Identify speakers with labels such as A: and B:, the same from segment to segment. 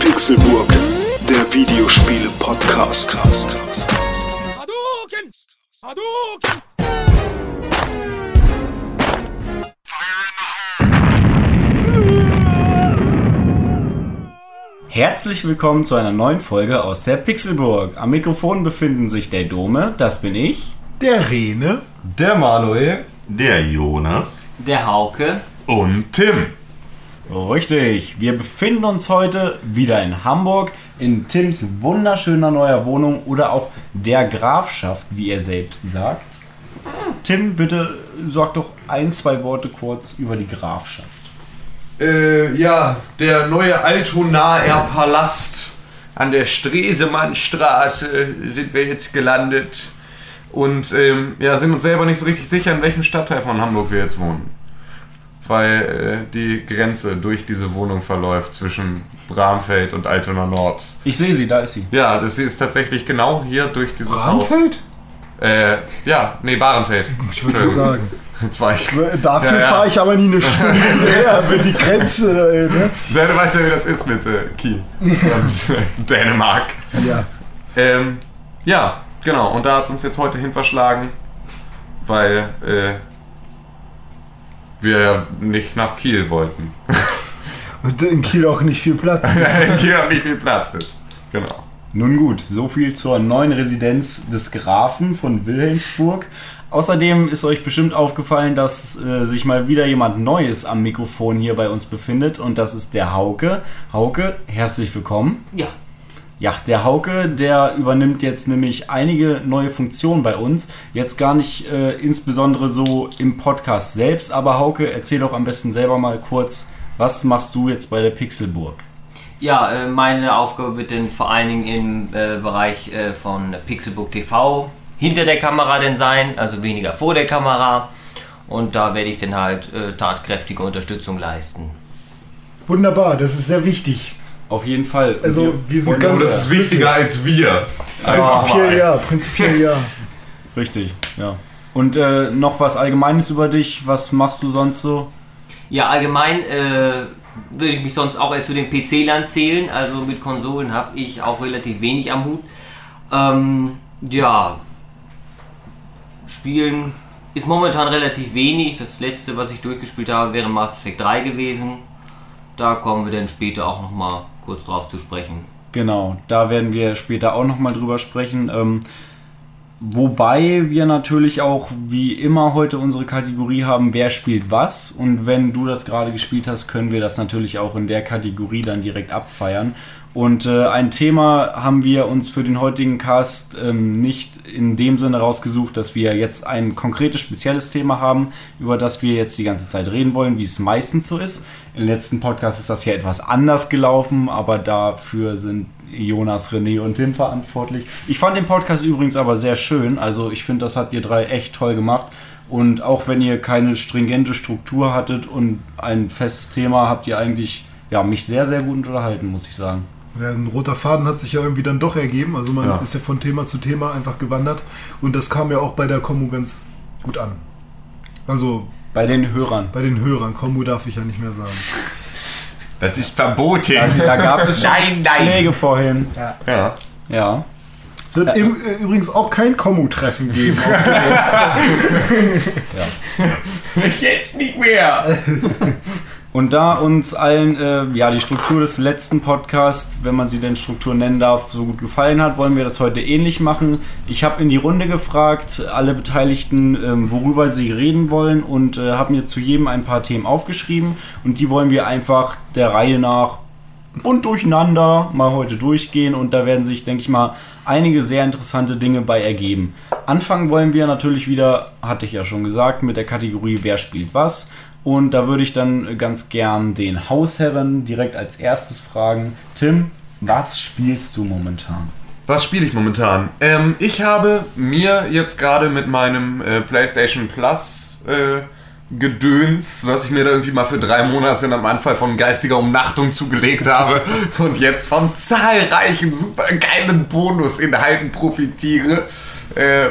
A: Pixelburg, der Videospiele-Podcast.
B: Hadouken! Hadouken!
C: Herzlich willkommen zu einer neuen Folge aus der Pixelburg. Am Mikrofon befinden sich der Dome, das bin ich.
D: Der Rene.
E: Der Manuel
F: Der Jonas.
G: Der Hauke.
F: Und Tim.
C: Richtig, wir befinden uns heute wieder in Hamburg, in Tims wunderschöner neuer Wohnung oder auch der Grafschaft, wie er selbst sagt. Tim, bitte sag doch ein, zwei Worte kurz über die Grafschaft.
E: Äh, ja, der neue Altonaer Palast an der Stresemannstraße sind wir jetzt gelandet. Und ähm, ja, sind uns selber nicht so richtig sicher, in welchem Stadtteil von Hamburg wir jetzt wohnen. Weil äh, die Grenze durch diese Wohnung verläuft zwischen Bramfeld und Altona Nord.
C: Ich sehe sie, da ist sie.
E: Ja, das ist tatsächlich genau hier durch dieses Haus.
D: Bramfeld?
E: Äh, ja, nee, Bahrenfeld.
D: Ich würde schon sagen.
E: Jetzt war ich.
D: Dafür
E: Ja, ja.
D: fahre ich aber nie eine Stunde her, wenn die Grenze da ist, ne?
E: Ja, du weißt ja, wie das ist mit äh, Kiel und äh, Dänemark.
D: Ja.
E: Ähm, ja, genau. Und da hat es uns jetzt heute hin verschlagen, weil äh, wir ja nicht nach Kiel wollten.
D: Und in Kiel auch nicht viel Platz.
E: In Kiel hat nicht viel Platz ist. Genau.
C: Nun gut, so viel zur neuen Residenz des Grafen von Wilhelmsburg. Außerdem ist euch bestimmt aufgefallen, dass äh, sich mal wieder jemand Neues am Mikrofon hier bei uns befindet und das ist der Hauke. Hauke, herzlich willkommen.
G: Ja.
C: Ja, der Hauke, der übernimmt jetzt nämlich einige neue Funktionen bei uns. Jetzt gar nicht äh, insbesondere so im Podcast selbst, aber Hauke, erzähl doch am besten selber mal kurz, was machst du jetzt bei der Pixelburg?
G: Ja, äh, meine Aufgabe wird dann vor allen Dingen im äh, Bereich äh, von Pixelbook TV hinter der Kamera denn sein, also weniger vor der Kamera. Und da werde ich dann halt tatkräftige Unterstützung leisten.
D: Wunderbar, das ist sehr wichtig.
C: Auf jeden Fall.
D: Also, wir sind ganz-
E: das ist wichtiger als wir.
D: Prinzipiell ja, prinzipiell ja.
C: Richtig, ja. Und äh, noch was Allgemeines über dich? Was machst du sonst so?
G: Ja, allgemein äh, würde ich mich sonst auch eher zu den PC-Land zählen. Also mit Konsolen habe ich auch relativ wenig am Hut. Ähm, ja, Spielen ist momentan relativ wenig. Das letzte, was ich durchgespielt habe, wäre Mass Effect 3 gewesen. Da kommen wir dann später auch nochmal kurz drauf zu sprechen.
C: Genau, da werden wir später auch nochmal drüber sprechen. Ähm, wobei wir natürlich auch wie immer heute unsere Kategorie haben, wer spielt was. Und wenn du das gerade gespielt hast, können wir das natürlich auch in der Kategorie dann direkt abfeiern. Und äh, ein Thema haben wir uns für den heutigen Cast ähm, nicht in dem Sinne rausgesucht, dass wir jetzt ein konkretes, spezielles Thema haben, über das wir jetzt die ganze Zeit reden wollen, wie es meistens so ist. Im letzten Podcast ist das hier etwas anders gelaufen, aber dafür sind Jonas, René und Tim verantwortlich. Ich fand den Podcast übrigens aber sehr schön. Also ich finde, das habt ihr drei echt toll gemacht. Und auch wenn ihr keine stringente Struktur hattet und ein festes Thema, habt ihr eigentlich ja, mich sehr, sehr gut unterhalten, muss ich sagen.
D: Ja, ein roter Faden hat sich ja irgendwie dann doch ergeben. Also man
E: Ja.
D: ist ja von Thema zu Thema einfach gewandert. Und das kam ja auch bei der Kommu ganz gut an. Also
C: Bei den Hörern.
D: bei den Hörern. Kommu darf ich ja nicht mehr sagen.
E: Das ist verboten.
C: Da, da gab es
E: Nein, nein.
C: Schläge vorhin.
E: Ja.
C: Ja.
D: Es wird im, äh, übrigens auch kein Kommu-Treffen geben. Auf
E: Jetzt nicht mehr.
C: Und da uns allen äh, ja, die Struktur des letzten Podcasts, wenn man sie denn Struktur nennen darf, so gut gefallen hat, wollen wir das heute ähnlich machen. Ich habe in die Runde gefragt, alle Beteiligten, ähm, worüber sie reden wollen und äh, habe mir zu jedem ein paar Themen aufgeschrieben und die wollen wir einfach der Reihe nach bunt durcheinander mal heute durchgehen und da werden sich, denke ich mal, einige sehr interessante Dinge bei ergeben. Anfangen wollen wir natürlich wieder, hatte ich ja schon gesagt, mit der Kategorie Wer spielt was. Und da würde ich dann ganz gern den Hausherren direkt als erstes fragen. Tim, was spielst du momentan?
E: Was spiele ich momentan? Ähm, ich habe mir jetzt gerade mit meinem äh, PlayStation Plus äh, Gedöns, was ich mir da irgendwie mal für drei Monate am Anfang von geistiger Umnachtung zugelegt habe und jetzt von zahlreichen super geilen Bonusinhalten profitiere. Äh,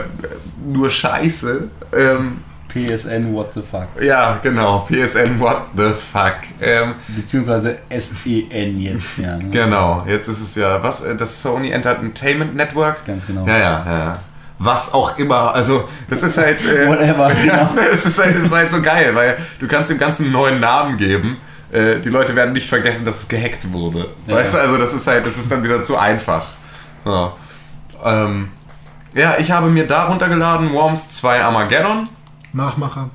E: nur Scheiße. Ähm,
C: PSN What the fuck.
E: Ja, genau. PSN, what the fuck. Ähm,
C: Beziehungsweise SEN jetzt, ja. Ne?
E: genau, jetzt ist es ja, was, äh, das Sony Entertainment Network?
C: Ganz genau.
E: Ja, ja, ja. Was auch immer, also das ist halt... Äh,
C: Whatever,
E: Ja,
C: genau.
E: es ist, halt, es ist halt so geil, weil du kannst dem Ganzen einen neuen Namen geben. Äh, die Leute werden nicht vergessen, dass es gehackt wurde.
C: Ja.
E: Weißt du, also das ist halt, das ist dann wieder zu einfach. Ja, ähm, ja ich habe mir da runtergeladen, Worms 2 Armageddon.
D: Nachmacher.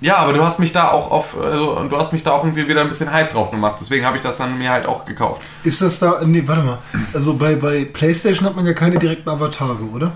E: Ja, aber du hast mich da auch auf, also, du hast mich da auch irgendwie wieder ein bisschen heiß drauf gemacht. Deswegen habe ich das dann mir halt auch gekauft.
D: Ist das da. Nee, warte mal. Also bei, bei PlayStation hat man ja keine direkten Avatare, oder?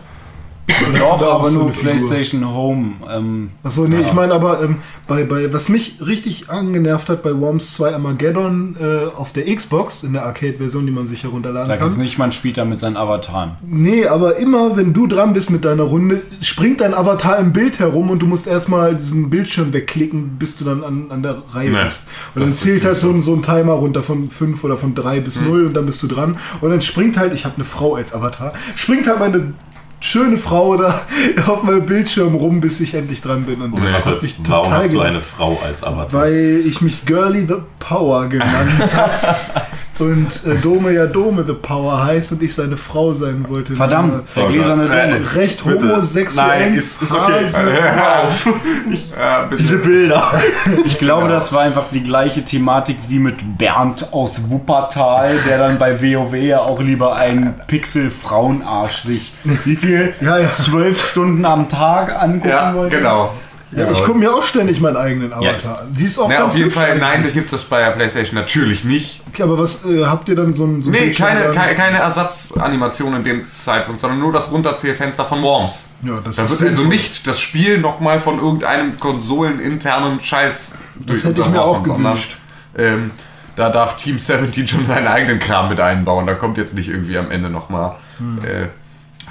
D: Da auch
C: aber
D: so
C: nur
D: Figur?
C: PlayStation Home. Ähm,
D: Achso, nee, ich meine aber, ähm, bei, bei, was mich richtig angenervt hat bei Worms 2 Armageddon äh, auf der Xbox, in der Arcade-Version, die man sich herunterladen
C: sag
D: kann.
C: nicht, man spielt da mit seinen Avataren.
D: Nee, aber immer, wenn du dran bist mit deiner Runde, springt dein Avatar im Bild herum und du musst erstmal diesen Bildschirm wegklicken, bis du dann an, an der Reihe
F: Nee,
D: bist. Und dann
F: ist
D: zählt halt so,
F: so.
D: ein- so ein Timer runter von 5 oder von 3 bis 0 und dann bist du dran. Und dann springt halt, ich habe eine Frau als Avatar, springt halt meine schöne Frau da auf meinem Bildschirm rum, bis ich endlich dran bin. Und
F: Moment,
D: das hat sich
F: warum
D: total
F: hast du eine Frau als Avatar?
D: weil ich mich Girly the Power genannt habe. Und äh, Dome ja Dome the Power heißt und ich seine Frau sein wollte.
C: Verdammt, der
F: Oh
C: gläserne. Dome.
D: Recht
F: Bitte.
D: homosexuellen
F: Nein, ist- ist okay.
E: Hör auf. Ja, bitte.
F: Diese Bilder.
C: Ich glaube, das war einfach die gleiche Thematik wie mit Bernd aus Wuppertal, der dann bei WoW ja auch lieber einen Pixel-Frauenarsch sich wie viel?
D: Ja, ja.
C: Zwölf Stunden am Tag angucken
E: Ja,
C: wollte.
E: genau.
D: Ja, ich gucke mir auch ständig meinen eigenen Avatar an. Die ist auch
E: Ja,
D: ganz
E: auf jeden Fall, nein, da gibt es das bei der PlayStation natürlich nicht.
D: Okay, aber was äh, habt ihr dann so ein so
E: Nee, keine, keine, keine Ersatzanimation in dem Zeitpunkt, sondern nur das Runterzählfenster von Worms.
D: Ja, das
E: Da
D: ist
E: wird also
D: sinnvoll.
E: nicht das Spiel nochmal von irgendeinem konsoleninternen Scheiß
D: Das hätte ich mir auch gewünscht.
E: Ähm, da darf Team 17 schon seinen eigenen Kram mit einbauen. Da kommt jetzt nicht irgendwie am Ende nochmal
D: Hm.
E: äh,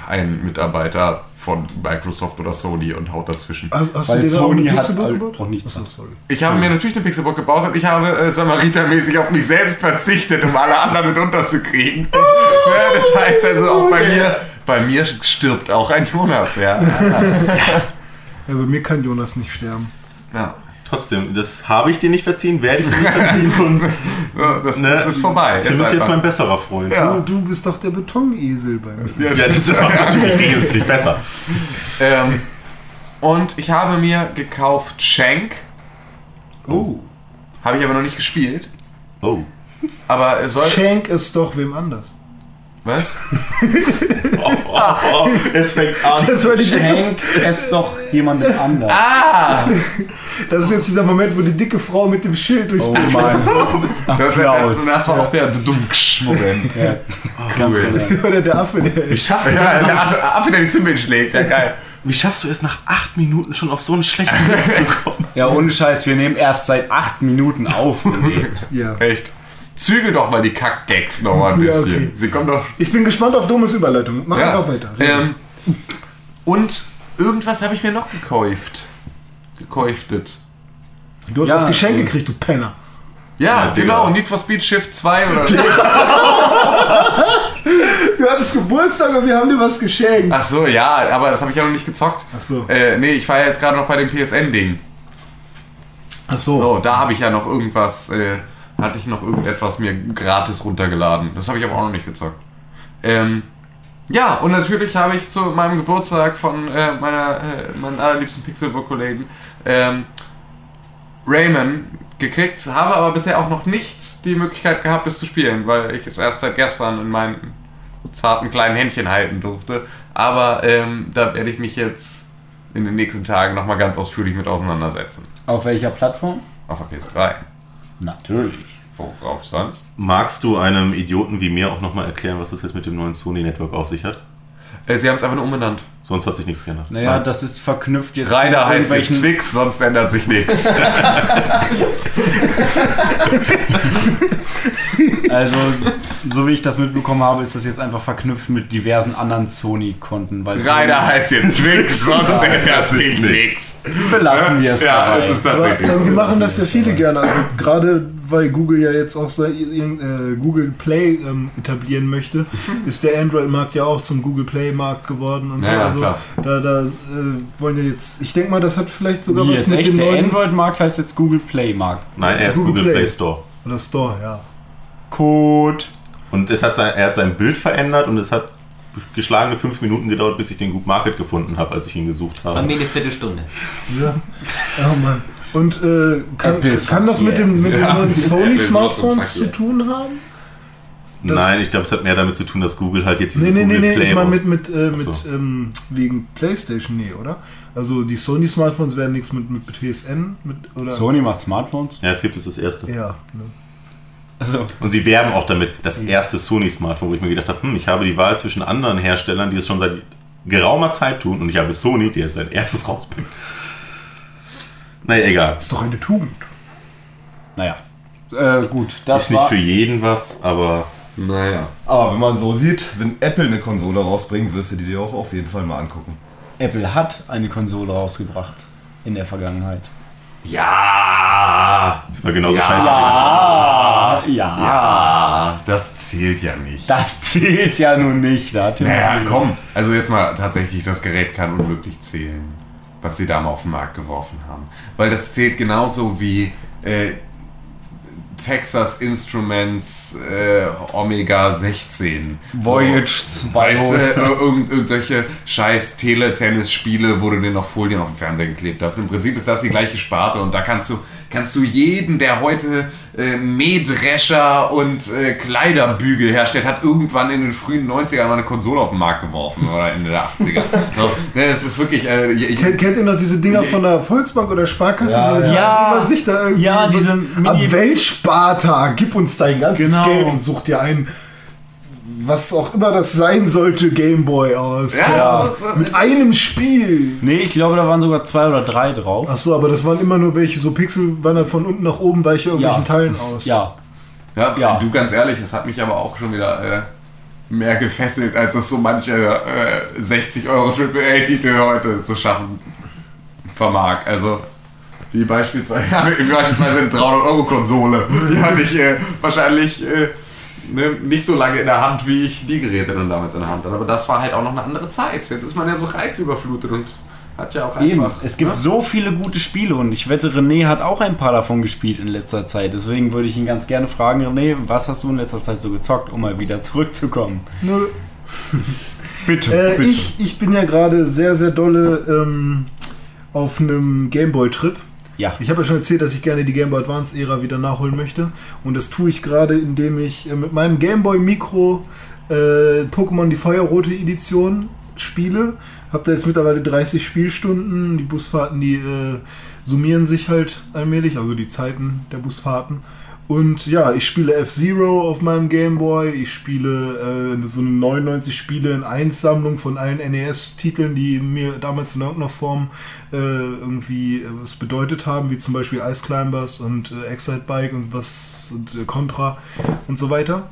E: ein Mitarbeiter von Microsoft oder Sony und haut dazwischen.
D: Hast, hast
C: Weil
D: du dir da auch
C: Sony
D: eine
C: hat
D: Pixelbook gebaut?
C: auch nichts.
D: Achso, sorry.
E: Ich habe mir natürlich eine Pixelbook gebaut und ich habe äh, Samaritermäßig auf mich selbst verzichtet, um alle anderen mit unterzukriegen. ja, das heißt also auch bei mir, bei mir stirbt auch ein Jonas, ja.
D: Ja, bei mir kann Jonas nicht sterben.
E: ja.
F: Trotzdem, das habe ich dir nicht verziehen, werde ich dir nicht verziehen. Und,
E: Ja, Das,
F: ne,
E: das ist vorbei.
F: Tim ist jetzt mein besserer Freund.
E: Ja.
D: Du, du bist doch der Betonesel bei mir.
F: Ja, das ist natürlich wesentlich besser.
E: ähm, und ich habe mir gekauft Shank.
C: Oh.
E: Habe ich aber noch nicht gespielt.
F: Oh.
E: Aber es soll.
D: Schenk es doch wem anders.
E: Was?
F: Oh, oh, oh, es fängt an.
D: Das war die
C: Schenk es doch jemandem anders.
E: Ah!
D: Das ist jetzt dieser Moment, wo die dicke Frau mit dem Schild durchs
C: Oh
D: Bild
C: Mann.
E: Das,
C: Applaus.
E: das, das war auch der Dummksch-Moment.
C: Ja, ganz
E: Cool.
C: genau.
D: Oder der Affe, der.
F: Wie schaffst, du
E: Ja,
F: das
E: der Affe, Affe, der die Zimbeln schlägt. Ja, geil.
F: wie schaffst du es nach acht Minuten schon auf so einen schlechten Witz zu kommen?
C: Ja, ohne Scheiß, wir nehmen erst seit acht Minuten auf.
D: Ja.
E: Echt. Zügel doch mal die Kack-Gags noch mal ein
D: Ja,
E: bisschen.
D: okay.
E: Sie kommen doch.
D: Ich bin gespannt auf Domes Überleitung. Mach
E: Ja.
D: einfach weiter.
E: Ähm, und irgendwas habe ich mir noch gekäuft. Gekäuftet.
D: du hast
C: ja,
D: das Geschenk
C: äh,
D: gekriegt, du Penner.
E: Ja,
F: Ja,
E: genau. Need for Speed Shift 2 oder.
D: Du hattest Geburtstag und wir haben dir was geschenkt.
E: Ach so, ja, aber das habe ich ja noch nicht gezockt.
D: Ach so.
E: Äh, nee, ich war ja jetzt gerade noch bei dem PSN-Ding.
D: Ach so.
E: So, da habe ich ja noch irgendwas, äh, hatte ich noch irgendetwas mir gratis runtergeladen. Das habe ich aber auch noch nicht gezockt. Ähm, ja, und natürlich habe ich zu meinem Geburtstag von äh, meiner, äh, meinen allerliebsten Pixelbook-Kollegen ähm, Rayman gekriegt, habe aber bisher auch noch nicht die Möglichkeit gehabt, es zu spielen, weil ich es erst seit gestern in meinen zarten kleinen Händchen halten durfte. Aber ähm, da werde ich mich jetzt in den nächsten Tagen nochmal ganz ausführlich mit auseinandersetzen.
C: Auf welcher Plattform?
E: Auf der PS3.
C: Natürlich.
E: Worauf sonst?
F: Magst du einem Idioten wie mir auch nochmal erklären, was das jetzt mit dem neuen Sony Network auf sich hat?
E: Äh, sie haben es einfach nur umbenannt.
F: Sonst hat sich nichts geändert.
C: Naja, das ist verknüpft jetzt.
E: Rainer heißt jetzt
C: irgendwelchen-
E: Twix, sonst ändert sich nichts.
C: Also, so wie ich das mitbekommen habe, ist das jetzt einfach verknüpft mit diversen anderen Sony-Konten. Sony-
E: heißt jetzt Twix, sonst ändert sich nichts.
C: Belassen wir es
E: Ja,
C: dabei.
E: es ist
D: Aber
E: tatsächlich.
D: äh, wir machen das ja viele gerne. Also gerade weil Google ja jetzt auch sein, äh, Google Play ähm, etablieren möchte, ist der Android-Markt ja auch zum Google Play-Markt geworden und so.
E: Ja, ja,
D: also
E: klar.
D: da, da äh, wollen ja jetzt, ich denke mal, das hat vielleicht sogar
C: Wie
D: was
C: jetzt
D: mit
C: echt?
D: dem
C: Der
D: neuen
C: Android-Markt heißt jetzt Google Play-Markt.
F: Nein, er ist
D: Google
F: Google,
D: Play.
F: Play. Store.
D: oder Store, ja.
C: Code.
F: Und es hat sein, er hat sein Bild verändert und es hat geschlagene fünf Minuten gedauert, bis ich den Good Market gefunden habe, als ich ihn gesucht
G: Bei
F: habe.
G: mir eine Viertelstunde.
D: Ja, oh Mann. Und äh, kann, kann das mit dem, mit den
E: Ja,
D: neuen Sony-Smartphones zu tun haben? das-
F: Nein, ich glaube, es hat mehr damit zu tun, dass Google halt jetzt dieses
D: nee, nee,
F: Google
D: nee,
F: Play
D: ich meine mit, mit, äh, mit
F: so.
D: ähm, wegen Playstation, nee, oder? Also die Sony-Smartphones werden nichts mit, mit PSN, mit, oder?
C: Sony macht Smartphones.
F: Ja, es gibt es das erste.
D: Ja, ne?
C: Also,
F: Und sie werben auch damit, das erste Sony-Smartphone, wo ich mir gedacht habe, hm, ich habe die Wahl zwischen anderen Herstellern, die es schon seit geraumer Zeit tun, und ich habe Sony, die es sein erstes rausbringt. Naja, egal.
D: Ist doch eine Tugend.
C: naja. Äh, gut, das
F: Ist nicht
C: war.
F: für jeden was, aber
E: Naja.
H: Aber wenn man so sieht, wenn Apple eine Konsole rausbringt, wirst du die dir auch auf jeden Fall mal angucken.
C: Apple hat eine Konsole rausgebracht in der Vergangenheit.
E: Ja.
F: das war genauso
E: Ja.
F: scheiße.
C: Ah, ja.
E: Ah, das zählt ja nicht.
C: Das zählt ja nun nicht. Da
E: Naja, komm. Also jetzt mal tatsächlich, das Gerät kann unmöglich zählen, was sie da mal auf den Markt geworfen haben. Weil das zählt genauso wie äh, Texas Instruments äh, Omega 16.
C: Voyage 2.
E: Weißt du, äh, irgend, irgendwelche scheiß Teletennis-Spiele, wo du dir noch Folien auf den Fernseher geklebt hast. Im Prinzip ist das die gleiche Sparte und da kannst du, kannst du jeden, der heute äh, Mähdrescher und äh, Kleiderbügel herstellt, hat irgendwann in den frühen 90ern mal eine Konsole auf den Markt geworfen oder Ende der 80er. so, ne, es ist wirklich... Äh,
D: Kennt, kennt ihr noch diese Dinger von der Volksbank oder Sparkasse?
H: Ja,
D: die,
C: ja.
D: die man sich da irgendwie
C: Ja, diese
D: Ab Weltsparta, gib uns dein ganzes
C: Genau.
D: Geld und such dir ein, was auch immer das sein sollte, Gameboy aus.
E: Ja, so- so-
D: Mit einem Spiel.
C: Nee, ich glaube, da waren sogar zwei oder drei drauf.
D: Achso, aber das waren immer nur welche, so Pixel wandern von unten nach oben, weiche irgendwelchen
C: Ja.
D: Teilen aus.
C: Ja.
E: Ja,
C: Ja.
E: du ganz ehrlich, das hat mich aber auch schon wieder äh, mehr gefesselt, als es so manche äh, 60 Euro AAA-Titel heute zu schaffen vermag. Also wie beispielsweise, ja, wie beispielsweise eine 300 Euro Konsole. Die hatte ich äh, wahrscheinlich äh, ne, nicht so lange in der Hand, wie ich die Geräte dann damals in der Hand hatte. Aber das war halt auch noch eine andere Zeit. Jetzt ist man ja so reizüberflutet und hat ja auch
C: Eben,
E: einfach.
C: es gibt
E: ne?
C: so viele gute Spiele und ich wette, René hat auch ein paar davon gespielt in letzter Zeit. Deswegen würde ich ihn ganz gerne fragen, René, was hast du in letzter Zeit so gezockt, um mal wieder zurückzukommen?
D: Nö.
C: Bitte,
D: Äh, ich, ich bin ja gerade sehr, sehr dolle ähm, auf einem Gameboy-Trip.
C: Ja.
D: Ich habe ja schon erzählt, dass ich gerne die Game Boy Advance-Ära wieder nachholen möchte. Und das tue ich gerade, indem ich äh, mit meinem Game Boy Micro äh, Pokémon die Feuerrote Edition spiele. Habe da jetzt mittlerweile 30 Spielstunden. Die Busfahrten, die äh, summieren sich halt allmählich, also die Zeiten der Busfahrten. Und ja, ich spiele F-Zero auf meinem Game Boy. Ich spiele äh, so eine 99 Spiele in 1 Sammlung von allen NES-Titeln, die mir damals in irgendeiner Form äh, irgendwie äh, was bedeutet haben, wie zum Beispiel Ice Climbers und äh, Excite Bike und was und äh, Contra und so weiter.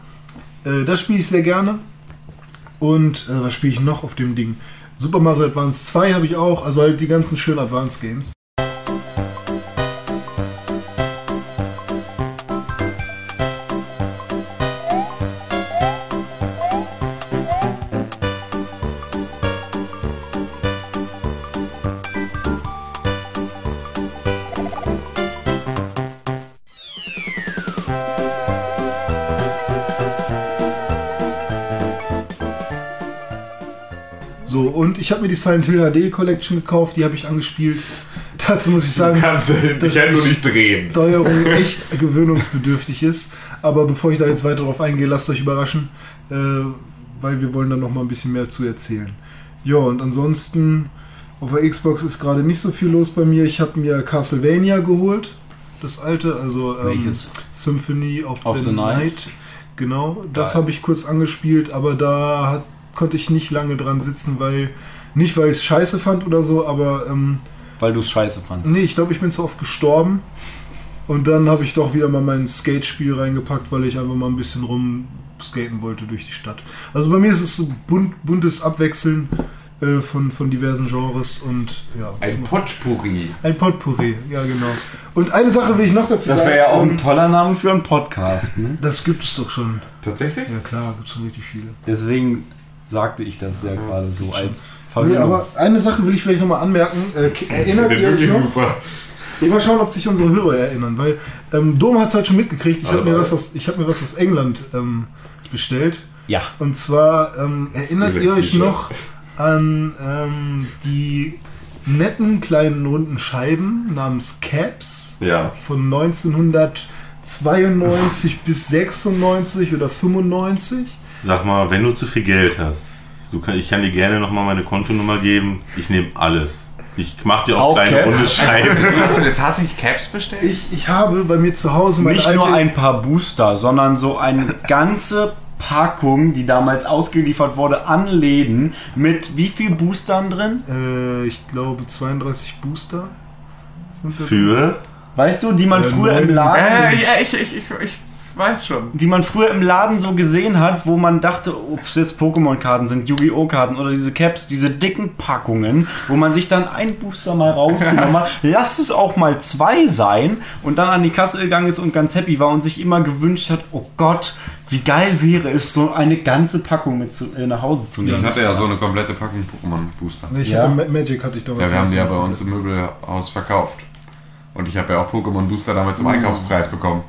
D: Äh, das spiele ich sehr gerne. Und was spiele ich noch auf dem Ding? Super Mario Advance 2 habe ich auch, also halt die ganzen schönen Advance Games. Ich habe mir die Silent Hill HD Collection gekauft, die habe ich angespielt. Dazu muss ich sagen,
E: Kannst du dich halt nur nicht drehen.
D: Steuerung echt gewöhnungsbedürftig ist. Aber bevor ich da jetzt weiter drauf eingehe, lasst euch überraschen, äh, weil wir wollen da noch mal ein bisschen mehr zu erzählen. Ja, und ansonsten auf der Xbox ist gerade nicht so viel los bei mir. Ich habe mir Castlevania geholt, das alte, also ähm? Symphony of,
C: Of
D: the,
C: the
D: Night.
C: Night.
D: Genau, das habe ich kurz angespielt, aber da hat, konnte ich nicht lange dran sitzen, weil nicht weil ich es scheiße fand oder so, aber ähm,
C: Weil du es scheiße fandst.
D: Nee, ich glaube, ich bin zu oft gestorben. Und dann habe ich doch wieder mal mein Skate-Spiel reingepackt, weil ich einfach mal ein bisschen rumskaten wollte durch die Stadt. Also bei mir ist es so bunt, buntes Abwechseln. äh, von, von diversen Genres und ja.
E: Ein Potpourri.
D: ein Potpourri, ja genau. Und eine Sache will ich noch dazu
C: Das
D: sagen.
C: wäre ja auch ein toller Name für einen Podcast. Ne?
D: Das gibt's doch schon.
E: Tatsächlich?
D: Ja klar, gibt's schon richtig viele.
C: Deswegen sagte ich das ja gerade so als
D: Nee,
C: Verbindung.
D: aber eine Sache will ich vielleicht nochmal anmerken. Äh, erinnert ihr euch noch?
E: super.
D: Ich mal schauen, ob sich unsere Hörer erinnern, weil ähm, Dom hat es halt schon mitgekriegt. Ich habe mir, was aus- ich hab mir was aus England ähm, bestellt.
C: ja.
D: Und zwar ähm, erinnert ihr euch noch an ähm, die netten kleinen runden Scheiben namens Caps
E: Ja.
D: von 1992 bis 96 oder 95?
F: Sag mal, wenn du zu viel Geld hast, du kann, ich kann dir gerne nochmal meine Kontonummer geben. Ich nehme alles. Ich mache dir auch,
C: Auch
F: kleine runde Scheiben.
E: Hast du dir tatsächlich Caps bestellt?
D: Ich, ich habe bei mir zu Hause meine
C: Nicht
D: alte,
C: nur ein paar Booster, sondern so eine ganze Packung, die damals ausgeliefert wurde an Läden mit wie viel Boostern drin?
D: äh, ich glaube 32 Booster.
F: Für
C: Weißt du, die man
D: Äh,
C: früher im Laden,
E: Äh, ja, ich, ich, ich, ich weiß schon.
C: die man früher im Laden so gesehen hat, wo man dachte, ob es jetzt Pokémon-Karten sind, Yu-Gi-Oh! Karten oder diese Caps, diese dicken Packungen, wo man sich dann ein Booster mal rausgenommen hat, lasst es auch mal zwei sein und dann an die Kasse gegangen ist und ganz happy war und sich immer gewünscht hat, oh Gott, wie geil wäre es, so eine ganze Packung mit zu, äh, nach Hause zu nehmen.
E: Ich hatte ja so eine komplette Packung Pokémon-Booster.
D: Nee, ich
C: Ja.
D: hatte Ma- Magic hatte ich damals.
E: Ja, wir haben die ja bei uns im Möbelhaus verkauft. Und ich habe ja auch Pokémon-Booster damals im Einkaufspreis bekommen.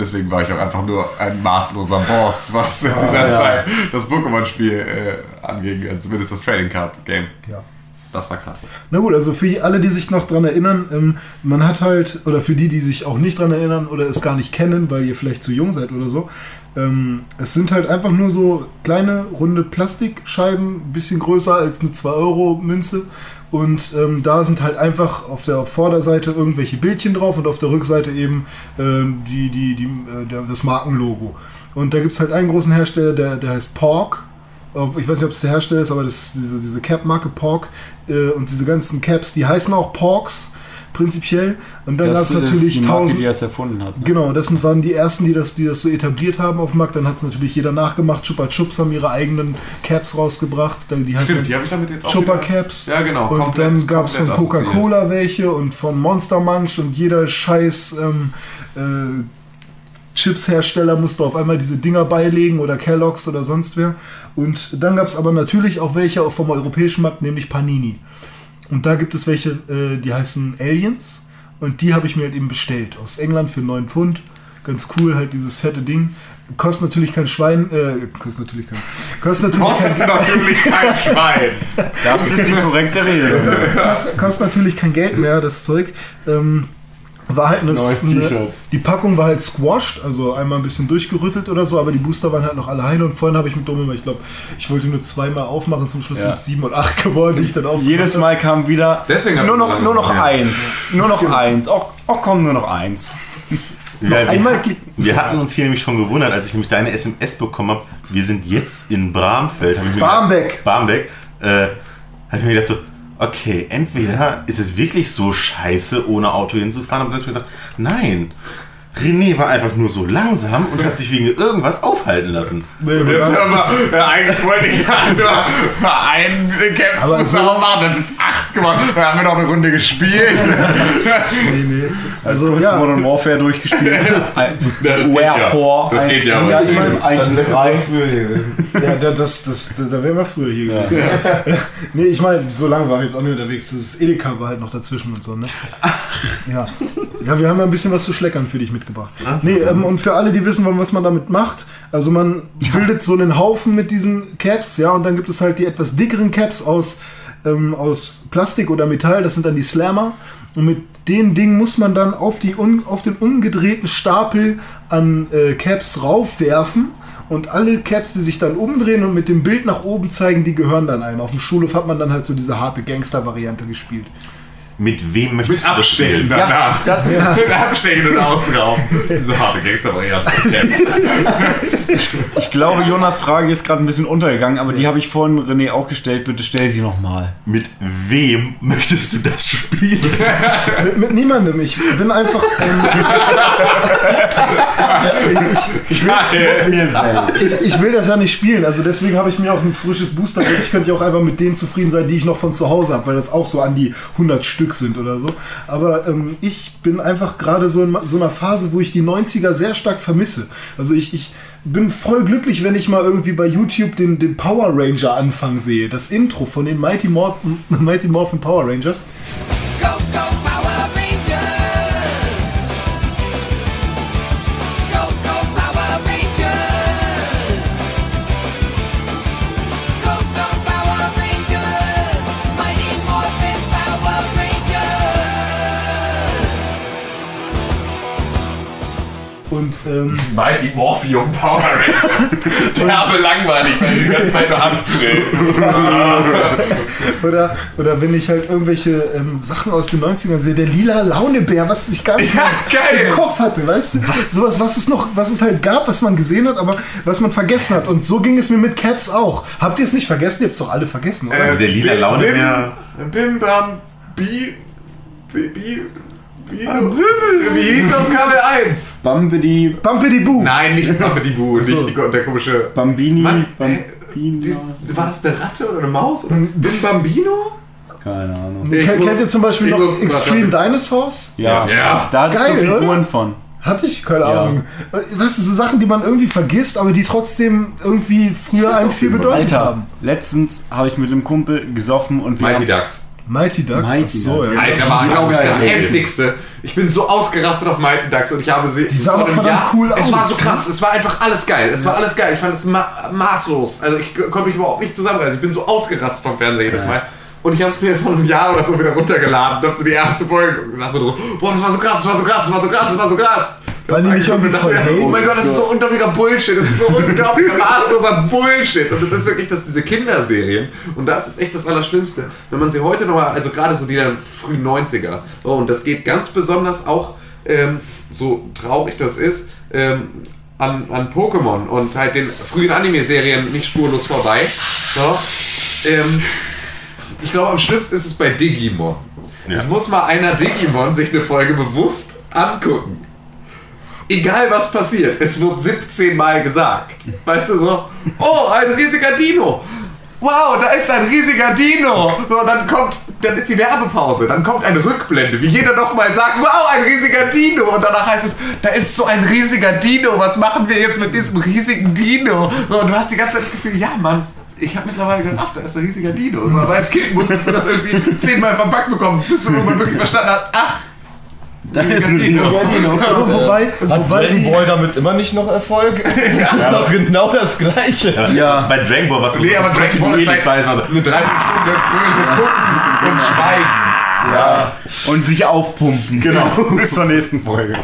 E: Deswegen war ich auch einfach nur ein maßloser Boss, was in dieser Zeit das Pokémon-Spiel äh, anging, äh, zumindest das Trading Card Game.
D: Ja.
E: Das war krass.
D: Na gut, also für alle, die sich noch dran erinnern, ähm, man hat halt, oder für die, die sich auch nicht dran erinnern oder es gar nicht kennen, weil ihr vielleicht zu jung seid oder so, ähm, es sind halt einfach nur so kleine, runde Plastikscheiben, ein bisschen größer als eine 2-Euro-Münze. Und ähm, da sind halt einfach auf der Vorderseite irgendwelche Bildchen drauf und auf der Rückseite eben ähm, die, die, die, äh, das Markenlogo. Und da gibt es halt einen großen Hersteller, der, der heißt Pork. Ich weiß nicht, ob es der Hersteller ist, aber das diese, diese Cap-Marke Pork äh, und diese ganzen Caps, die heißen auch Porks prinzipiell. Und dann gab es natürlich
C: die Marke,
D: tausend.
C: die das erfunden hat. Ne?
D: Genau, das sind- waren die ersten, die das, die das so etabliert haben auf dem Markt. Dann hat es natürlich jeder nachgemacht. Chupa Chups haben ihre eigenen Caps rausgebracht. Dann- Die heißen
E: Stimmt, die habe ich damit jetzt auch
D: Chupa
E: wieder-
D: Caps.
E: Ja, genau.
D: Und
E: komplett-
D: dann gab es von. Coca-Cola welche und von Monster Munch und jeder scheiß ähm, äh, Chips-Hersteller musste auf einmal diese Dinger beilegen oder Kellogg's oder sonst wer. Und dann gab es aber natürlich auch welche vom europäischen Markt, nämlich Panini. Und da gibt es welche, äh, die heißen Aliens. Und die habe ich mir halt eben bestellt. Aus England für 9 Pfund. Ganz cool, halt dieses fette Ding. Kostet natürlich kein Schwein. Äh, kostet natürlich kein. Kostet natürlich
E: Kostet
D: kein,
E: natürlich kein Schwein.
C: Das ist die korrekte Rede.
D: kostet, kostet natürlich kein Geld mehr, das Zeug. Ähm, war halt eine,
C: Neues
D: eine, die Packung war halt squashed, also einmal ein bisschen durchgerüttelt oder so, aber die Booster waren halt noch alle heile und vorhin habe ich mit Dumme, ich glaube, ich wollte nur zweimal aufmachen, zum Schluss
C: Ja.
D: sind es sieben und acht geworden, die ich dann aufgemacht
C: Jedes. Mal kam wieder
E: Deswegen
C: nur
E: so
C: noch, nur noch eins. Nur noch eins. Auch, auch komm, nur noch eins.
F: Ja, wir,
D: klicken.
F: wir hatten uns hier nämlich schon gewundert, als ich nämlich deine SMS bekommen habe. Wir sind jetzt in Bramfeld. Hab
D: Barmbek.
F: Gedacht, Barmbek. Äh, habe ich mir gedacht so, okay, entweder ist es wirklich so scheiße, ohne Auto hinzufahren, aber dann ich mir gesagt, nein. René war einfach nur so langsam und hat sich wegen irgendwas aufhalten lassen.
D: Nee,
E: Jetzt hör mal, ja, eigentlich wollte ich ja nur einen
D: Aber
E: Caps
D: so-
E: machen, dann sind es acht geworden. Dann haben wir noch eine Runde gespielt.
D: nee, nee. Also,
C: Kurz
D: ja.
C: Modern Warfare durchgespielt. Ein-
E: Ja, das geht
C: Wherefore.
E: ja. Das geht ja,
C: eins-
E: aber
C: ja,
E: das
C: ich meine, eigentlich bis drei.
H: früher hier gewesen.
D: Ja, da- das, das, da, wären wir früher hier gewesen. nee, ich meine, so lange war ich jetzt auch nicht unterwegs. Das Edeka war halt noch dazwischen und so, ne? Ja. Ja, wir haben ja ein bisschen was zu schleckern für dich mitgebracht. Nee, ähm, und für alle, die wissen wollen, was man damit macht, also man bildet so einen Haufen mit diesen Caps, ja, und dann gibt es halt die etwas dickeren Caps aus, ähm, aus Plastik oder Metall, das sind dann die Slammer. Und mit den Dingen muss man dann auf, die un, auf den umgedrehten Stapel an äh, Caps raufwerfen. Und alle Caps, die sich dann umdrehen und mit dem Bild nach oben zeigen, die gehören dann einem. Auf dem Schulhof hat man dann halt so diese harte Gangster-Variante gespielt.
F: Mit wem möchtest
E: Mit
F: du das
E: Abstechen
F: spielen?
E: danach.
C: Das,
E: Mit Abstechen und Ausrauben. Diese harte Gangster-Variante.
C: ich glaube, Jonas Frage ist gerade ein bisschen untergegangen, aber die habe ich vorhin René auch gestellt. Bitte stell sie nochmal.
F: Mit wem möchtest du das spielen?
D: Mit, mit niemandem. Ich bin einfach. Ähm, Ich will,
C: Mir selbst.
D: ich, ich will das ja nicht spielen, also deswegen habe ich mir auch ein frisches Booster. Ich könnte ja auch einfach mit denen zufrieden sein, die ich noch von zu Hause habe, weil das auch so an die 100 Stück sind oder so. Aber ähm, ich bin einfach gerade so in so einer Phase, wo ich die 90er sehr stark vermisse. Also ich, ich bin voll glücklich, wenn ich mal irgendwie bei YouTube den, den Power Ranger Anfang sehe. Das Intro von den Mighty Morphin, Mighty Morphin Power Rangers.
B: Go, go,
D: Und ähm,
E: Mighty Morphium Power Rangers. Derbe langweilig, weil die die ganze Zeit nur abdrehen.
D: Oder, oder wenn ich halt irgendwelche ähm, Sachen aus den 90ern sehe, der lila Launebär, was ich gar nicht
E: Ja,
D: im Kopf hatte, weißt du? Sowas, was es noch, was es halt gab, was man gesehen hat, aber was man vergessen hat. Und so ging es mir mit Caps auch. Habt ihr es nicht vergessen? Ihr habt es doch alle vergessen, oder?
F: Also der lila
E: Bim-
F: Laune
E: Bim-. Bim Bam Bi. Bi. Bi. Bi. Wie hieß auf Kabel 1?
C: Bambidi,
D: Bumpity Boo.
E: Nein, nicht Bambidi-Boo,
D: so.
E: nicht die, der komische.
C: Bambini,
E: Mann, äh,
C: Bambina.
E: die, war das eine Ratte oder eine Maus? Oder Bim Bambino?
C: Keine Ahnung.
E: Ich
D: Kennt,
E: muss-
D: ihr zum Beispiel noch
E: muss-
D: Extreme Dinosaurs?
C: Ja,
E: Ja.
C: da hattest
D: Geil,
C: du
D: oder?
C: Figuren von.
D: Hatte ich? Keine
C: Ja.
D: Ahnung. Weißt du, so Sachen, die man irgendwie vergisst, aber die trotzdem irgendwie früher einem viel bedeutet
C: Alter,
D: haben.
C: letztens habe ich mit einem Kumpel gesoffen und wir
E: Mighty
C: haben,
E: Ducks.
D: Mighty Ducks?
C: Mighty
D: so,
C: Ducks.
D: ja.
E: Alter, war, glaube ich, das heftigste. Ich bin so ausgerastet auf Mighty Ducks und ich habe sie. Die
D: sahen verdammt cool
E: Es war
D: aus,
E: so krass, es war einfach alles geil. Es war alles geil. Ich fand es ma maßlos. Also ich konnte mich überhaupt nicht zusammenreißen. Ich bin so ausgerastet vom Fernseher jedes Mal. Und ich habe es mir vor einem Jahr oder so wieder runtergeladen und habe so die erste Folge und dachte so, boah, das war so krass, das war so krass, das war so krass, das war so krass.
D: Weil die nicht irgendwie voll
E: mir,
D: hate?
E: Oh mein Gott, das ist so unglaublicher Bullshit, das ist so unglaublicher maßloser Bullshit. Und das ist wirklich, dass diese Kinderserien, und das ist echt das Allerschlimmste, wenn man sie heute nochmal, also gerade so die dann frühen 90er, oh, und das geht ganz besonders auch, ähm, so traurig das ist, ähm, an, an Pokémon und halt den frühen Anime-Serien nicht spurlos vorbei. So, ähm, ich glaube, am schlimmsten ist es bei Digimon.
F: Ja.
E: Es muss mal einer Digimon sich eine Folge bewusst angucken. Egal was passiert, es wird 17 Mal gesagt. Weißt du so? Oh, ein riesiger Dino. Wow, da ist ein riesiger Dino. So, dann kommt, dann ist die Werbepause, dann kommt eine Rückblende, wie jeder noch mal sagt, wow, ein riesiger Dino. Und danach heißt es, da ist so ein riesiger Dino. Was machen wir jetzt mit diesem riesigen Dino? So, und du hast die ganze Zeit das Gefühl, ja, Mann. Ich habe mittlerweile gerafft, da ist ein riesiger Dino. So, aber als Kind musstest du das irgendwie zehnmal verpackt bekommen, bis du irgendwann wirklich verstanden hast, ach,
C: Da ist ein.
E: Dino.
D: Wobei,
H: Hat
D: wobei
H: Dragon
D: die,
H: Ball damit immer nicht noch Erfolg? Das ist doch genau das Gleiche.
C: Ja.
F: Bei Dragon Ball, was
E: Nee, aber Dragon Ball ist halt eine Dreiviertelstunde böse gucken und schweigen.
C: Und sich aufpumpen. Genau. Bis zur nächsten Folge.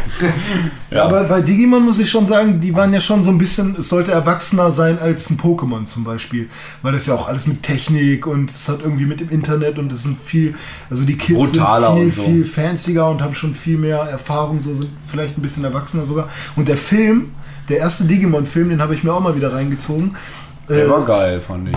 D: Aber bei Digimon muss ich schon sagen, die waren ja schon so ein bisschen, es sollte erwachsener sein als ein Pokémon zum Beispiel. Weil das ja auch alles mit Technik und es hat irgendwie mit dem Internet und es sind viel, also die Kids
C: Brutaler
D: sind viel,
C: so.
D: viel fancier und haben schon viel mehr Erfahrung, so sind vielleicht ein bisschen erwachsener sogar. Und der Film, der erste Digimon-Film, den habe ich mir auch mal wieder reingezogen.
C: Der
D: Äh,
C: war geil, fand ich.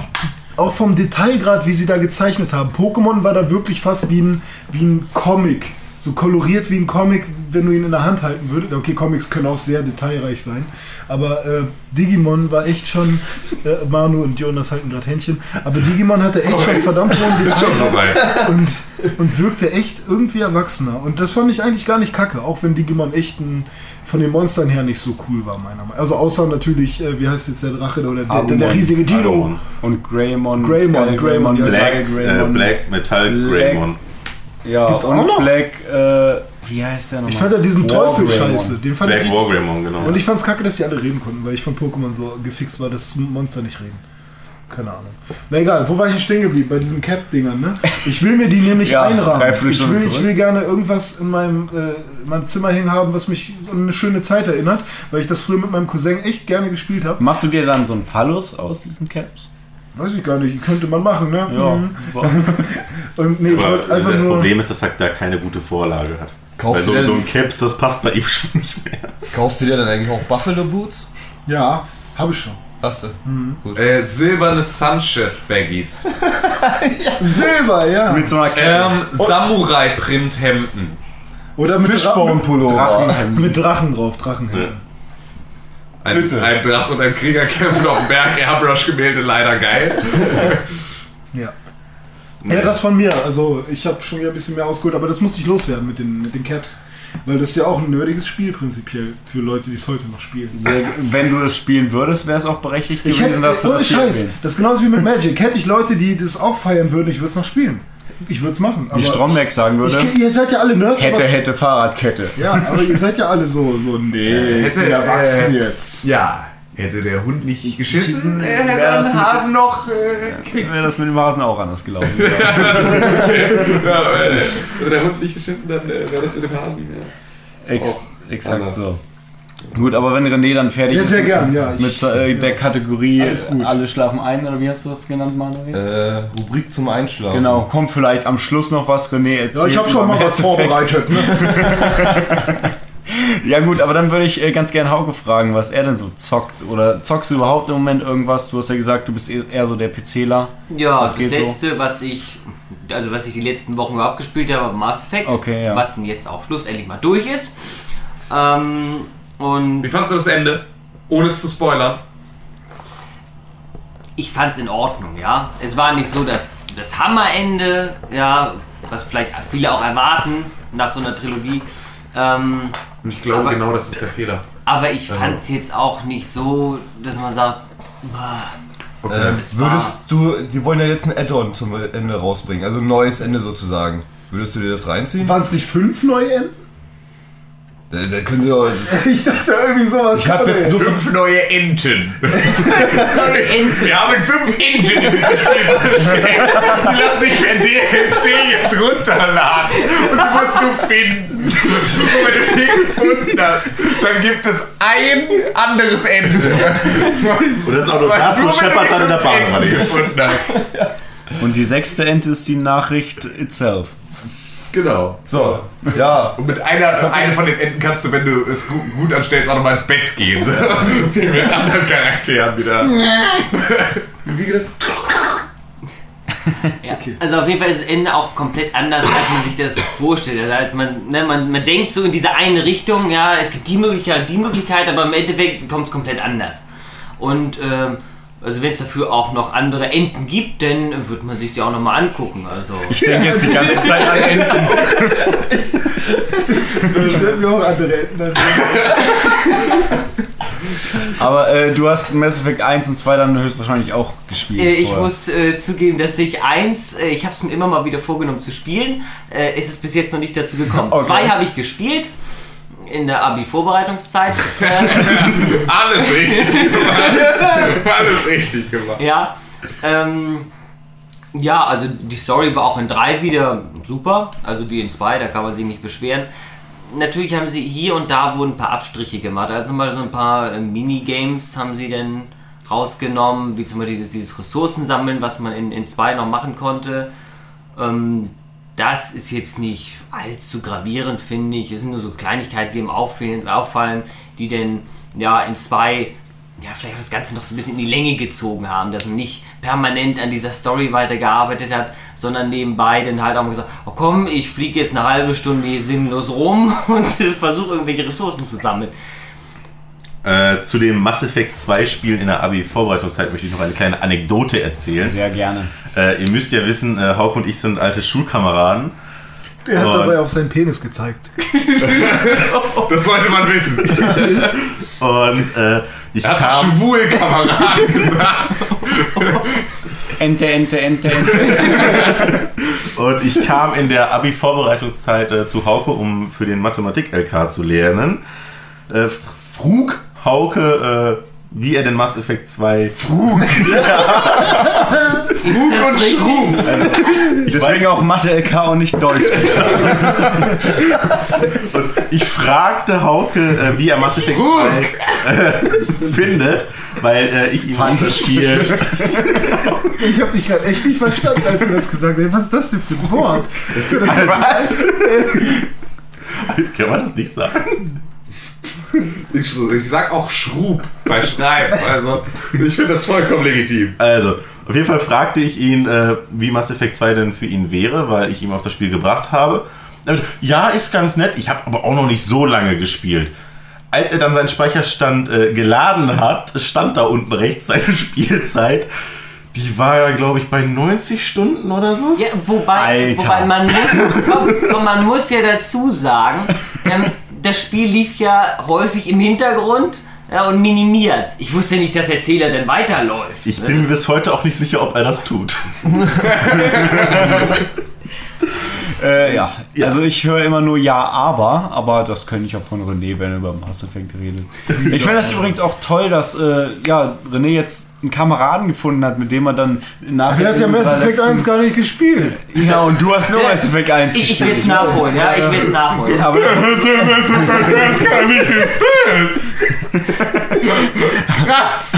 D: Auch vom Detailgrad, wie sie da gezeichnet haben. Pokémon war da wirklich fast wie ein, wie ein Comic. So koloriert wie ein Comic, wenn du ihn in der Hand halten würdest. Okay, Comics können auch sehr detailreich sein. Aber äh, Digimon war echt schon. Äh, Manu und Jonas halten gerade Händchen. Aber Digimon hatte echt schon verdammt hohen Detail und, und wirkte echt irgendwie erwachsener. Und das fand ich eigentlich gar nicht kacke. Auch wenn Digimon echt ein, von den Monstern her nicht so cool war, meiner Meinung nach. Also außer natürlich, äh, wie heißt jetzt der Drache oder der, der, der riesige Dino.
F: Agumon.
C: Und Greymon,
D: Greymon, Greymon, ja.
F: Black,
C: Metall
F: äh, Black Metal
C: Black-
F: Greymon.
C: Ja,
D: Gibt's auch noch?
C: Black, äh, wie heißt der nochmal?
D: Ich fand ja diesen
C: War
D: Teufel
C: Greymon.
D: scheiße. Den fand
F: Black
D: ich
F: War Greymon, genau.
D: Und ich fand's kacke, dass die alle reden konnten, weil ich von Pokémon so gefixt war, dass Monster nicht reden. Keine Ahnung. Na egal, wo war ich denn stehen geblieben? Bei diesen Cap-Dingern, ne? Ich will mir die nämlich
C: Ja,
D: einrahmen. Ich will, ich will gerne irgendwas in meinem, äh, in meinem Zimmer hängen haben, was mich an eine schöne Zeit erinnert, weil ich das früher mit meinem Cousin echt gerne gespielt habe.
C: Machst du dir dann so einen Phallus aus diesen Caps?
D: Weiß ich gar nicht, könnte man machen, ne?
C: Ja.
D: Mhm. Und nee, ich
F: Aber
D: wollte einfach
F: das
D: nur.
F: Problem ist, dass er da keine gute Vorlage hat.
H: Kaufst
F: Weil
H: du
F: so,
H: denn-
F: so ein Caps, das passt bei ihm schon nicht mehr.
H: Kaufst du dir dann eigentlich auch Buffalo Boots?
D: Ja, habe ich schon.
H: Hast du? Gut.
E: Äh, silberne Sanchez-Baggies.
D: Silber, ja.
C: Mit so einer Kette.
E: Ähm, Samurai-Print-Hemden.
D: Oder mit.
C: Drachenhemd.
D: mit Drachen drauf, Drachenhände.
E: Ein,
H: Bitte.
E: ein Drache und ein Krieger kämpfen auf dem Berg, Airbrush-Gemälde, leider geil.
D: Ja. Ja, das von mir. Also, ich habe schon wieder ein bisschen mehr ausgeholt, aber das musste ich loswerden mit den, mit den Caps. Weil das ist ja auch ein nerdiges Spiel prinzipiell für Leute, die es heute noch spielen.
C: Wenn du das spielen würdest, wäre es auch berechtigt
D: Ich
C: gewesen,
D: hätte,
C: dass du das
D: Scheiß, das ist genauso wie mit Magic. Hätte ich Leute, die das auch feiern würden, ich würde es noch spielen. Ich würde es machen.
C: Wie Stromberg sagen würde,
D: ich, ihr seid ja alle Nerds,
C: hätte, hätte, Fahrradkette.
D: ja, aber ihr seid ja alle so, so nee,
E: Hätte,
D: bin erwachsen
E: äh,
D: jetzt.
E: Ja, hätte der Hund nicht geschissen, er hätte
C: das
E: den Hasen noch äh, gekriegt.
C: Wäre das mit dem Hasen auch anders gelaufen.
E: ja, hätte der Hund nicht geschissen, dann äh, wäre das mit dem Hasen. Ja.
C: Ex
E: Auch
C: exakt
E: anders.
C: so. Gut, aber wenn René dann fertig
D: Ja,
C: ist
D: sehr gern, ja. Ich,
C: mit äh, der Kategorie
D: Alles gut.
C: alle schlafen ein, oder wie hast du das genannt, Manuel?
H: Äh, Rubrik zum Einschlafen.
C: Genau, kommt vielleicht am Schluss noch was René erzählt.
D: ja, ich habe schon mal was vorbereitet. Ne?
C: Ja gut, aber dann würde ich äh, ganz gern Hauke fragen, was er denn so zockt. Oder zockst du überhaupt im Moment irgendwas? Du hast ja gesagt, du bist eher so der PCler.
G: Ja,
C: Was
G: das
C: geht so?
G: letzte, was ich, also was ich die letzten Wochen überhaupt gespielt habe, war Mass Effect,
C: Okay, ja.
G: was dann jetzt auch schlussendlich mal durch ist. Ähm, und
E: Wie fandst du das Ende? Ohne es zu spoilern.
G: ich fand es in Ordnung, ja. Es war nicht so das, das Hammerende, ja, was vielleicht viele auch erwarten nach so einer Trilogie. Ähm,
E: Und ich glaube,
G: Aber-
E: genau das ist der Fehler.
G: aber ich fand es jetzt auch nicht so, dass man sagt,
H: Ähm,
G: Es war-
H: würdest du, die wollen ja jetzt ein Add-on zum Ende rausbringen, also ein neues Ende sozusagen. Würdest du dir das reinziehen?
D: Waren es nicht fünf neue Enden?
H: Da, da können sie doch,
D: Ich dachte irgendwie sowas.
H: ich habe jetzt nur fünf,
E: neue Enten.
G: Ente.
E: Wir haben fünf Enten in diesem Spiel. Die lassen sich per DLC jetzt runterladen. Und du musst du finden. Und wenn du die gefunden hast, dann gibt es ein anderes Ende.
F: Und das ist auch nur das, wo
E: Nur
F: Shepard dann in der Badewanne ist.
C: Und die sechste Ente ist die Nachricht itself.
E: Genau.
H: so, ja,
E: Und mit einer, einer von den Enten kannst du, wenn du es gu- gut anstellst, auch nochmal ins Bett gehen. So. Mit anderen Charakteren wieder.
D: Wie geht das?
G: Ja. Also auf jeden Fall ist das Ende auch komplett anders, als man sich das vorstellt. Also halt man, ne, man, man denkt so in diese eine Richtung, ja, es gibt die Möglichkeit und die Möglichkeit, aber im Endeffekt kommt es komplett anders. Und ähm, also wenn es dafür auch noch andere Enden gibt, dann wird man sich die auch nochmal angucken. Also
C: Ich denke jetzt die ganze Zeit an Enten.
D: Wir auch andere Enden. an.
C: Aber äh, du hast Mass Effect 1 und 2 dann höchstwahrscheinlich auch gespielt.
G: Äh, ich
C: vorher.
G: muss äh, zugeben, dass ich eins, äh, ich habe es mir immer mal wieder vorgenommen zu spielen. Äh, es ist bis jetzt noch nicht dazu gekommen.
C: Okay.
G: Zwei habe ich gespielt in der Abi-Vorbereitungszeit.
E: Alles richtig gemacht. Alles richtig gemacht.
G: ja. Ähm, ja, also die Story war auch in 3 wieder super. Also die in 2, da kann man sich nicht beschweren. Natürlich haben sie hier und da wurden ein paar Abstriche gemacht. Also mal so ein paar äh, Minigames haben sie dann rausgenommen, wie zum Beispiel dieses, dieses Ressourcensammeln, was man in, in 2 noch machen konnte. Ähm, das ist jetzt nicht allzu gravierend, finde ich. Es sind nur so Kleinigkeiten, die ihm auffallen, die denn ja in zwei ja, vielleicht das Ganze noch so ein bisschen in die Länge gezogen haben, dass man nicht permanent an dieser Story weitergearbeitet hat, sondern nebenbei dann halt auch mal gesagt, oh komm, ich fliege jetzt eine halbe Stunde hier sinnlos rum und versuche irgendwelche Ressourcen zu sammeln.
F: Äh, zu dem Mass Effect 2 Spielen in der Abi-Vorbereitungszeit möchte ich noch eine kleine Anekdote erzählen.
C: Sehr gerne.
F: Äh, ihr müsst ja wissen, äh, Hauke und ich sind alte Schulkameraden.
D: Der hat
F: Und-
D: dabei auf seinen Penis gezeigt.
E: Das sollte man wissen.
F: Und äh, ich
E: Er hat
F: kam.
E: schwul Kameraden gesagt.
C: Ente, Ente, Ente, Ente.
F: Und ich kam in der Abi-Vorbereitungszeit äh, zu Hauke, um für den Mathematik-LK zu lernen. Äh, frug Hauke, äh, wie er den Mass Effect 2 frug.
E: Schwul
G: das
E: und
G: richtig?
E: Schrum.
C: Deswegen auch Mathe LK und nicht Deutsch.
F: Ich fragte Hauke, äh, wie er Mass Effect 2 äh, findet, weil äh, ich ihm das Spiel.
D: Ich habe dich gerade echt nicht verstanden, als du das gesagt hast. Was ist das denn für ein Wort?
F: Was? Kann man das nicht sagen?
E: Ich, ich sag auch Schrub bei Schreiben. Also, ich finde das vollkommen legitim.
F: Also, auf jeden Fall fragte ich ihn, äh, wie Mass Effect 2 denn für ihn wäre, weil ich ihm auf das Spiel gebracht habe. Meinte, Ja, ist ganz nett. Ich habe aber auch noch nicht so lange gespielt. als er dann seinen Speicherstand äh, geladen hat, stand da unten rechts seine Spielzeit. Die war ja, glaube ich, bei 90 Stunden oder so.
G: Ja, wobei, wobei man muss, komm, komm, man muss ja dazu sagen, ähm, das Spiel lief ja häufig im Hintergrund ja, und minimiert. Ich wusste nicht, dass der Zähler denn weiterläuft.
F: Ich
G: ne?
F: bin mir bis heute auch nicht sicher, ob er das tut.
C: Äh, ja. Also ich höre immer nur Ja, aber, aber das könnte ich auch von René, wenn er über Mass Effect redet. Ich finde das übrigens auch toll, dass äh, ja, René jetzt einen Kameraden gefunden hat, mit dem er dann nachher...
D: Der hat ja Mass Effect
C: letzten-
D: 1 gar nicht gespielt.
C: Ja, und du hast nur
G: Ja,
C: Mass Effect 1
G: ich, ich
C: gespielt.
G: will es nachholen, ja, ich will es nachholen.
C: aber,
E: Krass!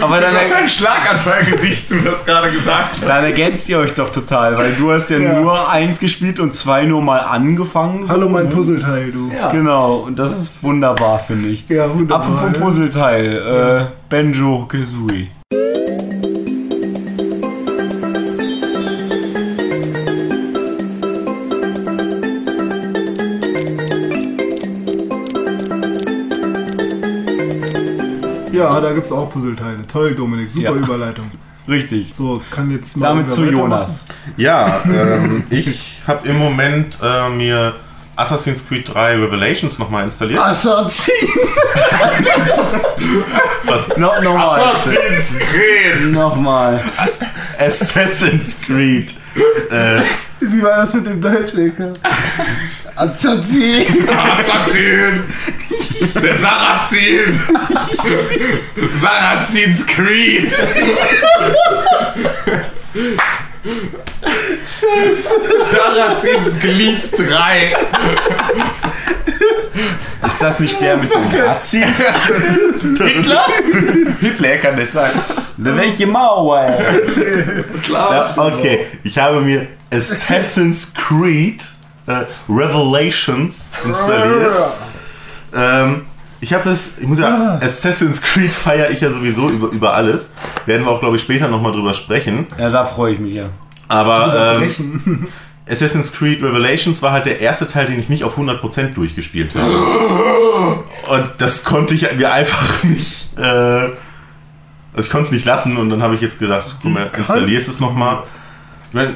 C: Aber dann,
E: Was für ein Schlaganfallgesicht du das gerade gesagt hast.
C: dann ergänzt ihr euch doch total, weil du hast ja,
D: Ja.
C: nur eins gespielt und zwei nur mal angefangen. so,
D: Hallo mein
C: ne?
D: Puzzleteil, du.
G: Ja.
C: Genau, und das ist wunderbar, finde ich.
D: Ja, wunderbar.
C: Apropos
D: ne?
C: Puzzleteil, äh, Benjo Kazooie.
D: Ja, da gibt's auch Puzzleteile. Toll, Dominik, super
C: Ja.
D: Überleitung.
C: Richtig.
D: So, kann jetzt mal
C: Damit zu? Jonas.
F: Ja, ähm, ich habe im Moment äh, mir Assassin's Creed 3 Revelations nochmal installiert.
D: Assassin!
C: No, nochmal.
E: Assassin's Creed!
C: Nochmal.
F: Assassin's Creed. Äh,
D: Wie war das mit dem Deutsch, Lecker? Assassin!
E: Der Sarazin! Sarazins Creed! Sarazins Glied 3!
C: Ist das nicht der mit den Nazis?
E: Hitler? Hitler kann das sein.
C: Welche Mauer?
F: ja, okay, ich habe mir Assassin's Creed äh, Revelations installiert. Ähm, ich habe es, ich muss ja, Assassin's Creed feiere ich ja sowieso über, über alles. Werden wir auch, glaube ich, später nochmal drüber sprechen.
C: Ja, da freue ich mich ja.
F: Aber ähm. Assassin's Creed Revelations war halt der erste Teil, den ich nicht auf 100% durchgespielt habe. Und das konnte ich mir einfach nicht. Äh, also ich konnte es nicht lassen und dann habe ich jetzt gedacht, komm, installierst es nochmal.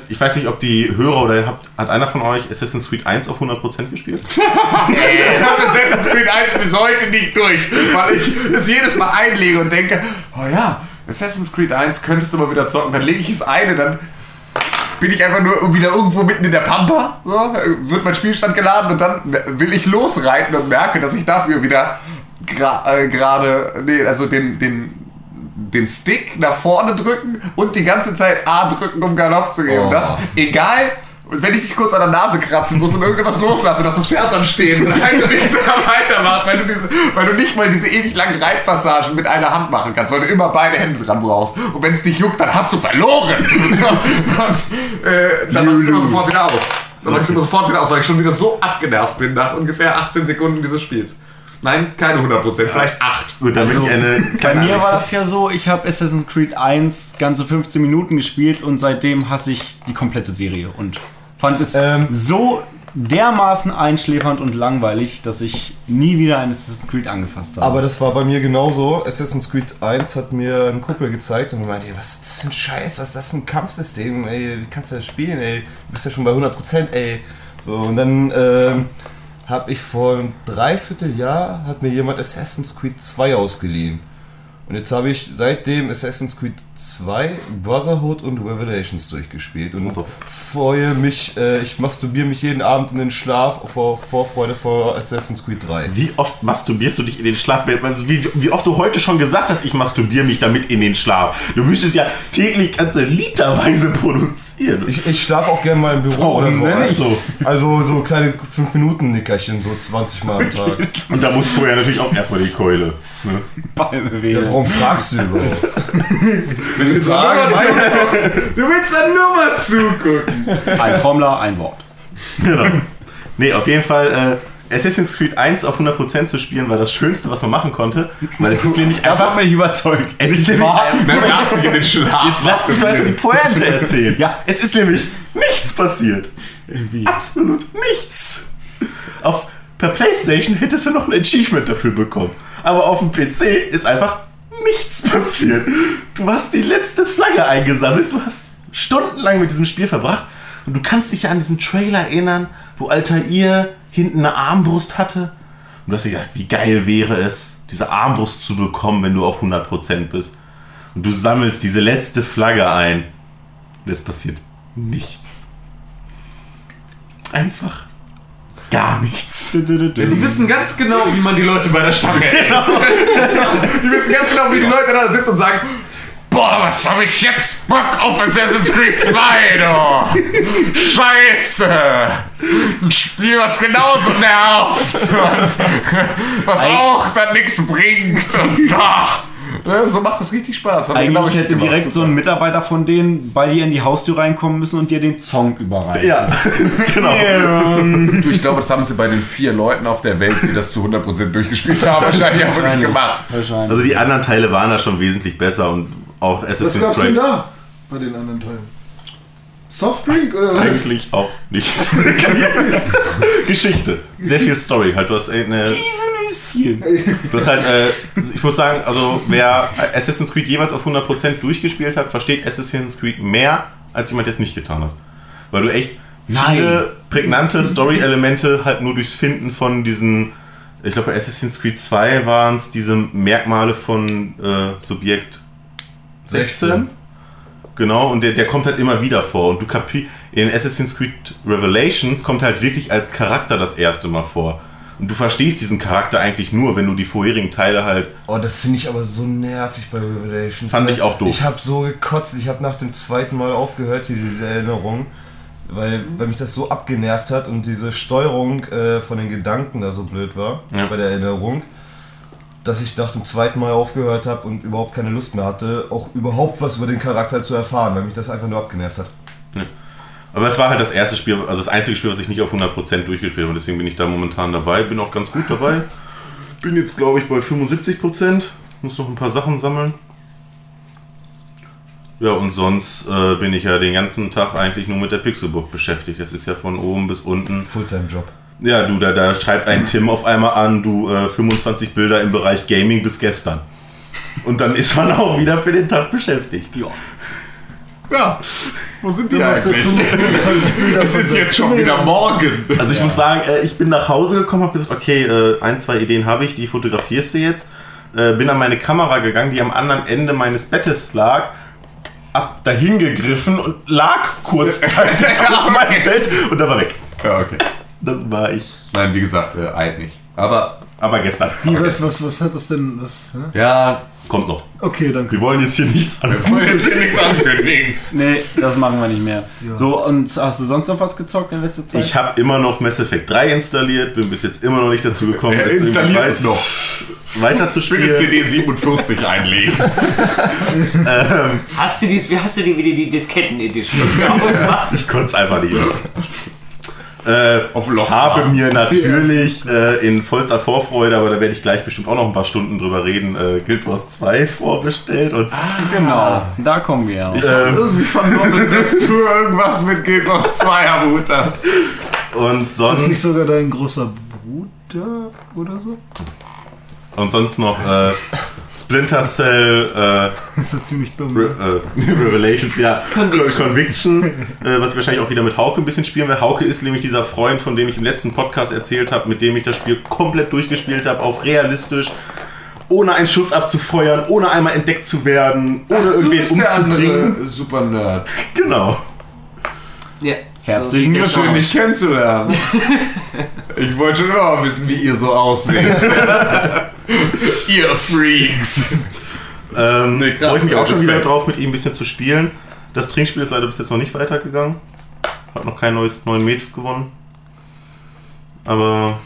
F: Ich weiß nicht, ob die Hörer oder habt, hat einer von euch Assassin's Creed 1 auf 100% gespielt?
E: Ich habe Assassin's Creed 1 bis heute nicht durch, weil ich es jedes Mal einlege und denke, oh ja, Assassin's Creed 1 könntest du mal wieder zocken. Dann lege ich es ein und dann bin ich einfach nur wieder irgendwo mitten in der Pampa, so, wird mein Spielstand geladen und dann will ich losreiten und merke, dass ich dafür wieder gra- äh, gerade, nee, also den, den, den Stick nach vorne drücken und die ganze Zeit A drücken, um Galopp zu gehen. Und das, egal, wenn ich mich kurz an der Nase kratzen muss und irgendwas loslasse, dass das Pferd dann stehen bleibt und nicht mehr weitermacht, weil du, diese, weil du nicht mal diese ewig langen Reitpassagen mit einer Hand machen kannst, weil du immer beide Hände dran brauchst. Und wenn es dich juckt, dann hast du verloren. und, äh, dann mach ich es immer sofort wieder aus. Dann mach ich es immer sofort wieder aus, weil ich schon wieder so abgenervt bin nach ungefähr 18 Sekunden dieses Spiels. Nein, keine 100%, vielleicht 8.
F: Gut, damit ich eine.
C: Also, Bei mir war das ja so, ich habe Assassin's Creed 1 ganze 15 Minuten gespielt und seitdem hasse ich die komplette Serie und fand es
H: Ähm.
C: so dermaßen einschläfernd und langweilig, dass ich nie wieder ein Assassin's Creed angefasst habe.
H: Aber das war bei mir genauso. Assassin's Creed 1 hat mir ein Kumpel gezeigt und meinte, ey, was ist das für ein Scheiß, was ist das für ein Kampfsystem, ey, wie kannst du das spielen, ey, du bist ja schon bei 100%, ey. So, und dann ähm, habe ich vor einem Dreivierteljahr, hat mir jemand Assassin's Creed 2 ausgeliehen. Und jetzt habe ich seitdem Assassin's Creed 2, Brotherhood und Revelations durchgespielt und
F: Also.
H: freue mich, äh, ich masturbiere mich jeden Abend in den Schlaf vor Vorfreude vor Assassin's Creed 3.
F: Wie oft masturbierst du dich in den Schlaf? Wie, wie oft du heute schon gesagt hast, ich masturbiere mich damit in den Schlaf. Du müsstest ja täglich ganze literweise produzieren.
H: Ich, ich schlafe auch gerne mal im Büro
F: Warum
H: oder so. Also, also so kleine 5-Minuten-Nickerchen, so 20 Mal am Tag.
F: Und da muss vorher natürlich auch erstmal die Keule. Ne?
C: Beine weh.
H: Warum fragst du überhaupt?
E: Will ich sagen, du willst dann nur mal zugucken.
C: Ein Trommler, ein Wort.
F: Genau. Nee, auf jeden Fall äh, Assassin's Creed 1 auf 100% zu spielen war das Schönste, was man machen konnte. Weil es ist nämlich
C: Davon
F: einfach...
C: bin ich überzeugt.
F: Es ist nämlich
E: du in den Schlaf.
F: Jetzt lass mich doch erst mal die Pointe erzählen.
C: Ja.
F: Es ist nämlich nichts passiert. Absolut nichts. Auf Per Playstation hättest du noch ein Achievement dafür bekommen. Aber auf dem PC ist einfach nichts passiert. Du hast die letzte Flagge eingesammelt, du hast stundenlang mit diesem Spiel verbracht und du kannst dich ja an diesen Trailer erinnern, wo Altair hinten eine Armbrust hatte. Und du hast dir gedacht, wie geil wäre es, diese Armbrust zu bekommen, wenn du auf 100% bist. Und du sammelst diese letzte Flagge ein. Und es passiert nichts. Einfach gar nichts.
E: Die wissen ganz genau, wie man die Leute bei der Stange hält. die wissen ganz genau, wie die Leute da sitzen und sagen, Boah, was habe ich jetzt Bock auf Assassin's Creed 2, du? Scheiße! Ein Spiel, was genauso nervt. was auch dann nichts bringt. Und, ach, ne, so macht das richtig Spaß. Glaub
C: Eigentlich
E: ich,
C: hätte
E: gemacht,
C: direkt so ein Mitarbeiter von denen bei dir in die Haustür reinkommen müssen und dir den Song überreichen.
F: Ja, genau.
E: Du, ich glaube, das haben sie bei den vier Leuten auf der Welt, die das zu 100% durchgespielt haben, wahrscheinlich auch wirklich gemacht.
C: Wahrscheinlich.
F: Also die anderen Teile waren da schon wesentlich besser und auch
D: Was
F: Assassin's
D: gab's denn
F: Creed
D: da bei den anderen Teilen? Softdrink oder was?
F: eigentlich auch nichts. Geschichte. Sehr viel Story. Halt, du hast eine. Du hast halt, äh, ich muss sagen, also wer Assassin's Creed jeweils auf 100% durchgespielt hat, versteht Assassin's Creed mehr, als jemand, der es nicht getan hat. Weil du echt viele prägnante Story-Elemente halt nur durchs Finden von diesen, ich glaube bei Assassin's Creed 2 waren es diese Merkmale von äh, Subjekt 16. Genau, und der, der kommt halt immer wieder vor. Und du kapi in Assassin's Creed Revelations kommt halt wirklich als Charakter das erste Mal vor. Und du verstehst diesen Charakter eigentlich nur, wenn du die vorherigen Teile halt.
H: Oh, das finde ich aber so nervig bei Revelations.
F: Fand
H: ne?
F: ich auch doof.
H: Ich habe so gekotzt. Ich habe nach dem zweiten Mal aufgehört, hier diese Erinnerung. Weil, weil mich das so abgenervt hat und diese Steuerung äh, von den Gedanken da so blöd war
F: Ja.
H: bei der Erinnerung, dass ich nach dem zweiten Mal aufgehört habe und überhaupt keine Lust mehr hatte, auch überhaupt was über den Charakter zu erfahren, weil mich das einfach nur abgenervt hat.
F: Aber es war halt das erste Spiel, also das einzige Spiel, was ich nicht auf 100% durchgespielt habe. Deswegen bin ich da momentan dabei. Bin auch ganz gut dabei. Bin jetzt, glaube ich, bei 75%. Muss noch ein paar Sachen sammeln. Ja, und sonst äh, bin ich ja den ganzen Tag eigentlich nur mit der Pixelbook beschäftigt. Das ist ja von oben bis unten.
H: Fulltime-Job.
F: Ja, du, da, da schreibt ein Tim auf einmal an, du äh, 25 Bilder im Bereich Gaming bis gestern. Und dann ist man auch wieder für den Tag beschäftigt. Ja.
E: Ja, wo sind die eigentlich?
D: 25 Bilder
E: Es ist jetzt schon wieder morgen.
F: Also ich muss sagen, äh, ich bin nach Hause gekommen, habe gesagt, okay, äh, ein, zwei Ideen habe ich, die fotografierst du jetzt. Äh, bin an meine Kamera gegangen, die am anderen Ende meines Bettes lag, ab dahin gegriffen und lag kurzzeitig auf meinem Bett und dann war weg.
E: Ja, okay.
F: Dann war ich.
E: Nein, wie gesagt, äh, alt nicht. Aber,
F: Aber gestern.
D: Wie, was, was, was hat das denn? Was, hä?
E: ja,
F: Kommt noch.
D: Okay, danke.
F: Wir wollen jetzt hier nichts
E: wir wollen jetzt hier nichts ankündigen.
C: Nee, das machen wir nicht mehr. So, und hast du sonst noch was gezockt in letzter Zeit?
F: Ich habe immer noch Mass Effect 3 installiert, bin bis jetzt immer noch nicht dazu gekommen,
E: Er
F: es irgendwie
E: installiert es noch.
F: weiter zu
E: Ich will
F: spielen.
E: CD 47 einlegen.
G: Hast du dies, wie hast du die wieder die Disketten Edition gemacht?
F: Ich konnte es einfach nicht. Äh,
E: Auf Loch
F: habe
E: fahren.
F: mir natürlich äh, in vollster Vorfreude, aber da werde ich gleich bestimmt auch noch ein paar Stunden drüber reden, äh, Guild Wars 2 vorbestellt und
C: genau, da kommen wir ja.
F: ähm,
E: Irgendwie vernommen, dass du irgendwas mit Guild Wars 2 am Hut hast.
F: und
D: Ist das nicht sogar dein großer Bruder oder so?
F: Und sonst noch äh, Splinter Cell äh,
D: Das ist ziemlich dumm.
F: Re äh, Revelations, ja, Conviction, äh, was ich wahrscheinlich auch wieder mit Hauke ein bisschen spielen werde. Hauke ist nämlich dieser Freund, von dem ich im letzten Podcast erzählt habe, mit dem ich das Spiel komplett durchgespielt habe, auf realistisch, ohne einen Schuss abzufeuern, ohne einmal entdeckt zu werden, ohne
E: Du
F: irgendwen umzubringen.
E: Super Nerd.
F: Genau.
G: Ja.
C: Herzlichen
G: So aus.
E: dich kennenzulernen. Ich wollte schon immer mal wissen, wie ihr so aussieht. ihr Freaks.
F: Ähm,
E: Nee,
F: Freue ich mich auch schon wieder drauf, mit ihm ein bisschen zu spielen. Das Trinkspiel ist leider bis jetzt noch nicht weitergegangen. Hat noch kein neues neuen Met gewonnen. Aber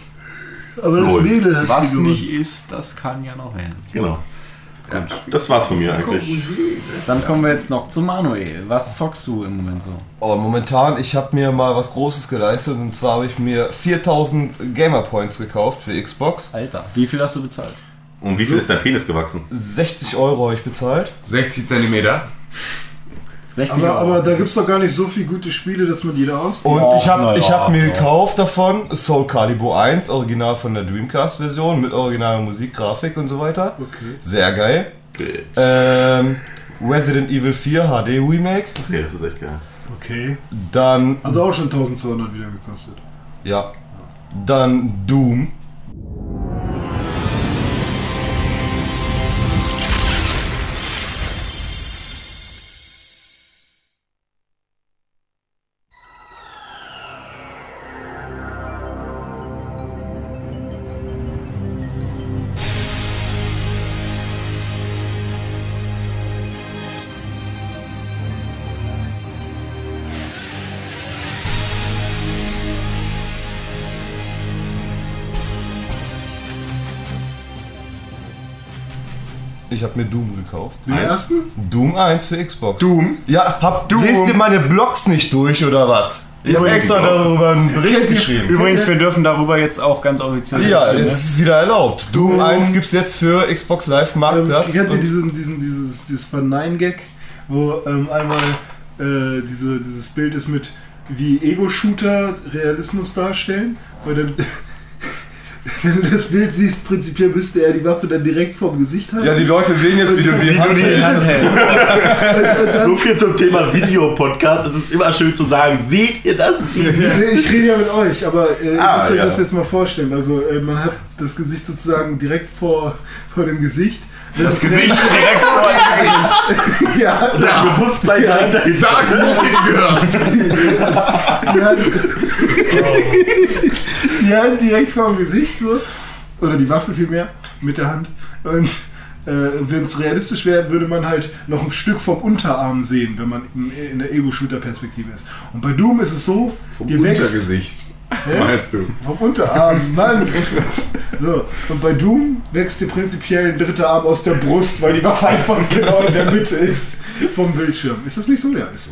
D: Aber das. Mädel hat
C: Was
D: gewonnen.
C: nicht ist, das kann ja noch werden.
F: genau. Das war's von mir eigentlich.
C: Dann kommen wir jetzt noch zu Manuel. Was zockst du im Moment so?
H: Oh, momentan, ich habe mir mal was Großes geleistet und zwar habe ich mir 4000 Gamer Points gekauft für Xbox.
C: Alter, wie viel hast du bezahlt?
F: Und wie viel ist dein Penis gewachsen?
H: 60 Euro habe ich bezahlt.
E: 60 Zentimeter.
C: 60
D: Aber,
C: Euro.
D: aber da gibt es doch gar nicht so viele gute Spiele, dass man jeder aus.
H: Und ich habe ich
C: ja,
H: hab mir gekauft davon Soul Calibur 1, original von der Dreamcast-Version, mit originaler Musik, Grafik und so weiter.
D: Okay.
H: Sehr geil.
F: Okay,
H: Ähm, Resident Evil 4 HD Remake.
F: okay, das ist echt geil.
D: Okay.
H: Dann,
D: Also auch schon 1200 wieder gekostet.
H: ja, dann Doom. Mir Doom gekauft.
D: Den ersten?
H: Doom 1 für Xbox.
C: Doom?
H: Ja, hab,
C: Doom.
H: lest ihr meine Blogs nicht durch oder was? Ich habe extra darüber einen Bericht geschrieben.
C: Übrigens, wir dürfen darüber jetzt auch ganz offiziell.
H: Ja,
C: reden, ne?
H: jetzt ist es wieder erlaubt. Doom
D: Doom.
H: 1 gibt's jetzt für Xbox Live
D: Ähm,
H: Marktplatz.
D: kennt ihr diesen, diesen, dieses, dieses Vernein-Gag, wo ähm, einmal äh, diese, dieses Bild ist mit wie Ego-Shooter Realismus darstellen? Und dann, wenn du das Bild siehst, prinzipiell müsste er die Waffe dann direkt vorm Gesicht halten.
H: ja, die Leute sehen jetzt, wie du die Hand hältst.
F: So viel zum Thema Videopodcast. Es ist immer schön zu sagen, seht ihr das Video?
D: Ich rede ja mit euch, aber äh, ihr
F: Ah,
D: müsst euch
F: ja.
D: das jetzt mal vorstellen. Also äh, man hat das Gesicht sozusagen direkt vor, vor dem Gesicht.
C: Das Gesicht direkt vor dem Gesicht.
D: Ja,
F: Das Bewusstsein dahinter.
E: Da muss hingehört.
D: die Hand, direkt vor dem Gesicht so. Oder die Waffe vielmehr mit der Hand. Und äh, wenn es realistisch wäre, würde man halt noch ein Stück vom Unterarm sehen, wenn man in, in der Ego-Shooter-Perspektive ist. Und bei Doom ist es so, dir wächst
E: Untergesicht.
D: Hä?
E: Meinst du?
D: vom Unterarm, Mann. So, und bei Doom wächst dir prinzipiell ein dritter Arm aus der Brust, weil die Waffe einfach genau in der Mitte ist vom Bildschirm. Ist das nicht so? Ja, ist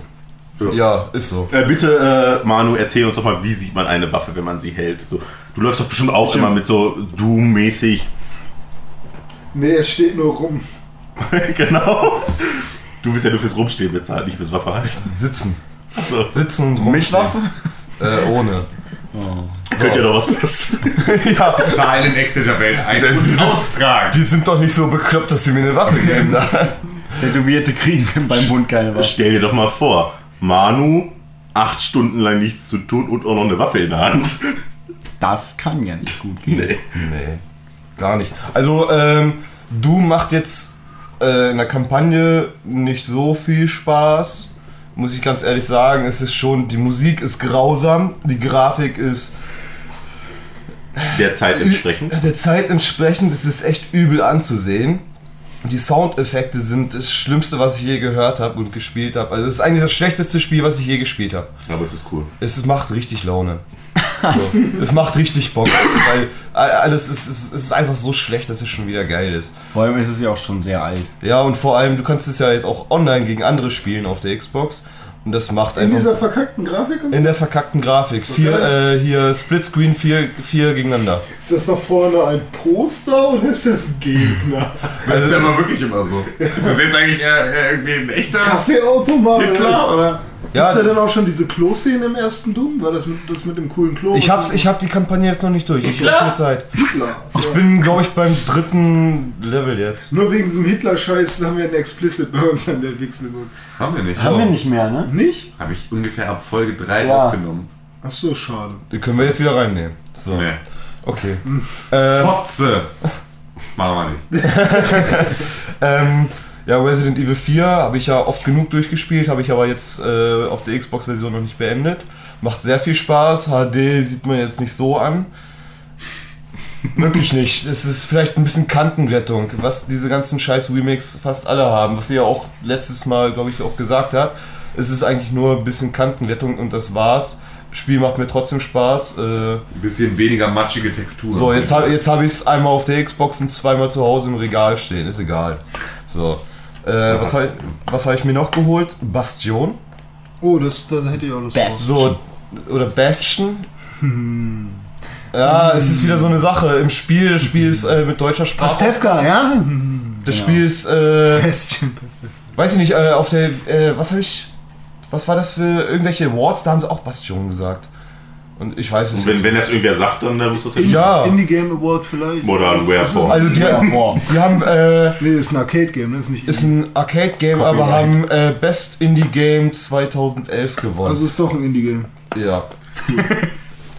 D: so.
H: Ja, ist so.
F: Äh, bitte, äh, Manu, erzähl uns doch mal, wie sieht man eine Waffe, wenn man sie hält? So, du läufst doch bestimmt auch immer mit so Doom-mäßig.
D: Nee, es steht nur rum.
F: genau. Du bist ja nur fürs Rumstehen bezahlt, nicht fürs Waffe halten.
H: Sitzen.
F: So.
H: Sitzen und rumstehen. Äh, ohne.
F: Könnte ja doch was passen.
H: ja,
E: Zahlen in Excel-Tabellen ein
H: Die
E: und
H: sind-
E: austragen.
H: die sind doch nicht so bekloppt, dass sie mir eine Waffe geben. Nein.
C: Tätowierte kriegen beim Bund keine Waffe.
F: Stell dir doch mal vor, Manu, acht Stunden lang nichts zu tun und auch noch eine Waffe in der Hand.
C: Das kann ja nicht gut gehen.
F: Nee.
H: Nee, gar nicht. Also, ähm, Doom macht jetzt äh, in der Kampagne nicht so viel Spaß. Muss ich ganz ehrlich sagen, es ist schon, die Musik ist grausam, die Grafik ist
F: Der Zeit entsprechend.
H: der Zeit entsprechend, es ist echt übel anzusehen. Die Soundeffekte sind das Schlimmste, was ich je gehört habe und gespielt habe. Also es ist eigentlich das schlechteste Spiel, was ich je gespielt habe.
F: Aber es ist cool.
H: Es macht richtig Laune. So. es macht richtig Bock, weil alles ist, es ist einfach so schlecht, dass es schon wieder geil ist.
C: Vor allem ist es ja auch schon sehr alt.
H: Ja, und vor allem, du kannst es ja jetzt auch online gegen andere spielen auf der Xbox. Und das macht
D: In
H: einfach.
D: dieser verkackten Grafik?
H: in der verkackten Grafik. Vier, äh, hier Splitscreen, vier, vier gegeneinander.
D: Ist das da vorne ein Poster oder ist das ein Gegner?
E: Das ist ja mal wirklich immer so. Ist das jetzt eigentlich eher, eher irgendwie ein echter
D: Kaffeeautomat?
E: Hitler oder?
D: Gibt's
H: Ja,
D: da denn auch schon diese Klo-Szene im ersten Doom? War das mit, das mit dem coolen Klo?
H: ich, hab's, ich hab die Kampagne jetzt noch nicht durch. Ich lass mir Zeit.
D: Hitler.
H: Ich bin, glaube ich, beim dritten Level jetzt.
D: Nur wegen diesem Hitler-Scheiß haben wir einen Explicit bei uns an der Wixelburg.
E: Haben wir nicht.
C: Haben wir nicht mehr, ne?
D: Nicht?
E: Habe ich ungefähr ab Folge 3
C: Ja.
E: rausgenommen.
D: Ach so, schade.
H: Die können wir jetzt wieder reinnehmen. So.
E: Nee.
H: Okay. Ähm,
E: Fotze! Machen wir nicht.
H: Ähm, ja, Resident Evil 4 habe ich ja oft genug durchgespielt, habe ich aber jetzt äh, auf der Xbox-Version noch nicht beendet. Macht sehr viel Spaß. HD sieht man jetzt nicht so an. Wirklich nicht. Es ist vielleicht ein bisschen Kantenglättung, was diese ganzen scheiß Remakes fast alle haben. Was ihr ja auch letztes Mal, glaube ich, auch gesagt habt. Es ist eigentlich nur ein bisschen Kantenglättung und das war's. Spiel macht mir trotzdem Spaß. Äh,
E: Ein bisschen weniger matschige Texturen.
H: so, jetzt, hab- jetzt habe ich es einmal auf der Xbox und zweimal zu Hause im Regal stehen. Ist egal. So. Äh, was habe was hab ich mir noch geholt? Bastion.
D: Oh, das, das hätte ich auch Lust drauf.
H: So. Oder Bastion. Ja, es ist wieder so eine Sache. Im Spiel, das Spiel ist äh, mit deutscher Sprache.
D: Pastewka, ja?
H: Das Spiel ist, äh,
D: Pestchen, Pestchen.
H: weiß ich nicht, äh, auf der, äh, was habe ich? was war das für irgendwelche Awards? Da haben sie auch Bastion gesagt. Und ich weiß es
F: Und wenn, wenn das irgendwer sagt, dann, muss das ja
H: Ja.
D: Indie Game Award vielleicht.
F: Modern Warfare.
H: Also die, die haben, äh,
D: Nee, ist ein Arcade-Game, das ist nicht
H: ist
D: Indie.
H: ein Arcade-Game, aber haben äh, Best Indie Game 2011 gewonnen.
D: Also ist doch ein Indie-Game.
H: ja.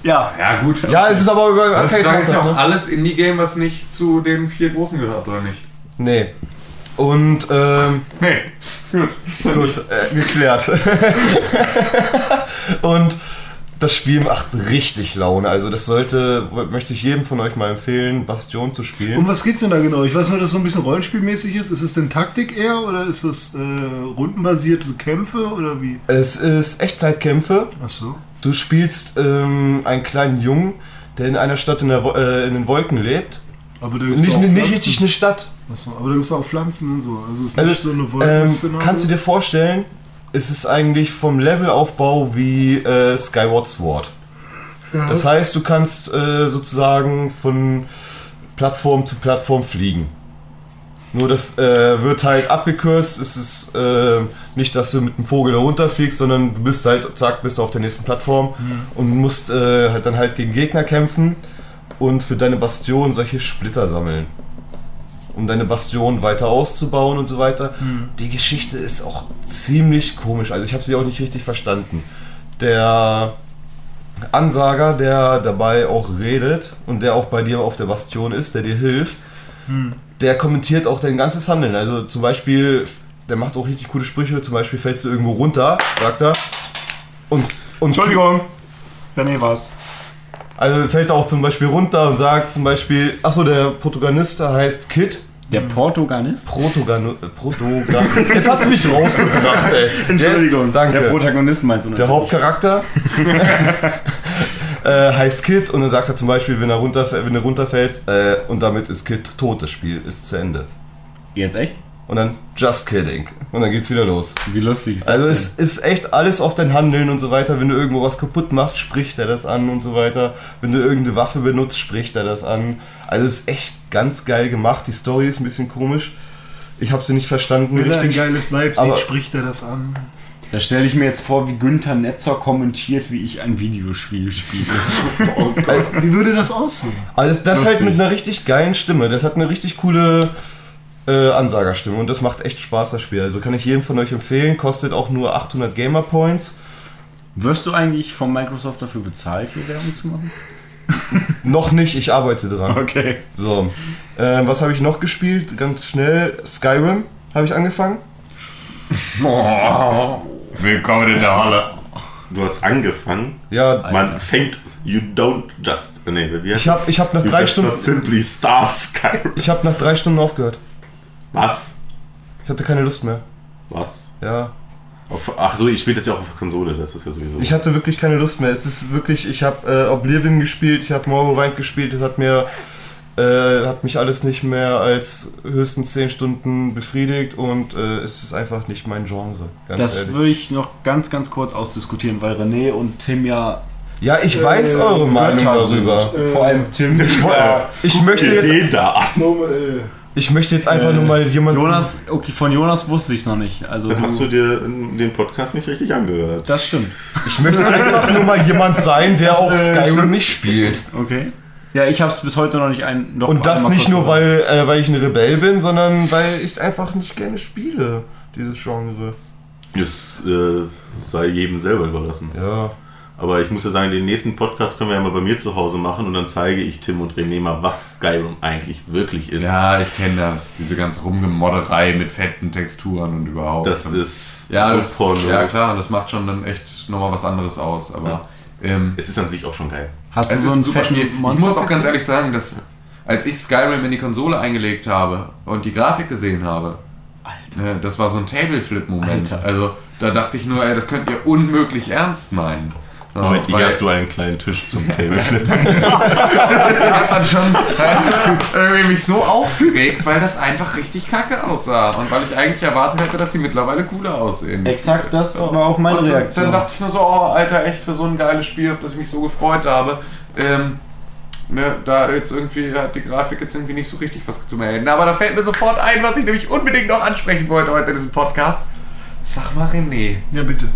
C: Ja,
E: Ja, gut.
H: ja, es ist aber über ein
E: Heutzutage ist ja auch
H: Arcade. Ne?
E: alles Indie-Game, was nicht zu den vier Großen gehört, oder nicht?
H: Nee. Und, ähm,
E: Nee. Gut.
H: Gut, äh, geklärt. und das Spiel macht richtig Laune. Also das sollte, möchte ich jedem von euch mal empfehlen, Bastion zu
D: Um
H: spielen.
D: was geht's denn da genau? Ich weiß nur, dass es so ein bisschen rollenspielmäßig ist. Ist es denn Taktik eher oder ist das äh, rundenbasierte Kämpfe oder wie?
H: Es ist Echtzeitkämpfe.
D: Achso.
H: Du spielst ähm, einen kleinen Jungen, der in einer Stadt in, der, äh, in den Wolken lebt.
D: Aber da gibt's
H: Nicht,
D: auch
H: nicht richtig eine Stadt.
D: Achso, aber da gibt es auch Pflanzen und so. Also es ist
H: Also,
D: nicht so eine
H: ähm,
D: Wolken.
H: kannst du dir vorstellen, es ist eigentlich vom Levelaufbau wie äh, Skyward Sword. Das heißt, du kannst äh, sozusagen von Plattform zu Plattform fliegen. Nur das äh, wird halt abgekürzt. Es ist äh, nicht, dass du mit dem Vogel da runterfliegst, sondern du bist halt, zack, bist du auf der nächsten Plattform und musst äh, halt dann halt gegen Gegner kämpfen und für deine Bastion solche Splitter sammeln. Um deine Bastion weiter auszubauen und so weiter. Die Geschichte ist auch ziemlich komisch. Also ich habe sie auch nicht richtig verstanden. Der Ansager, der dabei auch redet und der auch bei dir auf der Bastion ist, der dir hilft, der kommentiert auch dein ganzes Handeln. Also zum Beispiel, der macht auch richtig coole Sprüche. Zum Beispiel fällst du irgendwo runter, sagt er. Und, und
C: Entschuldigung. René was.
H: Also fällt er auch zum Beispiel runter und sagt zum Beispiel, achso, der Protagonist der heißt Kid.
C: Der Portuganist?
H: Protogan Protogan Jetzt hast du mich rausgebracht, ey.
C: Entschuldigung.
H: Der, danke.
C: Der Protagonist meinst du
H: Der
C: natürlich.
H: Hauptcharakter äh, heißt Kid und dann sagt er zum Beispiel, wenn er runterfällt, wenn du runterfällst äh, und damit ist Kid tot, das Spiel ist zu Ende.
C: Jetzt echt?
H: Und dann just kidding. Und dann geht's wieder los.
C: Wie lustig ist das
H: Also
C: denn?
H: es ist echt alles auf dein Handeln und so weiter. Wenn du irgendwo was kaputt machst, spricht er das an und so weiter. Wenn du irgendeine Waffe benutzt, spricht er das an. Also es ist echt ganz geil gemacht. Die Story ist ein bisschen komisch. Ich habe sie nicht verstanden.
D: Wenn er ein
H: richtig.
D: geiles Vibe
H: Aber-
D: sieht, spricht er das an.
C: Da stelle ich mir jetzt vor, wie Günther Netzer kommentiert, wie ich ein Videospiel spiele.
D: Wie würde das aussehen?
H: Also das, das halt mit einer richtig geilen Stimme. Das hat eine richtig coole äh, Ansagerstimme und das macht echt Spaß, das Spiel. Also kann ich jedem von euch empfehlen. Kostet auch nur 800 Gamer Points.
C: Wirst du eigentlich von Microsoft dafür bezahlt, hier Werbung zu machen?
H: Noch nicht, ich arbeite dran.
C: Okay.
H: So, äh, was habe ich noch gespielt? Ganz schnell. Skyrim habe ich angefangen.
E: Willkommen in der Halle.
F: Du hast angefangen.
H: Ja,
F: Man fängt. You don't just. Nee, wie heißt
H: ich habe ich hab nach
F: You
H: drei
F: just
H: Stunden.
F: not simply star Skyrim.
H: Ich habe nach drei Stunden aufgehört.
F: Was?
H: Ich hatte keine Lust mehr.
F: Was?
H: Ja,
F: Auf, ach so, ich spiele das ja auch auf Konsole, das ist ja sowieso.
H: ich hatte wirklich keine Lust mehr. Es ist wirklich, ich habe äh, Oblivion gespielt, ich habe Morrowind gespielt. Das hat mir äh, hat mich alles nicht mehr als höchstens 10 Stunden befriedigt und äh, es ist einfach nicht mein Genre. Ganz
C: Das würde ich noch ganz, ganz kurz ausdiskutieren, weil René und Tim ja
H: Ja, ich weiß
D: Äh,
H: eure Meinung
C: Götter sind.
H: darüber.
C: Vor allem Tim.
F: Ja,
H: Ich möchte jetzt,
F: Idee da.
H: Ich möchte jetzt einfach nur mal jemanden.
C: Jonas, okay, von Jonas wusste ich es noch nicht. Also
F: Dann hast du dir den Podcast nicht richtig angehört.
C: das stimmt.
H: Ich möchte einfach nur mal jemand sein, der auch
C: äh,
H: Skyrim
C: stimmt.
H: nicht spielt.
C: Okay. Ja, ich habe es bis heute noch nicht ein. Noch
H: Und das nicht nur, weil, äh, weil ich ein Rebell bin, sondern weil ich einfach nicht gerne spiele, dieses Genre.
F: Das äh, sei jedem selber überlassen.
H: Ja.
F: Aber ich muss ja sagen, den nächsten Podcast können wir ja mal bei mir zu Hause machen und dann zeige ich Tim und René mal, was Skyrim eigentlich wirklich ist.
E: Ja, ich kenne das. Diese ganze Rumgemodderei mit fetten Texturen und überhaupt.
F: Das ist
E: ja,
F: so
E: das, ja klar, das macht schon dann echt nochmal was anderes aus. Aber ähm,
F: Es ist an sich auch schon geil.
C: Hast du
E: es
C: so
E: ist
C: einen
E: ein super Spiel. Ich muss auch ganz ehrlich sagen, dass als ich Skyrim in die Konsole eingelegt habe und die Grafik gesehen habe, Alter. das war so ein Tableflip-Moment. Also da dachte ich nur, ey, das könnt ihr unmöglich ernst meinen.
F: Moment, hier hast du einen kleinen Tisch zum Tableflip.
E: Ich hab dann schon, weißt du, irgendwie mich so aufgeregt, weil das einfach richtig kacke aussah. Und weil ich eigentlich erwartet hätte, dass sie mittlerweile cooler aussehen.
C: Exakt, das war auch meine
E: und dann,
C: Reaktion.
E: Dann dachte ich nur so, oh, Alter, echt für so ein geiles Spiel, auf das ich mich so gefreut habe. Ähm, ne, da jetzt irgendwie hat die Grafik jetzt irgendwie nicht so richtig was zu melden. Aber da fällt mir sofort ein, was ich nämlich unbedingt noch ansprechen wollte heute in diesem Podcast. Sag mal, René,
D: Ja, bitte.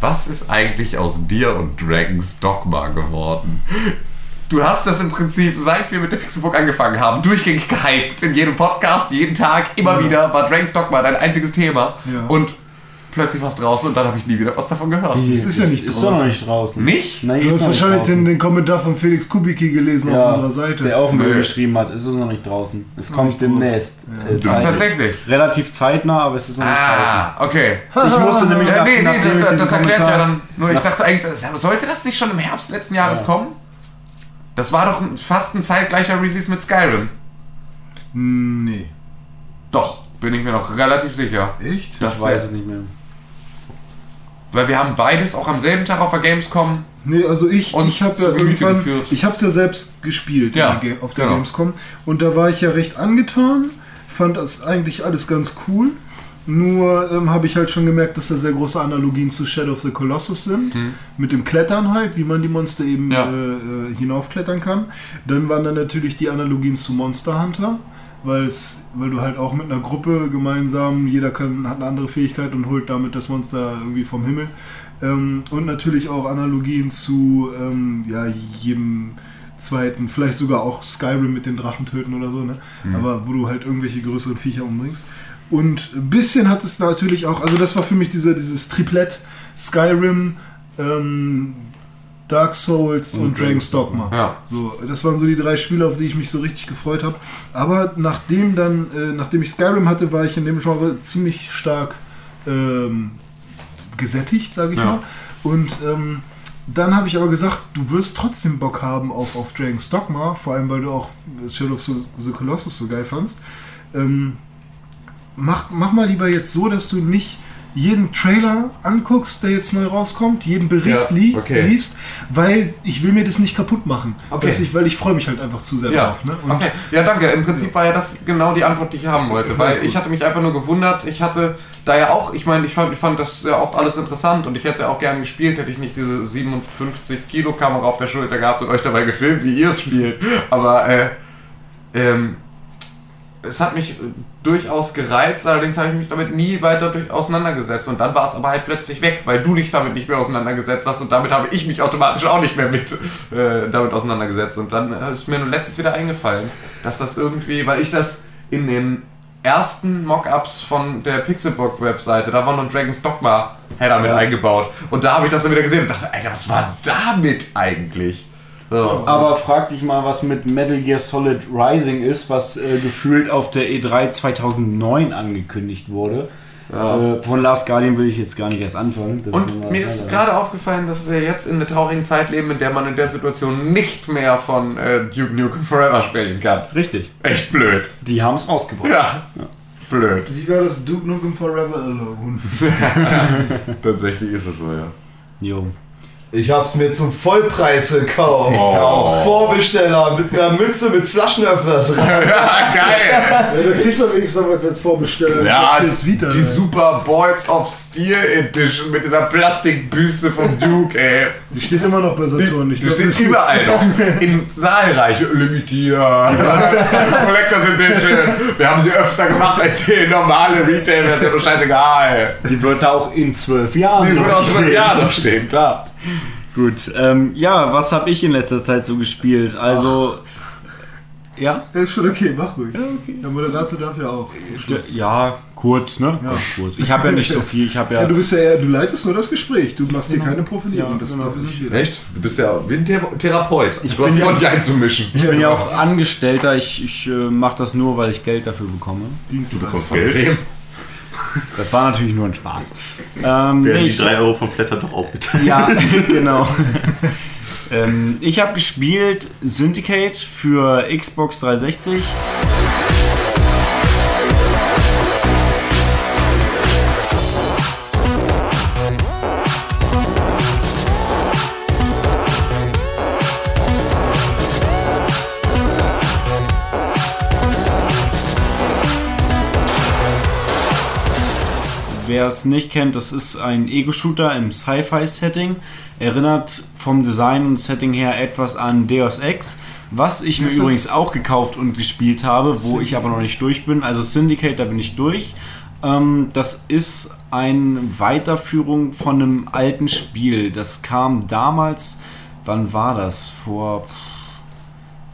E: Was ist eigentlich aus dir und Dragons Dogma geworden? Du hast das im Prinzip, seit wir mit der Pixelbook angefangen haben, durchgängig gehypt. In jedem Podcast, jeden Tag, immer wieder war Dragons Dogma dein einziges Thema.
D: Ja.
E: Und plötzlich warst draußen und dann habe ich nie wieder was davon gehört.
D: Es ist ja nicht
C: ist doch noch
D: draußen.
C: nicht draußen.
E: Nicht?
C: Nein,
D: Du hast wahrscheinlich den,
C: draußen.
D: den Kommentar von Felix Kubicki gelesen
C: ja,
D: auf unserer Seite.
C: Der auch Müll geschrieben hat, ist es noch nicht draußen. Es kommt
D: draußen.
C: demnächst. Äh,
E: Du,
C: zeitlich.
E: tatsächlich.
C: Relativ zeitnah, aber es ist noch nicht
E: Ah, okay.
C: draußen. Ich musste nämlich
E: Ja,
C: nach,
E: nee, nee,
C: nachdem ich
E: das, das erklärt ja
C: Kommentar-
E: dann. Nur ich
C: nach-
E: dachte eigentlich, das, sollte das nicht schon im Herbst letzten Jahres kommen? Das war doch fast ein zeitgleicher Release mit Skyrim.
D: Nee.
E: Doch, bin ich mir noch relativ sicher.
D: Echt?
E: Das
C: Ich weiß es nicht mehr.
E: Weil wir haben beides auch am selben Tag auf der Gamescom.
D: Nee, also ich, ich habe ja irgendwann,
E: geführt.
D: ich habe es ja selbst gespielt
E: Ja,
D: der auf der
E: genau.
D: Gamescom und da war ich ja recht angetan, fand das eigentlich alles ganz cool. Nur ähm, habe ich halt schon gemerkt, dass da sehr große Analogien zu Shadow of the Colossus sind. Mit dem Klettern halt, wie man die Monster eben
E: Mhm. Ja.
D: äh, äh, hinaufklettern kann. Dann waren dann natürlich die Analogien zu Monster Hunter, weil du halt auch mit einer Gruppe gemeinsam, jeder kann, hat eine andere Fähigkeit und holt damit das Monster irgendwie vom Himmel. Ähm, und natürlich auch Analogien zu ähm, ja, jedem zweiten, vielleicht sogar auch Skyrim mit den Drachen töten oder so, ne? Aber wo du halt irgendwelche größeren Viecher umbringst. Und ein bisschen hat es natürlich auch, also das war für mich diese, dieses Triplett Skyrim, ähm, Dark Souls und, Dragon's Dogma.
E: Ja.
D: So, das waren so die drei Spiele, auf die ich mich so richtig gefreut habe. Aber nachdem dann, äh, nachdem ich Skyrim hatte, war ich in dem Genre ziemlich stark ähm, gesättigt, sage ich
E: Ja.
D: mal. Und ähm, dann habe ich aber gesagt, du wirst trotzdem Bock haben auf, auf Dragon's Dogma, vor allem weil du auch Shadow of the, the Colossus so geil fandst. Ähm, mach, mach mal lieber jetzt so, dass du nicht jeden Trailer anguckst, der jetzt neu rauskommt, jeden Bericht
E: Ja,
D: li
E: okay.
D: liest, weil ich will mir das nicht kaputt machen.
E: Okay.
D: Ich, weil ich freue mich halt einfach zu sehr
E: Ja.
D: drauf. Ne?
E: Okay. Ja, danke. Im Prinzip war ja das genau die Antwort, die ich haben wollte. Weil ich hatte mich einfach nur gewundert. Ich hatte da ja auch, ich meine, ich fand, ich fand das ja auch alles interessant und ich hätte es ja auch gerne gespielt, hätte ich nicht diese 57 Kilo Kamera auf der Schulter gehabt und euch dabei gefilmt, wie ihr es spielt. Aber äh, ähm, es hat mich äh, durchaus gereizt, allerdings habe ich mich damit nie weiter durch auseinandergesetzt. Und dann war es aber halt plötzlich weg, weil du dich damit nicht mehr auseinandergesetzt hast und damit habe ich mich automatisch auch nicht mehr mit äh, damit auseinandergesetzt. Und dann ist mir nur letztens wieder eingefallen, dass das irgendwie, weil ich das in den ersten Mockups von der Pixelbook-Webseite, da war noch Dragon's Dogma Header mit eingebaut. Und da habe ich das dann wieder gesehen und dachte, Alter, was war damit eigentlich? So.
C: Aber frag dich mal, was mit Metal Gear Solid Rising ist, was äh, gefühlt auf der E3 2009 angekündigt wurde. Äh, von Last Guardian will ich jetzt gar nicht erst anfangen. Das ist
E: Und
C: immer-
E: mir ist gerade aufgefallen, dass wir jetzt in einer traurigen Zeit leben, in der man in der Situation nicht mehr von äh, Duke Nukem Forever sprechen kann.
C: Richtig.
E: Echt blöd.
C: Die haben es rausgebracht.
E: Ja. Blöd.
D: Wie war das? Duke Nukem Forever Alone.
E: Tatsächlich ist es so, ja.
C: Jo.
H: Ich hab's mir zum Vollpreis gekauft.
E: Oh.
H: Vorbesteller mit einer Mütze mit Flaschenöffner dran.
E: ja, geil.
D: Ja, da kriegt man wenigstens noch was als Vorbesteller.
E: Ja,
D: das Vita.
E: die
D: ey.
E: Super Boys of Steel Edition mit dieser Plastikbüste von Duke, ey.
D: Die steht immer noch bei Saturn.
E: Die
D: glaub,
E: steht überall noch. In zahlreiche limitiert. Collectors Edition. Wir haben sie öfter gemacht als die normale Retail-Version. Scheißegal.
C: Die wird da auch in zwölf Jahren.
E: Die
C: noch
E: würde auch schon
C: stehen.
E: Jahr noch stehen, klar.
C: Gut, ähm, ja, was habe ich in letzter Zeit so gespielt? Also, ja,
D: Ja, ist schon okay, mach ruhig. Der Moderator darf ja auch.
C: ja, kurz, ne? Ganz kurz. Ich habe ja nicht so viel. Ich habe ja,
D: Ja, du bist ja du leitest nur das Gespräch. Du machst hier keine Profilierung.
C: Ja,
D: das
C: genau.
D: dafür sind wir.
E: Echt? Du bist ja wie ein Thera- Therapeut. Ich du hast dich
C: ja-
E: auch nicht einzumischen.
C: ich bin ja auch Angestellter. Ich, ich äh, mache das nur, weil ich Geld dafür bekomme.
D: Dienstleister.
F: bekommst Geld.
E: Problem.
C: Das war natürlich nur ein Spaß. Ähm,
F: Werden
C: nee,
F: die
C: ich,
F: 3 Euro vom Flatter doch aufgeteilt.
C: ja, genau. ähm, ich habe gespielt Syndicate für Xbox 360. Wer es nicht kennt, das ist ein Ego-Shooter im Sci-Fi-Setting. Erinnert vom Design und Setting her etwas an Deus Ex, was ich mir
D: Das
C: übrigens auch gekauft und gespielt habe, wo ich aber noch nicht durch bin. Also Syndicate, da bin ich durch. Ähm, das ist eine Weiterführung von einem alten Spiel. Das kam damals, wann war das? Vor.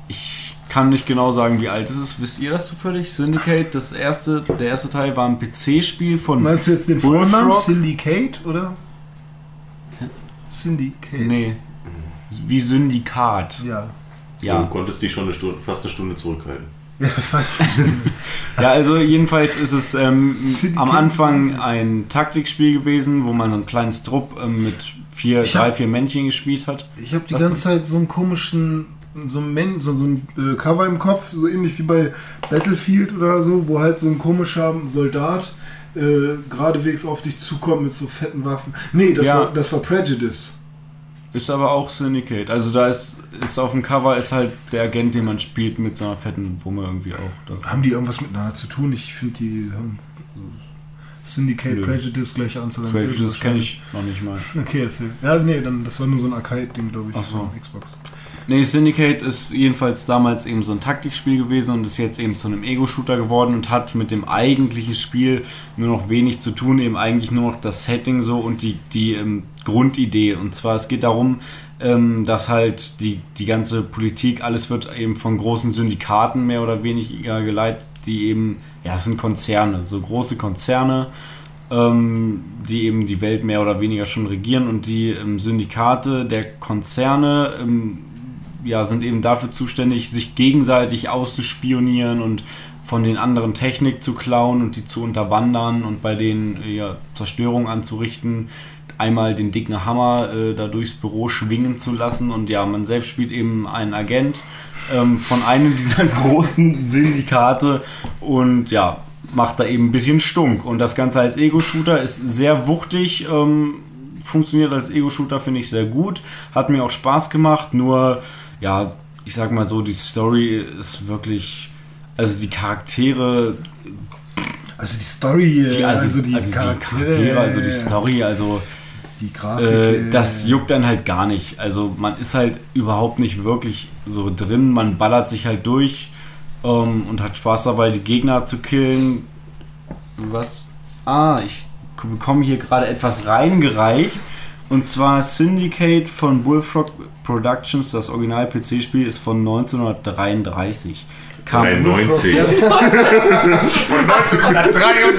C: Ich kann nicht genau sagen, wie alt es ist. Wisst ihr das zufällig? Syndicate, das erste, der erste Teil war ein PC-Spiel von.
D: Meinst du jetzt den? Vornamen Syndicate oder? Syndicate.
C: Nee. Wie Syndikat.
D: Ja.
C: Ja.
F: Du konntest dich schon eine Stunde, fast eine Stunde zurückhalten.
D: Ja, fast.
C: Ja, also jedenfalls ist es ähm,
D: Syndicate
C: am Anfang ein Taktikspiel gewesen, wo man so einen kleinen Trupp ähm, mit vier,
D: Ich hab-
C: drei, vier Männchen gespielt hat.
D: Ich habe die
C: Was
D: ganze Zeit so einen komischen, so ein, Men so, so ein äh, Cover im Kopf, so ähnlich wie bei Battlefield oder so, wo halt so ein komischer Soldat äh, geradewegs auf dich zukommt mit so fetten Waffen. Nee, das,
C: Ja.
D: war, das war Prejudice.
C: Ist aber auch Syndicate. Also da ist, ist auf dem Cover ist halt der Agent, den man spielt, mit so einer fetten Wumme irgendwie auch. Da.
D: Haben die irgendwas miteinander zu tun? Ich finde, die haben so Syndicate,
C: Nö.
D: Prejudice, gleiche Anzahl an
C: Prejudice kenne ich noch nicht mal.
D: Okay, erzähl. Ja, nee, dann, das war nur so ein Arcade-Ding, glaube ich,
C: Ach so.
D: Xbox.
C: Nee, Syndicate ist jedenfalls damals eben so ein Taktikspiel gewesen und ist jetzt eben zu einem Ego-Shooter geworden und hat mit dem eigentlichen Spiel nur noch wenig zu tun, eben eigentlich nur noch das Setting so und die, die ähm, Grundidee. Und zwar, es geht darum, ähm, dass halt die, die ganze Politik, alles wird eben von großen Syndikaten mehr oder weniger geleitet, die eben, ja, es sind Konzerne, so große Konzerne, ähm, die eben die Welt mehr oder weniger schon regieren und die ähm, Syndikate der Konzerne ähm, ja, sind eben dafür zuständig, sich gegenseitig auszuspionieren und von den anderen Technik zu klauen und die zu unterwandern und bei denen äh, ja, Zerstörung anzurichten, einmal den dicken Hammer äh, da durchs Büro schwingen zu lassen und ja, man selbst spielt eben einen Agent ähm, von einem dieser großen Syndikate und ja, macht da eben ein bisschen Stunk. Und das Ganze als Ego-Shooter ist sehr wuchtig, ähm, funktioniert als Ego-Shooter, finde ich sehr gut, hat mir auch Spaß gemacht, nur ja, ich sag mal so, die Story ist wirklich, also die Charaktere,
D: Also die Story,
C: die, also,
D: also, die,
C: also
D: Charaktere,
C: Charaktere, also die Story, also
D: die Grafik.
C: äh, das juckt dann halt gar nicht. Also man ist halt überhaupt nicht wirklich so drin, man ballert sich halt durch ähm, und hat Spaß dabei, die Gegner zu killen. Was? Ah, ich bekomme hier gerade etwas reingereicht. Und zwar Syndicate von Bullfrog Productions, das Original-PC-Spiel ist von 1933. Kam
F: 93.
E: 1933.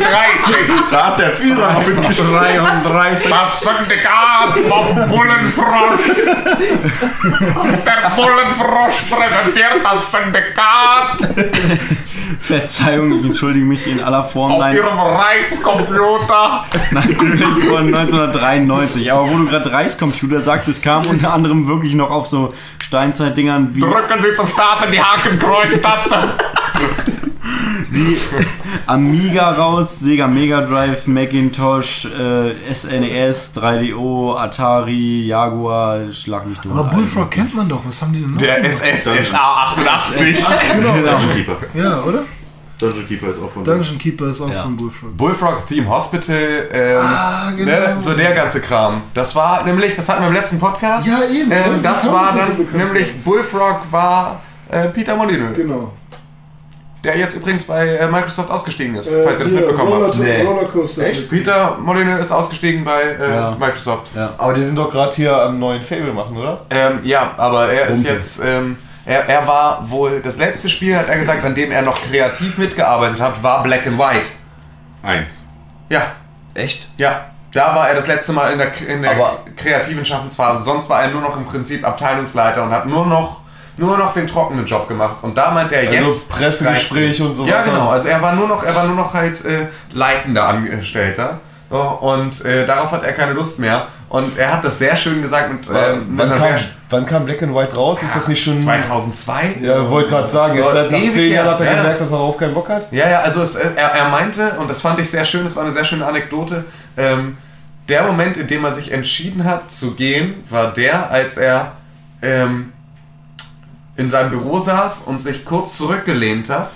F: Da hat der Führer noch mitgeschrieben.
C: 33.
E: Das Syndikat vom Bullenfrosch. Der Bullenfrosch präsentiert das Syndikat
C: Verzeihung, ich entschuldige mich in aller Form.
E: auf
C: Nein,
E: ihrem Reichscomputer.
C: Natürlich von 1993. Aber wo du gerade Reichscomputer sagtest, kam unter anderem wirklich noch auf so Steinzeitdingern wie,
E: Drücken Sie zum Starten die Hakenkreuz-Taste.
C: wie Amiga raus, Sega Mega Drive, Macintosh, äh, SNES, 3DO, Atari, Jaguar, Schlag mich durch.
D: Aber Bullfrog kennt man doch. Was haben die denn noch?
E: Der? SSSA 88.
F: Dungeon Keeper.
D: Ja, oder?
F: Dungeon Keeper ist auch von
D: Dungeon Keeper ist auch
C: Ja.
D: von Bullfrog.
E: Bullfrog Theme Hospital, ähm,
D: Ah, genau.
E: ne, so der ganze Kram. Das war nämlich, das hatten wir im letzten Podcast.
D: Ja, eben.
E: Ähm,
D: Ja,
E: das war
D: das so
E: dann,
D: bekannt
E: nämlich Bullfrog war äh, Peter Molyneux,
D: Genau.
E: der jetzt übrigens bei äh, Microsoft ausgestiegen ist,
D: Äh,
E: falls ihr das
D: hier,
E: mitbekommen
D: Roller,
E: habt.
H: Nee.
D: Rollercoaster.
E: Peter Molyneux ist ausgestiegen bei äh,
C: Ja.
E: Microsoft.
H: Aber die sind doch gerade hier am neuen Fable machen, oder?
E: Ähm, ja, aber er ist
C: Humpe.
E: jetzt, ähm, er, er war wohl, das letzte Spiel, hat er gesagt, an dem er noch kreativ mitgearbeitet hat, war Black and White.
F: Eins.
E: Ja,
H: Echt?
E: ja. Da war er das letzte Mal in der, in der
H: Aber-
E: kreativen Schaffensphase. Sonst war er nur noch im Prinzip Abteilungsleiter und hat nur noch, nur noch den trockenen Job gemacht. Und da meint er jetzt.
H: Also Pressegespräche und so
E: Ja,
H: weiter.
E: genau. Also er war nur noch, er war nur noch halt äh, leitender Angestellter. So, und äh, darauf hat er keine Lust mehr. Und er hat das sehr schön gesagt mit, äh,
H: wann, kam, wann kam Black and White raus? Ist das nicht schon.
E: 2002?
H: Ja, wollte gerade sagen, jetzt seit nach zehn Jahren hat er
E: Ja.
H: gemerkt, dass er darauf keinen Bock hat.
E: Ja, ja, also es, er, er meinte, und das fand ich sehr schön, es war eine sehr schöne Anekdote, ähm, der Moment, in dem er sich entschieden hat zu gehen, war der, als er ähm, in seinem Büro saß und sich kurz zurückgelehnt hat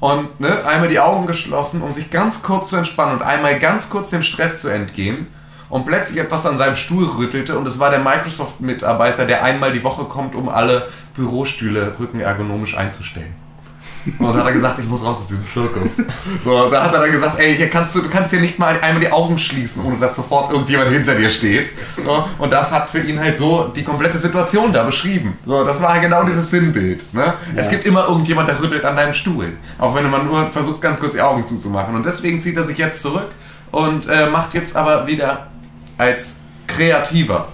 E: und ne, einmal die Augen geschlossen, um sich ganz kurz zu entspannen und einmal ganz kurz dem Stress zu entgehen und plötzlich etwas an seinem Stuhl rüttelte und es war der Microsoft-Mitarbeiter, der einmal die Woche kommt, um alle Bürostühle rückenergonomisch einzustellen. Und dann hat er gesagt, ich muss raus aus diesem Zirkus. So, da hat er dann gesagt, ey, hier kannst du, du kannst hier nicht mal einmal die Augen schließen, ohne dass sofort irgendjemand hinter dir steht. So, und das hat für ihn halt so die komplette Situation da beschrieben. So, das war genau dieses Sinnbild. Ne? Es gibt immer irgendjemand, der rüttelt an deinem Stuhl. Auch wenn du mal nur versuchst, ganz kurz die Augen zuzumachen. Und deswegen zieht er sich jetzt zurück und äh, macht jetzt aber wieder als Kreativer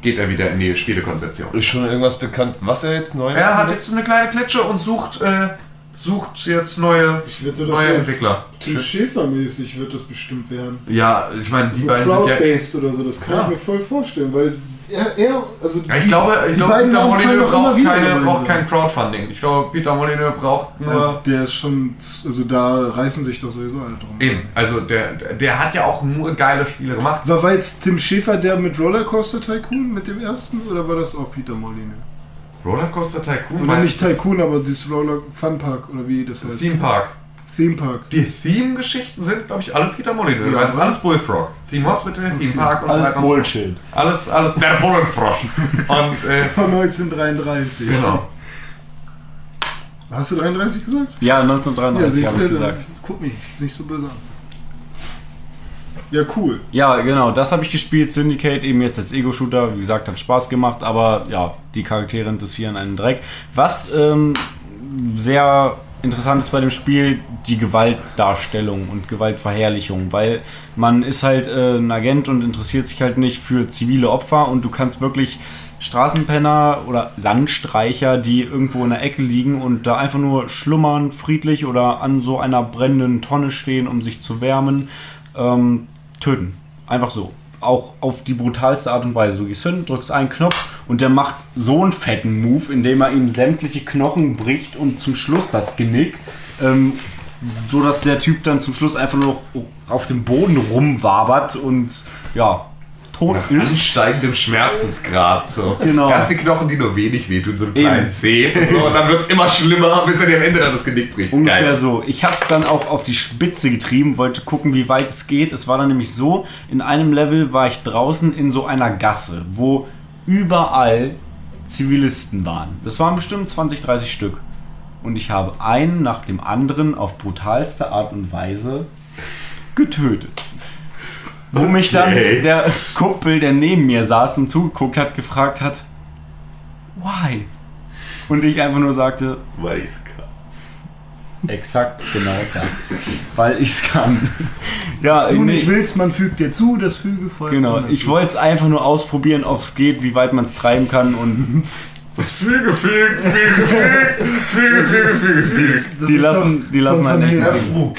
E: geht er wieder in die Spielekonzeption.
H: Ist schon irgendwas bekannt, was er jetzt neu
E: Er hat
H: macht?
E: jetzt eine kleine Klitsche und sucht, äh, sucht jetzt neue, neue
D: wird
E: Entwickler.
D: Tim Schäfer-mäßig wird das bestimmt werden.
E: Ja, ich meine, die
D: So
E: beiden sind ja.
D: Crowd-based oder so, das kann
E: Ja.
D: ich mir voll vorstellen, weil er, er also
E: Ja, ich glaube, ich
D: die
E: glaube
D: beiden
E: Peter Molyneux
D: doch immer
E: braucht,
D: wieder
E: keine, braucht kein Crowdfunding. Ich glaube, Peter Molyneux braucht nur.
D: Ja, der ist schon, also da reißen sich doch sowieso alle drum.
E: Eben, also der, der hat ja auch nur geile Spiele gemacht.
D: War, war jetzt Tim Schäfer der mit Rollercoaster Tycoon mit dem ersten oder war das auch Peter Molyneux?
E: Rollercoaster Tycoon?
D: Oder nicht. Tycoon, aber dieses Roller Fun Park oder wie das heißt.
E: Theme Park.
D: Theme Park.
E: Die Theme-Geschichten sind, glaube ich, alle Peter Molyneux.
D: Ja,
E: das ist
D: aber-
E: alles Bullfrog. Theme Hospital, Theme Park und so
C: Alles
E: weiter so fort.
C: Bullshit.
E: Alles, alles der Bullenfrosch. Und, äh,
D: Von 1933.
E: genau.
D: Hast du 33 gesagt?
C: Ja,
D: Ja,
C: 1933
D: siehst
C: habe
D: du,
C: ich
D: dann
C: gesagt.
D: guck mich, ist nicht so böse an. Ja, cool.
C: Ja, genau, das habe ich gespielt. Syndicate eben jetzt als Ego-Shooter. Wie gesagt, hat Spaß gemacht, aber ja, die Charaktere interessieren einen Dreck. Was ähm, sehr interessant ist bei dem Spiel, die Gewaltdarstellung und Gewaltverherrlichung, weil man ist halt äh, ein Agent und interessiert sich halt nicht für zivile Opfer und du kannst wirklich Straßenpenner oder Landstreicher, die irgendwo in der Ecke liegen und da einfach nur schlummern, friedlich oder an so einer brennenden Tonne stehen, um sich zu wärmen, ähm, töten. Einfach so. Auch auf die brutalste Art und Weise. Du gehst hin, drückst einen Knopf und der macht so einen fetten Move, indem er ihm sämtliche Knochen bricht und zum Schluss das Genick. Ähm, so dass der Typ dann zum Schluss einfach nur noch auf dem Boden rumwabert und ja, tot ist.
E: Ansteigendem Schmerzensgrad. So.
C: Genau.
E: Erst die Knochen, die nur wenig wehtun, so einen
C: Eben.
E: kleinen Zeh. Und, so, und dann wird es immer schlimmer, bis er dir am Ende dann das Genick bricht.
C: Ungefähr
E: Geil.
C: so. Ich habe es dann auch auf die Spitze getrieben, wollte gucken, wie weit es geht. Es war dann nämlich so, in einem Level war ich draußen in so einer Gasse, wo überall Zivilisten waren. Das waren bestimmt 20, 30 Stück. Und ich habe einen nach dem anderen auf brutalste Art und Weise getötet. Wo mich dann
F: Okay.
C: der Kumpel, der neben mir saß und zugeguckt hat, gefragt hat, why? Und ich einfach nur sagte,
F: Weil ich's kann.
C: Exakt genau das. Weil ich es kann. ja,
D: du
C: nee,
D: nicht willst, man fügt dir zu, das füge vorher.
C: genau. Ich wollte es einfach nur ausprobieren, ob es geht, wie weit man es treiben kann und
E: Das Flüge, Flüge, Flüge, Flüge, Flüge, Flüge, Flüge.
C: die lassen, die lassen halt nicht.
H: Frug.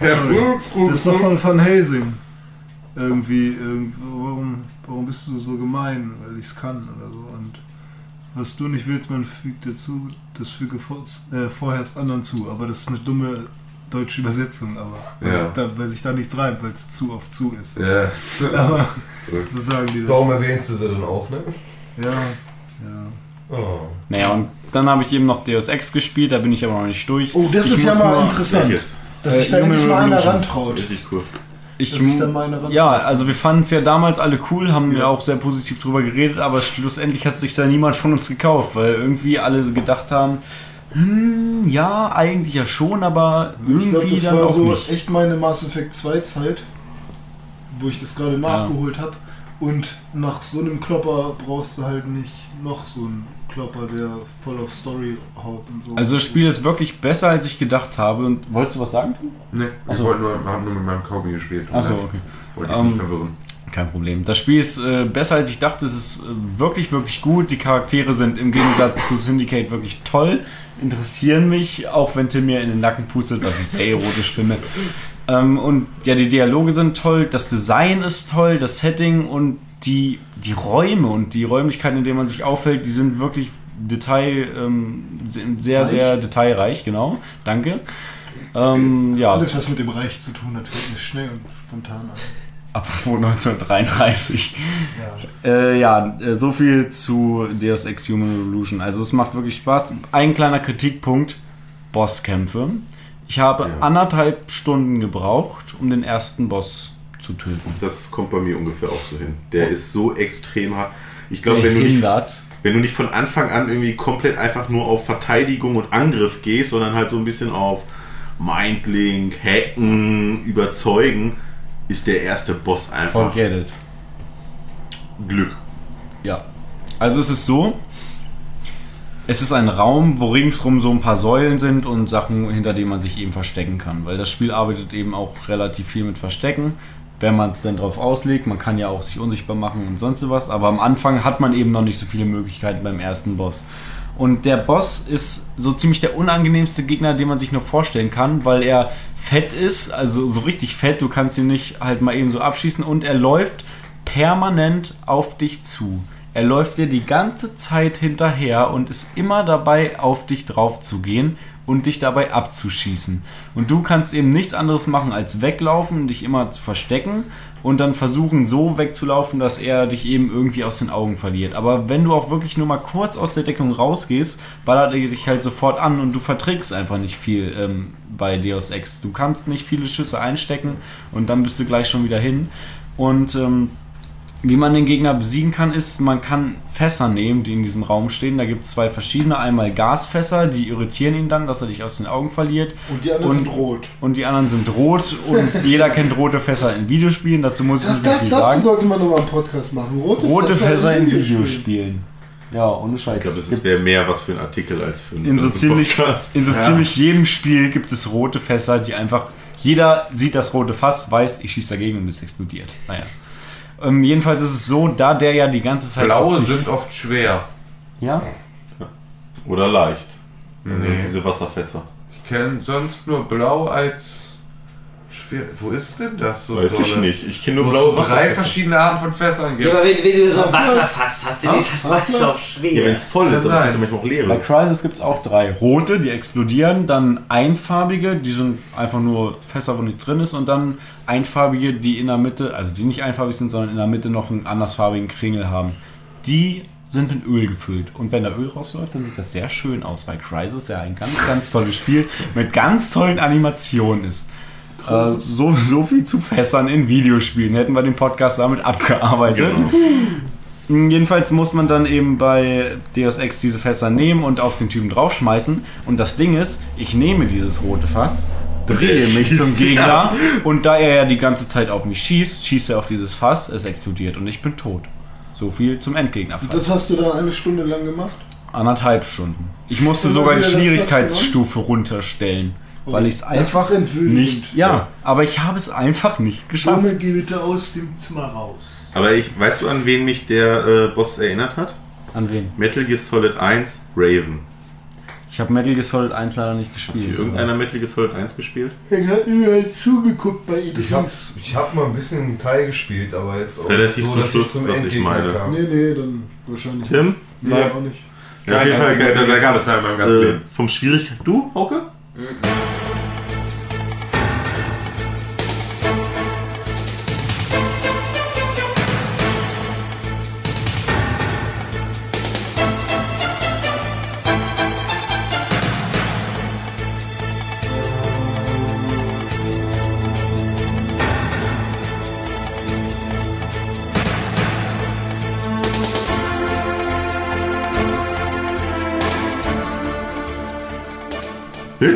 E: Herr Flug,
D: Das ist doch von Van Helsing. Irgendwie, irgend- warum, warum bist du so gemein? Weil ich es kann oder so. Und was du nicht willst, man fügt dir zu, das füge vor, äh, vorher es anderen zu. Aber das ist eine dumme deutsche Übersetzung, aber
E: Ja.
D: da, weil sich da nichts reimt, weil es zu auf zu ist.
E: Ja.
D: Aber so sagen die das.
H: Darum erwähnst du sie dann auch, ne?
D: Ja, ja.
H: Oh.
C: Naja, und dann habe ich eben noch Deus Ex gespielt, da bin ich aber noch nicht durch.
D: Oh, das
C: Ich
D: ist ja mal interessant, dass
C: Äh,
D: sich da endlich mal einer rantraut.
F: Richtig cool.
C: Ich,
D: Dass sich da mal einer ran-
C: ja, also wir fanden es ja damals alle cool, haben ja auch sehr positiv drüber geredet, aber schlussendlich hat sich da niemand von uns gekauft, weil irgendwie alle gedacht haben, hm, ja, eigentlich ja schon, aber
D: Ich glaube,
C: irgendwie
D: das
C: dann
D: war
C: auch
D: so
C: nicht.
D: echt meine Mass Effect 2 Zeit, wo ich das gerade nachgeholt habe. Und nach so einem Klopper brauchst du halt nicht noch so einen Klopper, der voll auf Story haut und so.
C: Also das Spiel ist wirklich besser, als ich gedacht habe. Und wolltest du was sagen? Tim?
E: Nee, ich
C: Ach so.
E: wollte nur, wir haben nur mit meinem Kaugummi gespielt.
C: Achso, okay.
E: Wollte ich
C: Ähm,
E: nicht verwirren.
C: Kein Problem. Das Spiel ist äh, besser als ich dachte. Es ist äh, wirklich, wirklich gut. Die Charaktere sind im Gegensatz zu Syndicate wirklich toll. Interessieren mich, auch wenn Tim mir in den Nacken pustet, was ich sehr erotisch finde. Ähm, und ja, die Dialoge sind toll, das Design ist toll, das Setting und die, die Räume und die Räumlichkeiten, in denen man sich aufhält, die sind wirklich Detail, ähm, sehr,
D: Reich?
C: sehr detailreich, genau. Danke. Ähm, ja.
D: Alles, was mit dem Reich zu tun hat, fällt mir schnell und spontan an.
C: Apropos 1933.
D: Ja.
C: Äh, ja, äh, so viel zu Deus Ex Human Revolution. Also es macht wirklich Spaß. Ein kleiner Kritikpunkt, Bosskämpfe. Ich habe
F: Ja.
C: anderthalb Stunden gebraucht, um den ersten Boss zu töten.
F: Das kommt bei mir ungefähr auch so hin. Der ist so extrem hart. Ich glaube, wenn du nicht wenn du nicht von Anfang an irgendwie komplett einfach nur auf Verteidigung und Angriff gehst, sondern halt so ein bisschen auf Mindlink, Hacken, Überzeugen, ist der erste Boss einfach
C: Forget it.
F: Glück.
C: Ja. Also es ist so, es ist ein Raum, wo ringsrum so ein paar Säulen sind und Sachen, hinter denen man sich eben verstecken kann. Weil das Spiel arbeitet eben auch relativ viel mit Verstecken, wenn man es denn drauf auslegt. Man kann ja auch sich unsichtbar machen und sonst was. Aber am Anfang hat man eben noch nicht so viele Möglichkeiten beim ersten Boss. Und der Boss ist so ziemlich der unangenehmste Gegner, den man sich nur vorstellen kann, weil er fett ist, also so richtig fett. Du kannst ihn nicht halt mal eben so abschießen und er läuft permanent auf dich zu. Er läuft dir die ganze Zeit hinterher und ist immer dabei, auf dich drauf zu gehen und dich dabei abzuschießen. Und du kannst eben nichts anderes machen, als weglaufen, dich immer zu verstecken und dann versuchen, so wegzulaufen, dass er dich eben irgendwie aus den Augen verliert. Aber wenn du auch wirklich nur mal kurz aus der Deckung rausgehst, ballert er dich halt sofort an und du verträgst einfach nicht viel ähm, bei Deus Ex. Du kannst nicht viele Schüsse einstecken und dann bist du gleich schon wieder hin. Und ähm, wie man den Gegner besiegen kann, ist, man kann Fässer nehmen, die in diesem Raum stehen. Da gibt es zwei verschiedene. Einmal Gasfässer, die irritieren ihn dann, dass er dich aus den Augen verliert.
D: Und die anderen sind rot.
C: Und die anderen sind rot. Und jeder kennt rote Fässer in Videospielen. Dazu muss ich nicht
D: das,
C: viel
D: dazu
C: sagen.
D: sollte man nochmal einen Podcast machen. Rote,
C: Rote Fässer in
D: Videospielen.
C: Videospielen. Ja, ohne Scheiß.
F: Ich glaube, das wäre mehr was für ein Artikel als für einen
C: in so ziemlich,
F: Podcast.
C: in so ziemlich jedem Spiel gibt es rote Fässer, die einfach. Jeder sieht das rote Fass, weiß, ich schieße dagegen und es explodiert. Naja. Ähm, jedenfalls ist es so, da der ja die ganze Zeit.
E: Blaue sind oft schwer.
C: Ja?
F: Oder leicht.
E: Nee.
F: Diese Wasserfässer.
E: Ich kenne sonst nur blau als schwer. Wo ist denn das so?
F: Weiß ich
E: dolle?
F: nicht. Ich kenne nur blaue
E: so drei verschiedene Arten von Fässern gibt.
G: Ja, aber wenn, wenn du so ein? Wasserfass hast, dann ist das Wasser auch
F: Ja,
G: schwer.
F: wenn es voll ist, gibt ja manchmal auch
C: Bei
F: leere.
C: Crysis gibt es auch drei. Rote, die explodieren, dann einfarbige, die sind einfach nur Fässer, wo nichts drin ist, und dann einfarbige, die in der Mitte, also die nicht einfarbig sind, sondern in der Mitte noch einen andersfarbigen Kringel haben. Die sind mit Öl gefüllt. Und wenn da Öl rausläuft, dann sieht das sehr schön aus, weil Crysis ja ein ganz, ganz tolles Spiel mit ganz tollen Animationen ist. Äh, so, so viel zu Fässern in Videospielen. Hätten wir den Podcast damit abgearbeitet.
F: Genau.
C: Jedenfalls muss man dann eben bei Deus Ex diese Fässer nehmen und auf den Typen draufschmeißen. Und das Ding ist, ich nehme dieses rote Fass, drehe mich zum Gegner und da er ja die ganze Zeit auf mich schießt, schießt er auf dieses Fass, es explodiert und ich bin tot. So viel zum Endgegnerfass.
D: Das hast du dann eine Stunde lang gemacht?
C: Anderthalb Stunden. Ich musste sogar die Schwierigkeitsstufe runterstellen, weil ich es
D: Das
C: einfach nicht. Ja, aber ich habe es einfach nicht geschafft.
D: Junge, geh bitte aus dem Zimmer raus.
F: Aber ich, weißt du, an wen mich der äh, Boss erinnert hat?
C: An wen?
F: Metal Gear Solid 1, Raven.
C: Ich habe Metal Gear Solid 1 leider nicht
F: Hat
C: gespielt.
F: hier irgendeiner Metal Gear Solid 1 gespielt?
D: Er hat mir halt zugeguckt bei
H: Ich hab,
D: Idris.
H: ich hab mal ein bisschen einen Teil gespielt, aber jetzt auch
F: Relativ
H: so,
F: zum
H: dass
F: Schluss,
H: ich zum
F: was ich
H: Endgegner
F: meine.
H: kam.
D: Nee, nee, dann wahrscheinlich.
F: Tim?
D: Nee,
C: Nein.
D: auch nicht.
F: Ja, auf jeden Fall, da, gab es
E: in meinem ganzen
F: äh, vom Schwierig... Du, Hauke? Wild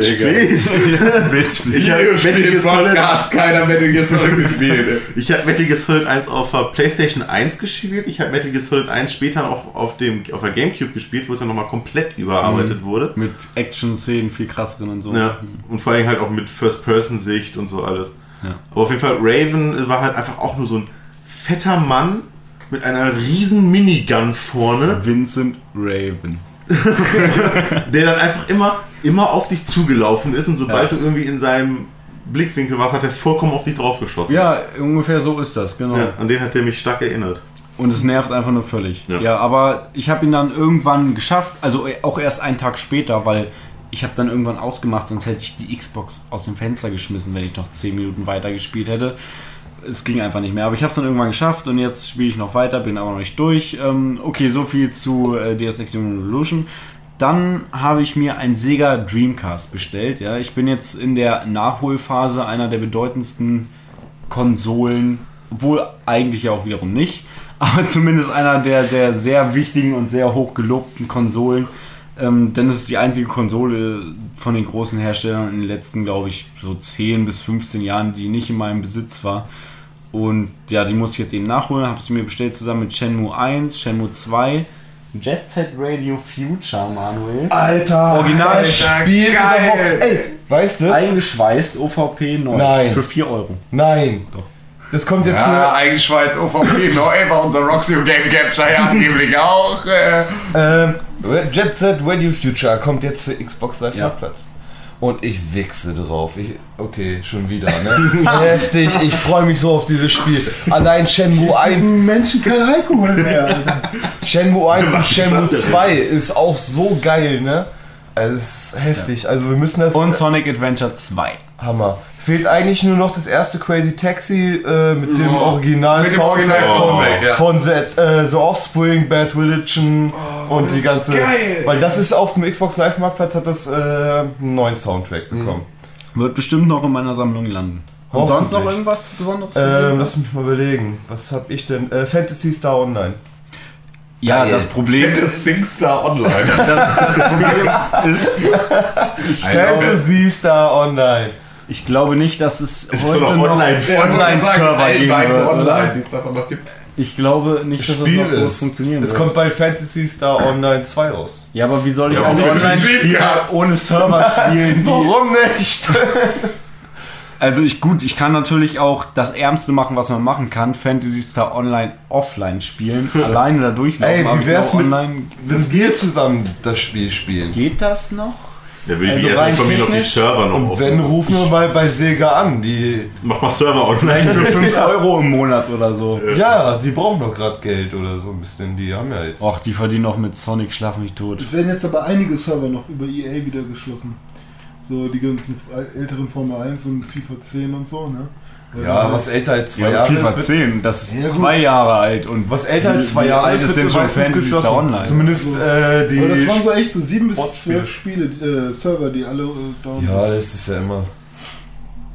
F: Spieß. Ich habe Metal Gear Solid
E: Podcast keiner Metal Gear Solid gespielt.
F: Ich habe Metal Gear Solid 1 auf der PlayStation 1 gespielt. Ich habe Metal Gear Solid 1 später auch auf, dem, auf der Gamecube gespielt, wo es ja nochmal komplett überarbeitet wurde.
C: Mit Action-Szenen viel krasseren und so.
F: Ja, und vor allem halt auch mit First-Person-Sicht und so alles.
C: Ja.
F: Aber auf jeden Fall, Raven war halt einfach auch nur so ein fetter Mann mit einer riesen Minigun vorne,
C: Vincent Raven.
F: der dann einfach immer, immer auf dich zugelaufen ist und sobald
C: Ja.
F: du irgendwie in seinem Blickwinkel warst, hat er vollkommen auf dich draufgeschossen.
C: Ja, ungefähr so ist das, genau.
F: Ja, an den hat er mich stark erinnert.
C: Und es nervt einfach nur völlig.
F: Ja.
C: Ja, aber ich habe ihn dann irgendwann geschafft, also auch erst einen Tag später, weil ich habe dann irgendwann ausgemacht, sonst hätte ich die Xbox aus dem Fenster geschmissen, wenn ich noch 10 Minuten weiter gespielt hätte. Es ging einfach nicht mehr, aber ich habe es dann irgendwann geschafft und jetzt spiele ich noch weiter, bin aber noch nicht durch. Ähm, okay, so viel zu äh, Deus Ex Human Revolution. Dann habe ich mir ein Sega Dreamcast bestellt. Ja, ich bin jetzt in der Nachholphase einer der bedeutendsten Konsolen, obwohl eigentlich ja auch wiederum nicht. aber zumindest einer der sehr, sehr wichtigen und sehr hoch gelobten Konsolen. Ähm, denn es ist die einzige Konsole von den großen Herstellern in den letzten, glaube ich, so 10 bis 15 Jahren, die nicht in meinem Besitz war. Und ja, die muss ich jetzt eben nachholen. Habe sie mir bestellt zusammen mit Shenmue 1, Shenmue 2, Jet Set Radio Future, Manuel.
H: Alter,
C: Original
H: Alter, Spiel
E: geil.
H: überhaupt. Ey, weißt du?
C: Eingeschweißt, OVP neu.
H: Nein.
C: Für 4 Euro.
H: Nein. Das kommt jetzt
E: Ja, eingeschweißt OVP neu war unser Roxio Game Capture ja angeblich auch. Äh,
H: Ähm, Jet Set Radio Future kommt jetzt für Xbox Live
C: Ja.
H: Marktplatz. Und ich wichse drauf. Ich, okay, schon wieder, ne? Heftig, ich freue mich so auf dieses Spiel. Allein Shenmue 1,
D: Diesen Menschen kein Alkohol mehr, Alter.
H: Shenmue 1 und Shenmue
F: sagt der
H: 2 ist auch so geil, ne? Es ist heftig. Also wir müssen das...
C: Und Sonic Adventure 2.
H: Hammer. Fehlt eigentlich nur noch das erste Crazy Taxi äh, mit dem
E: Oh,
H: original
E: mit dem
H: Soundtrack
E: Original-Soundtrack,
H: von,
E: ja.
H: von The, äh, The Offspring, Bad Religion und die ganze.
E: geil.
H: Weil das ist auf dem Xbox Live Marktplatz hat das äh, einen neuen Soundtrack bekommen.
C: Wird bestimmt noch in meiner Sammlung landen. Und sonst noch irgendwas Besonderes?
H: Ähm, lass mich mal überlegen. Was hab ich denn? Äh, Fantasy Star Online.
C: ja,
H: geil.
C: das Problem
E: das SingStar Online.
C: ist, ich glaube,
H: Fantasy Star Online.
C: Ich glaube nicht, dass es
F: ist
C: heute
F: doch
C: noch
F: online.
C: Online-Server geben wird.
E: online, die es davon noch gibt.
C: Ich glaube nicht,
H: Das
C: dass
H: Spiel
C: das noch groß
H: ist.
C: funktionieren
H: Es
C: wird.
H: kommt bei Fantasy Star Online 2 raus.
C: ja, aber wie soll ich
E: Ja,
C: ein Online-Spiel ohne Server spielen?
H: Warum nicht?
C: also ich gut, ich kann natürlich auch das Ärmste machen, was man machen kann: Fantasy Star Online offline spielen, alleine da durchlaufen.
H: Ey, wie wär's mit,
C: online?
H: wenn wir zusammen das Spiel spielen?
C: Geht das noch?
F: Da will ich
C: Also
F: erstmal
C: rein
F: informieren, ob die? Server noch
H: Und
F: offen
H: wenn, rufen wir mal bei Sega an. Die,
F: Mach mal Server online.
C: Für 5 Euro im Monat oder so.
H: ja, die brauchen doch gerade Geld oder so ein bisschen. Die haben ja jetzt.
C: Och, die verdienen auch mit Sonic Schlaf mich tot.
D: Es werden jetzt aber einige Server noch über EA wieder geschlossen. So die ganzen älteren Formel 1 und FIFA 10 und so, ne?
H: Ja, was älter als zwei
C: Ja,
H: Jahre
C: FIFA
H: ist. wird-
C: 10, das ist
D: Ja,
C: zwei Jahre alt und
H: Was älter als zwei Jahre
C: alt
H: ist,
C: ist
H: wird
C: denn schon Star
H: geschlossen.
C: Online?
H: Zumindest äh, die.
D: Aber das waren so echt so sieben bis zwölf Spiele, äh, Server, die alle äh, dauern.
H: ja, das ist ja immer.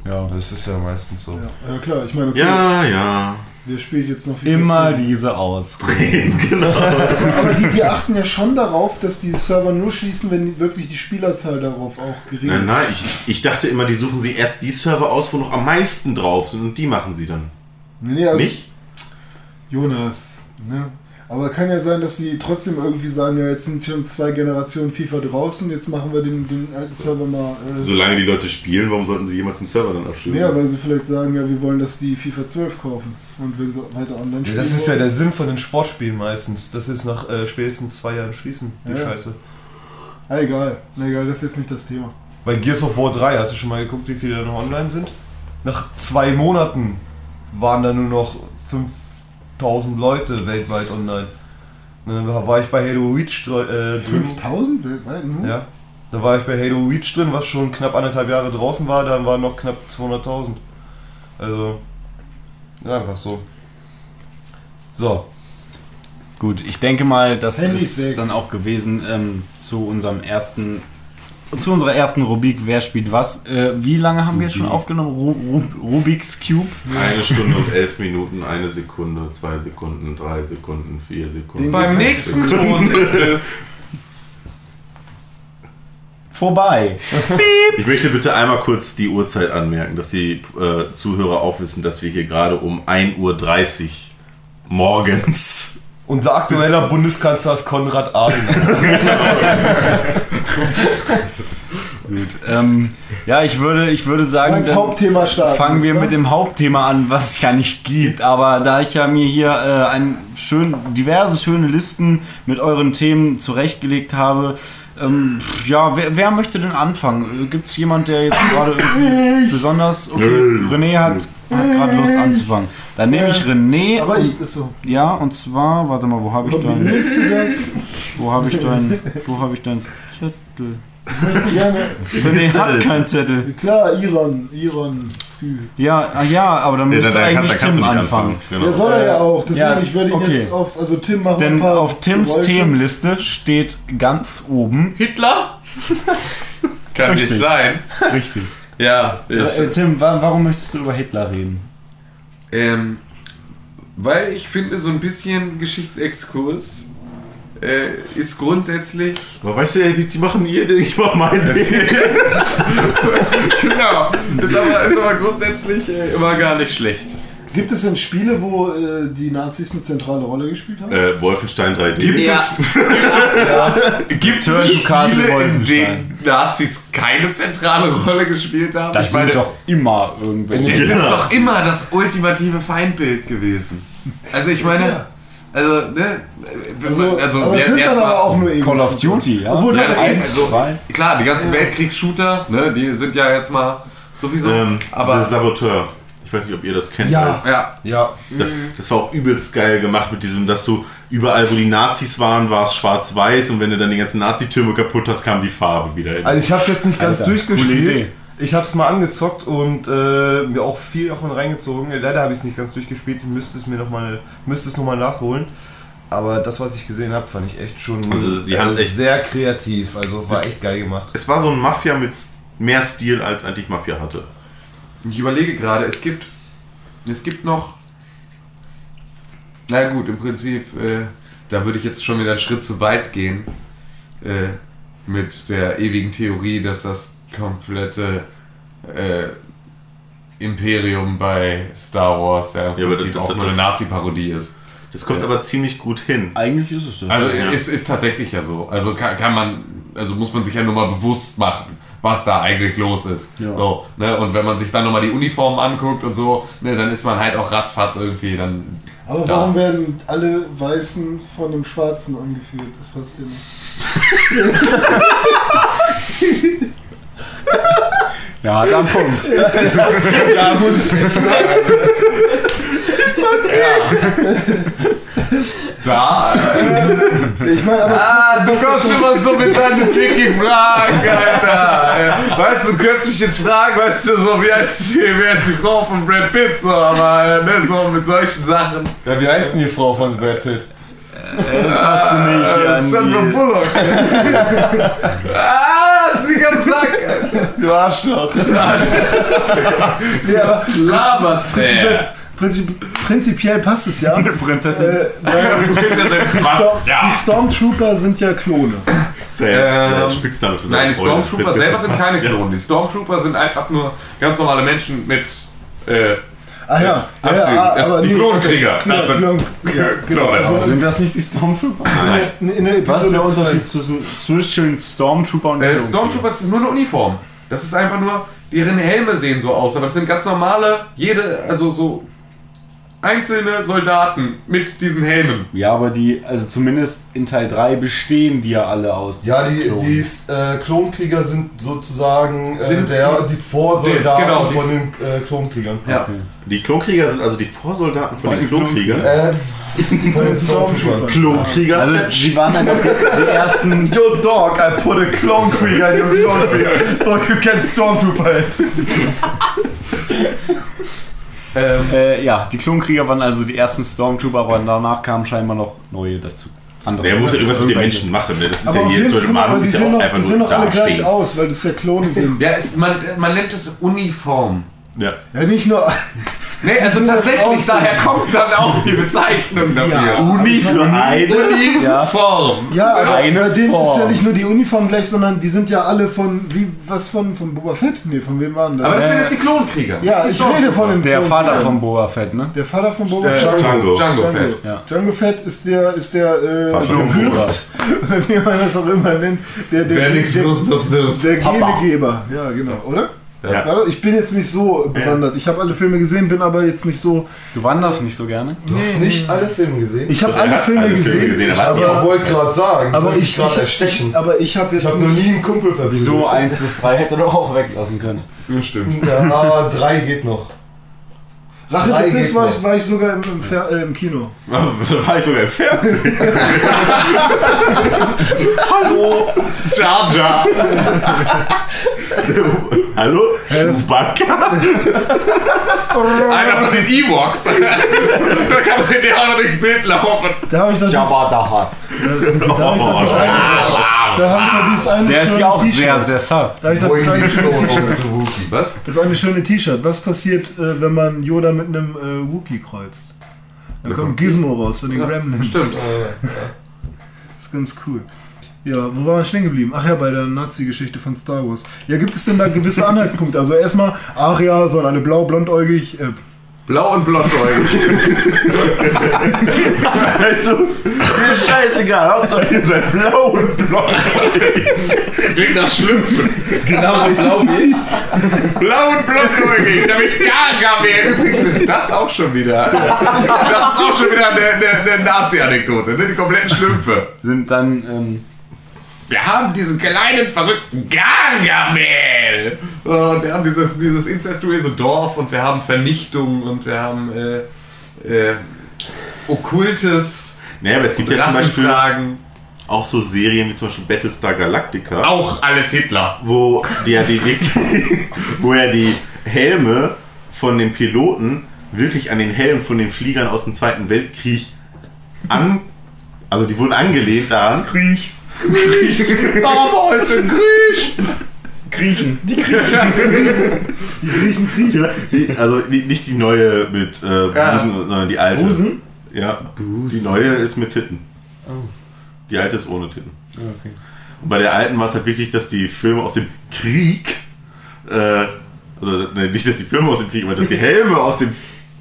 C: ja.
H: Das ist ja meistens so.
D: Ja, ja klar, ich meine, okay,
F: Ja, ja.
D: Wer spielt jetzt noch FIFA
C: immer
D: 10?
C: diese Ausreden.
F: genau.
D: Aber die, die achten ja schon darauf, dass die Server nur schließen, wenn wirklich die Spielerzahl darauf auch gering
F: Nein,
D: ist.
F: nein, ich, ich, ich dachte immer, die suchen sie erst die Server aus, wo noch am meisten drauf sind und die machen sie dann.
D: Nee, also
F: Nicht?
D: Jonas, ne? Aber kann ja sein, dass sie trotzdem irgendwie sagen, ja, jetzt sind schon zwei Generationen FIFA draußen, jetzt machen wir den, den alten Server mal. Äh,
F: Solange die Leute spielen, warum sollten sie jemals den Server dann abstimmen?
D: ja, weil sie vielleicht sagen, ja, wir wollen, dass die FIFA 12 kaufen. Und wenn sie weiter online
H: Ja,
D: spielen.
H: das ist ja
D: wollen-
H: der Sinn von den Sportspielen meistens. Das ist nach äh, spätestens zwei Jahren schließen, die
D: Ja.
H: Scheiße.
D: Ah, egal. Na egal, das ist jetzt nicht das Thema.
H: Bei Gears of War 3, hast du schon mal geguckt, wie viele da noch online sind? Nach zwei Monaten waren da nur noch 5000 Leute weltweit online. Und Dann war ich bei Halo Reach äh, drin.
D: 5000 weltweit nur?
H: Ja. Da war ich bei Halo Reach drin, was schon knapp anderthalb Jahre draußen war, dann waren noch knapp 200.000. Also, ja, einfach so. So,
C: Gut, ich denke mal, das
D: Handys
C: ist
D: weg.
C: dann auch gewesen ähm, zu unserem ersten, zu unserer ersten Rubrik Wer spielt was? Äh, wie lange haben wir jetzt schon
F: Rubik.
C: aufgenommen? Ru Ru Rubik's Cube?
F: Eine Stunde und elf Minuten, eine Sekunde, zwei Sekunden, drei Sekunden, vier Sekunden.
E: Beim nächsten Ton ist es.
C: Vorbei.
F: Ich möchte bitte einmal kurz die Uhrzeit anmerken, dass die äh, Zuhörer auch wissen, dass wir hier gerade um 1.30 Uhr morgens.
H: Unser aktueller Bundeskanzler ist Konrad Adenauer.
C: Gut. Ähm, ja, ich würde, ich würde sagen, fangen wir
D: jetzt,
C: mit dem Hauptthema an, was es ja nicht gibt. Aber da ich ja mir hier äh, ein schön, diverse schöne Listen mit euren Themen zurechtgelegt habe, ähm, ja, wer, wer möchte denn anfangen? Gibt es jemand, der jetzt gerade irgendwie besonders. Okay. René hat, hat gerade Lust anzufangen. Dann nehme ich René.
D: Aber ich, ist so.
C: ja, und zwar, warte mal, wo habe ich dein.
D: Willst du das?
C: Wo habe ich dein. Wo habe ich dein Zettel?
D: Gerne.
C: René hat keinen Zettel.
D: Klar, Iron, Iron, Skü.
C: Ja, ah, ja, aber dann
F: Ja,
C: müsste
F: kann,
C: eigentlich
F: kannst
C: Tim anfangen.
F: anfangen. Genau.
D: Ja, soll er ja auch. Deswegen,
C: Ja,
D: ich werde ihn
C: okay.
D: jetzt auf. Also, Tim, mach mal ein
C: Denn
D: paar.
C: auf Tims
D: Geräusche.
C: Themenliste steht ganz oben.
E: Hitler? Kann
C: Richtig.
E: nicht sein.
C: Richtig.
E: Ja, ist.
C: Äh, Tim, wa warum möchtest du über Hitler reden?
E: Ähm, weil ich finde, so ein bisschen Geschichtsexkurs äh, ist grundsätzlich.
F: Aber weißt du, die, die machen ihr Ding, ich mach mein Ding.
E: genau, ist aber, ist aber grundsätzlich äh, immer gar nicht schlecht.
D: Gibt es denn Spiele, wo äh, die Nazis eine zentrale Rolle gespielt haben?
F: äh, Wolfenstein 3D.
E: Gibt
G: Ja.
E: es, gibt
C: Turn
E: es Spiele, in denen Nazis keine zentrale Rolle gespielt haben?
C: Das
E: ich meine,
C: sind doch immer irgendwelche.
E: es ist
F: Ja.
E: doch immer das ultimative Feindbild gewesen. Also ich meine,
D: Ja.
E: also, ne,
D: Also,
E: also
D: aber sind dann aber auch nur
C: Call of Duty, ja.
D: Obwohl,
E: Ja,
D: das ist
E: also,
C: zwei.
E: klar, die ganzen Weltkriegsshooter, ne, die sind ja jetzt mal sowieso.
F: Ähm,
E: aber
F: Saboteur. Ich weiß nicht, ob ihr das kennt.
D: Ja.
F: als-
E: ja,
H: Ja,
F: Da- Das war auch übelst geil gemacht mit diesem, dass du überall, wo die Nazis waren, war es schwarz-weiß und wenn du dann die ganzen Nazitürme kaputt hast, kam die Farbe wieder.
H: also ich habe es jetzt nicht ganz
C: Alter, coole Idee.
H: durchgespielt. Ich habe es mal angezockt und äh, mir auch viel davon reingezogen. Leider habe ich es nicht ganz durchgespielt. Ich müsste es mir noch mal, müsste es noch mal nachholen. Aber das, was ich gesehen habe, fand ich echt schon
F: Also, sie haben's echt-
H: sehr kreativ. Also war echt geil gemacht.
F: Es war so ein Mafia mit mehr Stil, als eigentlich Mafia hatte.
E: Ich überlege gerade, es gibt, es gibt noch, na gut, im Prinzip, äh, da würde ich jetzt schon wieder einen Schritt zu weit gehen äh, mit der ewigen Theorie, dass das komplette äh, Imperium bei Star Wars ja im
F: Ja,
E: Prinzip
F: das-
E: auch
F: das-
E: nur eine Nazi-Parodie ist.
F: Das kommt aber ziemlich gut hin.
C: Eigentlich ist es das.
E: Also
F: Ja.
E: ist, ist tatsächlich ja so. Also kann, kann man, also muss man sich ja nur mal bewusst machen, was da eigentlich los ist.
C: Ja.
E: So, ne? Und wenn man sich dann nochmal die Uniformen anguckt und so, ne, dann ist man halt auch ratzfatz irgendwie dann.
D: Aber
E: da.
D: warum werden alle Weißen von einem Schwarzen angeführt? Das passt ja nicht.
C: ja, einen Punkt.
H: Ja, muss ich echt sagen.
E: Da,
D: Ich meine, aber
E: ah, du kommst immer so mit deinen tricky Fragen, Alter. Weißt du, du könntest mich jetzt fragen, weißt du, so wie heißt die, wer ist die Frau von Brad Pitt, so, aber ne, so mit solchen Sachen.
H: Ja, wie heißt denn die Frau von Brad Pitt?
C: Hast du nicht
E: Äh,
C: an
E: Sandra Bullock. ah, ist wie ganz Sack, Alter.
H: Du Arschloch.
D: ja, aber
E: labert der?
D: Prinzip, prinzipiell passt es ja.
C: Prinzessin.
D: Äh, die, Storm, die Stormtrooper sind ja Klone.
F: Sehr,
E: Ähm,
F: Spitzname für seine
E: Nein, die. Stormtrooper
F: Prinzessin
E: selber sind
F: passt,
E: keine
F: ja.
E: Klonen. Die Stormtrooper sind einfach nur ganz normale Menschen mit. Äh,
D: Ah ja, ja, ja
E: Das-
D: aber
E: die
D: nee,
E: Klonkrieger.
D: okay,
E: Das sind-
D: Klon, ja, genau.
E: Klone.
D: Also
C: Sind das nicht die Stormtrooper?
D: in, in der
C: Was ist der Unterschied zwischen, zwischen Stormtrooper und
E: äh,
C: Klonkrieger?
E: Stormtroopers ist nur eine Uniform. Das ist einfach nur. Deren Helme sehen so aus, aber das sind ganz normale, jede, also so einzelne Soldaten mit diesen Helmen.
C: Ja, aber die, also zumindest in Teil 3 bestehen die ja alle aus.
H: Ja, die, die äh, Klonkrieger sind sozusagen äh,
E: Sind
H: der,
E: die-
H: Vorsoldaten
E: genau, die-
H: von den äh, Klonkriegern.
E: Ja.
C: Okay.
F: Die Klonkrieger sind also die Vorsoldaten von
C: Von
F: den Klonkriegern.
H: Äh, von den
D: Stormtroopern.
F: Klonkrieger
C: Also
F: sind
C: sie waren einfach die ersten.
H: Yo dog, I put a Klonkrieger in your Klonkrieger. So you can Stormtrooper it.
E: Ähm,
C: Äh, ja, die Klonkrieger waren also die ersten Stormtrooper, aber danach kamen scheinbar noch neue dazu. Andere.
F: Der muss ja irgendwas mit den. Menschen machen. Ne? Das ist
D: Aber
F: ja hier, so
D: Fall,
F: ein
D: aber
F: Mann
D: die
F: ist ja
D: sehen
F: auch
D: doch,
F: einfach
D: die sehen
F: nur
D: doch alle gleich aus, weil das ja Klone sind.
E: ja, ist, man, man nennt es Uniform.
F: Ja.
D: Ja, nicht nur.
E: Nee, also tatsächlich, daher kommt dann auch die Bezeichnung dafür.
D: Ja.
F: Uni für eine.
E: Uniform.
D: Ja, aber
C: Eine
D: bei denen ist
C: Form.
D: ja nicht nur die Uniform gleich, sondern die sind ja alle von. Wie, was von, von Boba Fett? Nee, von wem waren das?
E: Aber das sind
C: Äh,
E: jetzt die Klonkrieger.
D: ja, ich rede von dem
C: Der Vater von Boba Fett, ne?
D: Der Vater von Boba
E: Äh,
D: Fett.
F: Django.
E: Django
D: Django.
E: Fett.
C: Ja.
D: Django Fett ist der, ist der, äh, Wirt, oder wie man das auch immer nennt, der, der,
E: Wer
D: der,
E: nichts
D: der,
E: wird, wird, wird.
D: der. Genegeber. Ja, genau, oder?
F: Ja.
D: Aber Ich bin jetzt nicht so bewandert. Ich habe alle Filme gesehen, bin aber jetzt nicht so.
C: Du wanderst nicht so gerne?
H: Du hast nicht alle Filme gesehen?
D: Ich habe
F: Also
D: alle
F: alle Filme
D: gesehen,
F: gesehen,
D: ich,
F: aber-
H: ich wollte gerade sagen,
D: aber
H: wollte
D: ich,
H: gerade
D: ich,
H: erstechen.
D: ich, aber ich habe
H: Ich
D: jetzt
H: habe noch nie einen Kumpel verprügelt.
C: So 1 bis 3 hätte er doch auch weglassen können.
E: Stimmt.
H: Ja, drei geht noch.
D: Rache
H: geht
D: war, ich- war ich sogar im, im, Fer äh, im Kino.
F: War ich sogar im Fernsehen.
E: Hallo, Jar Jar.
F: Hallo? Chewbacca?
E: Einer von den Ewoks. da kann man den einfach durchs Bild laufen.
D: Da habe ich doch
C: Jabba da hat.
D: da habe ich doch das eine, da habe ich doch dieses eine
C: Der ist ja auch sehr, sehr saft.
D: Da habe ich doch das eine schöne T-Shirt.
E: Was?
D: Das eine schöne T-Shirt. Was passiert, äh, wenn man Yoda mit einem äh, Wookie kreuzt? Da kommt Gizmo raus von den Gremlins.
E: Stimmt.
D: Das ist ganz cool. Ja, wo waren wir stehen geblieben? Ach ja, bei der Nazi-Geschichte von Star Wars. Ja, gibt es denn da gewisse Anhaltspunkte? Also erstmal, ach ja, so eine blau-blondäugig, äh,
E: Blau und blondäugig.
F: Also, mir ist scheißegal, Hauptsache ihr seid blau und blond.
E: Klingt nach Schlümpfen.
C: Genauso blau wie ich.
E: Blau und blondäugig, damit Gargamel. Übrigens ist das auch schon wieder. Das ist auch schon wieder eine, eine, eine Nazi-Anekdote, ne? Die kompletten Schlümpfe.
C: Sind dann, ähm,
E: Wir haben diesen kleinen, verrückten Gargamel. Und wir haben dieses, dieses inzestuöse Dorf und wir haben Vernichtung und wir haben äh, äh, okkultes
F: Naja, aber es gibt ja zum Beispiel auch so Serien wie zum Beispiel Battlestar Galactica,
E: Auch alles Hitler.
F: wo der die wo er die Helme von den Piloten wirklich an den Helmen von den Fliegern aus dem Zweiten Weltkrieg an, also die wurden angelehnt daran. Krieg.
E: Damals in Griech.
C: Griechen. Die
D: die Griechen.
F: Die, also nicht die neue mit äh,
E: Ja.
F: Busen, sondern die alte.
C: Busen?
F: Ja. Die neue ist mit Titten. Die alte ist ohne Titten.
C: Okay.
F: Und bei der alten war es halt wirklich, dass die Filme aus dem Krieg, äh, also ne, nicht, dass die Filme aus dem Krieg, aber dass die Helme aus, dem,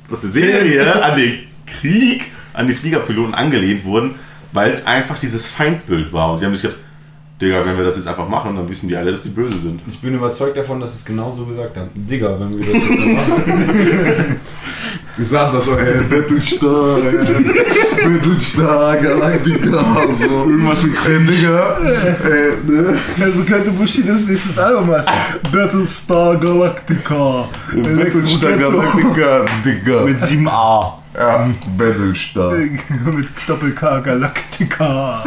F: aus der Serie an den Krieg, an die Fliegerpiloten angelehnt wurden, weil es einfach dieses Feindbild war. Und sie haben sich gedacht, Digga, wenn wir das jetzt einfach machen, dann wissen die alle, dass die böse sind.
C: Ich bin überzeugt davon, dass sie es genauso gesagt haben. Digga, wenn wir das jetzt so machen.
E: Ich saß da so, ey,
H: Battlestar, äh, Battlestar, Galactica, so. Irgendwas mit Creme, Digga. Äh, ne?
D: Also könnte Bushidos nächstes Album heißen. Battlestar Galactica.
H: Battlestar Galactica, Digga.
C: Mit 7a.
H: Ja, Battlestar.
D: Mit Doppel-K Galactica.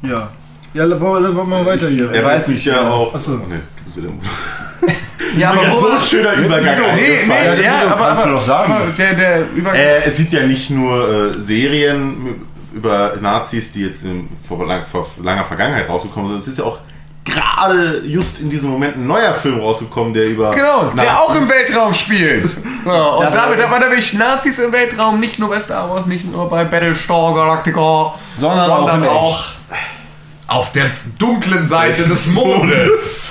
D: Ja. Ja, wollen wir, mal weiter hier.
F: Er weiß nicht ja auch.
D: Achso.
F: Oh, nee, du bist ja der
E: Ja,
F: Ja,
E: wo
F: so ein schöner Übergang.
E: Nee, nee, ja,
C: Wieso?
E: aber,
C: Kannst
E: aber
C: du doch sagen.
E: aber der, der Übergang.
F: Äh, es gibt ja nicht nur äh, Serien über Nazis, die jetzt in, vor, lang, vor langer Vergangenheit rausgekommen sind. Es ist ja auch gerade just in diesem Moment ein neuer Film rausgekommen, der über
E: Genau, der auch im
F: Nazis-
E: Weltraum spielt. Ja, und
C: Das-
E: damit aber nämlich Nazis im Weltraum, nicht nur bei Star Wars, nicht nur bei Battlestar Galactica,
C: Sondern auch in
E: auch auf der dunklen Seite des Mondes.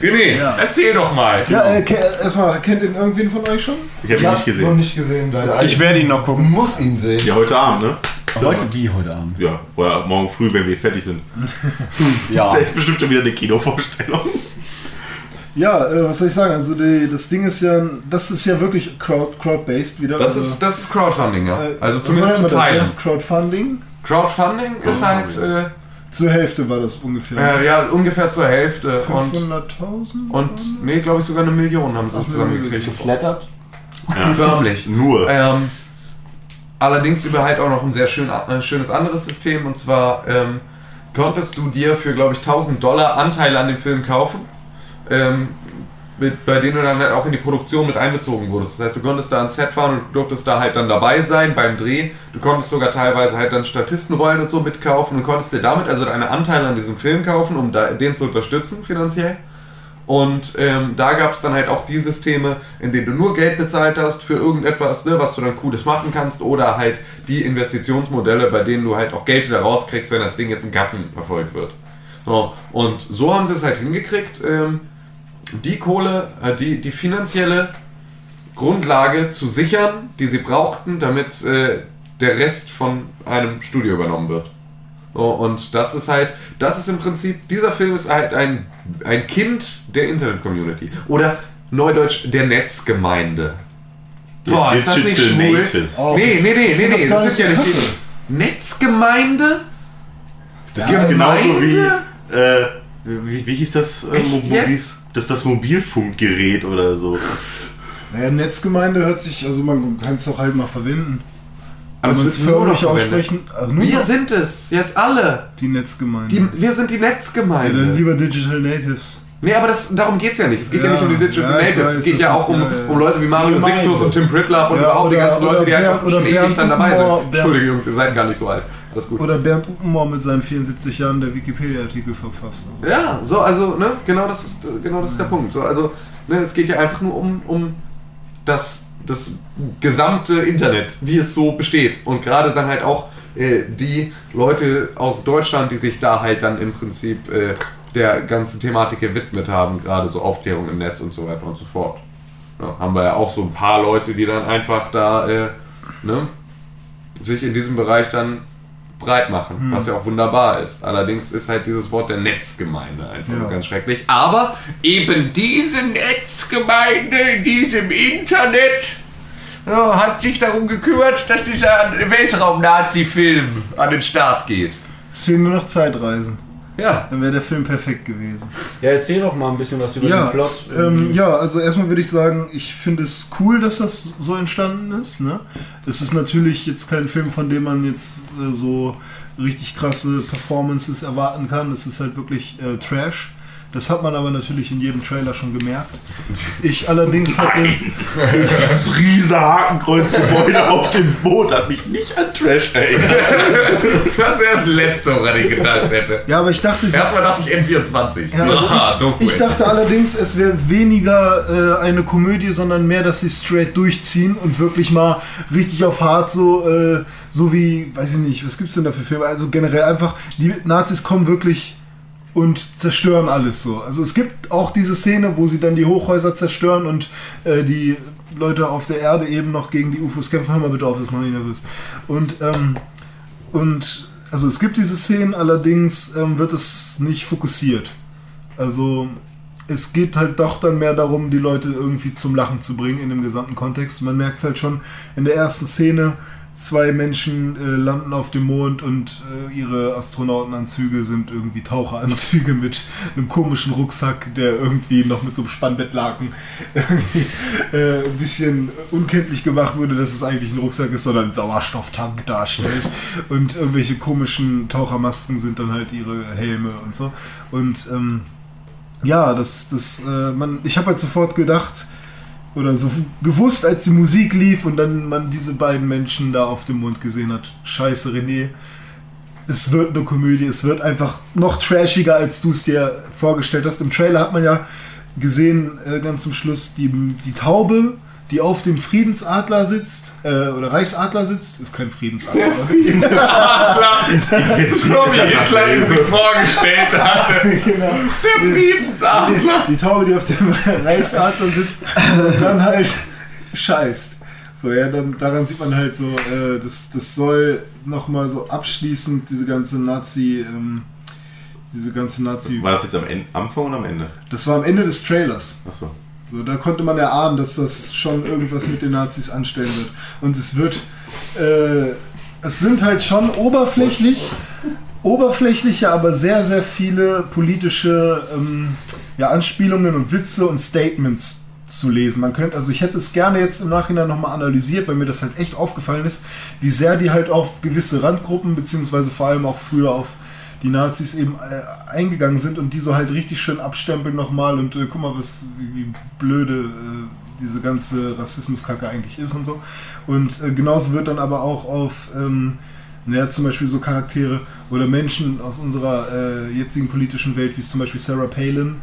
E: René,
D: Ja.
E: erzähl doch mal.
D: Ja, äh, ke- erstmal, kennt ihn irgendwen von euch schon?
F: Ich habe ihn nicht
H: Noch
F: gesehen.
H: nicht gesehen, leider.
C: Ich werde ihn noch gucken.
H: muss ihn sehen.
F: Ja, heute Abend, ne?
C: Heute wie heute Abend?
F: Ja, oder morgen früh, wenn wir fertig sind.
C: Ja.
F: Da ist bestimmt schon wieder eine Kinovorstellung.
D: Ja, äh, was soll ich sagen? Also die, das Ding ist ja, das ist ja wirklich crowd, crowd-based wieder.
E: Das
D: also,
E: ist, das ist Crowdfunding, ja.
D: äh,
E: Also zumindest zu Teilen.
D: ja? Crowdfunding.
E: Crowdfunding ist halt äh,
D: Zur Hälfte war das ungefähr.
E: äh, ja ungefähr zur Hälfte. Und,
D: 500.000?
E: und nee, glaube ich sogar eine Million haben sie zusammengekriegt.
C: Geflattert?
E: Förmlich.
F: Nur.
E: Ähm, allerdings über halt auch noch ein sehr schön, äh, schönes anderes System und zwar ähm, konntest du dir für, glaube ich, 1000 Dollar Anteile an dem Film kaufen, ähm, mit, bei denen du dann halt auch in die Produktion mit einbezogen wurdest. Das heißt, du konntest da ans Set fahren und du durftest da halt dann dabei sein beim Dreh. Du konntest sogar teilweise halt dann Statistenrollen und so mitkaufen und konntest dir damit also deine Anteile an diesem Film kaufen, um da, den zu unterstützen finanziell. Und ähm, da gab es dann halt auch die Systeme, in denen du nur Geld bezahlt hast für irgendetwas, ne, was du dann Cooles machen kannst, oder halt die Investitionsmodelle, bei denen du halt auch Geld wieder rauskriegst, wenn das Ding jetzt ein Gassenerfolg wird. So, und so haben sie es halt hingekriegt, ähm, die Kohle, äh, die, die finanzielle Grundlage zu sichern, die sie brauchten, damit äh, der Rest von einem Studio übernommen wird. Und das ist halt, das ist im Prinzip, dieser Film ist halt ein, ein Kind der Internet-Community. Oder Neudeutsch der Netzgemeinde. Boah, ist das nicht schwul?
F: Natives.
E: Nee, nee, nee, nee,
D: das
E: nee, das
D: nicht
E: ist ja
D: so
E: nicht die Netzgemeinde?
F: Das ist genauso wie, äh, wie, wie hieß das? Äh,
E: Echt
F: Mobil,
E: jetzt?
F: das ist das Mobilfunkgerät oder so.
D: Naja, Netzgemeinde hört sich, also man kann es doch halt mal verwenden.
E: Aber es
D: es
E: wird
D: förmlich aussprechen. Also
E: Wir sind es, jetzt alle.
D: die Netzgemeinde.
E: Die, wir sind die
D: ja, dann
E: Netzgemeinde.
D: lieber Digital Natives.
E: Nee, aber das, darum geht's ja nicht. Es geht ja,
D: Ja,
E: nicht um die Digital
D: ja,
E: Natives.
D: weiß,
E: es geht ja auch um, um Leute wie Mario. Sixtus und Tim Pritlove und überhaupt die ganzen Leute, die einfach
D: oder
E: schon ewig dann dabei sind. Entschuldige Jungs, ihr seid gar nicht so alt. Alles gut.
D: Oder Bernd Uppenmoor mit seinen 74 Jahren der Wikipedia-Artikel verfasst.
E: Ja, so, also, ne, genau das ist, genau das ist der Punkt. So, also, ne, es geht ja einfach nur um, um das das gesamte Internet, wie es so besteht. Und gerade dann halt auch äh, die Leute aus Deutschland, die sich da halt dann im Prinzip äh, der ganzen Thematik gewidmet haben, gerade so Aufklärung im Netz und so weiter und so fort. Ja, haben wir ja auch so ein paar Leute, die dann einfach da äh, ne, sich in diesem Bereich dann breit machen,
D: Hm.
E: was ja auch wunderbar ist. Allerdings ist halt dieses Wort der Netzgemeinde einfach
D: Ja.
E: ganz schrecklich. Aber eben diese Netzgemeinde in diesem Internet ja, hat sich darum gekümmert, dass dieser Weltraum-Nazi-Film an den Start geht.
D: Es fehlen nur noch Zeitreisen.
E: Ja.
D: Dann wäre der Film perfekt gewesen.
C: Ja, erzähl doch mal ein bisschen was über
D: Ja,
C: den Plot.
D: ähm, ja, also erstmal würde ich sagen, ich finde es cool, dass das so entstanden ist. Ne? Es ist natürlich jetzt kein Film, von dem man jetzt äh, so richtig krasse Performances erwarten kann. Es ist halt wirklich äh, Trash. Das hat man aber natürlich in jedem Trailer schon gemerkt. Ich allerdings hatte.
F: Dieses riesige Hakenkreuzgebäude auf dem Boot hat mich nicht an Trash erinnert.
E: Das wäre das Letzte, woran ich gedacht hätte.
D: Ja, aber ich dachte,
E: Erstmal dachte ich N24.
D: Ja, also ich, ich dachte allerdings, es wäre weniger äh, eine Komödie, sondern mehr, dass sie straight durchziehen und wirklich mal richtig auf hart so, äh, so wie, weiß ich nicht, was gibt's denn da für Filme? Also generell einfach, die Nazis kommen wirklich und zerstören alles so. Also es gibt auch diese Szene, wo sie dann die Hochhäuser zerstören und äh, die Leute auf der Erde eben noch gegen die UFOs kämpfen. Hör mal bitte auf, das macht mich nervös. Und, ähm, und also es gibt diese Szenen, allerdings ähm, wird es nicht fokussiert. Also es geht halt doch dann mehr darum, die Leute irgendwie zum Lachen zu bringen in dem gesamten Kontext. Man merkt es halt schon in der ersten Szene, zwei Menschen äh, landen auf dem Mond und äh, ihre Astronautenanzüge sind irgendwie Taucheranzüge mit einem komischen Rucksack, der irgendwie noch mit so einem Spannbettlaken äh, ein bisschen unkenntlich gemacht wurde, dass es eigentlich ein Rucksack ist, sondern ein Sauerstofftank darstellt. Und irgendwelche komischen Tauchermasken sind dann halt ihre Helme und so. Und ähm, ja, das, das, äh, man, ich habe halt sofort gedacht oder so gewusst, als die Musik lief und dann man diese beiden Menschen da auf dem Mond gesehen hat. Scheiße, René. Es wird eine Komödie, es wird einfach noch trashiger, als du es dir vorgestellt hast. Im Trailer hat man ja gesehen, äh, ganz zum Schluss, die, die Taube, die auf dem Friedensadler sitzt, äh, oder Reichsadler sitzt, ist kein Friedensadler.
F: Ist im Prinzip
E: So wie
F: ist das
E: Hitler ihn sich vorgestellt hatte.
D: genau.
E: Der Friedensadler.
D: die Taube, die auf dem Reichsadler sitzt und dann halt scheißt. So, ja, dann, daran sieht man halt so, äh, das, das soll nochmal so abschließend diese ganze Nazi, ähm, diese ganze Nazi,
F: War das jetzt am Ende, Anfang oder am Ende?
D: das war am Ende des Trailers.
F: Achso.
D: So, da konnte man erahnen, dass das schon irgendwas mit den Nazis anstellen wird. Und es wird, äh, es sind halt schon oberflächlich, oberflächliche, aber sehr, sehr viele politische ähm, ja, Anspielungen und Witze und Statements zu lesen. Man könnte, also ich hätte es gerne jetzt im Nachhinein nochmal analysiert, weil mir das halt echt aufgefallen ist, wie sehr die halt auf gewisse Randgruppen, beziehungsweise vor allem auch früher auf die Nazis eben äh, eingegangen sind und die so halt richtig schön abstempeln nochmal und äh, guck mal, was, wie, wie blöde äh, diese ganze Rassismuskacke eigentlich ist und so. Und äh, genauso wird dann aber auch auf, ähm, naja, zum Beispiel so Charaktere oder Menschen aus unserer äh, jetzigen politischen Welt, wie zum Beispiel Sarah Palin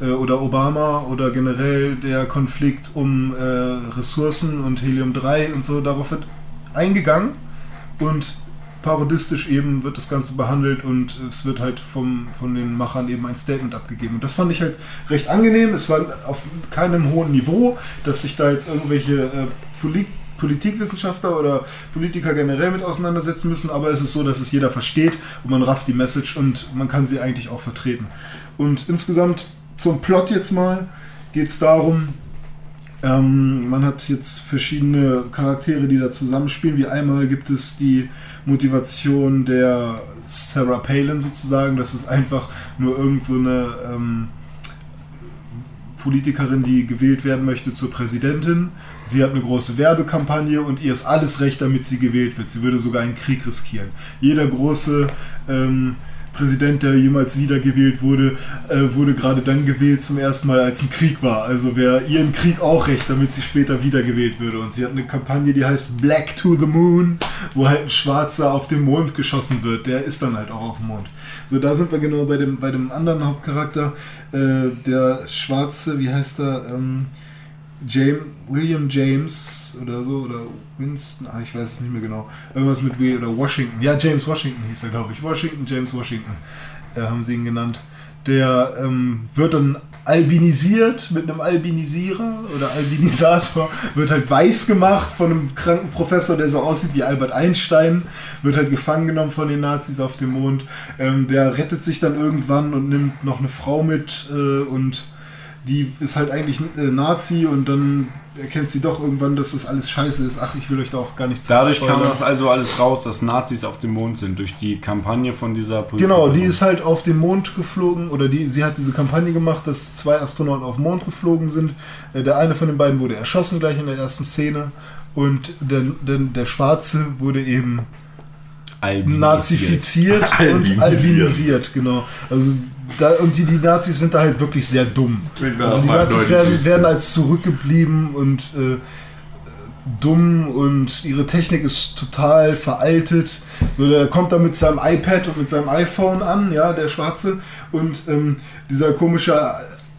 D: äh, oder Obama oder generell der Konflikt um äh, Ressourcen und Helium-3 und so, darauf wird eingegangen und parodistisch eben wird das Ganze behandelt und es wird halt vom, von den Machern eben ein Statement abgegeben. Und das fand ich halt recht angenehm. Es war auf keinem hohen Niveau, dass sich da jetzt irgendwelche äh, Poli Politikwissenschaftler oder Politiker generell mit auseinandersetzen müssen, aber es ist so, dass es jeder versteht und man rafft die Message und man kann sie eigentlich auch vertreten. Und insgesamt zum Plot jetzt mal geht es darum, ähm, man hat jetzt verschiedene Charaktere, die da zusammenspielen. Wie einmal gibt es die Motivation der Sarah Palin sozusagen. Das ist einfach nur irgend so ähm, Politikerin, die gewählt werden möchte zur Präsidentin. Sie hat eine große Werbekampagne und ihr ist alles recht, damit sie gewählt wird. Sie würde sogar einen Krieg riskieren. Jeder große ähm, Präsident, der jemals wiedergewählt wurde, äh, wurde gerade dann gewählt zum ersten Mal, als ein Krieg war. Also wäre ihr ein Krieg auch recht, damit sie später wiedergewählt würde. Und sie hat eine Kampagne, die heißt Black to the Moon, wo halt ein Schwarzer auf den Mond geschossen wird. Der ist dann halt auch auf dem Mond. So, da sind wir genau bei dem, bei dem anderen Hauptcharakter. Äh, der Schwarze, wie heißt er? Ähm, James, William James oder so, oder Winston, ah, ich weiß es nicht mehr genau. Irgendwas mit W oder Washington. Ja, James Washington hieß er, glaube ich. Washington, James Washington, äh, haben sie ihn genannt. Der ähm, wird dann albinisiert mit einem Albinisierer oder Albinisator, wird halt weiß gemacht von einem kranken Professor, der so aussieht wie Albert Einstein, wird halt gefangen genommen von den Nazis auf dem Mond. Ähm, der rettet sich dann irgendwann und nimmt noch eine Frau mit äh, und die ist halt eigentlich äh, Nazi und dann erkennt sie doch irgendwann, dass das alles scheiße ist. Ach, ich will euch da auch gar nicht zu
C: Dadurch kam das also alles raus, dass Nazis auf dem Mond sind, durch die Kampagne von dieser Politik.
D: Genau, die ist halt auf den Mond geflogen oder die, sie hat diese Kampagne gemacht, dass zwei Astronauten auf den Mond geflogen sind. Äh, Der eine von den beiden wurde erschossen gleich in der ersten Szene und der, der, der Schwarze wurde eben
C: albinisiert.
D: nazifiziert und
F: Albinisiert.
D: albinisiert, genau. Also da, und die, die Nazis sind da halt wirklich sehr dumm. Also die Nazis werden, werden als zurückgeblieben und äh, dumm und ihre Technik ist total veraltet. So, der kommt da mit seinem iPad und mit seinem iPhone an, ja, der Schwarze. Und ähm, dieser komische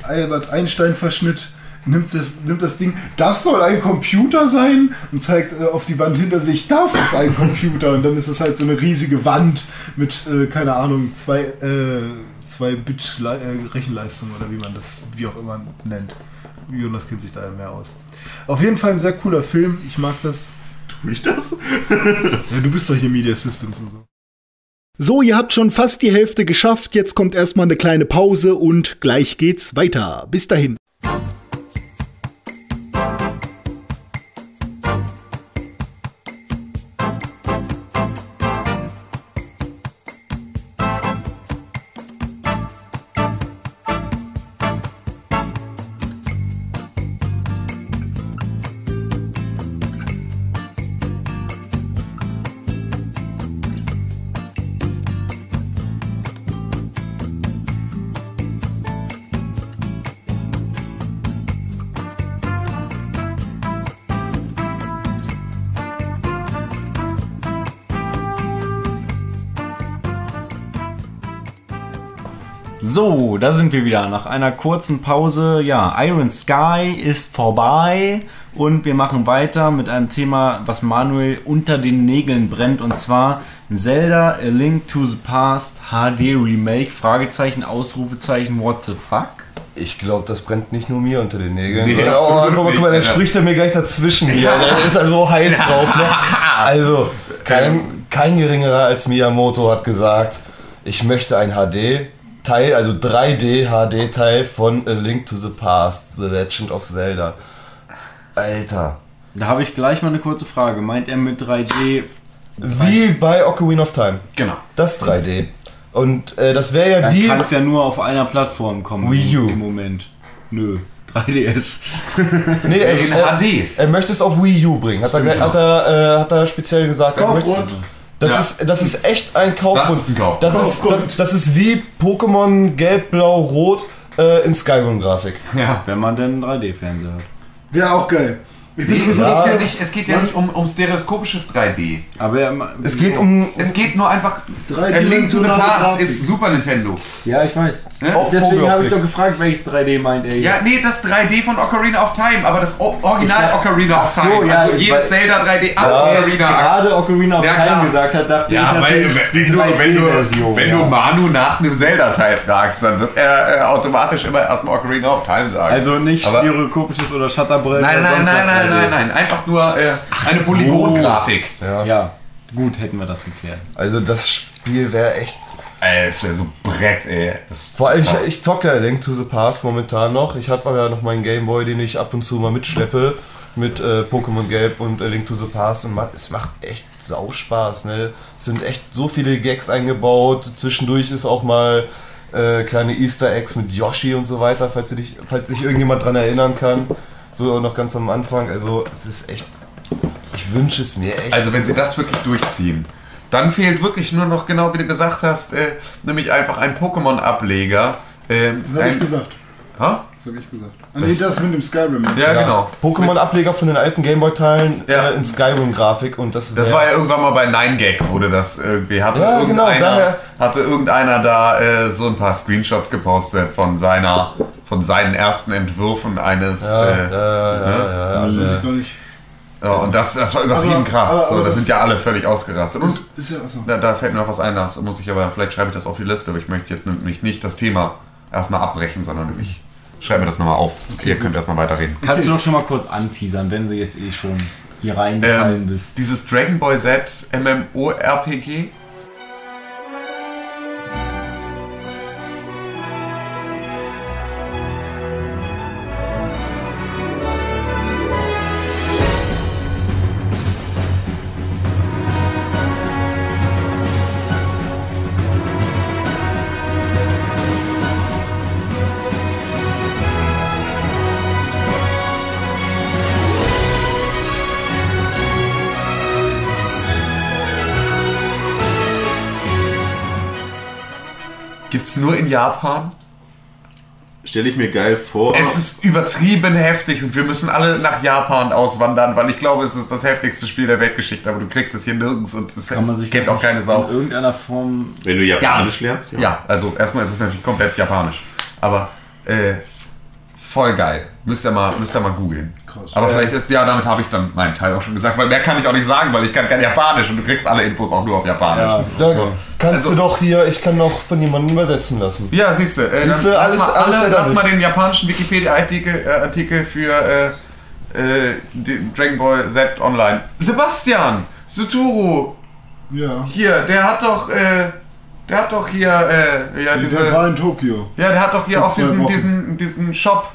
D: Albert Einstein-Verschnitt nimmt das, nimmt das Ding, das soll ein Computer sein und zeigt äh, auf die Wand hinter sich, das ist ein Computer. Und dann ist es halt so eine riesige Wand mit, äh, keine Ahnung, zwei, äh, zwei Bit äh, Rechenleistung oder wie man das, wie auch immer nennt. Jonas kennt sich da ja mehr aus. Auf jeden Fall ein sehr cooler Film. Ich mag das.
F: Tue ich das?
D: Ja, du bist doch hier Media Systems und so.
I: So, ihr habt schon fast die Hälfte geschafft. Jetzt kommt erstmal eine kleine Pause und gleich geht's weiter. Bis dahin.
C: Da sind wir wieder. Nach einer kurzen Pause. Ja, Iron Sky ist vorbei und wir machen weiter mit einem Thema, was Manuel unter den Nägeln brennt und zwar Zelda A Link to the Past HD Remake. Fragezeichen, Ausrufezeichen, what the fuck?
H: Ich glaube, das brennt nicht nur mir unter den Nägeln.
E: Nee,
H: sondern- oh, guck mal, guck mal, dann spricht er mir gleich dazwischen hier. Da ist er so heiß drauf. Ne? Also, kein, kein geringerer als Miyamoto hat gesagt, ich möchte ein HD-Teil, also 3D-HD-Teil von A Link to the Past, The Legend of Zelda. Alter.
C: Da habe ich gleich mal eine kurze Frage. Meint er mit 3D?
H: Wie bei Ocarina of Time.
E: Genau.
H: Das 3D. Und äh, das wäre ja
C: Dann
H: wie...
C: kann es ja nur auf einer Plattform kommen.
H: Wii U.
C: Im Moment. Nö. 3DS.
H: Nee, er, er,
E: HD.
H: er möchte es auf Wii U bringen. Hat er, gleich- hat er, äh, hat er speziell gesagt. Er möchte-. Das,
E: Ja.
H: ist, das ist echt ein Kaufgrund.
E: Das ist ein Kauf-
H: Das ist, das,
D: Kaufgrund.
H: das ist wie Pokémon Gelb, Blau, Rot äh, in Skyrim-Grafik.
C: Ja. Wenn man denn einen 3D-Fernseher hat.
D: Wäre auch geil.
E: Nee, es,
H: Ja.
E: geht ja nicht, es geht ja nicht um, um stereoskopisches 3D.
C: Aber er,
H: Es geht um.
E: Es geht nur einfach.
D: Drei
E: A Link to the Past
D: Grafik.
E: ist Super Nintendo.
C: Ja, ich weiß.
E: Ne?
C: Deswegen habe ich doch gefragt, welches 3D meint er jetzt.
E: Ja, nee, das 3D von Ocarina of Time, aber das Original Ocarina of
C: Ach so,
E: Time.
C: ja,
E: also
C: weil-
E: jedes Zelda 3D ab
C: Als
E: Ocarina.
C: gerade Ocarina of
E: Ja,
C: Time gesagt hat, dachte
E: Ja,
C: ich
E: weil
C: natürlich
E: du, wenn, du,
C: 3D-Version.
E: wenn
C: ja.
E: du Manu nach einem Zelda-Teil fragst, dann wird er äh, automatisch immer erstmal Ocarina of Time sagen.
C: Also nicht
E: Aber-
C: stereoskopisches oder Shutterbrett
E: Nein,
C: oder
E: nein,
C: sonst
E: nein,
C: was
E: nein,
C: 3D.
E: nein, nein. Einfach nur äh, eine Polygongrafik.
H: Ja.
C: Ja, gut, hätten wir das geklärt.
H: Also das Spiel wäre echt.
E: Ey, das wäre so Brett, ey. Das
H: Vor allem, ich, ich zocke ja Link to the Past momentan noch. Ich habe aber ja noch meinen Gameboy, den ich ab und zu mal mitschleppe mit äh, Pokémon Gelb und äh, Link to the Past und macht, es macht echt sau Spaß. Ne? Es sind echt so viele Gags eingebaut. Zwischendurch ist auch mal äh, kleine Easter Eggs mit Yoshi und so weiter, falls, du dich, falls sich irgendjemand dran erinnern kann. So noch ganz am Anfang. Also es ist echt. Ich wünsche es mir echt.
E: Also wenn sie das wirklich durchziehen, dann fehlt wirklich nur noch genau wie du gesagt hast, äh, nämlich einfach ein Pokémon-Ableger. Äh,
D: Das habe ich gesagt.
E: Ha?
D: Das habe ich gesagt. Ah, nee, das mit dem Skyrim.
E: Ja, genau.
H: Pokémon-Ableger von den alten Gameboy-Teilen
E: Ja.
H: äh, in Skyrim-Grafik und das,
E: Das war ja irgendwann mal bei 9gag, wurde das irgendwie. Hatte,
H: Ja, genau, daher.
E: hatte irgendeiner da äh, so ein paar Screenshots gepostet von seiner von seinen ersten Entwürfen eines.
H: Ja,
E: äh,
H: ja, ja, ja, ja,
D: Weiß
H: ja.
D: ich gar nicht.
E: ja, und das, das war übertrieben
D: Aber-
E: krass.
D: aber- aber
E: so, das
D: das-
E: sind ja alle völlig ausgerastet. Und
D: Ist, ist ja achso.
E: da, da fällt mir noch was ein, das muss ich aber, vielleicht schreibe ich das auf die Liste, aber ich möchte jetzt nämlich nicht das Thema erstmal abbrechen, sondern ich schreibe mir das nochmal auf. Ihr könnt erstmal weiterreden.
C: Kannst du doch schon mal kurz anteasern, wenn du jetzt eh schon hier reingefallen
E: Ähm,
C: bist.
E: dieses Dragon Ball Z MMORPG. Nur in Japan?
F: Stelle ich mir geil vor.
E: Es ist übertrieben heftig und wir müssen alle nach Japan auswandern, weil ich glaube, es ist das heftigste Spiel der Weltgeschichte, aber du kriegst es hier nirgends und es
C: Kann man sich
E: kennt auch keine Sau.
C: in irgendeiner Form
F: wenn du Japanisch lernst,
E: Ja, also erstmal ist es natürlich komplett japanisch. Aber äh, voll geil. Müsst ihr mal, müsst ihr mal googeln.
D: Krass.
E: Aber vielleicht ist, ja, damit habe ich dann meinen Teil auch schon gesagt, weil mehr kann ich auch nicht sagen, weil ich kann kein Japanisch und du kriegst alle Infos auch nur auf Japanisch.
C: Ja.
H: Da kannst
E: Also-
H: du doch hier, ich kann noch von jemandem übersetzen lassen.
E: Ja, siehst du. Äh,
H: Siehste,
E: dann
H: alles-
E: lass, mal,
H: alles
E: alle, lass mal den japanischen Wikipedia-Artikel äh, Artikel für äh, äh, Dragon Ball Z online. Sebastian Suturu,
D: Ja.
E: hier, der hat doch, äh, der hat doch hier, äh, ja,
D: Der
E: diese,
D: war in Tokio.
E: ja, der hat doch hier auch diesen, diesen, diesen Shop,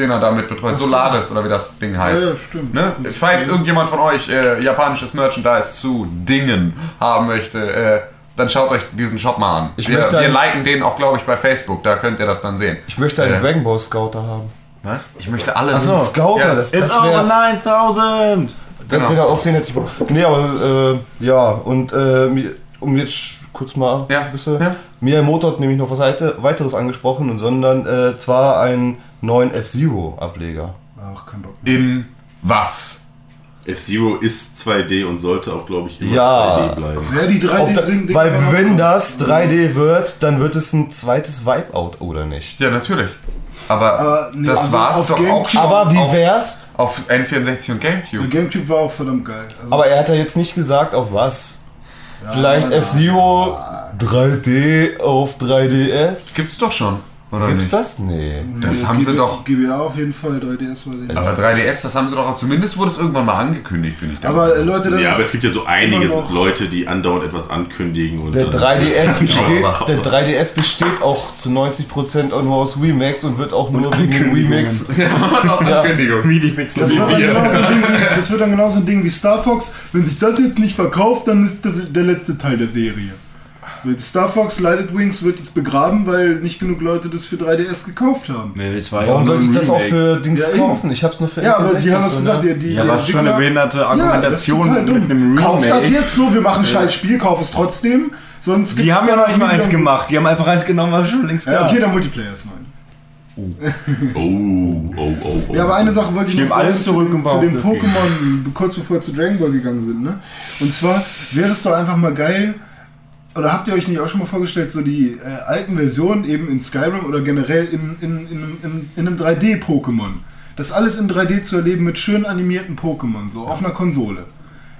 E: den er damit betreut,
D: so.
E: Solaris oder wie das Ding heißt.
D: Ja, ja, stimmt.
E: Ne? Falls irgendjemand von euch äh, japanisches Merchandise zu Dingen haben möchte, äh, dann schaut euch diesen Shop mal an.
H: Ich
E: wir, wir
H: ein-
E: liken den auch, glaube ich, bei Facebook, da könnt ihr das dann sehen.
H: Ich möchte einen
E: Äh,
H: Dragon Ball Scouter haben.
E: Was? Ich möchte alle.
H: Ach so, Scouter,
E: Ja,
H: das,
C: It's
H: das
C: over
H: wäre.
C: 9000!
E: Genau.
H: Den, auf den hätte ich Bock. Nee, aber äh, ja, und äh, um jetzt kurz mal
E: Ja,
H: ein bisschen.
E: ja.
H: Miyamoto hat nämlich noch was weite- weiteres angesprochen, und sondern äh, zwar einen neuen F-Zero-Ableger.
D: Ach, kein Bock. mehr.
E: In was?
F: F-Zero ist 2D und sollte auch, glaube ich, immer
H: Ja.
F: 2D bleiben.
D: Ja, die 3D
H: Ob da,
D: sind
H: weil wenn das 3D wird, dann wird es ein zweites Wipeout, oder nicht?
E: Ja, natürlich. Aber
D: Aber nee,
E: das
D: also
E: war's
D: auf
E: doch auch
D: Gamecube-
E: schon.
H: Aber wie
E: auf,
H: wär's?
E: auf N64 und
D: Der
E: Gamecube.
D: Gamecube war auch verdammt geil. Also,
H: Aber er hat ja jetzt nicht gesagt, auf was. Vielleicht F-Zero 3D auf 3DS?
E: Gibt's doch schon. Oder
H: Gibt's
E: nicht?
H: das? Nee.
E: Das
D: ja,
E: haben sie
D: GBA
E: doch.
D: GBA auf jeden Fall, 3DS war die.
E: Aber 3DS, das haben sie doch auch. Zumindest wurde es irgendwann mal angekündigt, bin ich der
D: Aber
E: Meinung.
D: äh, Leute, das
F: Ja, aber es gibt ja so einige Leute, die andauernd etwas ankündigen. Und
H: Der
F: dann-
H: 3DS besteht,
F: Ja.
H: der 3DS besteht auch zu 90% auch nur aus Remix und wird auch nur wegen dem Remix.
E: Ankündigung.
C: Wie die Mixer.
D: das wird, dann genauso ein Ding, wie- das wird dann genauso ein Ding wie Star Fox. Wenn sich das jetzt nicht verkauft, dann ist das der letzte Teil der Serie. So, Star Fox Lighted Wings wird jetzt begraben, weil nicht genug Leute das für 3DS gekauft haben.
C: Nee, das war ja
H: Warum
C: nur
H: sollte ich das auch
C: Remake.
H: für Dings
D: Ja,
H: kaufen? Ich hab's nur für
D: Ja, aber die
H: N64
D: haben es gesagt,
H: ne?
D: die, die
C: Ja, was für eine behinderte
D: Ja,
C: Argumentation
D: dumm.
C: mit einem
D: Kauf das
C: Remake.
D: jetzt so, wir machen ein scheiß Spiel, kauf es trotzdem. Sonst
C: Die haben ja noch nicht mal eins gemacht. Die haben einfach eins genommen, was es schon längst
D: Ja,
C: gab.
D: okay, der Multiplayer ist neu.
F: Oh, oh, oh, oh.
D: Ja, aber eine Sache wollte ich
C: Ich
D: noch
C: alles
D: sagen
C: zurück
D: zu,
C: und
D: zu dem Pokémon, kurz bevor wir zu Dragon Ball gegangen sind. Ne? Und zwar wäre es doch einfach mal geil, oder habt ihr euch nicht auch schon mal vorgestellt, so die äh, alten Versionen eben in Skyrim oder generell in, in, in, in, in einem 3D-Pokémon. Das alles in 3D zu erleben mit schön animierten Pokémon, so auf einer Konsole.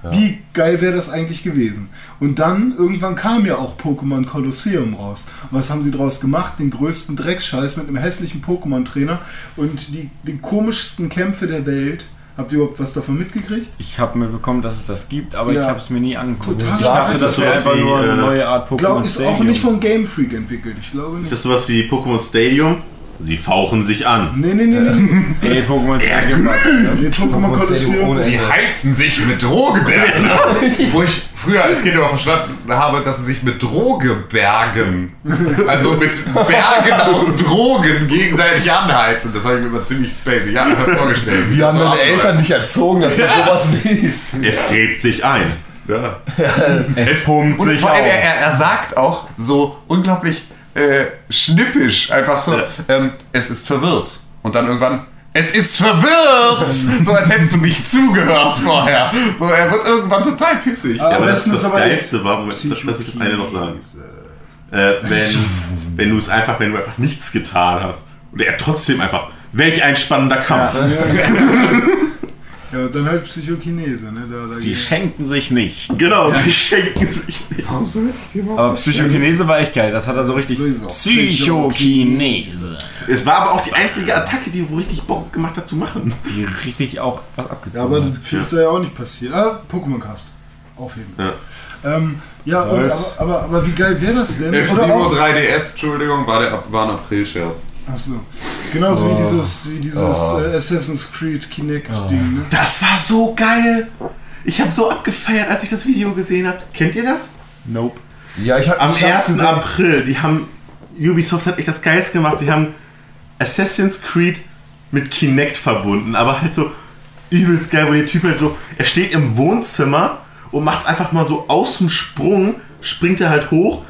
D: Wie geil wäre das eigentlich gewesen? Und dann, irgendwann kam ja auch Pokémon Colosseum raus. Und was haben sie draus gemacht? Den größten Dreckscheiß mit einem hässlichen Pokémon-Trainer und die, die komischsten Kämpfe der Welt. Habt ihr überhaupt was davon mitgekriegt?
C: Ich habe mitbekommen, dass es das gibt, aber
D: Ja.
C: ich habe es mir nie angeguckt.
D: Total
C: Ich dachte, das wäre einfach nur eine
F: äh,
C: neue Art Pokémon
D: Glaub, ist auch
C: Stadium.
D: nicht von Game Freak entwickelt. Ich glaube
F: Ist
D: nicht.
F: das sowas wie Pokémon Stadium? Sie fauchen sich an.
D: Nee, nee, nee, nee.
C: Ey, Pokémon Stadium ne?
D: nee Pokémon Colosseum.
E: Sie heizen sich mit Drogebergen. Wo ich früher als Kind immer verstanden habe, dass sie sich mit Droge bergen. Also mit Bergen aus Drogen gegenseitig anheizen. Das habe ich mir immer ziemlich spacey ja, vorgestellt.
H: Wir haben deine. Eltern nicht erzogen, dass du sowas liest.
F: Es gräbt sich ein.
E: Ja.
C: Es pumpt
E: Und
C: sich
E: vor
C: auf.
E: allem, er sagt auch so unglaublich äh, schnippisch. Einfach so, ähm, es ist verwirrt. Und dann irgendwann, es ist verwirrt! so als hättest du nicht zugehört vorher. So, er wird irgendwann total pissig.
F: Ja, aber das, das
D: aber
F: Geilste war, Moment, lass mich das eine noch sagen. Äh, wenn, wenn du es einfach, wenn du einfach nichts getan hast und er trotzdem einfach, welch ein spannender Kampf.
D: Ja, und dann halt Psychokinese, ne? Da, da
C: Sie schenken sich nicht.
F: Genau, sie schenken sich nicht.
E: Warum sollte ich dir mal
C: Aber Psychokinese war echt geil. Das hat er so richtig.
D: Sowieso.
C: Psychokinese.
F: Es war aber auch die einzige Attacke, die wo richtig Bock gemacht hat zu machen.
C: Die richtig auch was
D: Ja,
C: abgezogen
D: aber
C: hat.
D: viel ist ja auch nicht passiert. Ah, Pokémon Cast. Aufheben.
F: Ja.
D: Ähm, ja, und, aber, aber, aber wie geil wäre das denn? Auch,
E: 3DS, Entschuldigung, war, der, war ein April-Scherz.
D: achso. Genauso wie dieses, wie dieses äh, Assassin's Creed Kinect-Ding, ne?
F: Das war so geil. Ich habe so abgefeiert, als ich das Video gesehen habe. Kennt ihr das?
C: Nope.
H: Ja, ich hab,
F: Am
H: ich hab's
F: 1.
H: gesehen.
F: April, die haben, Ubisoft hat echt das Geilste gemacht. Sie haben Assassin's Creed mit Kinect verbunden, aber halt so übelst geil, wo der Typ halt so, er steht im Wohnzimmer und macht einfach mal so aus dem Sprung, springt er halt hoch,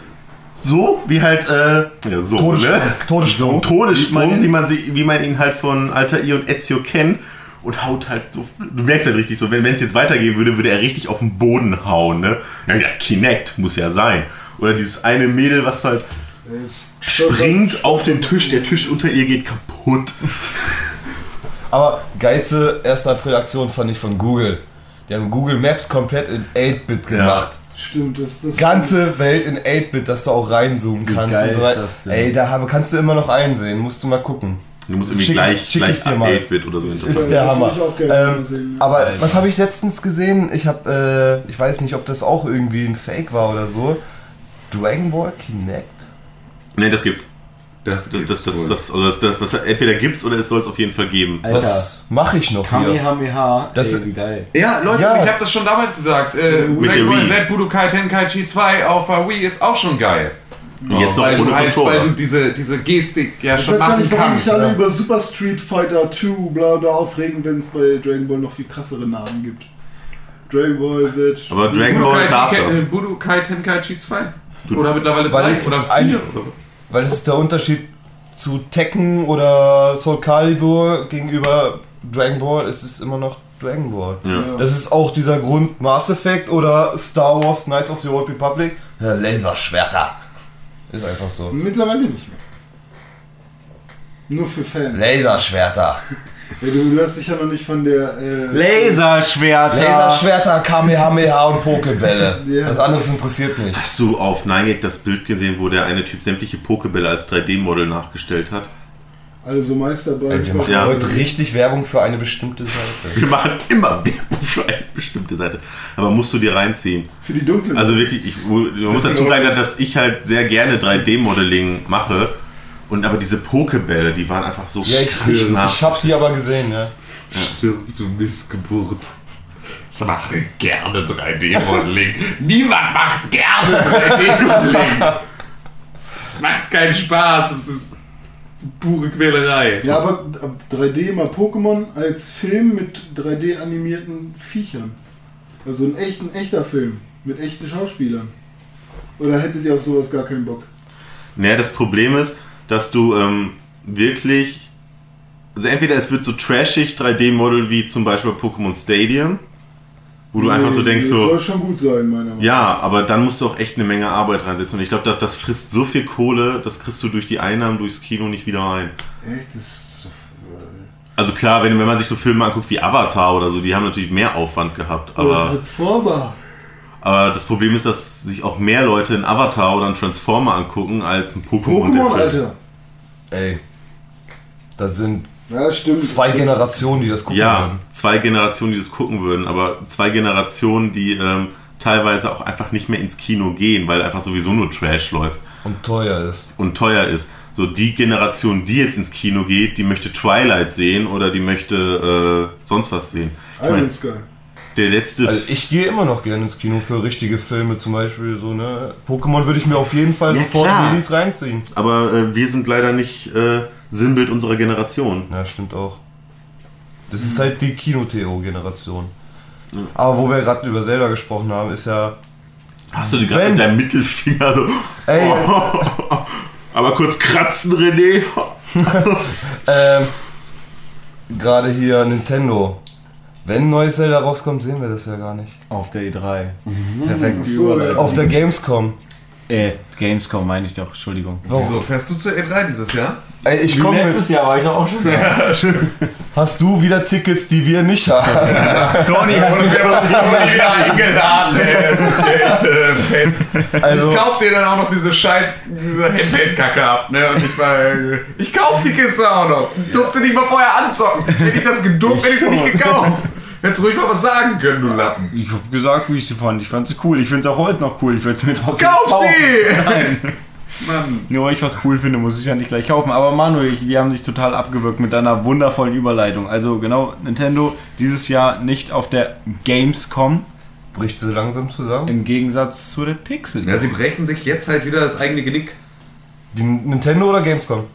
F: so wie halt, äh, ja, so,
H: Todessprung.
F: ne?
H: Todessprung.
F: So, Todessprung,
C: Wie
F: man, sie, wie man ihn halt von Altair und Ezio kennt. Und haut halt so. Du merkst halt richtig so, wenn es jetzt weitergehen würde, würde er richtig auf den Boden hauen, ne? Ja, ja, Kinect muss ja sein. Oder dieses eine Mädel, was halt springt auf den Tisch, der Tisch unter ihr geht kaputt.
H: Aber geilste 1. April-Aktion fand ich von Google. Die haben Google Maps komplett in 8-Bit gemacht.
D: Stimmt, das, das
H: Ganze Welt in 8-Bit, dass du auch reinzoomen kannst
C: geil
H: und so
C: ist
H: weiter.
C: das denn?
H: Ey, da habe- kannst du immer noch einsehen, musst du mal gucken.
F: Du musst irgendwie
H: Schick ich-
F: gleich,
H: schick ich
F: gleich
H: dir mal.
F: 8-Bit oder so
H: Ist der Hammer.
D: ich
H: Ähm,
D: sehen, ja.
H: aber was habe ich letztens gesehen? Ich habe, äh, ich weiß nicht, ob das auch irgendwie ein Fake war oder so. Dragon Ball Kinect?
F: Ne, das gibt's.
E: Das,
F: Das, das, das, das, also das, das, was entweder gibt's oder es soll es auf jeden Fall geben.
C: Alter.
H: Was mache ich noch?
C: Kamehameha.
H: Das-
C: wie geil.
E: Ja, Leute,
H: Ja.
E: ich habe das schon damals gesagt. Äh,
F: Mit der
E: Dragon Ball
F: Wii.
E: Z Budokai Tenkaichi 2 auf der Wii ist auch schon geil.
F: Und jetzt noch
E: weil,
F: ohne
E: du halt, weil
F: Controller.
E: du diese, diese Gestik ja
D: Ich
E: schon
D: weiß gar
E: machen
D: nicht, warum
E: kannst.
D: sich alle
E: ne?
D: über Super Street Fighter 2 bla bla aufregen, wenn es bei Dragon Ball noch viel krassere Namen gibt. Dragon Ball Z.
F: Aber Dragon
E: Budokai,
F: Ball darf
E: Tenkai-
F: das.
E: äh, Budokai Tenkaichi 2. Oder mittlerweile
H: Weil
E: 3
H: es
E: oder
H: ist ein-
E: 4.
H: Weil das ist der Unterschied zu Tekken oder Soul Calibur gegenüber Dragon Ball. Es ist immer noch Dragon Ball.
F: Ja.
H: Das ist auch dieser Grund Mass Effect oder Star Wars Knights of the Old Republic. Ja, Laserschwerter. Ist einfach so.
D: Mittlerweile nicht mehr. Nur für Fans.
H: Laserschwerter.
D: Ja, du, du hast dich ja noch nicht von der. Äh,
C: Laserschwerter.
H: Laserschwerter, Kamehameha und Pokebälle.
D: Ja.
H: Das anderes interessiert mich.
F: Hast du auf 9 das Bild gesehen, wo der eine Typ sämtliche Pokebälle als 3D-Model nachgestellt hat?
D: also Meisterball.
H: Ey, wir machen
F: Ja.
H: heute richtig Werbung für eine bestimmte Seite.
F: Wir machen immer Werbung für eine bestimmte Seite. Aber musst du dir reinziehen.
D: Für die dunkle
F: Also wirklich, ich, man muss dazu sagen, dass ich halt sehr gerne 3D-Modeling mache. Und aber diese Pokebälle, die waren einfach so
H: Ja, ich,
F: krass
H: ich,
F: nach.
H: ich hab die aber gesehen, ja.
E: Stirb, du Missgeburt. Ich mache gerne 3D-Modeling. Niemand macht gerne 3D-Modeling. Es macht keinen Spaß. Es ist pure Quälerei.
D: Ja, aber 3D mal Pokémon als Film mit 3D animierten Viechern. Also ein, echt, ein echter Film mit echten Schauspielern. Oder hättet ihr auf sowas gar keinen Bock?
F: Naja, das Problem ist, dass du ähm, wirklich. Also entweder es wird so trashig 3D-Model wie zum Beispiel Pokémon Stadium, wo du einfach so
D: Nee,
F: denkst,
D: das
F: so.
D: soll schon gut sein, meiner Meinung nach.
F: Ja, aber dann musst du auch echt eine Menge Arbeit reinsetzen. Und ich glaube, das, das frisst so viel Kohle, das kriegst du durch die Einnahmen durchs Kino nicht wieder rein.
D: Echt? Das ist so,
F: Also klar, wenn, wenn man sich so Filme anguckt wie Avatar oder so, die haben natürlich mehr Aufwand gehabt.
D: Oder
F: Aber,
D: Transformer.
F: aber das Problem ist, dass sich auch mehr Leute einen Avatar oder einen Transformer angucken als ein Pokémon.
D: Pokémon. Alter.
H: Ey. Das sind
D: Ja, stimmt.
H: zwei Generationen, die das gucken
F: Ja,
H: würden.
F: zwei Generationen, die das gucken würden, aber zwei Generationen, die ähm, teilweise auch einfach nicht mehr ins Kino gehen, weil einfach sowieso nur Trash läuft
H: Und teuer ist.
F: und teuer ist. So die Generation, die jetzt ins Kino geht, die möchte Twilight sehen oder die möchte äh, sonst was sehen. Ich
D: Iron
F: mein,
D: Sky.
F: Der letzte
H: Also ich gehe immer noch gerne ins Kino für richtige Filme, zum Beispiel so, ne? Pokémon würde ich mir auf jeden Fall
F: Ja,
H: sofort
F: klar.
H: Release reinziehen.
F: Aber äh, wir sind leider nicht äh, Sinnbild unserer Generation.
H: Ja, stimmt auch. Das ist halt die Kino-TO-Generation. Aber wo wir gerade über Zelda gesprochen haben, ist ja.
F: Hast du die gerade mit deinem Mittelfinger so.
H: Ey,
F: Aber kurz kratzen, René.
H: Ähm, Gerade hier Nintendo. Wenn ein neues Zelda rauskommt, sehen wir das ja gar nicht.
C: Auf der E3. Perfekt.
D: so, ja.
H: Auf der Gamescom.
C: Äh, Gamescom meine ich doch, Entschuldigung.
E: Wieso fährst du zur E3 dieses Jahr?
H: Ey, ich komme mit.
C: Jahr war ich doch auch schon
H: Hast du wieder Tickets, die wir nicht haben?
C: Sony hat
E: Und wir haben uns noch nie wieder eingeladen, ey. Das ist echt äh, fest.
H: Also,
E: ich kauf dir dann auch noch diese scheiß diese Handheld-Kacke ab, ne? Und ich mal, ich kauf die Kiste auch noch. Du durfst sie nicht mal vorher anzocken. Hätte ich das gedurft, hätte ich sie nicht gekauft. Hättest du ruhig mal was sagen können, du Lappen.
C: Ich hab gesagt, wie ich sie fand. Ich fand sie cool. Ich finde sie auch heute noch cool. Ich würde sie mir trotzdem
E: Kauf
C: kaufen.
E: sie!
C: Nein.
E: Mann.
C: Nur weil ich was cool finde, muss ich ja nicht gleich kaufen. Aber Manuel, wir haben dich total abgewürgt mit deiner wundervollen Überleitung. Also genau, Nintendo dieses Jahr nicht auf der Gamescom,
H: bricht sie langsam zusammen.
C: im Gegensatz zu der Pixel.
E: Ja, sie brechen sich jetzt halt wieder das eigene Genick.
H: Die Nintendo oder Gamescom?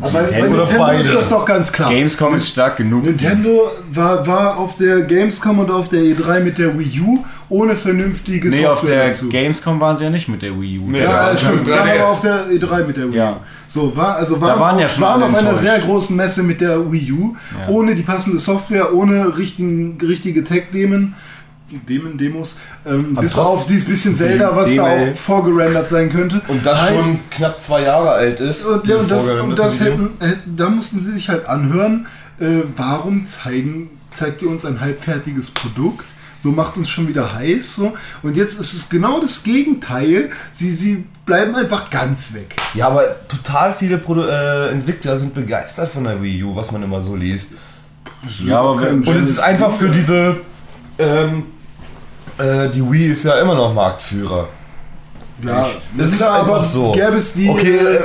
D: Aber bei
C: Nintendo
H: beide?
D: ist das doch ganz klar.
C: Gamescom ist stark genug.
D: Nintendo war, war auf der Gamescom und auf der E3 mit der Wii U ohne vernünftige
C: Nee, auf
D: Software
C: der
D: dazu.
C: Gamescom waren sie ja nicht mit der Wii U.
E: Nee,
D: Ja,
E: da
D: das
E: war
D: stimmt. Sie waren
E: 3DS.
D: aber auf der E3 mit der Wii U.
C: Ja.
D: So, war, also waren,
C: waren ja
D: auf-
C: schon
D: waren auf einer sehr großen Messe mit der Wii U,
C: Ja.
D: ohne die passende Software, ohne richtigen, richtige Tech-Demen. Demen, Demos, ähm, bis auf dieses bisschen Zelda, was da auch vorgerendert sein könnte.
H: Und das
D: Heißt-
H: schon knapp zwei Jahre alt ist.
D: Und, ja, und das, und das hätten, hätten, da mussten sie sich halt anhören, äh, warum zeigen, zeigt ihr uns ein halbfertiges Produkt? So macht uns schon wieder heiß. So. Und jetzt ist es genau das Gegenteil. Sie, sie bleiben einfach ganz weg.
H: Ja, aber total viele Produ äh, Entwickler sind begeistert von der Wii U, was man immer so liest.
C: Ja, aber
H: Und es ist einfach für diese. Ähm, äh, die Wii ist ja immer noch Marktführer.
D: Ja,
H: Das ist
D: klar,
H: einfach
D: aber
H: so.
D: Gäbe es die.
H: Okay,
D: äh,
H: äh,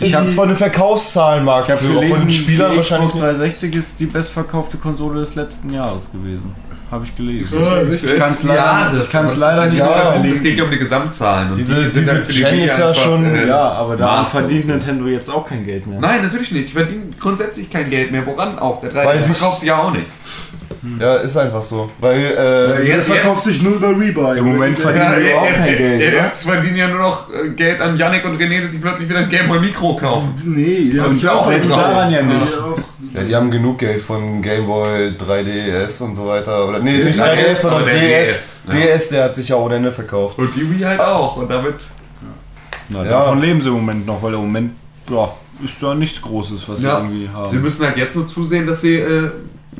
D: die-
H: das ist von den Verkaufszahlen
C: ich habe
H: Marktführer, von
C: gelesen,
H: den Spielern
C: die
H: wahrscheinlich.
C: Xbox 360 ist die bestverkaufte Konsole des letzten Jahres gewesen. Habe ich gelesen.
D: ich
C: Ich kann es leider, ich kann's leider nicht
H: ja.
E: Es geht ja um die Gesamtzahlen. Und
H: Diese-
E: die sind
H: diese Gen ist ja schon-
E: äh,
C: Ja, aber da verdient Nintendo jetzt auch kein Geld mehr.
E: Nein, natürlich nicht. Die verdienen grundsätzlich kein Geld mehr. Woran auch? Der 3DS
H: Weil sich-
E: verkauft sich ja auch nicht.
H: Ja, ist einfach so. Weil, äh,
D: der
E: jetzt-
D: verkauft sich nur über Rebuy.
C: Im Moment verdienen die auch kein Geld, oder?
E: Jetzt verdienen ja nur noch äh, Geld an Yannick und René, die sich plötzlich wieder ein Game Boy Mikro kaufen.
D: Nee, das ist ja auch
E: selbst
C: daran ja nicht.
D: auch-
H: ja, die haben genug Geld von Game Boy, 3DS und so weiter. Oder, nee, nicht
E: 3DS,
H: 3DS, sondern DS.
E: DS, ja.
H: DS, der hat sich ja ohne Ende verkauft.
E: Und die Wii halt auch. Und damit.
C: Na,
H: Ja.
C: Davon leben sie im Moment noch, weil im Moment ja, ist da nichts Großes, was sie
E: Ja.
C: irgendwie haben.
E: Sie müssen halt jetzt nur zusehen, dass sie, äh,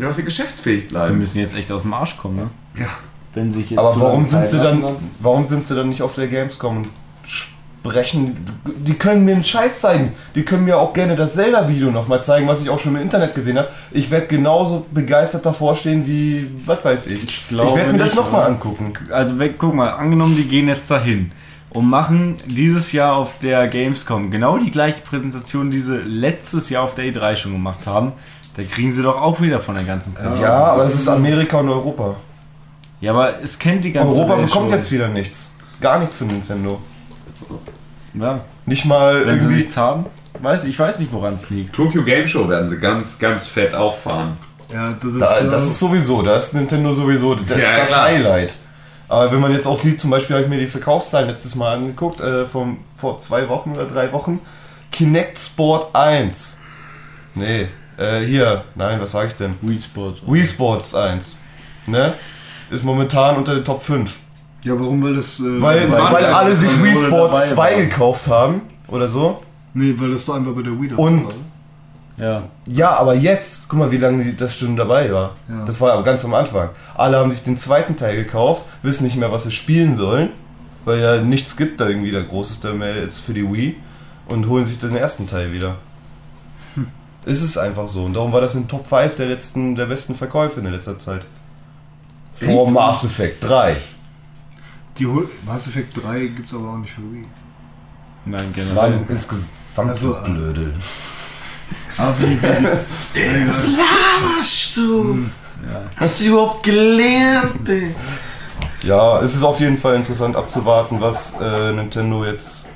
E: dass sie geschäftsfähig
C: Wir
E: bleiben.
C: müssen jetzt echt aus dem Arsch kommen, ne?
E: Ja.
C: Wenn sich jetzt
H: Aber
C: so
H: warum sind sie dann, warum sind sie dann nicht auf der Gamescom und sprechen? Die können mir einen Scheiß zeigen. Die können mir auch gerne das Zelda-Video nochmal zeigen, was ich auch schon im Internet gesehen habe. Ich werde genauso begeistert davor stehen wie, was weiß ich. Ich,
C: glaube
H: werde mir das nochmal angucken.
C: Also weg, guck mal, angenommen, die gehen jetzt dahin und machen dieses Jahr auf der Gamescom genau die gleiche Präsentation, die sie letztes Jahr auf der E3 schon gemacht haben. Da kriegen sie doch auch wieder von der ganzen Presse.
H: Ja, aber es ist Amerika und Europa.
C: Ja, aber es kennt die ganze
H: Europa
C: Welt
H: bekommt
C: schon.
H: jetzt wieder nichts. Gar nichts von Nintendo.
C: Ja,
H: Nicht mal
C: wenn sie
H: irgendwie.
C: nichts haben, weiß ich weiß nicht, woran es liegt.
E: Tokyo Game Show werden sie ganz, ganz fett auffahren.
D: Ja, das ist,
H: Da,
D: äh,
H: das ist sowieso, da ist Nintendo sowieso d-
E: Ja,
H: das
E: klar.
H: Highlight. Aber wenn man jetzt auch sieht, zum Beispiel habe ich mir die Verkaufszahlen letztes Mal angeguckt, äh, vom, vor zwei Wochen oder drei Wochen. Kinect Sport 1. Nee, äh, hier, nein, was sage ich denn?
C: Wii Sports.
H: Wii Sports 1. Ne? Ist momentan unter den Top 5.
D: ja, warum? Weil das. Äh,
H: Weil, weil
E: ja,
H: alle sich Wii Sports
C: dabei
H: 2
C: war.
H: gekauft haben. Oder so.
D: Nee, weil das doch einfach bei der Wii dabei
H: Und-
D: war.
C: Ja.
H: Ja, aber jetzt, guck mal, wie lange das schon dabei war.
D: Ja.
H: Das war ganz am Anfang. Alle haben sich den zweiten Teil gekauft, wissen nicht mehr, was sie spielen sollen, weil ja nichts gibt da irgendwie der Großes da mehr jetzt für die Wii und holen sich den ersten Teil wieder. Es ist einfach so. Und darum war das in Top 5 der letzten, der besten Verkäufe in der letzter Zeit. Vor
D: Echt?
H: Mass Effect 3.
D: Die Hol Mass Effect 3 gibt es aber auch nicht für Wii.
C: Nein, generell.
H: Mann, insgesamt
D: Also,
H: so blödel.
D: Aber wie, wie,
F: Was laberst du? Hast du überhaupt gelernt? ey?
H: Ja, es ist auf jeden Fall interessant abzuwarten, was äh, Nintendo jetzt.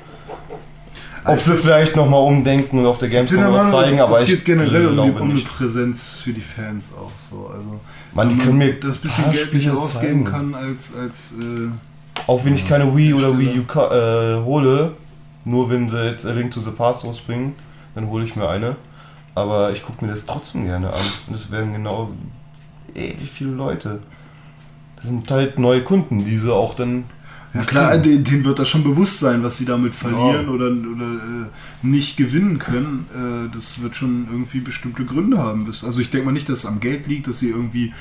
H: Ob sie vielleicht nochmal umdenken und auf der Gamescom was
D: Meinung,
H: zeigen,
D: es,
H: aber
D: es
H: ich
D: geht generell um, um eine. Präsenz für die Fans auch so. Also,
H: Man, die können mir
D: das bisschen Geld nicht ausgeben kann als, als äh,
H: Auch wenn ich keine Wii oder Wii U äh, hole, Nur wenn sie jetzt A Link to the Past rausbringen, dann hole ich mir eine. Aber ich gucke mir das trotzdem gerne an. Und es werden genau ewig viele Leute. Das sind halt neue Kunden, die sie auch dann.
D: Ja klar, denen, denen wird das schon bewusst sein, was sie damit verlieren oder, oder äh, nicht gewinnen können. Äh, das wird schon irgendwie bestimmte Gründe haben. Also ich denke mal nicht, dass es am Geld liegt, dass sie irgendwie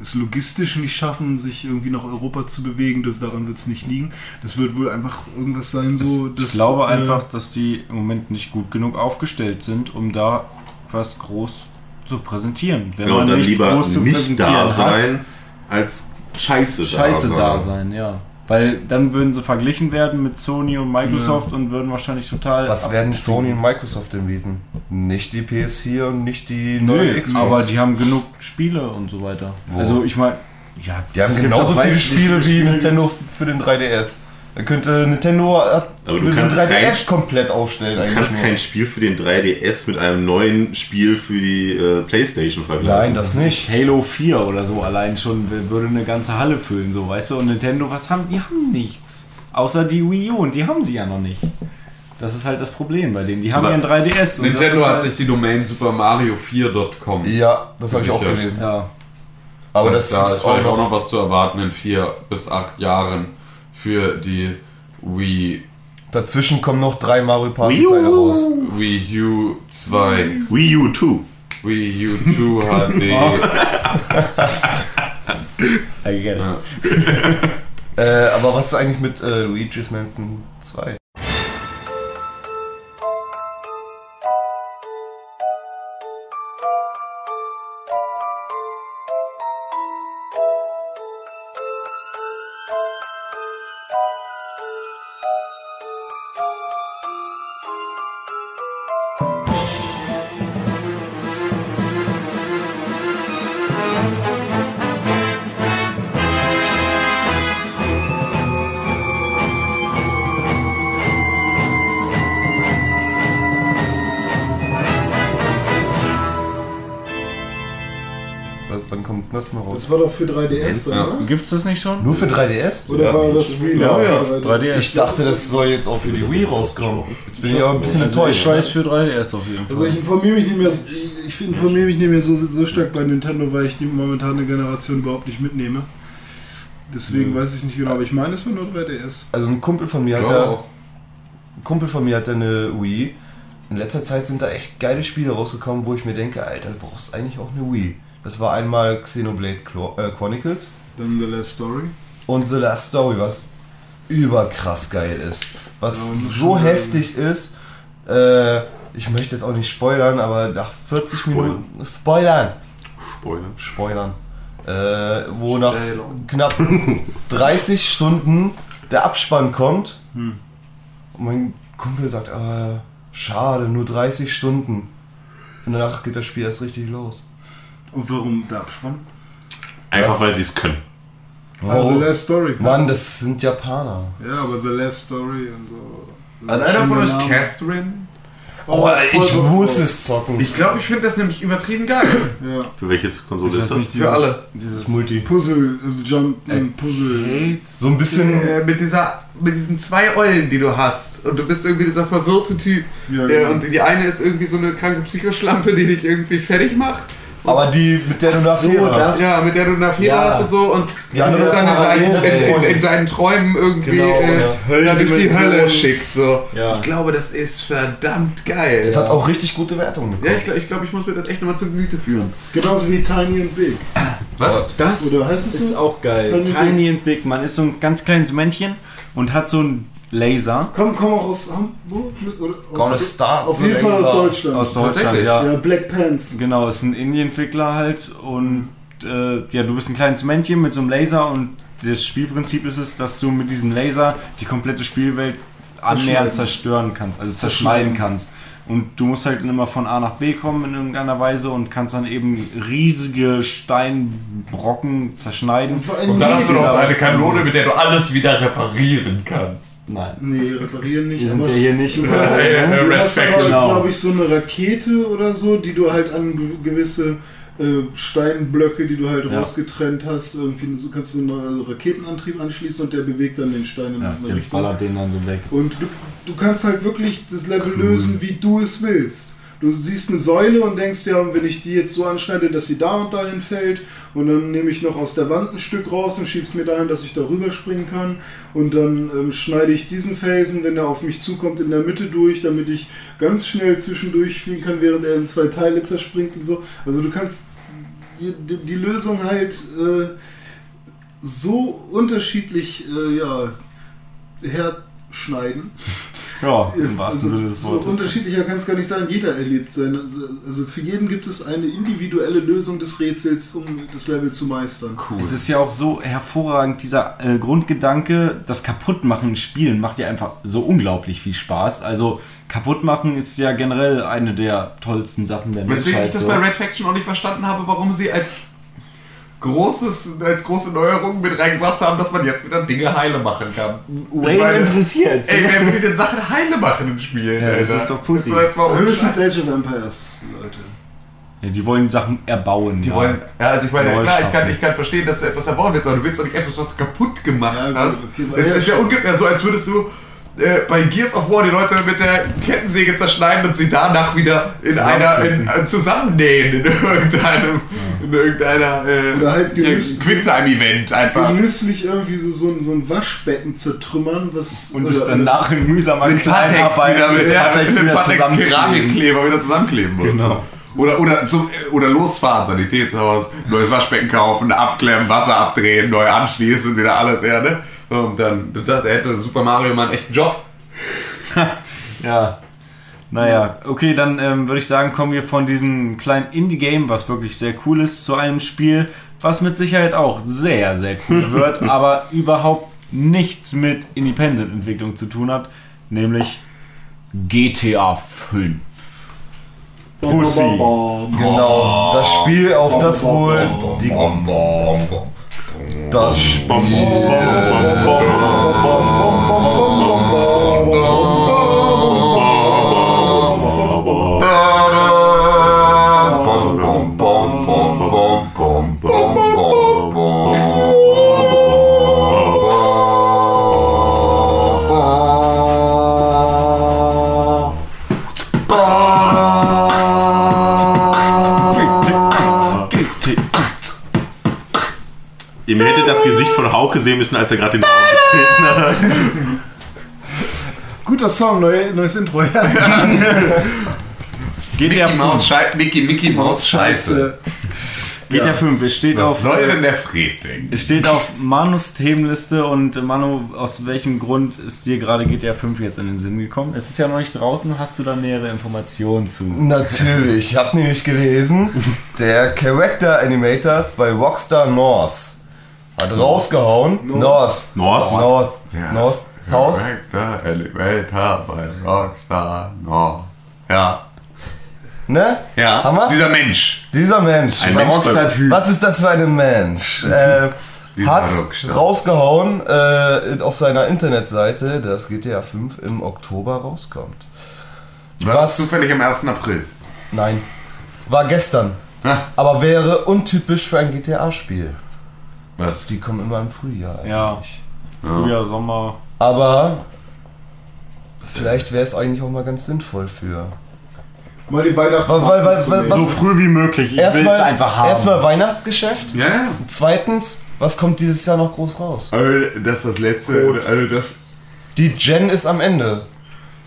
D: es logistisch nicht schaffen, sich irgendwie nach Europa zu bewegen. Das, daran wird es nicht liegen. Das wird wohl einfach irgendwas sein, so.
C: ich
D: dass,
C: glaube
D: äh,
C: einfach, dass die im Moment nicht gut genug aufgestellt sind, um da was groß zu präsentieren. Wenn
F: Ja, und dann
C: nichts
F: lieber
C: groß zu
F: nicht
C: präsentieren
F: da
C: hat,
F: sein, als scheiße,
C: Scheiße
F: da
C: da
F: sein.
C: sein, ja. Weil dann würden sie verglichen werden mit Sony und Microsoft und würden wahrscheinlich total.
H: Was werden. Sony und Microsoft denn bieten? Nicht die PS4 und nicht die neue
C: Nö,
H: Xbox.
C: aber die haben genug Spiele und so weiter.
H: Wo?
C: Also ich meine, ja,
H: Die haben genauso viele Spiele wie
C: Spiele
H: Nintendo für den 3DS. Dann könnte Nintendo äh,
F: Aber
H: für
F: du
H: den
F: kannst
H: 3DS
F: kein-
H: komplett aufstellen.
F: Du
H: eigentlich
F: kannst
H: nur.
F: kein Spiel für den 3DS mit einem neuen Spiel für die äh, Playstation vergleichen.
H: Nein, das nicht.
C: Halo 4 oder so allein schon würde eine ganze Halle füllen, so weißt du. Und Nintendo, was haben die? haben nichts. Außer die Wii U und die haben sie ja noch nicht. Das ist halt das Problem bei denen. Die haben
F: Aber
C: ihren 3DS. und das
E: Nintendo
C: ist
E: hat
C: halt,
E: sich die Domain supermario4.com.
H: Ja, das habe ich auch gelesen.
C: Ja,
H: Aber das
E: da
H: ist
E: ist vielleicht
H: auch
E: auch noch
H: noch.
E: was zu erwarten in vier bis acht Jahren für die Wii,
H: Dazwischen kommen noch drei Mario Party
F: Wii U.
H: Teile raus.
E: Wii U 2,
F: Wii U 2.
E: Wii U 2 HD.
C: I get it.
E: Ja.
H: Äh, aber was ist eigentlich mit äh, Luigi's Mansion 2? Das
D: war doch für 3DS dann,
E: Ja.
D: oder?
C: Gibt's das nicht schon?
H: Nur für 3DS?
D: Oder war das Remake
E: Ja, ja.
D: für
C: 3DS.
H: Ich dachte, das soll jetzt auch für die Wii rauskommen. Jetzt bin ich aber ein bisschen
C: Also
H: enttäuscht.
C: ich weiß für 3DS auf jeden Fall.
D: Also ich informiere mich nicht mehr, ich informiere mich nicht mehr so, so stark bei Nintendo, weil ich die momentane Generation überhaupt nicht mitnehme. Deswegen weiß ich nicht genau, aber ich meine, es war nur 3DS.
H: Also ein Kumpel von mir hat
E: Ja,
H: ja,
E: auch.
H: ein Kumpel von mir hat ja eine Wii. In letzter Zeit sind da echt geile Spiele rausgekommen, wo ich mir denke, Alter, du brauchst eigentlich auch eine Wii. Das war einmal Xenoblade äh, Chronicles
D: Dann The Last Story.
H: und The Last Story, was überkrass geil ist. Was
D: Ja,
H: so heftig ist. Äh, ich möchte jetzt auch nicht spoilern, aber nach 40 Minuten. Spoilern!
F: Spoiler.
H: Spoilern. Äh, wo nach knapp 30 Stunden der Abspann kommt.
D: Hm.
H: Und mein Kumpel sagt, äh, schade, nur 30 Stunden. Und danach geht das Spiel erst richtig los.
D: Und warum der Abspann?
F: Einfach
H: Das-
F: weil sie es können.
D: Ah, The Last Story.
H: Mann, das sind Japaner.
D: Ja, aber The Last Story und so.
E: Hat einer von euch. Catherine?
H: Oh,
D: voll
H: ich muss
D: drauf.
H: es zocken.
E: Ich glaube, ich finde das nämlich übertrieben geil.
D: Ja.
F: Für welches Konsole ist das?
E: Für alle.
C: Dieses
H: Multi.
D: Puzzle, also Jump,
C: Äh,
D: Puzzle.
H: So ein bisschen.
E: Äh, mit dieser, mit diesen zwei Eulen, die du hast. Und du bist irgendwie dieser verwirrte Typ.
D: Ja,
E: Der,
D: genau.
E: und die eine ist irgendwie so eine kranke Psychoschlampe, die dich irgendwie fertig macht.
H: Aber die, mit der du nach
C: so,
H: Fehler
C: das-
H: hast.
E: Ja, mit der du nach Fehler
H: Ja.
E: hast und so. Und
H: Die andere
E: ist dann in,
H: ist
E: deinen, in, in, in deinen Träumen irgendwie
H: Genau,
E: äh,
H: ja.
E: ja, durch die. Hölle schickt. So.
C: Ja.
E: Ich glaube, das ist verdammt geil.
H: Es hat auch richtig gute Wertungen
E: Ja,
H: bekommen.
E: ich glaube, ich, glaub, ich muss mir das echt nochmal zu Gemüte führen.
D: Genauso wie Tiny and Big.
E: Was?
C: Das
D: Oder heißt es
C: ist
D: so?
C: auch geil.
D: Tiny
C: Tiny, and Big. Man ist so ein ganz kleines Männchen und hat so einen Laser
D: Komm, komm auch aus Hamburg? Oder
H: Gonna
D: aus,
H: start
D: auf jeden Fall aus. Deutschland.
C: aus Deutschland,
E: Tatsächlich?
C: ja.
D: ja, Black Pants.
C: Genau, ist ein Indie-Entwickler halt und äh, ja, du bist ein kleines Männchen mit so einem Laser und das Spielprinzip ist es, dass du mit diesem Laser die komplette Spielwelt annähernd zerstören kannst, also zerschneiden kannst. Und du musst halt immer von A nach B kommen in irgendeiner Weise und kannst dann eben riesige Steinbrocken zerschneiden.
D: allem
E: Und dann hast du noch eine Kanone, mit der du alles wieder reparieren kannst.
C: Nein.
D: Nee, reparieren nicht.
C: Wir sind ja hier nicht
D: Du kannst,
E: Äh,
D: du hast aber,
C: genau.
D: glaube ich, so eine Rakete oder so, die du halt an ge- gewisse äh, Steinblöcke, die du halt
C: Ja.
D: rausgetrennt hast. Irgendwie so kannst du einen Raketenantrieb anschließen und der bewegt dann den Stein in
C: Ja,
D: eine
C: den
D: Richtung.
C: ballert den dann so weg.
D: Und du, du kannst halt wirklich das Level lösen, wie du es willst. Du siehst eine Säule und denkst ja, wenn ich die jetzt so anschneide, dass sie da und dahin fällt, und dann nehme ich noch aus der Wand ein Stück raus und schieb's mir dahin, dass ich da rüberspringen kann. Und dann ähm, schneide ich diesen Felsen, wenn er auf mich zukommt, in der Mitte durch, damit ich ganz schnell zwischendurch fliegen kann, während er in zwei Teile zerspringt und so. Also du kannst die, die, die Lösung halt äh, so unterschiedlich äh, ja, herschneiden.
C: Ja, im wahrsten
D: also,
C: Sinne des
D: so
C: Wortes.
D: unterschiedlicher kann es gar nicht sein. Jeder erlebt seine. Also für jeden gibt es eine individuelle Lösung des Rätsels, um das Level zu meistern.
C: Es ist ja auch so hervorragend, dieser äh, Grundgedanke, das Kaputtmachen in Spielen macht ja einfach so unglaublich viel Spaß. Also Kaputtmachen ist ja generell eine der tollsten Sachen der
E: Weswegen ich
C: Menschheit.
E: das
C: so.
E: bei Red Faction auch nicht verstanden habe, warum sie als großes, als große Neuerung mit reingebracht haben, dass man jetzt wieder Dinge heile machen kann.
C: Wayne
E: Weil-
C: interessiert.
E: Ey, wer will denn Sachen heile machen in Spielen?
C: Ja, das ist doch Pussy.
D: Höchstens. Age of Empires, Leute.
C: Ja, die wollen Sachen erbauen.
E: Die
C: ja.
E: wollen, ja, also ich meine,
C: Neu
E: klar, ich kann, ich kann verstehen, dass du etwas erbauen willst, aber du willst doch nicht etwas, was kaputt gemacht
D: Ja,
E: hast.
D: okay,
E: es ist ja ungefähr so, als würdest du äh, bei Gears of War die Leute mit der Kettensäge zerschneiden und sie danach wieder in einer in, äh, zusammennähen in irgendeinem in irgendeiner äh,
D: Oder halt
E: Quicktime-Event einfach.
D: Genüsslich irgendwie so, so, ein, so ein Waschbecken zertrümmern, was.
C: Und es danach in mühsamer
E: Mit Patex wieder mit, ja, mit dem
C: wieder
E: Patex
C: zusammenkleben.
E: Keramikkleber wieder zusammenkleben muss.
C: Genau.
E: Oder, oder, zum, oder losfahren, Sanitätshaus, neues Waschbecken kaufen, abklemmen, Wasser abdrehen, neu anschließen, wieder alles, ja, ne? Und dann, du dachtest, er hätte Super Mario mal einen echten Job.
C: Ja. Naja, okay, dann ähm, würde ich sagen, kommen wir von diesem kleinen Indie-Game, was wirklich sehr cool ist, zu einem Spiel, was mit Sicherheit auch sehr, sehr cool wird, aber überhaupt nichts mit Independent-Entwicklung zu tun hat, nämlich GTA 5. Pussy.
H: Genau, das Spiel, auf das wohl die. Das Spiel.
F: Gesicht von Hauke sehen müssen, als er gerade den Raum betreten hat.
D: Guter Song, neue, neues Intro. Ja.
C: GTA
E: Mickey Maus
C: 5.
E: Scheiße. Mickey, Mickey Maus Scheiße.
C: GTA 5. Es steht
E: Was
C: auf.
E: soll
C: äh,
E: denn der Fred denken?
C: Es steht auf Manus Themenliste und äh, Manu, aus welchem Grund ist dir gerade GTA 5 jetzt in den Sinn gekommen? Es ist ja noch nicht draußen, hast du da nähere Informationen zu?
H: Natürlich, ich habe nämlich gelesen, der Character Animators bei Rockstar North hat rausgehauen. North.
F: North.
H: North.
E: Ja.
H: North. South.
E: Director, Elevator bei Rockstar, no. Ja.
H: Ne?
E: Ja.
H: Haben wir's?
E: Dieser Mensch.
H: Dieser Mensch.
F: Ein Mensch bei-
H: Was ist das für ein Mensch? Äh, hat
E: Rockstar.
H: rausgehauen äh, auf seiner Internetseite, dass GTA 5 im Oktober rauskommt.
E: War
H: Was?
E: das zufällig am 1. April?
H: Nein. War gestern.
E: Ja.
H: Aber wäre untypisch für ein GTA-Spiel.
E: Was?
H: Die kommen immer im Frühjahr.
C: Ja.
H: eigentlich.
C: Frühjahr, Sommer.
H: Aber vielleicht wäre es eigentlich auch mal ganz sinnvoll für.
D: Mal die Weihnachts
H: Weil, weil, weil, weil,
C: So früh wie möglich. Ich will es
H: erstmal,
C: einfach haben.
H: erstmal Weihnachtsgeschäft.
E: Ja, ja.
H: Zweitens, was kommt dieses Jahr noch groß raus?
E: Also, das ist das letzte. Also, das.
H: Die Gen ist am Ende.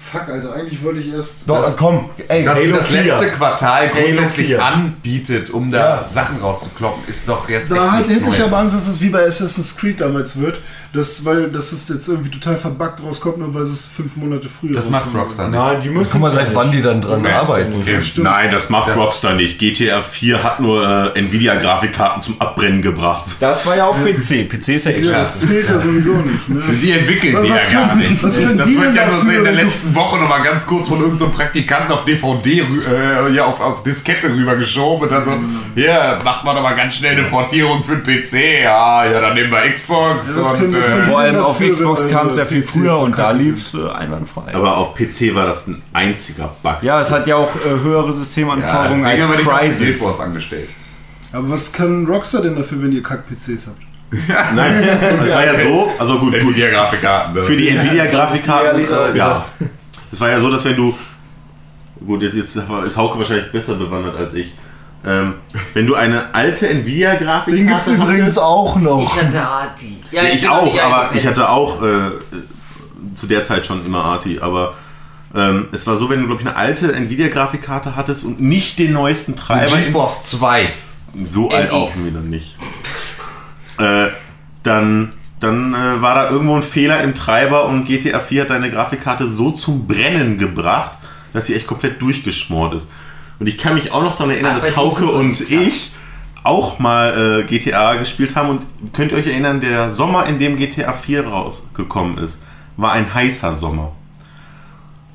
D: Fuck, Alter, eigentlich wollte ich erst.
H: Doch,
E: Das-
H: komm, ey,
E: Dass
H: Halo
E: das
H: 4.
E: letzte Quartal grundsätzlich
H: 4.
E: anbietet, um da
H: Ja.
E: Sachen rauszukloppen, ist doch jetzt.
D: Da
E: nichts
D: hätte ich aber Angst, dass es wie bei Assassin's Creed damals wird, dass, weil das ist jetzt irgendwie total verbuggt rauskommt, nur weil es fünf Monate früher
E: Das macht. Rockstar nicht.
C: Nein, die müssen
H: Guck mal, seit wann die dann dran
E: Okay.
H: arbeiten.
E: Okay.
D: Stimmt.
F: Nein, das macht
E: Das-
F: Rockstar nicht. GTA 4 hat nur äh, Nvidia-Grafikkarten zum Abbrennen gebracht.
C: Das war ja auch PC. PC ist ja
D: Ja, das zählt ja sowieso nicht. Ne?
E: Die entwickeln
D: Was-
E: die
D: was
E: ja gar nicht.
D: was
E: das wird ja nur so in der
D: dafür?
E: Letzten Woche nochmal ganz kurz von irgendeinem Praktikanten auf DVD, äh, ja, auf, auf Diskette rübergeschoben und dann so, hier, macht mal doch mal ganz schnell eine Portierung für den PC. Ja, ja, dann nehmen wir Xbox
D: Ja, das
E: und
D: das
E: äh,
C: Vor allem auf Xbox kam es ja viel
D: PCs
C: früher und da lief es äh, einwandfrei.
F: Aber auf PC war das ein einziger Bug.
C: Ja, es hat ja auch äh, höhere
E: ja,
C: Systemanforderungen
E: deswegen
C: als
E: haben wir nicht auf Guild
C: Crysis.
E: Angestellt.
D: Aber was kann Rockstar denn dafür, wenn ihr Kack-PCs habt?
F: Nein, das war ja so, also gut, gut
E: Nvidia-Grafikkarten.
F: für die Nvidia-Grafikkarten,
C: ehrlich auch
F: äh, ja. Es war ja so, dass wenn du, gut, jetzt, jetzt ist Hauke wahrscheinlich besser bewandert als ich, ähm, wenn du eine alte Nvidia-Grafikkarte
D: Den gibt's übrigens auch
G: Ich
D: noch.
G: hatte Arti. Ja,
F: ich
G: noch
F: auch, aber ich hatte auch äh, zu der Zeit schon immer Arti, aber ähm, es war so, wenn du, glaube ich, eine alte Nvidia-Grafikkarte hattest und nicht den neuesten Treiber
E: GeForce 2.
F: so alt auch wieder nicht. Äh, dann dann äh, war da irgendwo ein Fehler im Treiber und GTA 4 hat deine Grafikkarte so zum Brennen gebracht, dass sie echt komplett durchgeschmort ist. Und ich kann mich auch noch daran erinnern,
G: bei
F: dass Hauke und ich auch mal äh, GTA gespielt haben und könnt ihr euch erinnern, der Sommer, in dem GTA 4 rausgekommen ist, war ein heißer Sommer.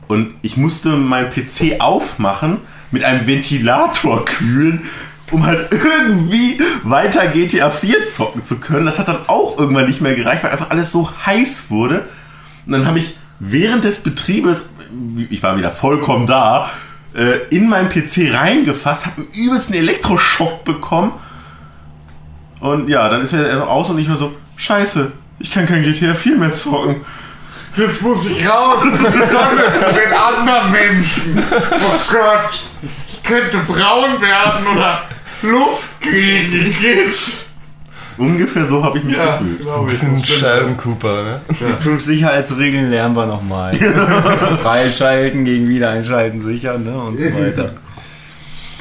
F: Und ich musste meinen PC aufmachen, mit einem Ventilator kühlen, um halt irgendwie weiter GTA 4 zocken zu können. Das hat dann auch irgendwann nicht mehr gereicht, weil einfach alles so heiß wurde. Und dann habe ich während des Betriebes, ich war wieder vollkommen da, äh, in meinen PC reingefasst, habe einen übelsten Elektroschock bekommen. Und ja, dann ist mir aus und ich war so, scheiße, ich kann kein GTA 4 mehr zocken.
E: Jetzt muss ich raus Sonne zu den anderen Menschen. Oh Gott, ich könnte braun werden oder Luft kriegen.
F: Ungefähr so habe ich mich
E: Ja,
F: gefühlt.
E: glaub
H: Ein bisschen
E: das stimmt.
H: Sheldon Cooper, ne?
C: Die fünf Sicherheitsregeln lernen wir nochmal. Freischalten gegen Wiedereinschalten sichern ne? und so weiter.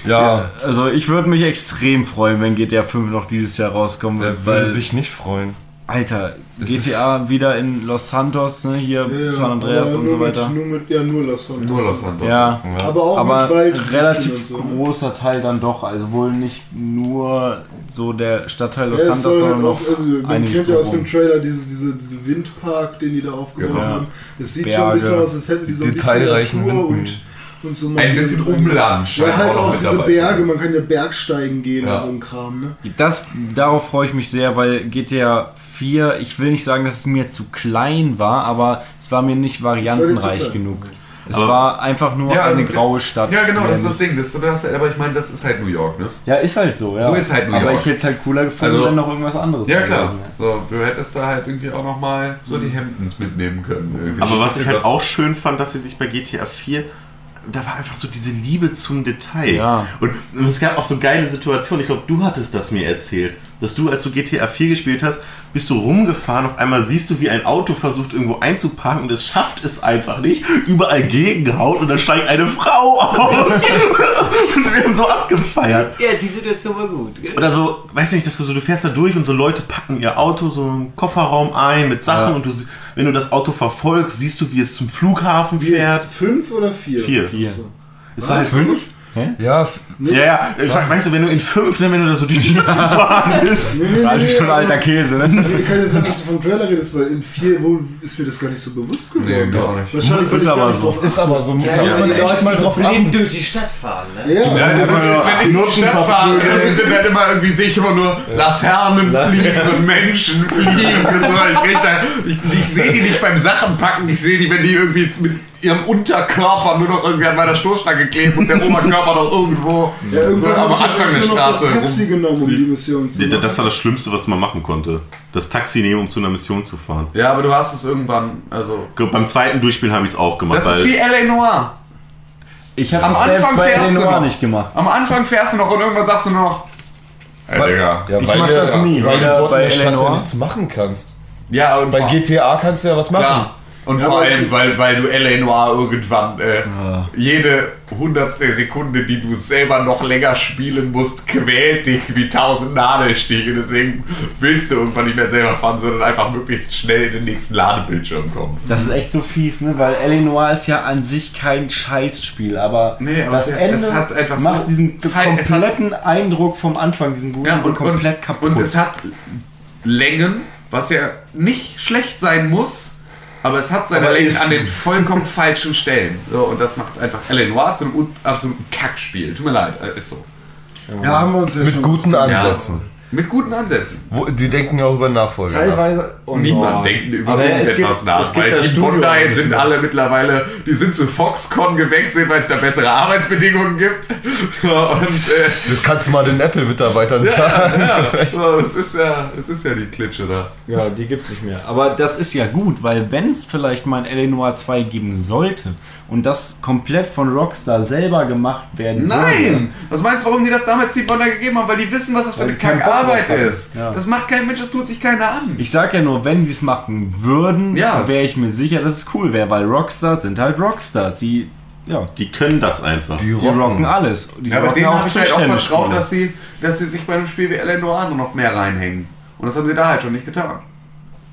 H: Ja,
C: Also ich würde mich extrem freuen, wenn GTA 5 noch dieses Jahr rauskommen
H: wer
C: wird,
H: würde sich nicht freuen?
C: Alter,
H: Es
C: GTA wieder in Los Santos, ne? hier San Andreas
D: aber
C: und
D: nur
C: so weiter.
D: Mit, nur mit, ja, nur Los Santos.
E: Nur Los Santos.
C: Ja,
D: Aber auch
C: aber
D: mit Wald
C: relativ
D: und so. ne?
C: großer Teil dann doch. Also wohl nicht nur so der Stadtteil Los
D: Ja,
C: Santos,
D: soll halt
C: sondern
D: auch,
C: noch
D: also, man kennt ja aus dem. Trailer diese, diese, diese Windpark, den die da aufgebaut
C: Genau.
D: haben. Es sieht schon
C: Berge.
D: ein bisschen aus, als hätten die so ein bisschen Natur und, und so
E: Ein bisschen Umland
D: Ja, halt
E: auch
D: auch
E: mit
D: diese Berge, man kann ja Bergsteigen gehen
E: Ja.
D: und so ein Kram, ne?
C: Das, darauf freue ich mich sehr, weil GTA 4, ich will nicht sagen, dass es mir zu klein war, aber es war mir nicht variantenreich genug. Es
F: Aber-
C: war einfach nur
E: Ja, also-
C: eine graue Stadt.
E: Ja, genau, das ist das Ding. Das, das, aber ich meine, das ist halt New York, ne?
C: Ja, ist halt so, ja.
E: So ist halt New
C: Aber
E: York.
C: ich hätte es halt cooler gefunden,
E: Also-
C: wenn noch irgendwas anderes
E: Ja, klar.
C: gewesen.
E: So, du hättest da halt irgendwie auch nochmal so die Hemdens mitnehmen können. irgendwie.
F: Aber was ich halt auch schön fand, dass sie sich bei GTA 4, da war einfach so diese Liebe zum Detail.
C: Ja.
F: Und es gab auch so geile Situationen. Ich glaube, du hattest das mir erzählt, dass du, als du GTA 4 gespielt hast, bist du rumgefahren. Auf einmal siehst du, wie ein Auto versucht, irgendwo einzuparken und es schafft es einfach nicht. Überall gegenhaut und dann steigt eine Frau aus. und wir haben so abgefeiert.
G: Ja, die Situation war gut. gell?
F: Oder so, weiß nicht, dass du so, du fährst da durch und so Leute packen ihr Auto so im Kofferraum ein mit Sachen
C: Ja.
F: und du, wenn du das Auto verfolgst, siehst du, wie es zum Flughafen
D: Wie
F: fährt.
D: jetzt? Fünf oder vier?
F: Vier.
C: Vier.
F: Es war halt fünf?
H: Ja, f-
F: Ja, ja, ich weiß- weißt du, wenn du in fünf, ne, wenn du da so durch die Stadt gefahren bist.
D: Nee, nee,
C: Das ist schon alter Käse, ne?
D: Nee, kann ja sein, dass du vom Trailer redest, weil in vier wo ist mir das gar nicht so bewusst geworden.
E: Nee, auch nicht.
D: Wahrscheinlich,
C: Ist
D: ich
C: aber
D: gar nicht
C: so.
D: drauf
H: ist aber so, muss
G: Ja,
H: man
G: ja, die
H: echt mal drauf achten.
G: durch die Stadt fahren, ne?
D: Ja,
E: Ja, das ist,
D: aber-
E: ist, wenn ich durch die Stadt fahre, irgendwie sind halt immer irgendwie sehe ich immer nur Laternen fliegen und Menschen fliegen ich sehe die nicht beim Sachenpacken, ich sehe die, wenn die irgendwie mit ihrem Unterkörper nur noch irgendwie an meiner Stoßstange kleben und der Oberkörper noch irgendwo
D: ja, irgendwann
E: am
D: habe ich
E: Anfang der Straße.
D: das Taxi genommen, um die Mission zu machen.
F: Das war das Schlimmste, was man machen konnte. Das Taxi nehmen, um zu einer Mission zu fahren.
E: Ja, aber du hast es irgendwann, also.
F: Beim zweiten Durchspielen habe ich es auch gemacht,
E: Das ist
F: weil
E: wie L.A. Noir.
C: Ich habe
E: Am Anfang
C: bei
E: fährst du noch.
C: nicht gemacht.
E: Am Anfang fährst du noch und irgendwann sagst du nur noch. Ey, Digga.
H: Ja,
C: Ich
H: weil
C: mach das nie,
H: weil
C: weil
H: du dort
C: bei
H: in der Stadt ja nichts machen kannst.
E: Ja, und
H: Bei GTA kannst du ja was machen.
E: Klar. Und
D: Ja,
E: vor allem, weil, weil du L.A. Noir irgendwann äh, jede hundertstel Sekunde, die du selber noch länger spielen musst, quält dich wie tausend Nadelstiche. Deswegen willst du irgendwann nicht mehr selber fahren, sondern einfach möglichst schnell in den nächsten Ladebildschirm kommen.
C: Das ist echt so fies, ne? Weil Eleanor ist ja an sich kein Scheißspiel, aber,
E: Nee, aber
C: das
E: es-
C: Ende
E: es hat einfach
C: macht
E: so
C: diesen
E: es hat-
C: kompletten Eindruck vom Anfang, diesen guten,
E: Ja,
C: so
E: und,
C: komplett
E: und,
C: kaputt.
E: und es hat Längen, was ja nicht schlecht sein muss, aber es hat seine Längen an den vollkommen falschen Stellen. So, und das macht einfach L.A. Noir zu einem absoluten Kackspiel. Tut mir leid, äh, ist so.
D: Ja, haben wir uns ja
H: Mit
D: schon
H: guten Ansätzen.
E: Mit guten Ansätzen.
H: Wo, die denken ja auch über Nachfolger. nach.
C: Teilweise. Oh,
E: Niemand
C: no.
E: denkt über
C: es gibt-
E: irgendetwas nach,
C: es gibt
E: weil
C: Studio
E: Bondi sind
C: mehr.
E: alle mittlerweile, die sind zu Foxconn gewechselt, weil es da bessere Arbeitsbedingungen gibt. Und äh,
H: Das kannst du mal den Apple-Mitarbeitern sagen.
E: ja, so, es ist ja, es ist ja die Klitsche da.
C: Ja, die gibt's nicht mehr. Aber das ist ja gut, weil wenn es vielleicht mal ein L.A. Noir 2 geben sollte und das komplett von Rockstar selber gemacht werden würde,
E: Nein! Was meinst du, warum die das damals Team Bondi gegeben haben? Weil die wissen, was das für eine
C: die haben.
E: ist.
C: Ja.
E: Das macht kein Mensch, das tut sich keiner an.
C: Ich sag ja nur, wenn die es machen würden,
E: Ja.
C: wäre ich mir sicher, dass es cool wäre, weil Rockstars sind halt Rockstars. Die, ja,
F: Die können das einfach.
C: die rocken, alles. Die
E: Ja, aber
C: rocken
E: denen habe ich
C: die
E: halt auch vertraut, dass sie, dass sie sich bei einem Spiel wie L.A. Noir noch mehr reinhängen. Und das haben sie da halt schon nicht getan.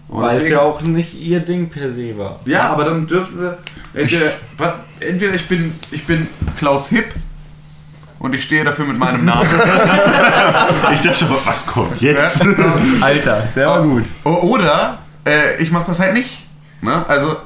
E: Und
C: Weil es ja auch nicht ihr Ding per se war.
E: Ja, aber dann dürfen sie. Entweder, entweder ich bin, ich bin Klaus Hipp und ich stehe dafür mit meinem Namen.
F: Ich dachte schon, was kommt jetzt?
C: Alter, der war gut.
E: Oder äh, ich mache das halt nicht. Ne? Also,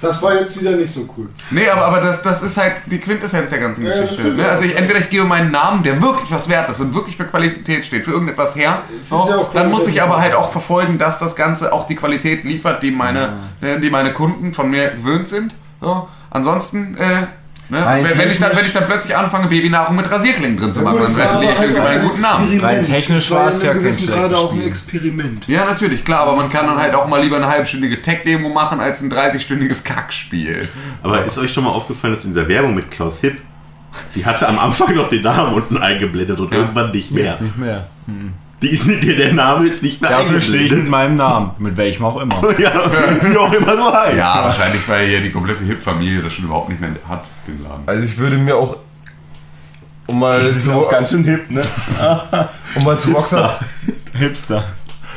D: Das war jetzt wieder nicht so cool.
E: nee, aber, aber das, das ist halt die Quintessenz der ganzen
D: Ja,
E: Geschichte. Ne? Also ich, entweder ich gebe meinen Namen, der wirklich was wert ist und wirklich für Qualität steht, für irgendetwas her. So,
D: ja
E: dann muss ich aber halt auch verfolgen, dass das Ganze auch die Qualität liefert, die meine, äh, die meine Kunden von mir gewöhnt sind. So. Ansonsten, äh, ne? Wenn, wenn, ich dann, wenn ich dann plötzlich anfange, Babynahrung mit Rasierklingen drin zu machen, dann
D: war
E: lege ich irgendwie einen
D: auch
E: guten
D: ein
E: Namen.
C: Rein technisch
D: war ja
C: es ja kein
D: Grade auch ein. Experiment.
E: Ja, natürlich, klar, aber man kann dann halt auch mal lieber eine halbstündige Tech-Demo machen als ein 30-stündiges Kackspiel.
F: Aber ist euch schon mal aufgefallen, dass in dieser Werbung mit Klaus Hipp, die hatte am Anfang noch den Namen unten eingeblendet und irgendwann nicht mehr.
C: Jetzt nicht mehr.
F: Die ist nicht, der, der Name ist nicht mehr
C: Dafür stehe ich mit meinem Namen. Mit welchem auch immer.
F: Ja, wie auch immer du heißt.
E: Ja, wahrscheinlich, weil hier die komplette Hip-Familie das schon überhaupt nicht mehr hat, den Laden.
H: Also ich würde mir auch um mal zu,
C: schön hip, ne?
H: um mal zu Rockstar,
C: Hipster.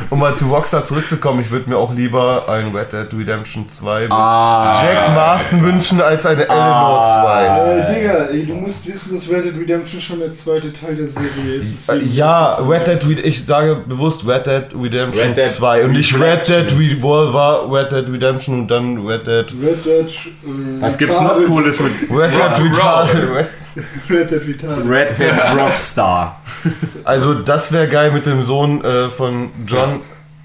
H: Um mal zu Rockstar zurückzukommen, ich würde mir auch lieber ein Red Dead Redemption 2 mit
C: Ah.
H: Jack Marston wünschen als eine Eleanor 2.
D: Äh, Digga, ey, du musst wissen, dass Red Dead Redemption schon der zweite Teil der Serie ist.
H: Äh, Ja, Red Dead Red ich sage bewusst Red Dead Redemption
C: Red Dead
H: 2 und nicht Red Dead Revolver, Red Dead Redemption und dann Red Dead
D: Red Dead. Äh,
C: Was gibt's noch. Cooles mit
H: Red Dead Retarded.
D: Red Dead Retarded.
C: Red Dead Rockstar?
H: Also das wäre geil mit dem Sohn äh, von John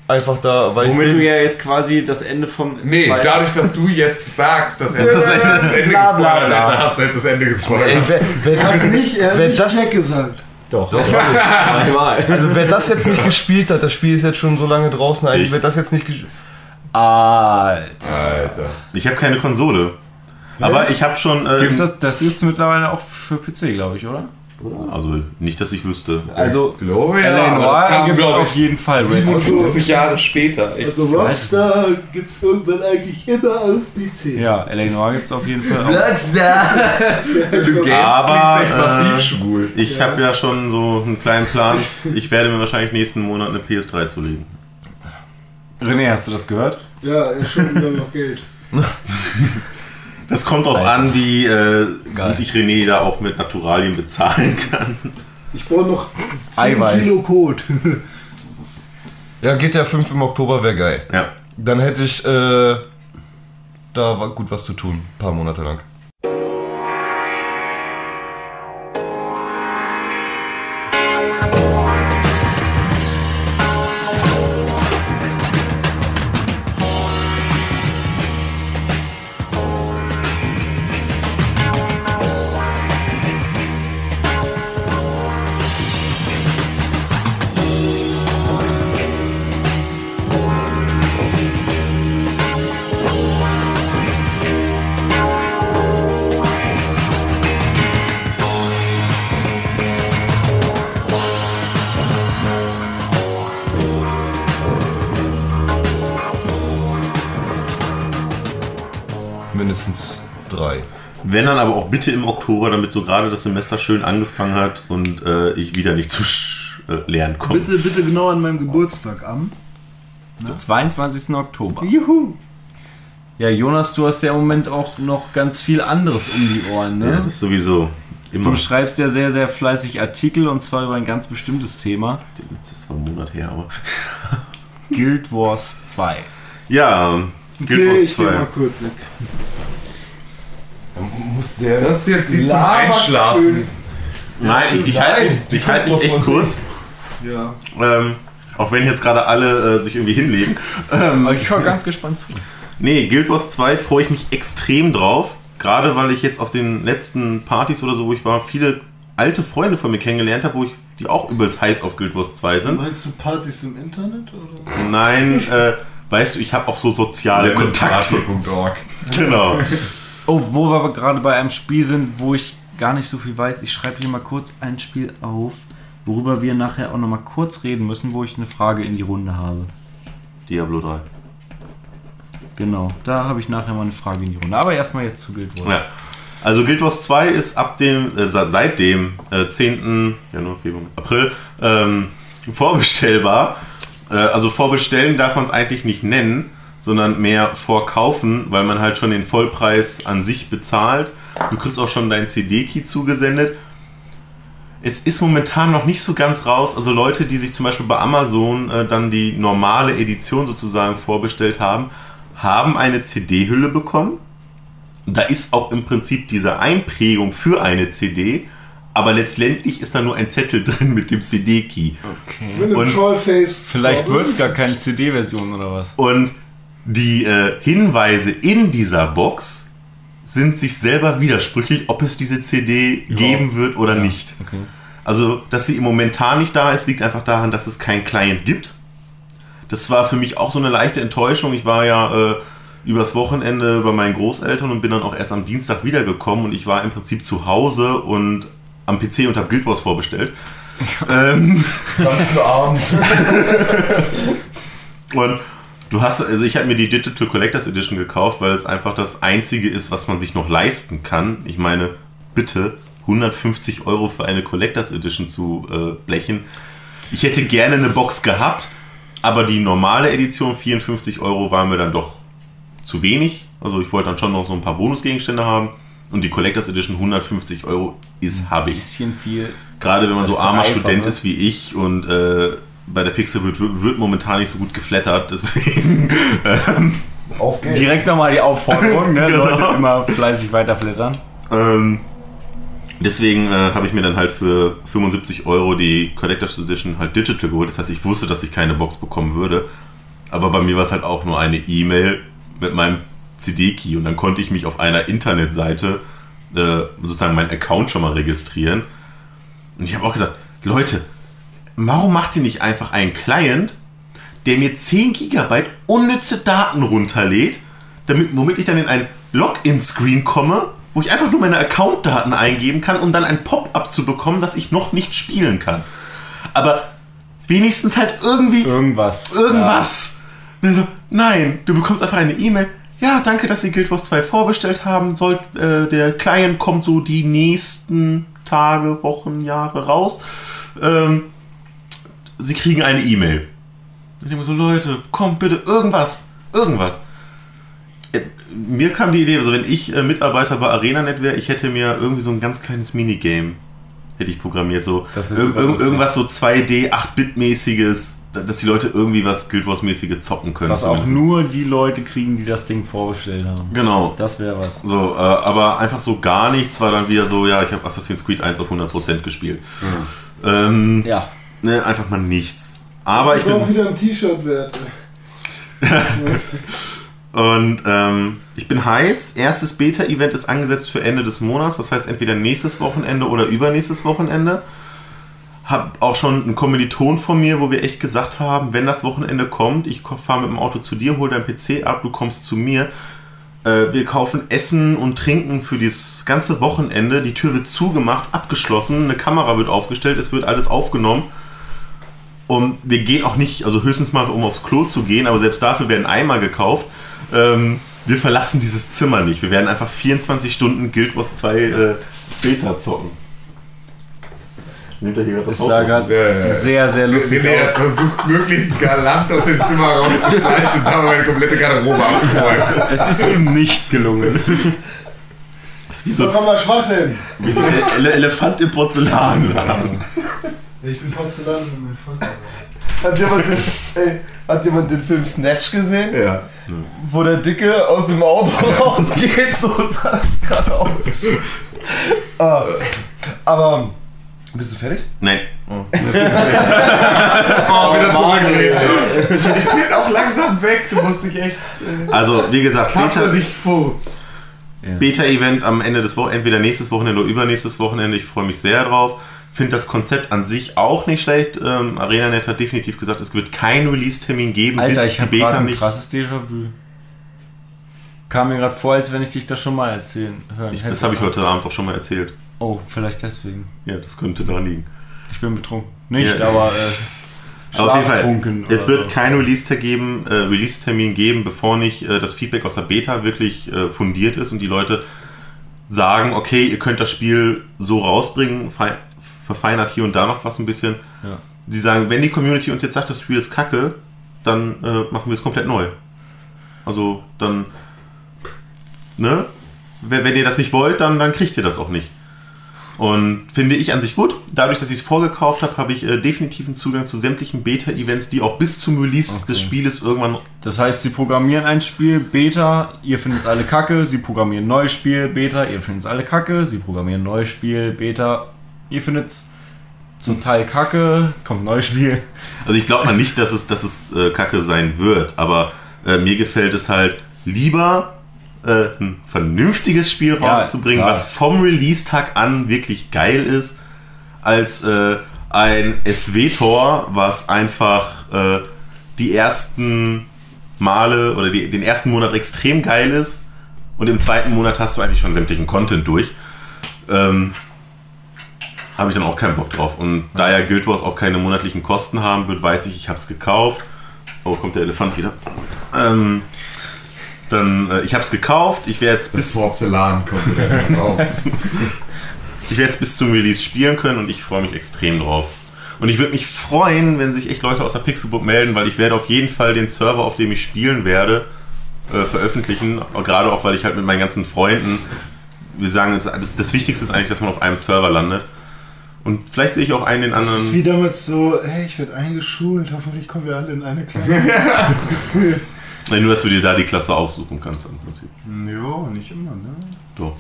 H: einfach da, weil
C: Womit
H: ich
C: du ja jetzt quasi das Ende vom.
E: Nee,
C: zweiten-
E: dadurch, dass du jetzt sagst, dass er das Ende, das Ende
C: Bla, bla,
E: gespoilert
C: bla.
E: hätte, hast du jetzt das Ende
H: ey,
E: gespoilert.
H: wer, wer,
D: Er hat nicht, er hat
H: Wer
D: nicht
H: das-
D: Jack gesagt.
C: Doch.
H: Zweimal. Also wer das jetzt nicht gespielt hat, das Spiel ist jetzt schon so lange draußen, eigentlich
F: Ich.
H: wer das jetzt nicht gespielt
C: Alter.
E: Alter.
F: Ich habe keine Konsole. Aber ich habe schon. Ähm,
C: Gibt's das, das gibt's mittlerweile auch für PC, glaube ich, oder?
F: Also nicht, dass ich wüsste.
C: Also,
E: ja, das
C: Noir gibt's
E: glaub
C: auf jeden Fall. Red Dead.
E: 47 Jahre später. Ich,
D: Also Rockstar gibt's irgendwann eigentlich immer auf PC.
C: Ja, L.A. Noir gibt's auf jeden Fall auch.
E: Rockstar! du gähnst
F: Aber,
E: echt massiv
F: äh,
E: schwul.
F: Ich habe ja schon so einen kleinen Plan. Ich werde mir wahrscheinlich nächsten Monat eine PS3 zulegen.
C: René, hast du das gehört?
D: Ja, er schuldet mir noch Geld.
F: Das kommt auch an, wie äh, gut ich René da auch mit Naturalien bezahlen kann.
D: Ich brauche noch 10
C: Eiweiß.
D: Kilo Code.
H: Ja, GTA 5 im Oktober wäre geil.
F: Ja.
H: Dann hätte ich äh, da war gut was zu tun, ein paar Monate lang.
F: Bitte im Oktober, damit so gerade das Semester schön angefangen hat und äh, ich wieder nicht zu äh, lernen komme.
D: Bitte, bitte genau an meinem Geburtstag am.
C: 22. Oktober.
D: Juhu.
C: Ja, Jonas, du hast ja im Moment auch noch ganz viel anderes um die Ohren,
F: Ja,
C: ne?
F: das sowieso. Immer.
C: Du schreibst ja sehr, sehr fleißig Artikel und zwar über ein ganz bestimmtes Thema.
F: Das ist zwar ein Monat her, aber.
C: Guild Wars 2.
F: Ja, Guild
D: Okay,
F: Wars
D: ich geh
F: 2.
D: mal kurz weg.
H: Muss der
E: Das ist jetzt die zum Einschlafen.
F: Nein, ich, ich halte mich, ich halt mich echt kurz.
D: Ja.
F: Ähm, auch wenn jetzt gerade alle äh, sich irgendwie hinlegen. Ähm,
C: Aber ich war ganz gespannt zu.
F: Nee, Guild Wars 2 freue ich mich extrem drauf. Gerade weil ich jetzt auf den letzten Partys oder so, wo ich war, viele alte Freunde von mir kennengelernt habe, wo ich die auch übelst heiß auf Guild Wars 2 sind.
D: Meinst du Partys im Internet? Oder?
F: Nein, äh, weißt du, ich habe auch so soziale Kontakte. Genau.
C: Oh, wo wir aber gerade bei einem Spiel sind, wo ich gar nicht so viel weiß. Ich schreibe hier mal kurz ein Spiel auf, worüber wir nachher auch noch mal kurz reden müssen, wo ich eine Frage in die Runde habe.
F: Diablo 3.
C: Genau, da habe ich nachher mal eine Frage in die Runde. Aber erstmal jetzt zu Guild Wars.
F: Ja. Also Guild Wars 2 ist ab dem, äh, se- seit dem äh, 10. Januar, Februar, April ähm, vorbestellbar. Äh, also vorbestellen darf man es eigentlich nicht nennen, sondern mehr vorkaufen, weil man halt schon den Vollpreis an sich bezahlt. Du kriegst auch schon deinen CD-Key zugesendet. Es ist momentan noch nicht so ganz raus. Also Leute, die sich zum Beispiel bei Amazon äh, dann die normale Edition sozusagen vorbestellt haben, haben eine CD-Hülle bekommen. Da ist auch im Prinzip diese Einprägung für eine CD, aber letztendlich ist da nur ein Zettel drin mit dem CD-Key.
D: Mit einem
F: Und-
D: Trollface.
C: Vielleicht wird es gar keine CD-Version oder was.
F: Und die äh, Hinweise in dieser Box sind sich selber widersprüchlich, ob es diese CD geben wird oder nicht.
C: Okay.
F: Also, dass sie im momentan nicht da ist, liegt einfach daran, dass es keinen Client gibt. Das war für mich auch so eine leichte Enttäuschung. Ich war ja äh, übers Wochenende bei meinen Großeltern und bin dann auch erst am Dienstag wiedergekommen und ich war im Prinzip zu Hause und am PC und habe Guild Wars vorbestellt. ähm,
H: Ganz Abend.
F: und du hast, also ich habe mir die Digital Collectors Edition gekauft, weil es einfach das einzige ist, was man sich noch leisten kann. Ich meine, bitte 150 Euro für eine Collectors Edition zu äh, blechen. Ich hätte gerne eine Box gehabt, aber die normale Edition 54 Euro war mir dann doch zu wenig. Also ich wollte dann schon noch so ein paar Bonusgegenstände haben. Und die Collectors Edition 150 Euro ist, habe ich.
C: Bisschen viel.
F: Gerade wenn man so armer. Student ist wie ich und äh, bei der Pixel wird, wird momentan nicht so gut geflattert, deswegen ähm,
H: Auf geht's.
C: Direkt nochmal die Aufforderung, ne?
F: Genau.
C: Leute immer fleißig weiterflittern.
F: ähm, deswegen äh, habe ich mir dann halt für 75 Euro die Collector's Edition halt digital geholt. Das heißt, ich wusste, dass ich keine Box bekommen würde. Aber bei mir war es halt auch nur eine E-Mail mit meinem CD-Key und dann konnte ich mich auf einer Internetseite äh, sozusagen meinen Account schon mal registrieren. Und ich habe auch gesagt, Leute, warum macht ihr nicht einfach einen Client, der mir 10 GB unnütze Daten runterlädt, damit, womit ich dann in ein Login-Screen komme, wo ich einfach nur meine Account-Daten eingeben kann, um dann ein Pop-up zu bekommen, das ich noch nicht spielen kann. Aber wenigstens halt irgendwie
C: Irgendwas.
F: irgendwas. Dann so, nein, du bekommst einfach eine E-Mail. Ja, danke, dass Sie Guild Wars 2 vorbestellt haben. Sollt, äh, der Client kommt so die nächsten Tage, Wochen, Jahre raus. Ähm, Sie kriegen eine E-Mail. Ich denke so, Leute, komm bitte, irgendwas, irgendwas. Äh, Mir kam die Idee, also wenn ich äh, Mitarbeiter bei ArenaNet wäre, ich hätte mir irgendwie so ein ganz kleines Minigame hätte ich programmiert, so irg irgendwas so 2D, 8-Bit-mäßiges, dass die Leute irgendwie was Guild Wars-mäßiges zocken können.
C: Was auch nur die Leute kriegen, die das Ding vorbestellt haben.
F: Genau.
C: Das wäre was.
F: So, äh, aber einfach so gar nichts war dann wieder so, ja, ich habe Assassin's Creed 1 auf 100% gespielt. Ähm,
C: Ja.
F: Ne, einfach mal nichts. Aber ich
D: das ist auch
F: bin,
D: wieder ein T-Shirt wert.
F: und ähm, ich bin heiß. Erstes Beta-Event ist angesetzt für Ende des Monats. Das heißt entweder nächstes Wochenende oder übernächstes Wochenende. Hab auch schon einen Kommiliton von mir, wo wir echt gesagt haben, wenn das Wochenende kommt, ich fahre mit dem Auto zu dir, hol dein PC ab, du kommst zu mir. Äh, wir kaufen Essen und Trinken für das ganze Wochenende. Die Tür wird zugemacht, abgeschlossen, eine Kamera wird aufgestellt, es wird alles aufgenommen. Und wir gehen auch nicht, also höchstens mal, um aufs Klo zu gehen, aber selbst dafür werden Eimer gekauft. Ähm, wir verlassen dieses Zimmer nicht. Wir werden einfach 24 Stunden Guild Wars 2 äh, Beta zocken. Nimmt er hier gerade
C: Es sah gerade sehr, sehr lustig
E: René hat
C: aus.
E: versucht, möglichst galant aus dem Zimmer rauszuschleichen und habe meine komplette Garderobe abgeräumt.
C: Es ist ihm nicht gelungen.
F: Das ist wie
D: So
F: so,
D: kann man Schwachsinn.
F: wie so ein Ele Elefant im Porzellan.
D: Ich bin Porzellan und mein Vater.
H: Hat jemand, den, ey, hat jemand den Film Snatch gesehen?
F: ja.
H: Wo der Dicke aus dem Auto rausgeht, so sah das gerade aus. ah, aber, bist du fertig?
F: Nein,
E: Oh, wieder zurücklegen. Ich bin auch langsam weg, du musst dich echt.
F: Also, wie gesagt, Beta-
E: dich Furz.
F: Beta-Event am Ende des Wochenendes, entweder nächstes Wochenende oder übernächstes Wochenende. Ich freue mich sehr drauf. Finde das Konzept an sich auch nicht schlecht. Ähm, ArenaNet hat definitiv gesagt, es wird keinen Release-Termin geben,
C: Alter,
F: bis
C: ich
F: die Beta
C: ein
F: nicht.
C: krasses Déjà-vu. Kam mir gerade vor, als wenn ich dich das schon mal erzählen hören
F: Ich, das habe ich heute Abend auch schon mal erzählt.
C: Oh, vielleicht deswegen.
F: Ja, das könnte daran liegen.
C: Ich bin betrunken. Nicht,
F: Ja.
C: aber äh,
F: Aber auf jeden Fall,
C: schlaftrunken
F: es wird
C: so.
F: keinen Release-Termin geben, äh, Release geben, bevor nicht äh, das Feedback aus der Beta wirklich äh, fundiert ist und die Leute sagen, okay, ihr könnt das Spiel so rausbringen, verfeinert hier und da noch was ein bisschen.
C: Ja.
F: Die sagen, wenn die Community uns jetzt sagt, das Spiel ist kacke, dann äh, machen wir es komplett neu. Also dann, ne? Wenn, wenn ihr das nicht wollt, dann, dann kriegt ihr das auch nicht. Und finde ich an sich gut. Dadurch, dass ich es vorgekauft habe, habe ich äh, definitiven Zugang zu sämtlichen Beta-Events, die auch bis zum Release des Spieles irgendwann.
C: Das heißt, sie programmieren ein Spiel, Beta, ihr findet es alle kacke, sie programmieren ein neues Spiel, Beta, ihr findet es alle kacke, sie programmieren ein neues Spiel, Beta, ihr findet es zum Teil kacke, kommt ein neues Spiel.
F: Also ich glaube mal nicht, dass es, dass es äh, kacke sein wird, aber äh, mir gefällt es halt lieber, äh, ein vernünftiges Spiel
C: Ja,
F: rauszubringen,
C: klar.
F: was vom Release-Tag an wirklich geil ist, als äh, ein SW-Tor, was einfach äh, die ersten Male oder die, den ersten Monat extrem geil ist und im zweiten Monat hast du eigentlich schon sämtlichen Content durch. Ähm, habe ich dann auch keinen Bock drauf. Und da ja Guild Wars auch keine monatlichen Kosten haben wird, weiß ich, ich habe es gekauft. Oh, kommt der Elefant wieder. Ähm, dann, äh, ich habe es gekauft. Ich werde jetzt bis
E: Porzellan kommt wieder drauf.
F: ich werde jetzt bis zum Release spielen können und ich freue mich extrem drauf. Und ich würde mich freuen, wenn sich echt Leute aus der Pixelbook melden, weil ich werde auf jeden Fall den Server, auf dem ich spielen werde, äh, veröffentlichen. Gerade auch, weil ich halt mit meinen ganzen Freunden, wir sagen, das, das, das Wichtigste ist eigentlich, dass man auf einem Server landet. Und vielleicht sehe ich auch einen den
D: Das ist
F: anderen.
D: wie damals so, hey, ich werde eingeschult, hoffentlich kommen wir alle in eine Klasse.
F: Nein, nur, dass du dir da die Klasse aussuchen kannst im Prinzip.
D: ja, nicht immer, ne?
F: So.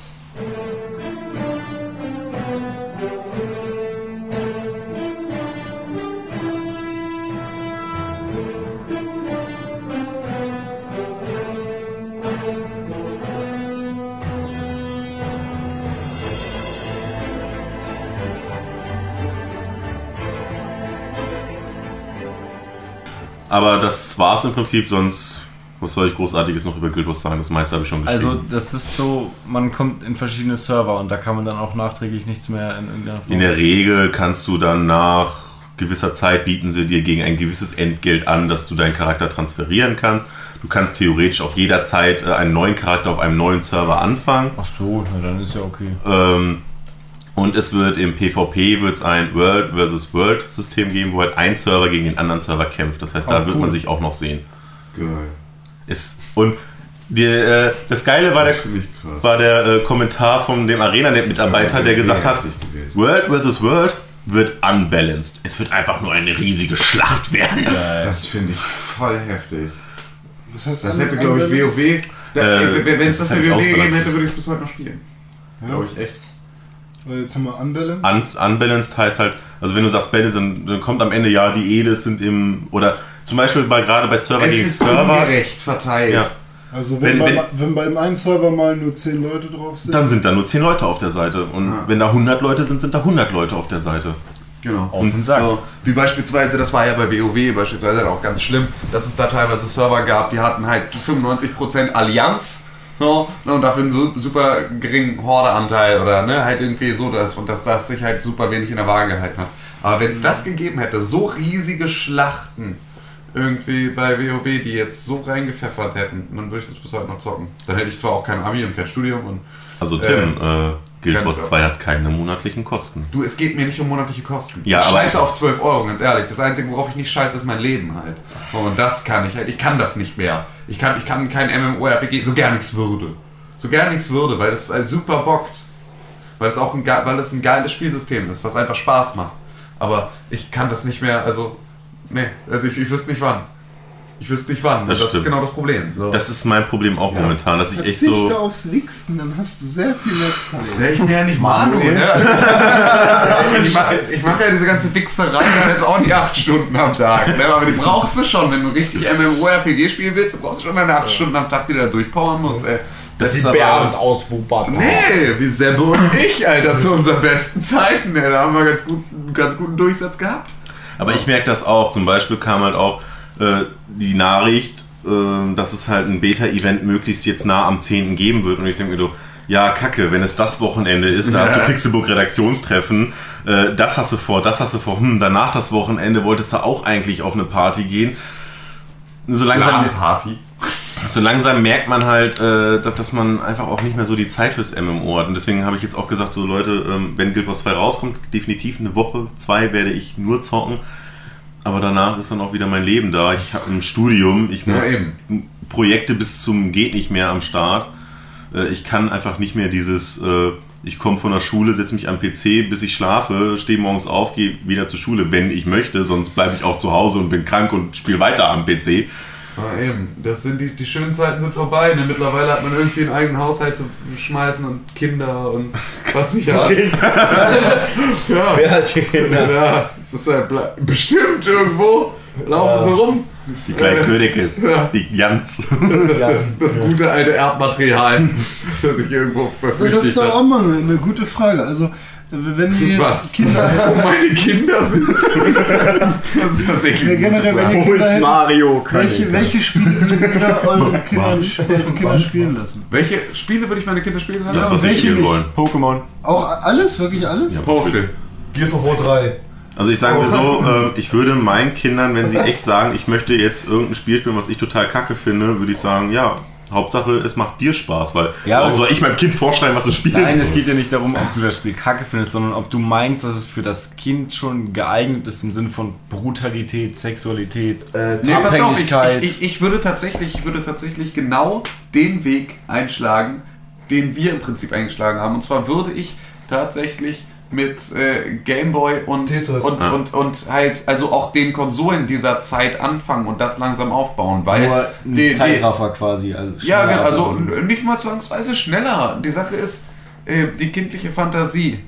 F: Aber das war's im Prinzip, sonst was soll ich Großartiges noch über Guild Wars sagen? Das meiste habe ich schon geschrieben.
C: Also das ist so, man kommt in verschiedene Server und da kann man dann auch nachträglich nichts mehr in irgendeiner Form.
F: In der Regel kannst du dann nach gewisser Zeit bieten sie dir gegen ein gewisses Entgelt an, dass du deinen Charakter transferieren kannst. Du kannst theoretisch auch jederzeit äh, einen neuen Charakter auf einem neuen Server anfangen.
C: Ach so, na dann ist ja okay.
F: Ähm, und es wird im PvP wird's ein World versus World System geben, wo halt ein Server gegen den anderen Server kämpft. Das heißt, da
D: Oh,
F: wird
D: cool.
F: man sich auch noch sehen.
E: Geil.
F: Ist, und die, äh, das Geile war der, war der äh, Kommentar von dem ArenaNet-Mitarbeiter, der gesagt hat, World vs. World wird unbalanced. Es wird einfach nur eine riesige Schlacht werden.
E: Das finde ich voll heftig.
D: Was heißt
E: Das hätte, glaube ich, WoW. Da,
F: Äh,
E: wenn es
F: das
E: das bei WoW gegeben
F: ausbalanciert.
E: hätte, würde ich es bis heute noch spielen. Glaube ich echt.
D: Weil Jetzt haben wir Unbalanced.
F: Un unbalanced heißt halt, also wenn du sagst Balance, dann, dann kommt am Ende ja, die Edes sind im, oder zum Beispiel bei, gerade bei Server
E: Es
F: gegen
E: ist
F: Server,
E: ungerecht verteilt.
F: ja,
D: Also wenn,
F: Wenn-
D: beim, wenn beim einen Server mal nur 10 Leute drauf sind.
F: dann sind da nur 10 Leute auf der Seite. Und
E: Ja.
F: wenn da 100 Leute sind, sind da 100 Leute auf der Seite.
E: Genau.
C: Auf den Sack.
E: Also, wie beispielsweise, das war ja bei WoW beispielsweise auch ganz schlimm, dass es da teilweise Server gab, die hatten halt 95% Allianz no, no, und dafür einen su- super geringen Horde-Anteil oder ne, halt irgendwie so, dass, und dass das sich halt super wenig in der Waage gehalten hat. Aber wenn es das gegeben hätte, so riesige Schlachten irgendwie bei WoW, die jetzt so reingepfeffert hätten, dann würde ich das bis heute noch zocken. Dann hätte ich zwar auch kein Abi und kein Studium und
F: Also Tim, äh, Guild Wars 2 hat keine monatlichen Kosten.
E: Du, es geht mir nicht um monatliche Kosten.
F: Ja,
E: ich
F: aber-
E: scheiße auf 12 Euro, ganz ehrlich. Das Einzige, worauf ich nicht scheiße, ist mein Leben halt. Und das kann ich halt. Ich kann das nicht mehr. Ich kann, ich kann kein MMORPG, so gern ich's würde. So gern ich's würde, weil es halt super bockt. Weil es auch ein, weil es ein geiles Spielsystem ist, was einfach Spaß macht. Aber ich kann das nicht mehr, also, nee, also ich, ich wüsste nicht wann. Ich wüsste nicht wann.
F: Das
E: Das, ist genau das Problem. So.
F: Das ist mein Problem auch momentan, dass ich echt
D: Verzichte
F: so.
D: aufs Wichsen, dann hast du sehr viel mehr Zeit.
E: Ja, ich bin ja nicht Manuel. Ne? ich mache mach ja diese ganze Wichserei dann jetzt auch nicht acht Stunden am Tag. Ne? Aber die brauchst du schon, wenn du richtig MMORPG spielen willst, dann brauchst du schon deine acht Stunden am Tag, die du da durchpowern musst. Ey.
F: Das ist
C: Bernd
F: aber,
C: aus Wuppertal.
E: Nee, wie Sebbe und ich, Alter, zu unseren besten Zeiten. Ey. Da haben wir ganz, gut, einen ganz guten Durchsatz gehabt.
F: aber ich merke das auch. Zum Beispiel kam halt auch äh, die Nachricht, äh, dass es halt ein Beta-Event möglichst jetzt nah am 10. geben wird. Und ich denke mir so, ja, kacke, wenn es das Wochenende ist, da hast du
E: Ja.
F: Pixelbook Redaktionstreffen, äh, das hast du vor, das hast du vor, hm, danach das Wochenende wolltest du auch eigentlich auf eine Party gehen. So langsam,
E: Party.
F: so langsam merkt man halt, äh, dass, dass man einfach auch nicht mehr so die Zeit fürs MMO hat. Und deswegen habe ich jetzt auch gesagt, so Leute, ähm, wenn Guild Wars 2 rauskommt, definitiv eine Woche, zwei werde ich nur zocken. Aber danach ist dann auch wieder mein Leben da. Ich habe ein Studium, ich
E: Ja,
F: muss
E: eben.
F: Projekte bis zum geht nicht mehr am Start. Äh, ich kann einfach nicht mehr dieses, äh, ich komme von der Schule, setze mich am PC, bis ich schlafe, stehe morgens auf, gehe wieder zur Schule, wenn ich möchte. Sonst bleibe ich auch zu Hause und bin krank und spiele weiter am PC.
E: Ja, eben. Das sind die, die schönen Zeiten sind vorbei. Ne? Mittlerweile hat man irgendwie einen eigenen Haushalt zu schmeißen und Kinder und was nicht alles. ja.
H: Wer hat die Kinder?
E: ja, es ist halt bestimmt irgendwo. Laufen sie rum.
F: Die kleinen
E: Äh,
F: Königis,
E: ja.
F: die Jans.
E: Das, das, das gute alte Erbmaterial, das ich irgendwo
D: Das
E: verflüchtigt
D: ist doch auch mal eine, eine gute Frage. Also, wenn ihr jetzt
E: Was?
D: Kinder
E: Wo meine Kinder sind? Das ist tatsächlich.
D: Ja, generell, wenn ihr
C: Wo
D: Kinder
C: ist Mario?
D: welche, welche Spiele würdet ihr euren Kindern, euren Kindern spielen lassen?
E: Welche Spiele würde ich meine Kinder spielen lassen?
F: Das, was sie
D: welche
F: spielen
D: nicht?
F: wollen.
C: Pokémon.
D: Auch alles? Wirklich alles?
E: Postal.
H: Gears of War 3.
F: Also ich sage mir so, äh, ich würde meinen Kindern, wenn sie echt sagen, ich möchte jetzt irgendein Spiel spielen, was ich total kacke finde, würde ich sagen, ja, Hauptsache es macht dir Spaß, weil
C: Ja,
F: warum soll ich meinem Kind vorstellen, was es spielt?
C: Nein, es geht ja nicht darum, ob du das Spiel kacke findest, sondern ob du meinst, dass es für das Kind schon geeignet ist im Sinne von Brutalität, Sexualität,
H: Äh,
E: Nee, pass auf,
C: Abhängigkeit.
E: ich, ich, ich, würde tatsächlich, ich würde tatsächlich genau den Weg einschlagen, den wir im Prinzip eingeschlagen haben. Und zwar würde ich tatsächlich mit äh, Gameboy und, und,
F: Ja.
E: und, und halt, also auch den Konsolen dieser Zeit anfangen und das langsam aufbauen, weil
C: nur ein
E: die, die,
C: Zeitraffer quasi. Also
E: ja, genau, also nicht mal zwangsweise schneller. Die Sache ist, äh, die kindliche Fantasie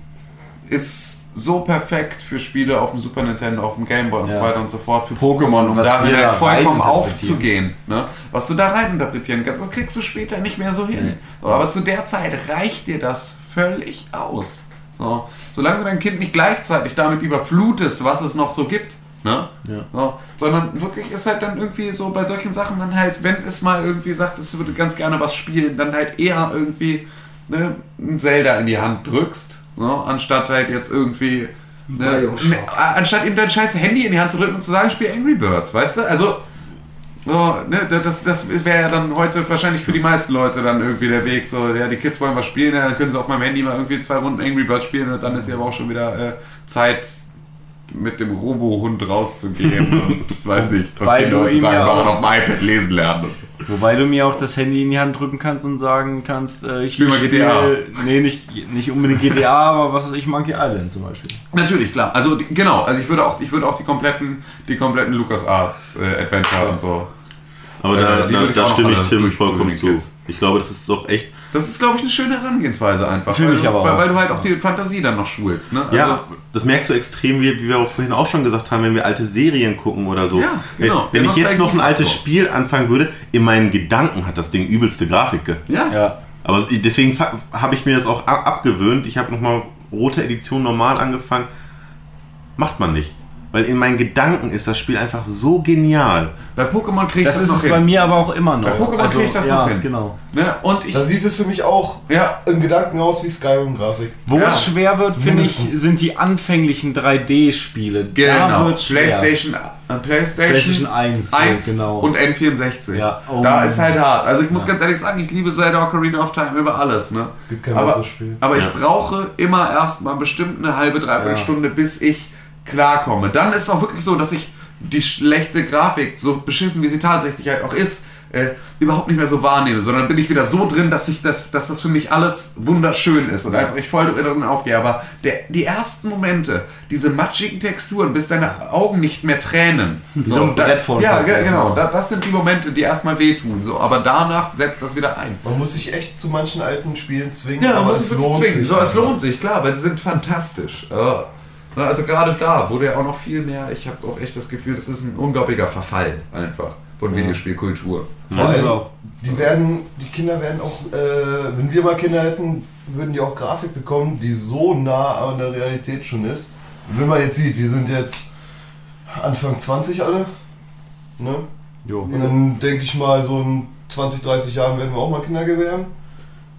E: ist so perfekt für Spiele auf dem Super Nintendo, auf dem Game Boy und
C: Ja.
E: so weiter und so fort, für
C: Pokémon,
E: um darin halt vollkommen aufzugehen. Ne? Was du da reininterpretieren kannst, das kriegst du später nicht mehr so hin. So, aber zu der Zeit reicht dir das völlig aus. So, solange du dein Kind nicht gleichzeitig damit überflutest, was es noch so gibt. Ne? So, sondern wirklich ist halt dann irgendwie so bei solchen Sachen dann halt, wenn es mal irgendwie sagt, es würde ganz gerne was spielen, dann halt eher irgendwie ne, ein Zelda in die Hand drückst, ne? anstatt halt jetzt irgendwie ne, ne, anstatt ihm dein scheiß Handy in die Hand zu drücken und zu sagen, spiel Angry Birds, weißt du? Also so, ne, das, das wäre ja dann heute wahrscheinlich für die meisten Leute dann irgendwie der Weg. So, ja, die Kids wollen was spielen, ja, dann können sie auf meinem Handy mal irgendwie zwei Runden Angry Birds spielen und dann ist ja aber auch schon wieder äh, Zeit, mit dem Robohund rauszugehen und weiß nicht, was
C: Weil
E: Kinder heutzutage machen,
C: auch-
E: auf dem iPad lesen lernen.
C: Wobei du mir auch das Handy in die Hand drücken kannst und sagen kannst, äh, ich
E: Spiel mal GTA.
C: Nee, nicht, nicht unbedingt GTA, aber was weiß ich, Monkey Island zum Beispiel.
E: Natürlich, klar. Also die, genau, also ich würde auch, ich würde auch die kompletten, die kompletten LucasArts äh, Adventure und so.
F: Aber
E: Äh,
F: da, da, da
E: noch
F: stimme ich Tim vollkommen zu.
E: Kids.
F: Ich glaube, das ist doch echt.
E: Das ist, glaube ich, eine schöne Herangehensweise einfach.
C: Finde
E: weil,
C: ich
E: du,
C: aber
E: weil,
C: auch.
E: weil du halt auch die Fantasie dann noch schulst. Ne? Also,
F: ja, das merkst du extrem, wie, wie wir auch vorhin auch schon gesagt haben, wenn wir alte Serien gucken oder so.
E: Ja, genau.
F: Wenn, wenn ich jetzt noch ein altes
E: Nostalgiefaktor.
F: Spiel anfangen würde, in meinen Gedanken hat das Ding übelste Grafik.
E: ja.
C: Ja.
F: Aber deswegen habe ich mir das auch abgewöhnt. Ich habe nochmal rote Edition normal angefangen. Macht man nicht. Weil in meinen Gedanken ist das Spiel einfach so genial.
E: Bei Pokémon kriege ich
C: Das
E: das,
C: ist
E: noch
C: es
E: hin.
C: bei mir aber auch immer noch. Also,
E: Bei Pokémon krieg ich das
C: ja,
E: noch hin.
C: genau.
E: Ne? Und ich,
H: Da sieht es für mich auch
E: ja,
H: im Gedanken aus wie Skyrim-Grafik.
C: Wo
E: Ja.
C: es schwer wird, finde ich, sind die anfänglichen 3D-Spiele. Da
E: genau. PlayStation, äh, PlayStation,
C: PlayStation 1, so,
E: 1
C: genau.
E: und N64.
C: Ja, oh.
E: Da ist halt hart. Also ich muss ganz ehrlich sagen, ich liebe Zelda Ocarina of Time über alles. Ne?
H: Gibt kein
E: aber
H: Spiel.
E: aber ich brauche immer erstmal bestimmt eine halbe, dreiviertel
C: Ja.
E: Stunde, bis ich klarkomme. Dann ist es auch wirklich so, dass ich die schlechte Grafik, so beschissen wie sie tatsächlich halt auch ist, äh, überhaupt nicht mehr so wahrnehme, sondern bin ich wieder so drin, dass ich das, dass das für mich alles wunderschön ist und einfach ich voll drin aufgehe. Aber der, die ersten Momente, diese matschigen Texturen, bis deine Augen nicht mehr tränen.
C: so ein
E: da,
C: Brett vor
E: Ja, genau. Da, das sind die Momente, die erstmal wehtun. So, aber danach setzt das wieder ein.
H: Man muss sich echt zu manchen alten Spielen zwingen,
E: Ja,
H: aber
E: aber
H: es
E: es
H: lohnt
E: zwingen.
H: sich.
E: So, es lohnt sich, klar, weil sie sind fantastisch. Ja. Also gerade da wurde ja auch noch viel mehr, ich habe auch echt das Gefühl, das ist ein unglaublicher Verfall einfach von Videospielkultur.
C: Auch.
H: die werden, die Kinder werden auch, äh, wenn wir mal Kinder hätten, würden die auch Grafik bekommen, die so nah an der Realität schon ist. Wenn man jetzt sieht, wir sind jetzt Anfang 20 alle, ne?
C: Jo.
H: Und dann denke ich mal, so in 20, 30 Jahren werden wir auch mal Kinder gebären.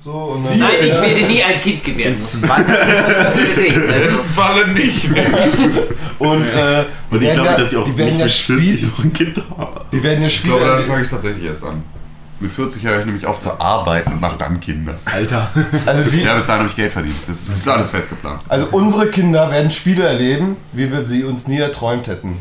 H: So, und dann,
G: Nein, ich werde nie ein Kind gewähren.
C: In
E: Im besten Falle nicht.
H: und äh,
F: Und ich glaube,
H: ja-
F: dass ich auch
H: die
F: nicht mit 40
H: Spiel,
F: noch ein Kind habe.
H: die werden ja
E: Ich glaube, dann fange ich tatsächlich erst an. Mit 40 höre ich nämlich auf zu arbeiten und mache dann Kinder.
C: Alter.
H: also, wie,
E: Ja, bis dahin habe ich Geld verdient. Das ist, alles festgeplant.
H: also unsere Kinder werden Spiele erleben, wie wir sie uns nie erträumt hätten.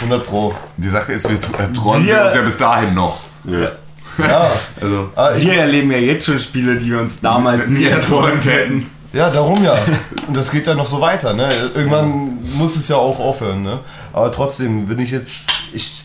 H: 100 Pro.
E: Die Sache ist, wir tr- äh, träumen
C: Wir-
E: uns ja bis dahin noch.
F: Ja.
H: Ja,
E: Also,
H: ah,
C: Wir erleben ja jetzt schon Spiele, die wir uns damals
E: nie
C: nie
E: erträumt hätten.
H: ja, darum ja. Und das geht dann noch so weiter. Ne? Irgendwann muss es ja auch aufhören. Ne? Aber trotzdem bin ich jetzt. Ich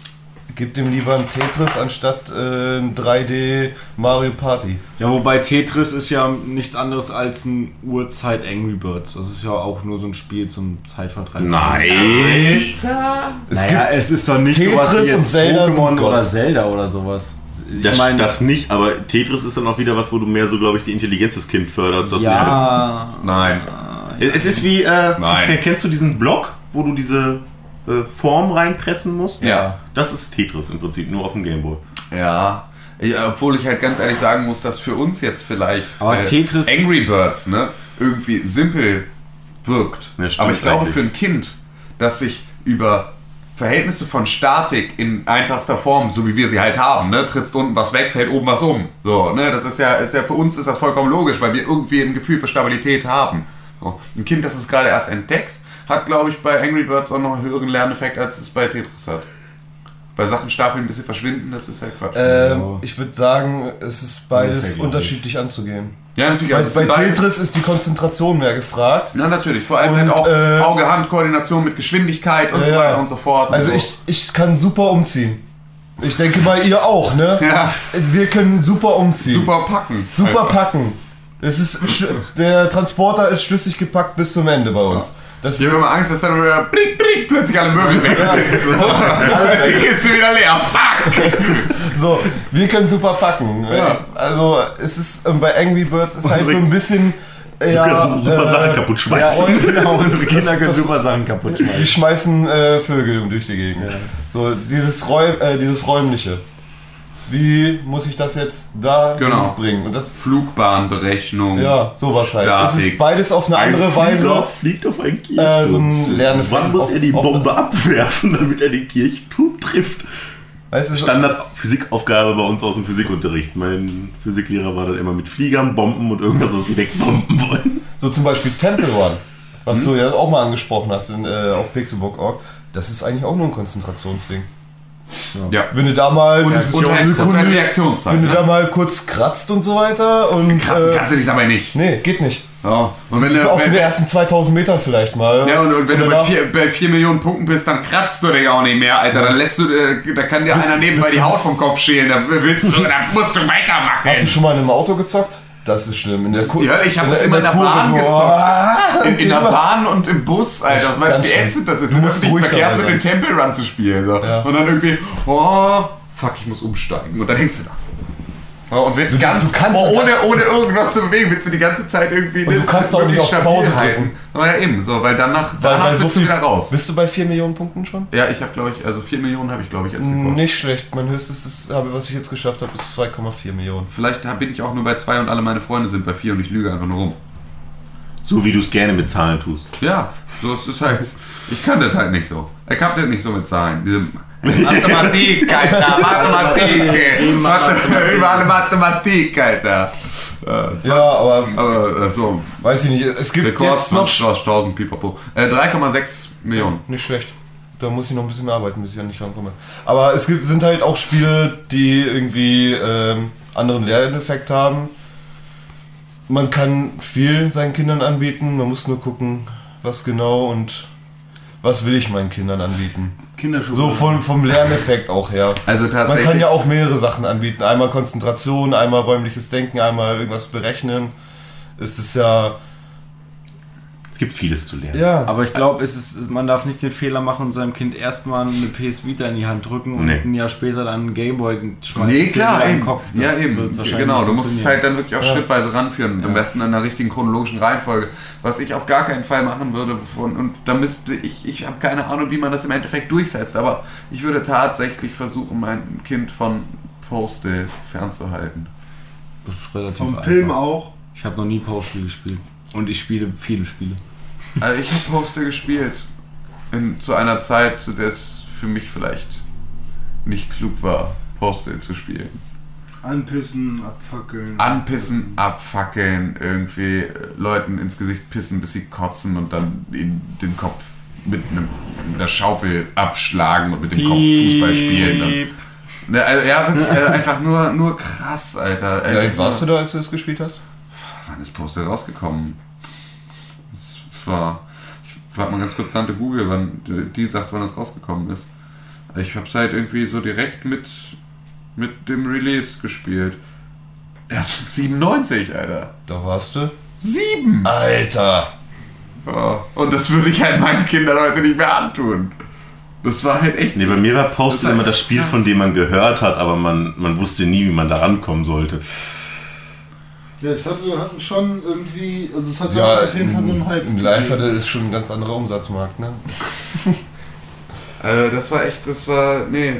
H: gebe dem lieber ein Tetris anstatt äh, ein 3D Mario Party.
C: Ja, wobei Tetris ist ja nichts anderes als ein Urzeit Angry Birds. Das ist ja auch nur so ein Spiel zum Zeitvertreib.
F: Nein.
H: Es
C: naja,
H: gibt
C: es ist doch nicht
H: Tetris
C: sowas wie
H: und Zelda
C: Pokémon oder Zelda oder sowas. Ich
F: Das,
C: meine,
F: das nicht, aber Tetris ist dann auch wieder was, wo du mehr so, glaube ich, die Intelligenz des Kindes förderst. dass
C: ja,
E: Nein.
F: Du halt, es ist wie, äh,
E: Nein.
F: ken- kennst du diesen Block, wo du diese äh, Form reinpressen musst?
E: Ja.
F: Das ist Tetris im Prinzip, nur auf dem Gameboy.
E: Ja. Ich, obwohl ich halt ganz ehrlich sagen muss, dass für uns jetzt vielleicht äh,
C: Tetris-
E: Angry Birds ne, irgendwie simpel wirkt.
F: Ja,
E: Aber ich glaube,
F: eigentlich.
E: für ein Kind, das sich über Verhältnisse von Statik in einfachster Form, so wie wir sie halt haben, ne, trittst unten was weg, fällt oben was um. So, ne, das ist ja, ist ja für uns ist das vollkommen logisch, weil wir irgendwie ein Gefühl für Stabilität haben. So. Ein Kind, das es gerade erst entdeckt, hat, glaube ich, bei Angry Birds auch noch einen höheren Lerneffekt, als es bei Tetris hat. Bei Sachen stapeln ein bisschen verschwinden, das ist ja Quatsch.
H: Ähm, ich würde sagen, es ist beides
C: Ungefähr
H: unterschiedlich anzugehen.
E: ja, natürlich.
H: Bei,
E: also
H: bei
E: beides-
H: Tetris ist die Konzentration mehr gefragt.
E: Ja, natürlich. Vor allem
H: Und,
E: halt auch
H: äh,
E: Auge-Hand-Koordination mit Geschwindigkeit und so
H: Ja.
E: weiter und so fort.
H: Also
E: so.
H: ich, ich kann super umziehen. Ich denke mal, ihr auch, ne?
E: Ja.
H: Wir können super umziehen.
E: Super packen.
H: Super
E: Einfach.
H: packen. Es ist, der Transporter ist schlüssig gepackt bis zum Ende bei uns. Das,
E: Ich habe immer Angst, dass dann wieder blick, blick, plötzlich alle Möbel weg sind. So. Ist die Kiste wieder leer. Fuck!
H: so, wir können super packen.
E: Ja.
H: Also es ist ähm, bei Angry Birds ist halt so ein bisschen. Ja,
F: super Sachen kaputt schmeißen.
H: Ja,
C: genau, unsere Kinder können super Sachen kaputt schmeißen.
H: die schmeißen äh, Vögel durch die Gegend. So, dieses, Räum, äh, dieses Räumliche. Wie muss ich das jetzt da
E: Genau.
H: bringen? Und das,
E: Flugbahnberechnung.
H: ja, sowas halt.
E: Statik.
H: ist beides auf eine
F: Ein
H: andere
F: Flieger
H: Weise.
F: fliegt auf ein Kirchturm.
H: Äh, so ein Lerneffekt
F: Wann muss
H: auf-
F: er die Bombe abwerfen, damit er den Kirchturm trifft?
H: Weißt du,
F: Standard-Physikaufgabe bei uns aus dem Physikunterricht. Mein Physiklehrer war dann immer mit Fliegern, Bomben und irgendwas, was die wegbomben wollen.
H: So zum Beispiel Temple Run, was du ja auch mal angesprochen hast in, äh, auf Pixelbook.org. Das ist eigentlich auch nur ein Konzentrationsding.
E: Ja.
H: Wenn du da mal
E: Und,
H: eine
E: und, und Reaktionszeit.
H: wenn du
E: Ne?
H: da mal kurz kratzt und so weiter und
E: Kratzen
H: äh,
E: kannst du dich dabei nicht.
H: nee, geht nicht.
E: Ja. Und wenn du,
H: Auf den ersten 2000 Metern vielleicht mal.
E: ja, und, und wenn du bei
H: danach-
E: 4 bei vier Millionen Punkten bist, dann kratzt du dich auch nicht mehr, Alter. Dann lässt du, äh, da kann dir
H: Bist-
E: einer nebenbei die Haut vom Kopf schälen. Da willst du, da musst du weitermachen.
H: Hast du schon mal in einem Auto gezockt? Das ist schlimm. In der
E: die Hölle. Ich hab das
H: in
E: immer in der
H: Kurve,
E: Bahn
H: du-
E: gezockt. In, in der. Bahn und im Bus, Alter. Was meinst du, wie ätzend das ist?
H: Du
E: in
H: musst
E: öffentlichen
H: ruhig dabei
E: Verkehrsmitteln Temple Run zu spielen. So.
H: Ja.
E: Und dann irgendwie, oh, fuck, ich muss umsteigen. Und dann hängst du da. Und willst
H: Du-
E: ganz,
H: du kannst-
E: oh, ohne, ohne irgendwas zu bewegen, willst du die ganze Zeit irgendwie
H: Und du kannst auch nicht auf Pause drücken.
E: Na ja, eben, so, weil danach,
H: Weil
E: danach
H: bei so
E: bist du
H: viel-
E: wieder raus.
H: Bist du bei 4 Millionen Punkten schon?
E: Ja, ich habe, glaube ich, also 4 Millionen habe ich, glaube ich, jetzt gekommen.
H: Nicht schlecht. Mein höchstes, ist, habe, was ich jetzt geschafft habe, ist 2,4 Millionen.
E: Vielleicht bin ich auch nur bei 2 und alle meine Freunde sind bei 4 und ich lüge einfach nur rum.
F: So wie du es gerne mit Zahlen tust.
E: Ja, so ist es halt. Ich kann das halt nicht so. Ich hab das nicht so mit Zahlen. Diese Mathematik, Alter, Mathematik. Mathe- Über alle Mathematik, Alter. Äh,
H: Ja, aber
E: Aber äh, so,
H: weiß ich nicht. Es gibt
E: Rekord
H: jetzt noch
E: 20.000 Pipapo. Äh, 3,6 Millionen.
H: Nicht schlecht. Da muss ich noch ein bisschen arbeiten, bis ich an nicht rankomme. Aber es gibt, sind halt auch Spiele, die irgendwie ähm, anderen Lerneffekt haben. Man kann viel seinen Kindern anbieten, man muss nur gucken, was genau und was will ich meinen Kindern anbieten.
D: Kinderschuhe.
H: So vom, vom Lerneffekt auch her.
E: Also
H: Man
E: tatsächlich.
H: kann ja auch mehrere Sachen anbieten. Einmal Konzentration, einmal räumliches Denken, einmal irgendwas berechnen. Es ist ja.
F: Es gibt vieles zu lernen.
H: Ja.
C: Aber ich glaube, es ist, man darf nicht den Fehler machen und seinem Kind erstmal eine PS Vita in die Hand drücken und
F: Nee.
C: ein Jahr später dann einen Gameboy schmeißen.
E: Nee, klar,
C: in den
E: eben.
C: Kopf. Das
E: ja, eben.
C: wird wahrscheinlich
E: Genau, du musst es halt dann wirklich auch schrittweise ranführen. Am besten in einer richtigen chronologischen Reihenfolge. Was ich auf gar keinen Fall machen würde. Von, und da müsste ich, ich habe keine Ahnung, wie man das im Endeffekt durchsetzt, aber ich würde tatsächlich versuchen, mein Kind von Postal fernzuhalten.
C: Das ist relativ
D: Vom
C: einfach.
D: Film auch.
C: Ich habe noch nie Powerspiel gespielt. Und ich spiele viele Spiele.
E: Also ich habe Postal gespielt. In, zu einer Zeit, zu der es für mich vielleicht nicht klug war, Postal zu spielen.
D: Anpissen, abfackeln.
E: anpissen, abfackeln, irgendwie äh, Leuten ins Gesicht pissen, bis sie kotzen und dann in den Kopf mit, einem, mit einer Schaufel abschlagen und mit dem Kopf Fußball spielen. Und, ne, also, ja, wirklich, äh, einfach nur, nur krass, Alter.
H: Wie alt warst du da, als du das gespielt hast?
E: Wann ist Postal rausgekommen? War. Ich frag mal ganz kurz Tante Google, wann die sagt, wann das rausgekommen ist. Ich hab's halt irgendwie so direkt mit, mit dem Release gespielt. Erst 97, Alter.
H: Da warst du.
E: Sieben!
H: Alter!
E: Ja, und das würde ich halt meinen Kindern heute nicht mehr antun. Das war halt echt.
F: Nee, bei mir war Postal immer das Spiel,
E: krass.
F: von dem man gehört hat, aber man, man wusste nie, wie man da rankommen sollte.
D: Ja, es hatte schon irgendwie, also es hat
H: Ja,
D: auf jeden Fall so einen Hype.
H: in Live hatte es schon ein ganz anderer Umsatzmarkt, ne?
E: Also das war echt, das war. Nee.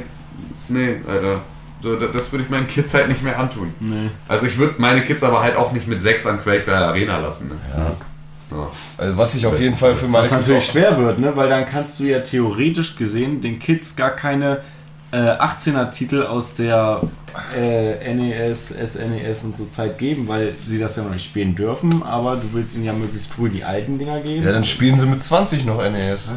E: Nee, Alter. So, da- das würde ich meinen Kids halt nicht mehr antun.
C: Nee.
E: Also ich würde meine Kids aber halt auch nicht mit sechs an Quake 3 Arena lassen. Ne?
H: Ja.
E: Ja.
H: Also was ich auf jeden Fall für meine
C: Was
H: Kids
C: natürlich
H: auch-
C: schwer wird, ne? weil dann kannst du ja theoretisch gesehen den Kids gar keine äh, 18er-Titel aus der äh, NES, SNES und so Zeit geben, weil sie das ja noch nicht spielen dürfen, aber du willst ihnen ja möglichst früh die alten Dinger geben.
H: Ja, dann spielen sie mit 20 noch NES.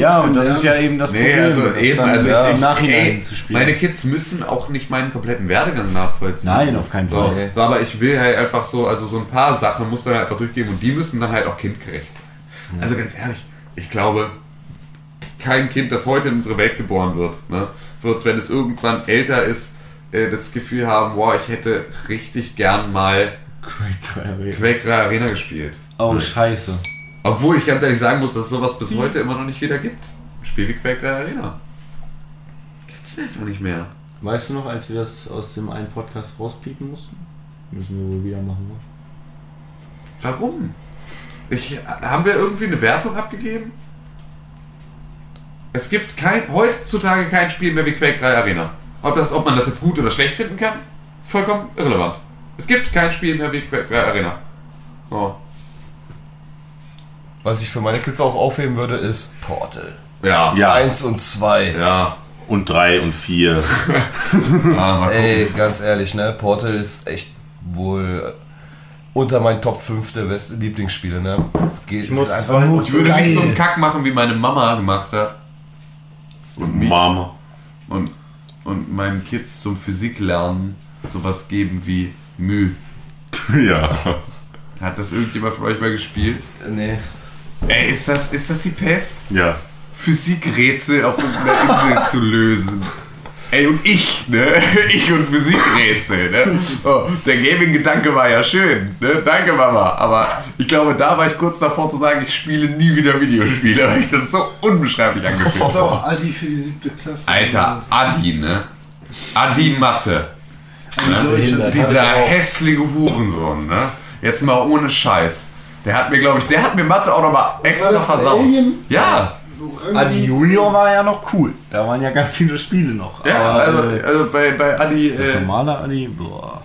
D: Ja
C: und das ist ja
D: lernen.
C: eben das
E: Nee,
C: Problem.
E: also eben,
C: dann
E: also
H: ja,
C: im Nachhinein
E: ey,
C: zu spielen.
E: Meine Kids müssen auch nicht meinen kompletten Werdegang nachvollziehen.
C: Nein, auf keinen Fall.
E: so, aber ich will halt einfach so, also so ein paar Sachen muss dann halt einfach durchgeben und die müssen dann halt auch kindgerecht sein. Also ganz ehrlich, ich glaube, kein Kind, das heute in unsere Welt geboren wird, ne, wird, wenn es irgendwann älter ist, äh, das Gefühl haben, wow, ich hätte richtig gern mal
C: Quake 3 Arena.
E: Quake 3 Arena gespielt.
C: Oh, scheiße.
E: Obwohl ich ganz ehrlich sagen muss, dass es sowas bis heute immer noch nicht wieder gibt. Ein Spiel wie Quake 3 Arena. Gibt's einfach nicht mehr.
C: Weißt du noch, als wir das aus dem einen Podcast rauspiepen mussten? Müssen wir wohl wieder machen, ne?
E: Warum? Ich, haben wir irgendwie eine Wertung abgegeben? Es gibt kein, heutzutage kein Spiel mehr wie Quake 3 Arena. Ob, das, ob man das jetzt gut oder schlecht finden kann, vollkommen irrelevant. Es gibt kein Spiel mehr wie Quake 3 Arena. Oh.
H: Was ich für meine Kids auch aufheben würde, ist Portal.
E: Ja.
F: Ja,
H: 1 und 2.
E: Ja.
F: und drei und vier.
E: Ah.
H: Ey, ganz ehrlich, ne? Portal ist echt wohl unter meinen Top 5 der besten Lieblingsspiele, ne? Das geht
C: Ich muss
H: einfach
C: zwei-
H: nur
E: Ich würde
H: geil.
E: nicht so einen Kack machen, wie meine Mama gemacht hat. Und mich.
F: Mama.
E: Und, und meinen Kids zum Physiklernen sowas geben wie Müh.
F: Ja.
E: Hat das irgendjemand von euch mal gespielt?
H: Nee.
E: Ey, ist das, ist das die Pest?
F: Ja.
E: Physikrätsel auf irgendeiner Insel zu lösen. Ey, und ich, ne? Ich und Physikrätsel, ne? Oh, der Gaming-Gedanke war ja schön, ne? Danke, Mama. Aber ich glaube, da war ich kurz davor zu sagen, ich spiele nie wieder Videospiele, weil ich das so unbeschreiblich
D: Das
E: angefühlt
D: ist
E: habe.
D: auch Adi für die siebte Klasse.
E: Alter, Adi, ne? Adi Mathe.
C: Behindert.
E: Dieser hässliche Hurensohn, ne? Jetzt mal ohne Scheiß. Der hat mir, glaube ich, der hat mir Mathe auch nochmal extra
D: das,
E: versaut.
D: Alien?
E: Ja,
C: Adi Junior war ja noch cool. Da waren ja ganz viele Spiele noch.
E: ja,
C: Aber,
E: also,
C: äh,
E: also bei, bei Adi,
C: das
E: äh,
C: normale Adi, boah.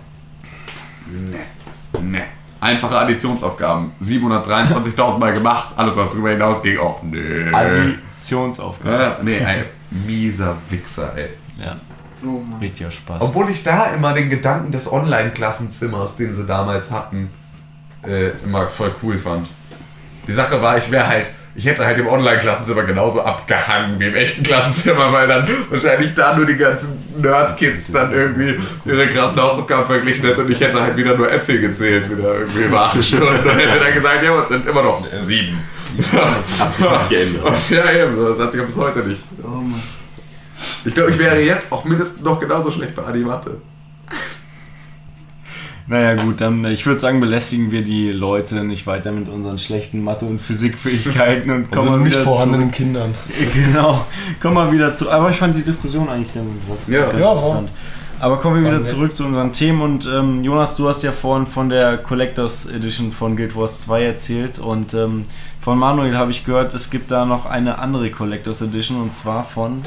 E: ne. Einfache Additionsaufgaben. 723.000 Mal gemacht, alles was drüber hinausging, auch nö.
C: Additionsaufgabe.
E: Ja, nee, ein mieser Wichser, ey.
C: Ja.
D: Oh Mann.
C: Richtiger Spaß.
E: Obwohl ich da immer den Gedanken des Online-Klassenzimmers, den sie damals hatten, äh, immer voll cool fand. Die Sache war, ich wäre halt ich hätte halt im Online-Klassenzimmer genauso abgehangen wie im echten Klassenzimmer, weil dann wahrscheinlich da nur die ganzen Nerd-Kids dann irgendwie ihre krassen Hausaufgaben verglichen hätten und ich hätte halt wieder nur Äpfel gezählt, wieder irgendwie über acht Stunden und hätte dann gesagt, ja, es sind immer noch sieben.
F: Hat sich nicht geändert.
E: Ja, eben, das hat sich ja bis heute nicht. Ich glaube, ich wäre jetzt auch mindestens noch genauso schlecht bei Animate.
C: Naja gut, dann ich würde sagen, belästigen wir die Leute nicht weiter mit unseren schlechten Mathe- und Physikfähigkeiten und kommen
H: Und
C: mal
H: nicht
C: wieder
H: vorhandenen Kindern.
C: zu, Genau, kommen wir wieder zu. Aber ich fand die Diskussion eigentlich ganz interessant.
E: Ja.
C: ganz
H: Ja,
C: interessant. Aber kommen wir wieder zurück zu unseren Themen und ähm, Jonas, du hast ja vorhin von der Collectors Edition von Guild Wars 2 erzählt und ähm, von Manuel habe ich gehört, es gibt da noch eine andere Collectors Edition und zwar von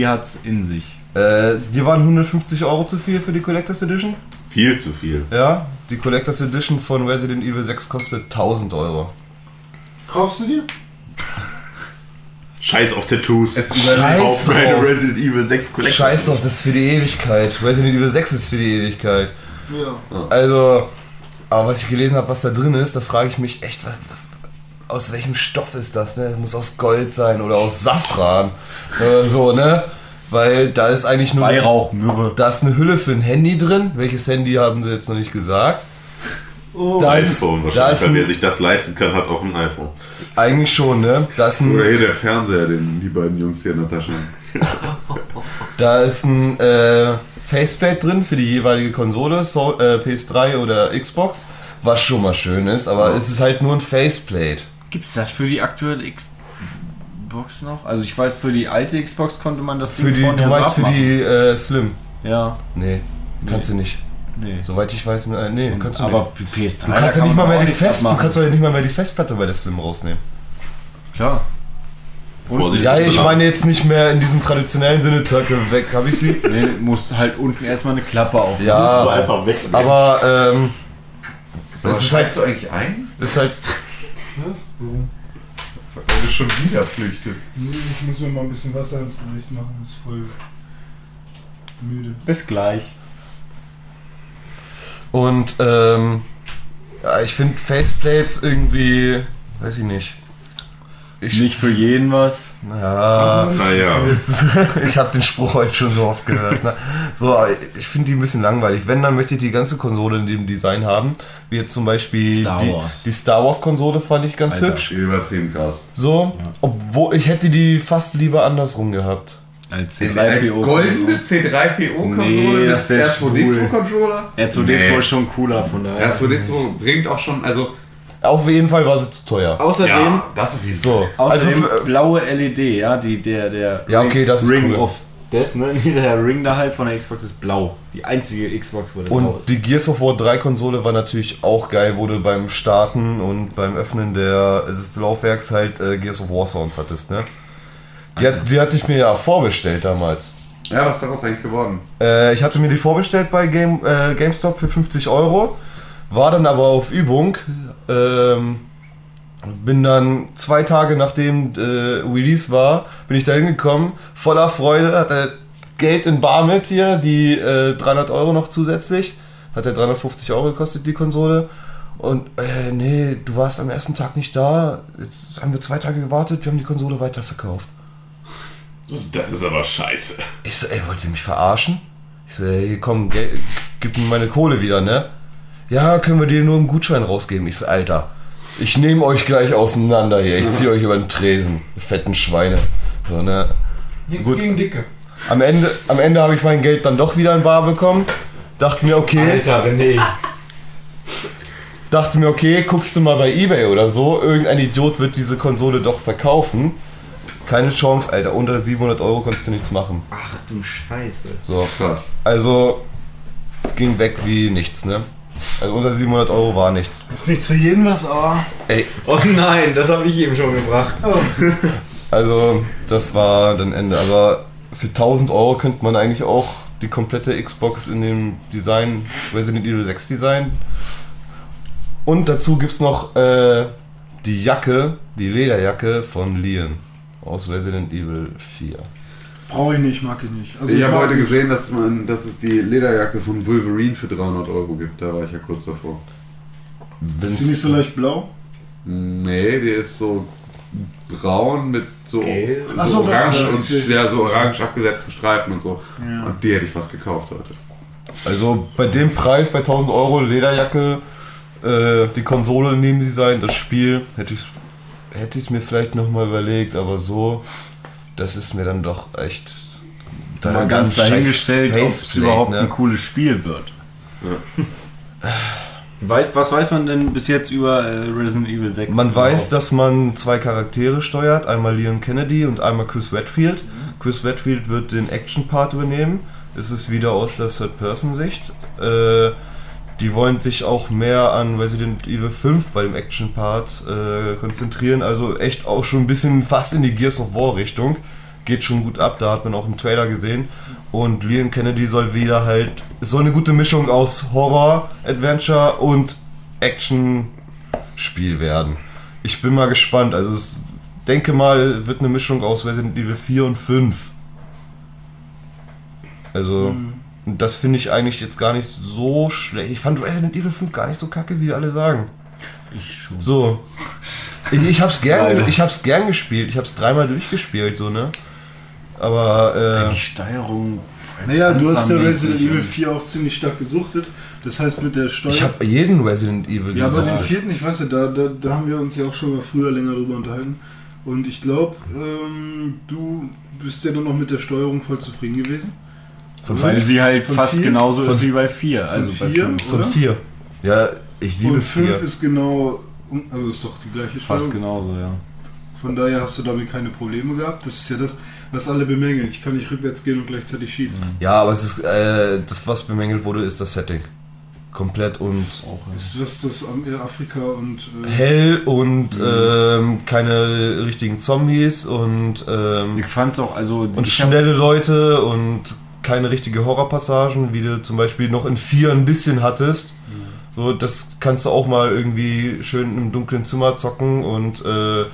H: 6.
C: und die hat's in sich.
H: äh, die waren 150 Euro zu viel für die Collectors Edition.
F: Viel zu viel.
H: Ja, die Collectors Edition von Resident Evil 6 kostet 1000 Euro.
D: Kaufst du dir?
F: Scheiß auf Tattoos.
E: Es
H: Scheiß
F: auf meine
H: drauf.
F: Resident Evil 6 Collection.
H: Scheiß drauf, das ist für die Ewigkeit. Resident Evil 6 ist für die Ewigkeit.
D: Ja.
H: Also, aber was ich gelesen habe, was da drin ist, da frage ich mich echt, was, aus welchem Stoff ist das? Ne? Das muss aus Gold sein oder aus Safran oder so, ne? Weil da ist eigentlich nur
C: Weihrauch, Myrrhe.
H: da ist eine Hülle für ein Handy drin. Welches Handy haben sie jetzt noch nicht gesagt?
D: Oh,
H: Da ist,
F: iPhone
H: da
F: wahrscheinlich,
H: ist
F: weil wer
H: ein,
F: sich das leisten kann, hat auch ein iPhone.
H: eigentlich schon, ne? Da ist
E: Oder
H: ein,
E: hier der Fernseher, den die beiden Jungs hier in der Tasche haben.
H: da ist ein äh, Faceplate drin für die jeweilige Konsole, so, äh, PS3 oder Xbox, was schon mal schön ist, aber es ist halt nur ein Faceplate.
C: Gibt's das für die aktuelle Xbox noch? Also ich weiß, für die alte Xbox konnte man das
H: Für die,
C: vorne
H: du
C: ja so
H: meinst für die äh, Slim?
C: Ja,
H: Nee, kannst du nicht.
C: nee.
H: Soweit ich weiß, äh, nee, kannst du
C: aber
H: nicht.
C: PS3
H: Du kannst ja nicht mal mehr die Fest, du kannst doch nicht mal mehr die Festplatte bei der Slim rausnehmen.
C: Klar.
F: Vorsicht,
H: Ja,
F: das
H: ich meine jetzt nicht mehr in diesem traditionellen Sinne, zack, weg, habe ich sie.
C: Nee, du musst halt unten erstmal eine Klappe auf.
F: So
H: Ja,
F: einfach weg.
H: aber ähm,
E: Aber
H: es ist halt,
E: du eigentlich ein?
H: ist halt,
E: Weil du schon wieder flüchtest.
D: Nee, ich muss mir mal ein bisschen Wasser ins Gesicht machen, ist voll müde.
C: Bis gleich.
H: und ähm, ja, ich finde Faceplates irgendwie, weiß ich nicht. Ich,
C: Nicht für jeden was.
H: Ja,
F: Naja.
H: ich habe den Spruch heute schon so oft gehört. Ne? So, ich finde die ein bisschen langweilig. Wenn, dann möchte ich die ganze Konsole in dem Design haben. Wie jetzt zum Beispiel
C: Star
H: die, die Star Wars Konsole fand ich ganz
C: Alter.
H: hübsch.
E: Übertrieben krass.
H: So, obwohl ich hätte die fast lieber andersrum gehabt.
C: Als
E: Als
C: C3PO.
E: goldene C3PO-Konsole
C: Nee,
E: mit
C: das wär
E: R2D2-Controller?
C: R2D2
E: Nee.
C: ist schon cooler von daher.
E: R2D2 bringt auch schon, also
H: Auf jeden Fall war sie zu teuer.
C: Außerdem,
E: das auf jeden
H: So,
C: außerdem
H: also
C: blaue LED, ja, die, der, der
H: Ja, okay, das ist
C: Ring
H: cool.
C: of Death, ne? Der Ring da halt von der Xbox ist blau. Die einzige Xbox, wo der blau
H: und
C: ist.
H: die Gears of War 3 Konsole war natürlich auch geil, wo du beim Starten und beim Öffnen der, des Laufwerks halt äh, Gears of War Sounds hattest, ne? Die, hat, die hatte ich mir ja vorbestellt damals.
E: Ja, was ist daraus eigentlich geworden?
H: Äh, ich hatte mir die vorbestellt bei Game, äh, GameStop für 50 Euro, war dann aber auf Übung. Ähm, bin dann zwei Tage nachdem äh, Release war, bin ich da hingekommen, voller Freude, hatte Geld in Bar mit hier, die äh, 300 Euro noch zusätzlich, hat ja 350 Euro gekostet die Konsole. Und äh, nee, du warst am ersten Tag nicht da, jetzt haben wir zwei Tage gewartet, wir haben die Konsole weiterverkauft.
F: Das, das ist aber scheiße.
H: Ich so, ey, wollt ihr mich verarschen? Ich so, ey, komm, gib mir meine Kohle wieder, ne? Ja, können wir dir nur einen Gutschein rausgeben? Ich so, Alter, ich nehme euch gleich auseinander hier. Ich zieh euch über den Tresen, fetten Schweine. So, ne?
D: Nichts
H: Gut.
D: gegen Dicke.
H: Am Ende, am Ende habe ich mein Geld dann doch wieder in Bar bekommen. Dachte mir, okay,
C: Alter, René.
H: dachte mir, okay, guckst du mal bei Ebay oder so, irgendein Idiot wird diese Konsole doch verkaufen. Keine Chance, Alter, unter 700 Euro konntest du nichts machen.
F: Ach du Scheiße.
H: So,
E: Krass.
H: also ging weg wie nichts, ne? Also unter 700 Euro war nichts.
D: Ist nichts für jeden was, aber.
H: Ey,
C: Oh nein, das habe ich eben schon gebracht.
H: also das war dann Ende. Aber für 1000 Euro könnte man eigentlich auch die komplette Xbox in dem Design, Resident Evil 6 Design. Und dazu gibt es noch äh, die Jacke, die Lederjacke von Leon aus Resident Evil 4.
D: Brauche ich nicht, mag ich nicht. Also
J: Ich habe
D: mag
J: heute
D: nicht.
J: gesehen, dass, man, dass es die Lederjacke von Wolverine für 300 Euro gibt. Da war ich ja kurz davor.
D: Ist sie nicht so leicht blau?
J: Nee, die ist so braun mit so, so
D: so,
J: orange und
D: ich
J: ja, so orange abgesetzten Streifen und so.
D: Ja.
J: Und die hätte ich fast gekauft heute.
H: Also bei dem Preis, bei 1000 Euro Lederjacke, äh, die Konsole in dem Design, das Spiel, hätte ich es hätte ich's mir vielleicht nochmal überlegt, aber so, das ist mir dann doch echt. da
C: Mal ganz dahingestellt, ob es überhaupt
H: ne?
C: ein cooles Spiel wird. Weiß, was weiß man denn bis jetzt über äh, Resident Evil 6?
H: Man
C: überhaupt?
H: weiß, dass man zwei Charaktere steuert, einmal Leon Kennedy und einmal Chris Redfield. Chris Redfield wird den Action-Part übernehmen. Es ist wieder aus der Third-Person-Sicht. Äh, die wollen sich auch mehr an Resident Evil 5 bei dem Action-Part äh, konzentrieren. Also echt auch schon ein bisschen fast in die Gears of War-Richtung. Geht schon gut ab, da hat man auch im Trailer gesehen. Und Leon Kennedy soll wieder halt so eine gute Mischung aus Horror, Adventure und Action-Spiel werden. Ich bin mal gespannt. Also ich denke mal, wird eine Mischung aus Resident Evil 4 und 5. Also, das finde ich eigentlich jetzt gar nicht so schlecht. Ich fand Resident Evil 5 gar nicht so kacke, wie alle sagen.
C: Ich schon.
H: So. Ich, ich hab's gern,
C: Leider.
H: ich hab's gern gespielt. Ich hab's dreimal durchgespielt, so, ne? Aber,
C: Die
H: äh,
C: Steuerung.
D: Naja, du hast ja Resident Evil
C: und-
D: 4 auch ziemlich stark gesuchtet. Das heißt, mit der Steuer.
H: ich habe jeden Resident Evil
D: ja, aber den vierten, ich weiß ja, da, da, da haben wir uns ja auch schon mal früher länger drüber unterhalten. Und ich glaube, ähm, du bist ja dann noch mit der Steuerung voll zufrieden gewesen.
H: Von
C: Weil
H: fünf?
C: sie halt
D: Von
C: fast
D: vier?
C: genauso
H: Von-
C: ist wie bei 4. Also bei
D: vier?
C: 5.
H: Von
D: oder?
H: 4. Ja, ich liebe
D: Und 5
H: 4.
D: ist genau, also ist doch die gleiche
C: Fast
D: Steuerung.
C: genauso, ja.
D: Von daher hast du damit keine Probleme gehabt. Das ist ja das, was alle bemängeln. Ich kann nicht rückwärts gehen und gleichzeitig schießen.
H: Ja, aber es ist, äh, das, was bemängelt wurde, ist das Setting. Komplett und
D: Ist das das Afrika und äh,
H: hell und ähm, keine richtigen Zombies und, ähm,
C: Ich fand's auch, also.
H: und schnelle Leute und keine richtige Horrorpassagen, wie du zum Beispiel noch in 4 ein bisschen hattest. So, das kannst du auch mal irgendwie schön im dunklen Zimmer zocken und äh,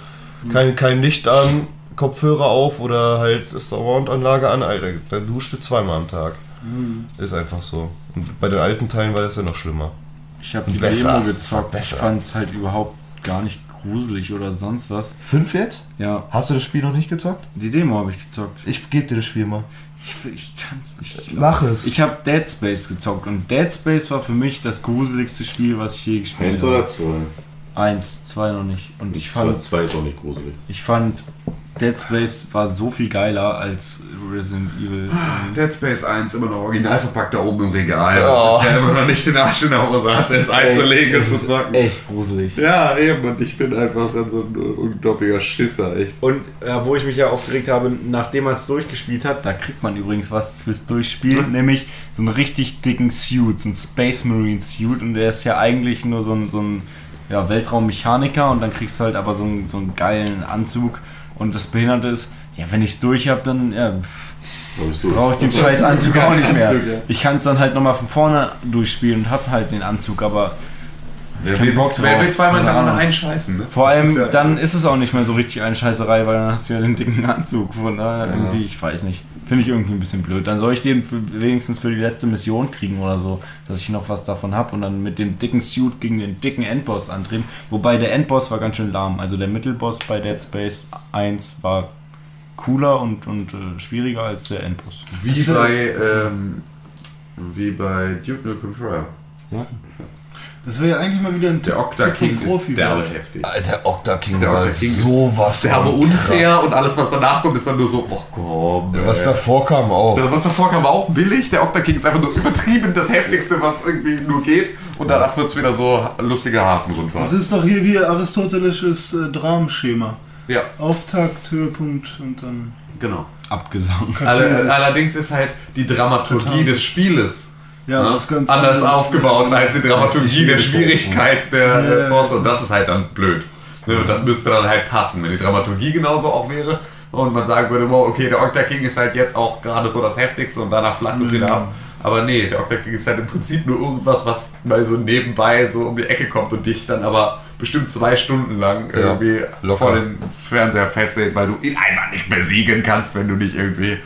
H: kein, kein Licht an, Kopfhörer auf oder halt Surround-Anlage an, Alter. Da duscht du zweimal am Tag. Ist einfach so. Und bei den alten Teilen war das ja noch schlimmer.
C: Ich habe die
H: Besser.
C: Demo gezockt. Ich
H: Besser.
C: fand's halt überhaupt gar nicht gruselig oder sonst was.
H: Fünf jetzt?
C: Ja,
H: Hast du das Spiel noch nicht gezockt?
C: die Demo habe ich gezockt.
H: Ich gebe dir das Spiel mal.
C: Ich, ich kann's nicht. Ich,
H: Mach es.
C: ich habe Dead Space gezockt und Dead Space war für mich das gruseligste Spiel, was ich je gespielt
F: Eins
C: habe.
F: oder zwei?
C: Eins, zwei noch nicht. Und ich
F: Zwei,
C: fand,
F: zwei ist auch nicht gruselig.
C: ich fand Dead Space war so viel geiler als Resident Evil.
J: Dead Space 1 immer noch original verpackt da oben im Regal.
H: Ja.
J: Dass der immer noch nicht den Arsch in der Hose hat, es einzulegen und zu zocken.
C: Echt gruselig.
J: Ja, eben. Und ich bin einfach dann so ein unglaublicher Schisser, echt.
C: Und äh, wo ich mich ja aufgeregt habe, nachdem man es durchgespielt hat, da kriegt man übrigens was fürs Durchspielen, nämlich so einen richtig dicken Suit, so einen Space Marine Suit und der ist ja eigentlich nur so ein, so ein ja, Weltraummechaniker und dann kriegst du halt aber so einen, so einen geilen Anzug und das Behinderte ist, ja, wenn ich es durch habe, dann ja, brauche ich den scheiß Anzug auch nicht mehr.
J: Anzug, ja.
C: Ich kann es dann halt nochmal von vorne durchspielen und hab halt den Anzug, aber
J: Wer will,
C: Bock
J: wer will zweimal
C: Ahnung.
J: einscheißen, ne?
C: Vor allem,
J: ist ja-
C: dann ist es auch nicht mehr so richtig eine Scheißerei, weil dann hast du ja den dicken Anzug. Von daher irgendwie, ich weiß nicht. Finde ich irgendwie ein bisschen blöd. Dann soll ich den für, wenigstens für die letzte Mission kriegen oder so, dass ich noch was davon habe und dann mit dem dicken Suit gegen den dicken Endboss antreten. Wobei der Endboss war ganz schön lahm. Also der Mittelboss bei Dead Space 1 war cooler und, und äh, schwieriger als der Endboss.
J: Wie bei, ähm, wie bei Duke Nukem Forever.
D: Das wäre ja eigentlich mal wieder ein
E: Der Octa King
D: Profi
E: ist derbe heftig.
H: Alter, Octa King
E: Der
H: war
E: Octa King
H: sowas
E: derbe
H: von
E: unfair und alles, was danach kommt, ist dann nur so, oh komm.
H: krass. Was
E: ey.
H: davor kam auch.
E: Was davor kam, war auch billig. Der Octa King ist einfach nur übertrieben das heftigste, was irgendwie nur geht. Und danach wird es wieder so lustige Hafenrundfahrt.
D: Das ist doch hier wie aristotelisches äh, Dramenschema.
E: Ja.
D: Auftakt, Höhepunkt und dann.
F: Genau.
C: Abgesang.
E: Alle, allerdings ist halt die Dramaturgie des Spieles
D: Ja,
E: ne, anders
D: anderes.
E: aufgebaut als die Dramaturgie der Schwierigkeit der
D: Ja, ja,
E: Bosse. Und das ist halt dann blöd. Ne, das müsste dann halt passen, wenn die Dramaturgie genauso auch wäre. Und man sagen würde, wow, okay, der Octa King ist halt jetzt auch gerade so das Heftigste und danach flacht es wieder ab. Aber nee, der Octa King ist halt im Prinzip nur irgendwas, was mal so nebenbei so um die Ecke kommt und dich dann aber bestimmt zwei Stunden lang irgendwie
H: locker.
E: vor den Fernseher festhält, weil du ihn einfach nicht besiegen kannst, wenn du nicht irgendwie,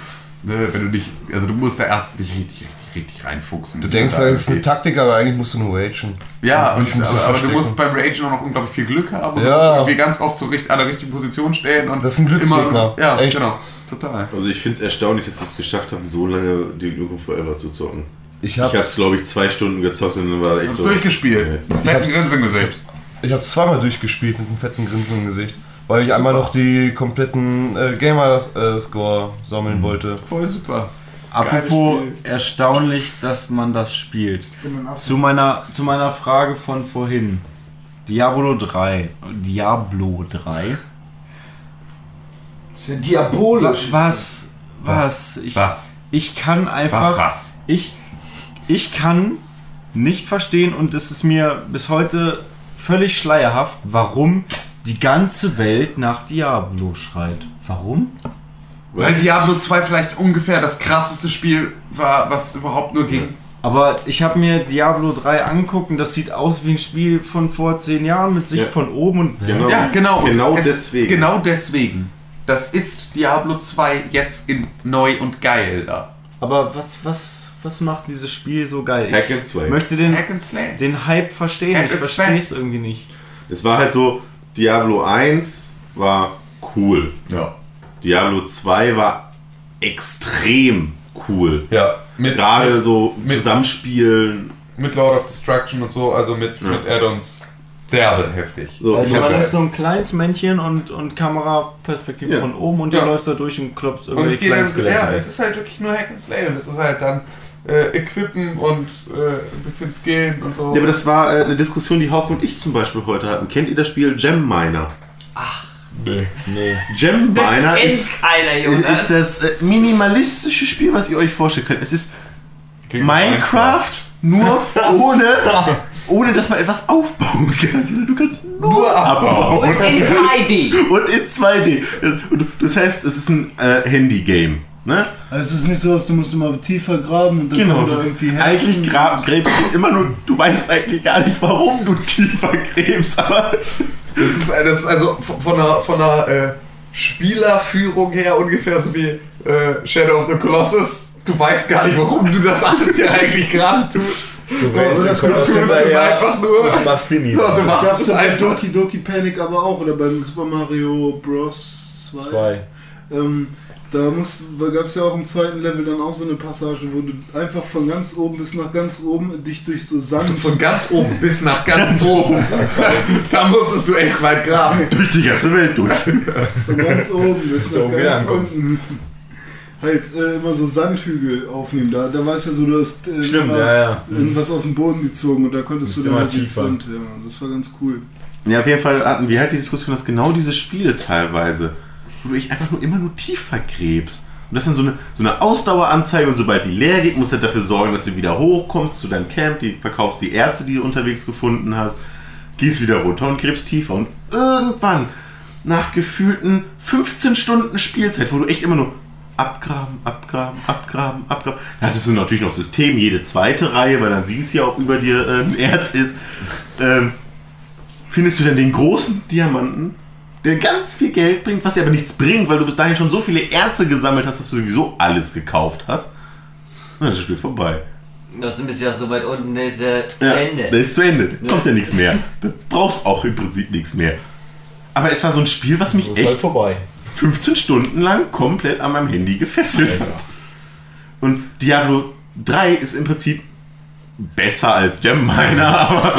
E: ne, wenn du nicht, also du musst da erst dich richtig, richtig, richtig reinfuchsen.
H: Du denkst, das ist eine Taktik, aber eigentlich musst du nur ragen.
E: Ja,
H: Ich
E: und,
H: muss
E: aber, aber du musst beim Ragen auch noch unglaublich viel Glück haben und
H: Ja.
E: irgendwie ganz oft richtig, an der richtigen Position stehen. Und
H: Das ist ein Glücksgegner.
E: Immer, ja,
H: Echt.
E: genau. Total.
F: Also ich finde es erstaunlich, dass sie es geschafft haben, so lange die Nukem Forever zu zocken.
H: Ich
F: Ich habe
H: hab's,
F: glaube ich, zwei Stunden gezockt und dann war
E: Hast
F: so...
E: durchgespielt.
F: Nee.
E: Ich
H: hab's-
E: hab's Grinsen Gesicht.
H: ich hab's zweimal durchgespielt mit einem fetten Grinsen im Gesicht. Weil ich einmal noch die kompletten äh, Gamer-Score sammeln wollte.
E: Voll super.
C: Apropos erstaunlich, dass man das spielt. Zu meiner, zu meiner Frage von vorhin. Diablo 3. Diablo 3.
D: Das ist ja diabolisch.
C: Was? Was? Ich,
E: Was?
C: ich kann einfach.
E: Was, was?
C: Ich, ich kann nicht verstehen und es ist mir bis heute völlig schleierhaft, warum die ganze Welt nach Diablo schreit. Warum?
E: Weil Diablo 2 vielleicht ungefähr das krasseste Spiel war, was überhaupt nur ging.
C: Aber ich habe mir Diablo 3 anguckt und das sieht aus wie ein Spiel von vor zehn Jahren mit Sicht
F: Ja.
C: von oben und
F: Genau,
E: Ja, genau. Und
F: Genau
E: es-
F: deswegen.
E: Genau deswegen. Das ist Diablo 2 jetzt in neu und geil da.
C: Aber was, was, was macht dieses Spiel so geil?
F: Hack and
C: Ich
F: Slay.
C: möchte den,
E: Hack and Slay.
C: den Hype verstehen.
E: At
C: Ich verstehe es irgendwie nicht.
F: Es war halt so, Diablo 1 war cool.
E: Ja.
F: Diablo 2 war extrem cool.
E: Ja. Mit,
F: Gerade
E: mit,
F: so
E: mit-
F: Zusammenspielen.
E: mit Lord of Destruction und so, also mit,
F: Ja.
E: mit Add-ons. Derbe heftig.
F: So,
C: Also
F: das-
C: ist so ein kleines Männchen und, und Kameraperspektive
F: Ja.
C: von oben und
E: Ja.
C: du läufst da durch und klopfst
E: dann,
C: Skelette.
E: ja,
C: weg.
E: es ist halt wirklich nur Hack and Slay und es ist halt dann äh, Equippen und äh, ein bisschen Skillen und so.
F: Ja, aber das war äh, eine Diskussion, die Hauke und ich zum Beispiel heute hatten. Kennt ihr das Spiel Gem Miner?
E: Nee.
C: nee.
F: Gem Miner
G: Kennt
F: ist, ist das äh, minimalistische Spiel, was ihr euch vorstellen könnt. Es ist
E: Klingt
F: Minecraft, nur ohne, ohne dass man etwas aufbauen kann. sondern Du kannst nur,
E: Nur abbauen.
G: Und in 2D.
F: Und in 2D. Und das heißt, es ist ein äh, Handy-Game. Ne?
D: Also es ist nicht so, dass du musst immer tiefer graben und dann
F: Genau.
D: da irgendwie Herzen.
F: Eigentlich gräbst du immer nur, du weißt eigentlich gar nicht, warum du tiefer gräbst, aber
E: Das ist, das ist also von einer, von einer äh, Spielerführung her ungefähr so wie äh, Shadow of the Colossus. Du weißt gar nicht, warum du das alles hier eigentlich gerade tust.
C: Du
D: rennst
E: du
D: den
E: tust
D: Colossus
E: es einfach nur.
C: Du machst sie nie.
E: Ja, du
D: Das
E: machst
D: gab es bei
E: einfach.
D: Doki Doki Panic aber auch oder beim Super Mario Bros. 2.
C: Zwei.
D: Ähm, da gab es ja auch im zweiten Level dann auch so eine Passage, wo du einfach von ganz oben bis nach ganz oben dich durch so Sand
E: Von ganz oben bis nach ganz oben. da musstest du echt weit graben.
F: durch die ganze Welt durch.
D: von ganz oben bis
C: So,
D: nach ganz unten halt äh, immer so Sandhügel aufnehmen. Da, da war es ja so, du hast äh,
C: Stimmt, ja, ja.
D: irgendwas aus dem Boden gezogen und da konntest du dann halt
C: tiefer.
D: Sand, ja, das war ganz cool.
F: Ja, auf jeden Fall hatten wir halt die Diskussion, dass genau diese Spiele teilweise, wo du dich einfach nur immer nur tiefer gräbst. Und das ist dann so eine, so eine Ausdaueranzeige und sobald die leer geht, musst du dafür sorgen, dass du wieder hochkommst zu deinem Camp, die verkaufst die Erze, die du unterwegs gefunden hast, gehst wieder runter und gräbst tiefer. Und irgendwann, nach gefühlten 15 Stunden Spielzeit, wo du echt immer nur abgraben, abgraben, abgraben, abgraben. Da hattest du natürlich noch System, jede zweite Reihe, weil dann siehst du ja, ob über dir ein Erz ist. Ähm, findest du dann den großen Diamanten, der ganz viel Geld bringt, was dir aber nichts bringt, weil du bis dahin schon so viele Erze gesammelt hast, dass du sowieso alles gekauft hast. Und dann ist das Spiel vorbei.
G: Das bist ja so weit unten, das ist ja zu
F: Ja,
G: Ende.
F: Das ist zu Ende. Da kommt ja nichts mehr. Du brauchst auch im Prinzip nichts mehr. Aber es war so ein Spiel, was mich echt
C: vorbei.
F: 15 Stunden lang komplett an meinem Handy gefesselt hat. Und Diablo 3 ist im Prinzip besser als Gem Miner, aber,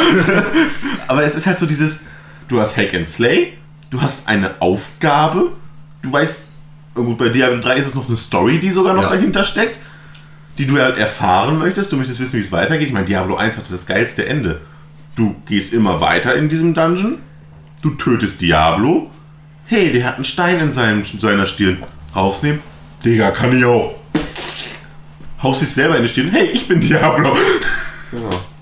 F: aber es ist halt so dieses, du hast Hack and Slay, du hast eine Aufgabe, du weißt, gut, bei Diablo 3 ist es noch eine Story, die sogar noch
E: Ja.
F: dahinter steckt, die du halt erfahren möchtest, du möchtest wissen, wie es weitergeht. Ich meine, Diablo 1 hatte das geilste Ende. Du gehst immer weiter in diesem Dungeon, du tötest Diablo, hey, der hat einen Stein in seinem, seiner Stirn, rausnehmen, Digga, kann ich auch. Haust dich selber in die Stirn, hey, ich bin Diablo.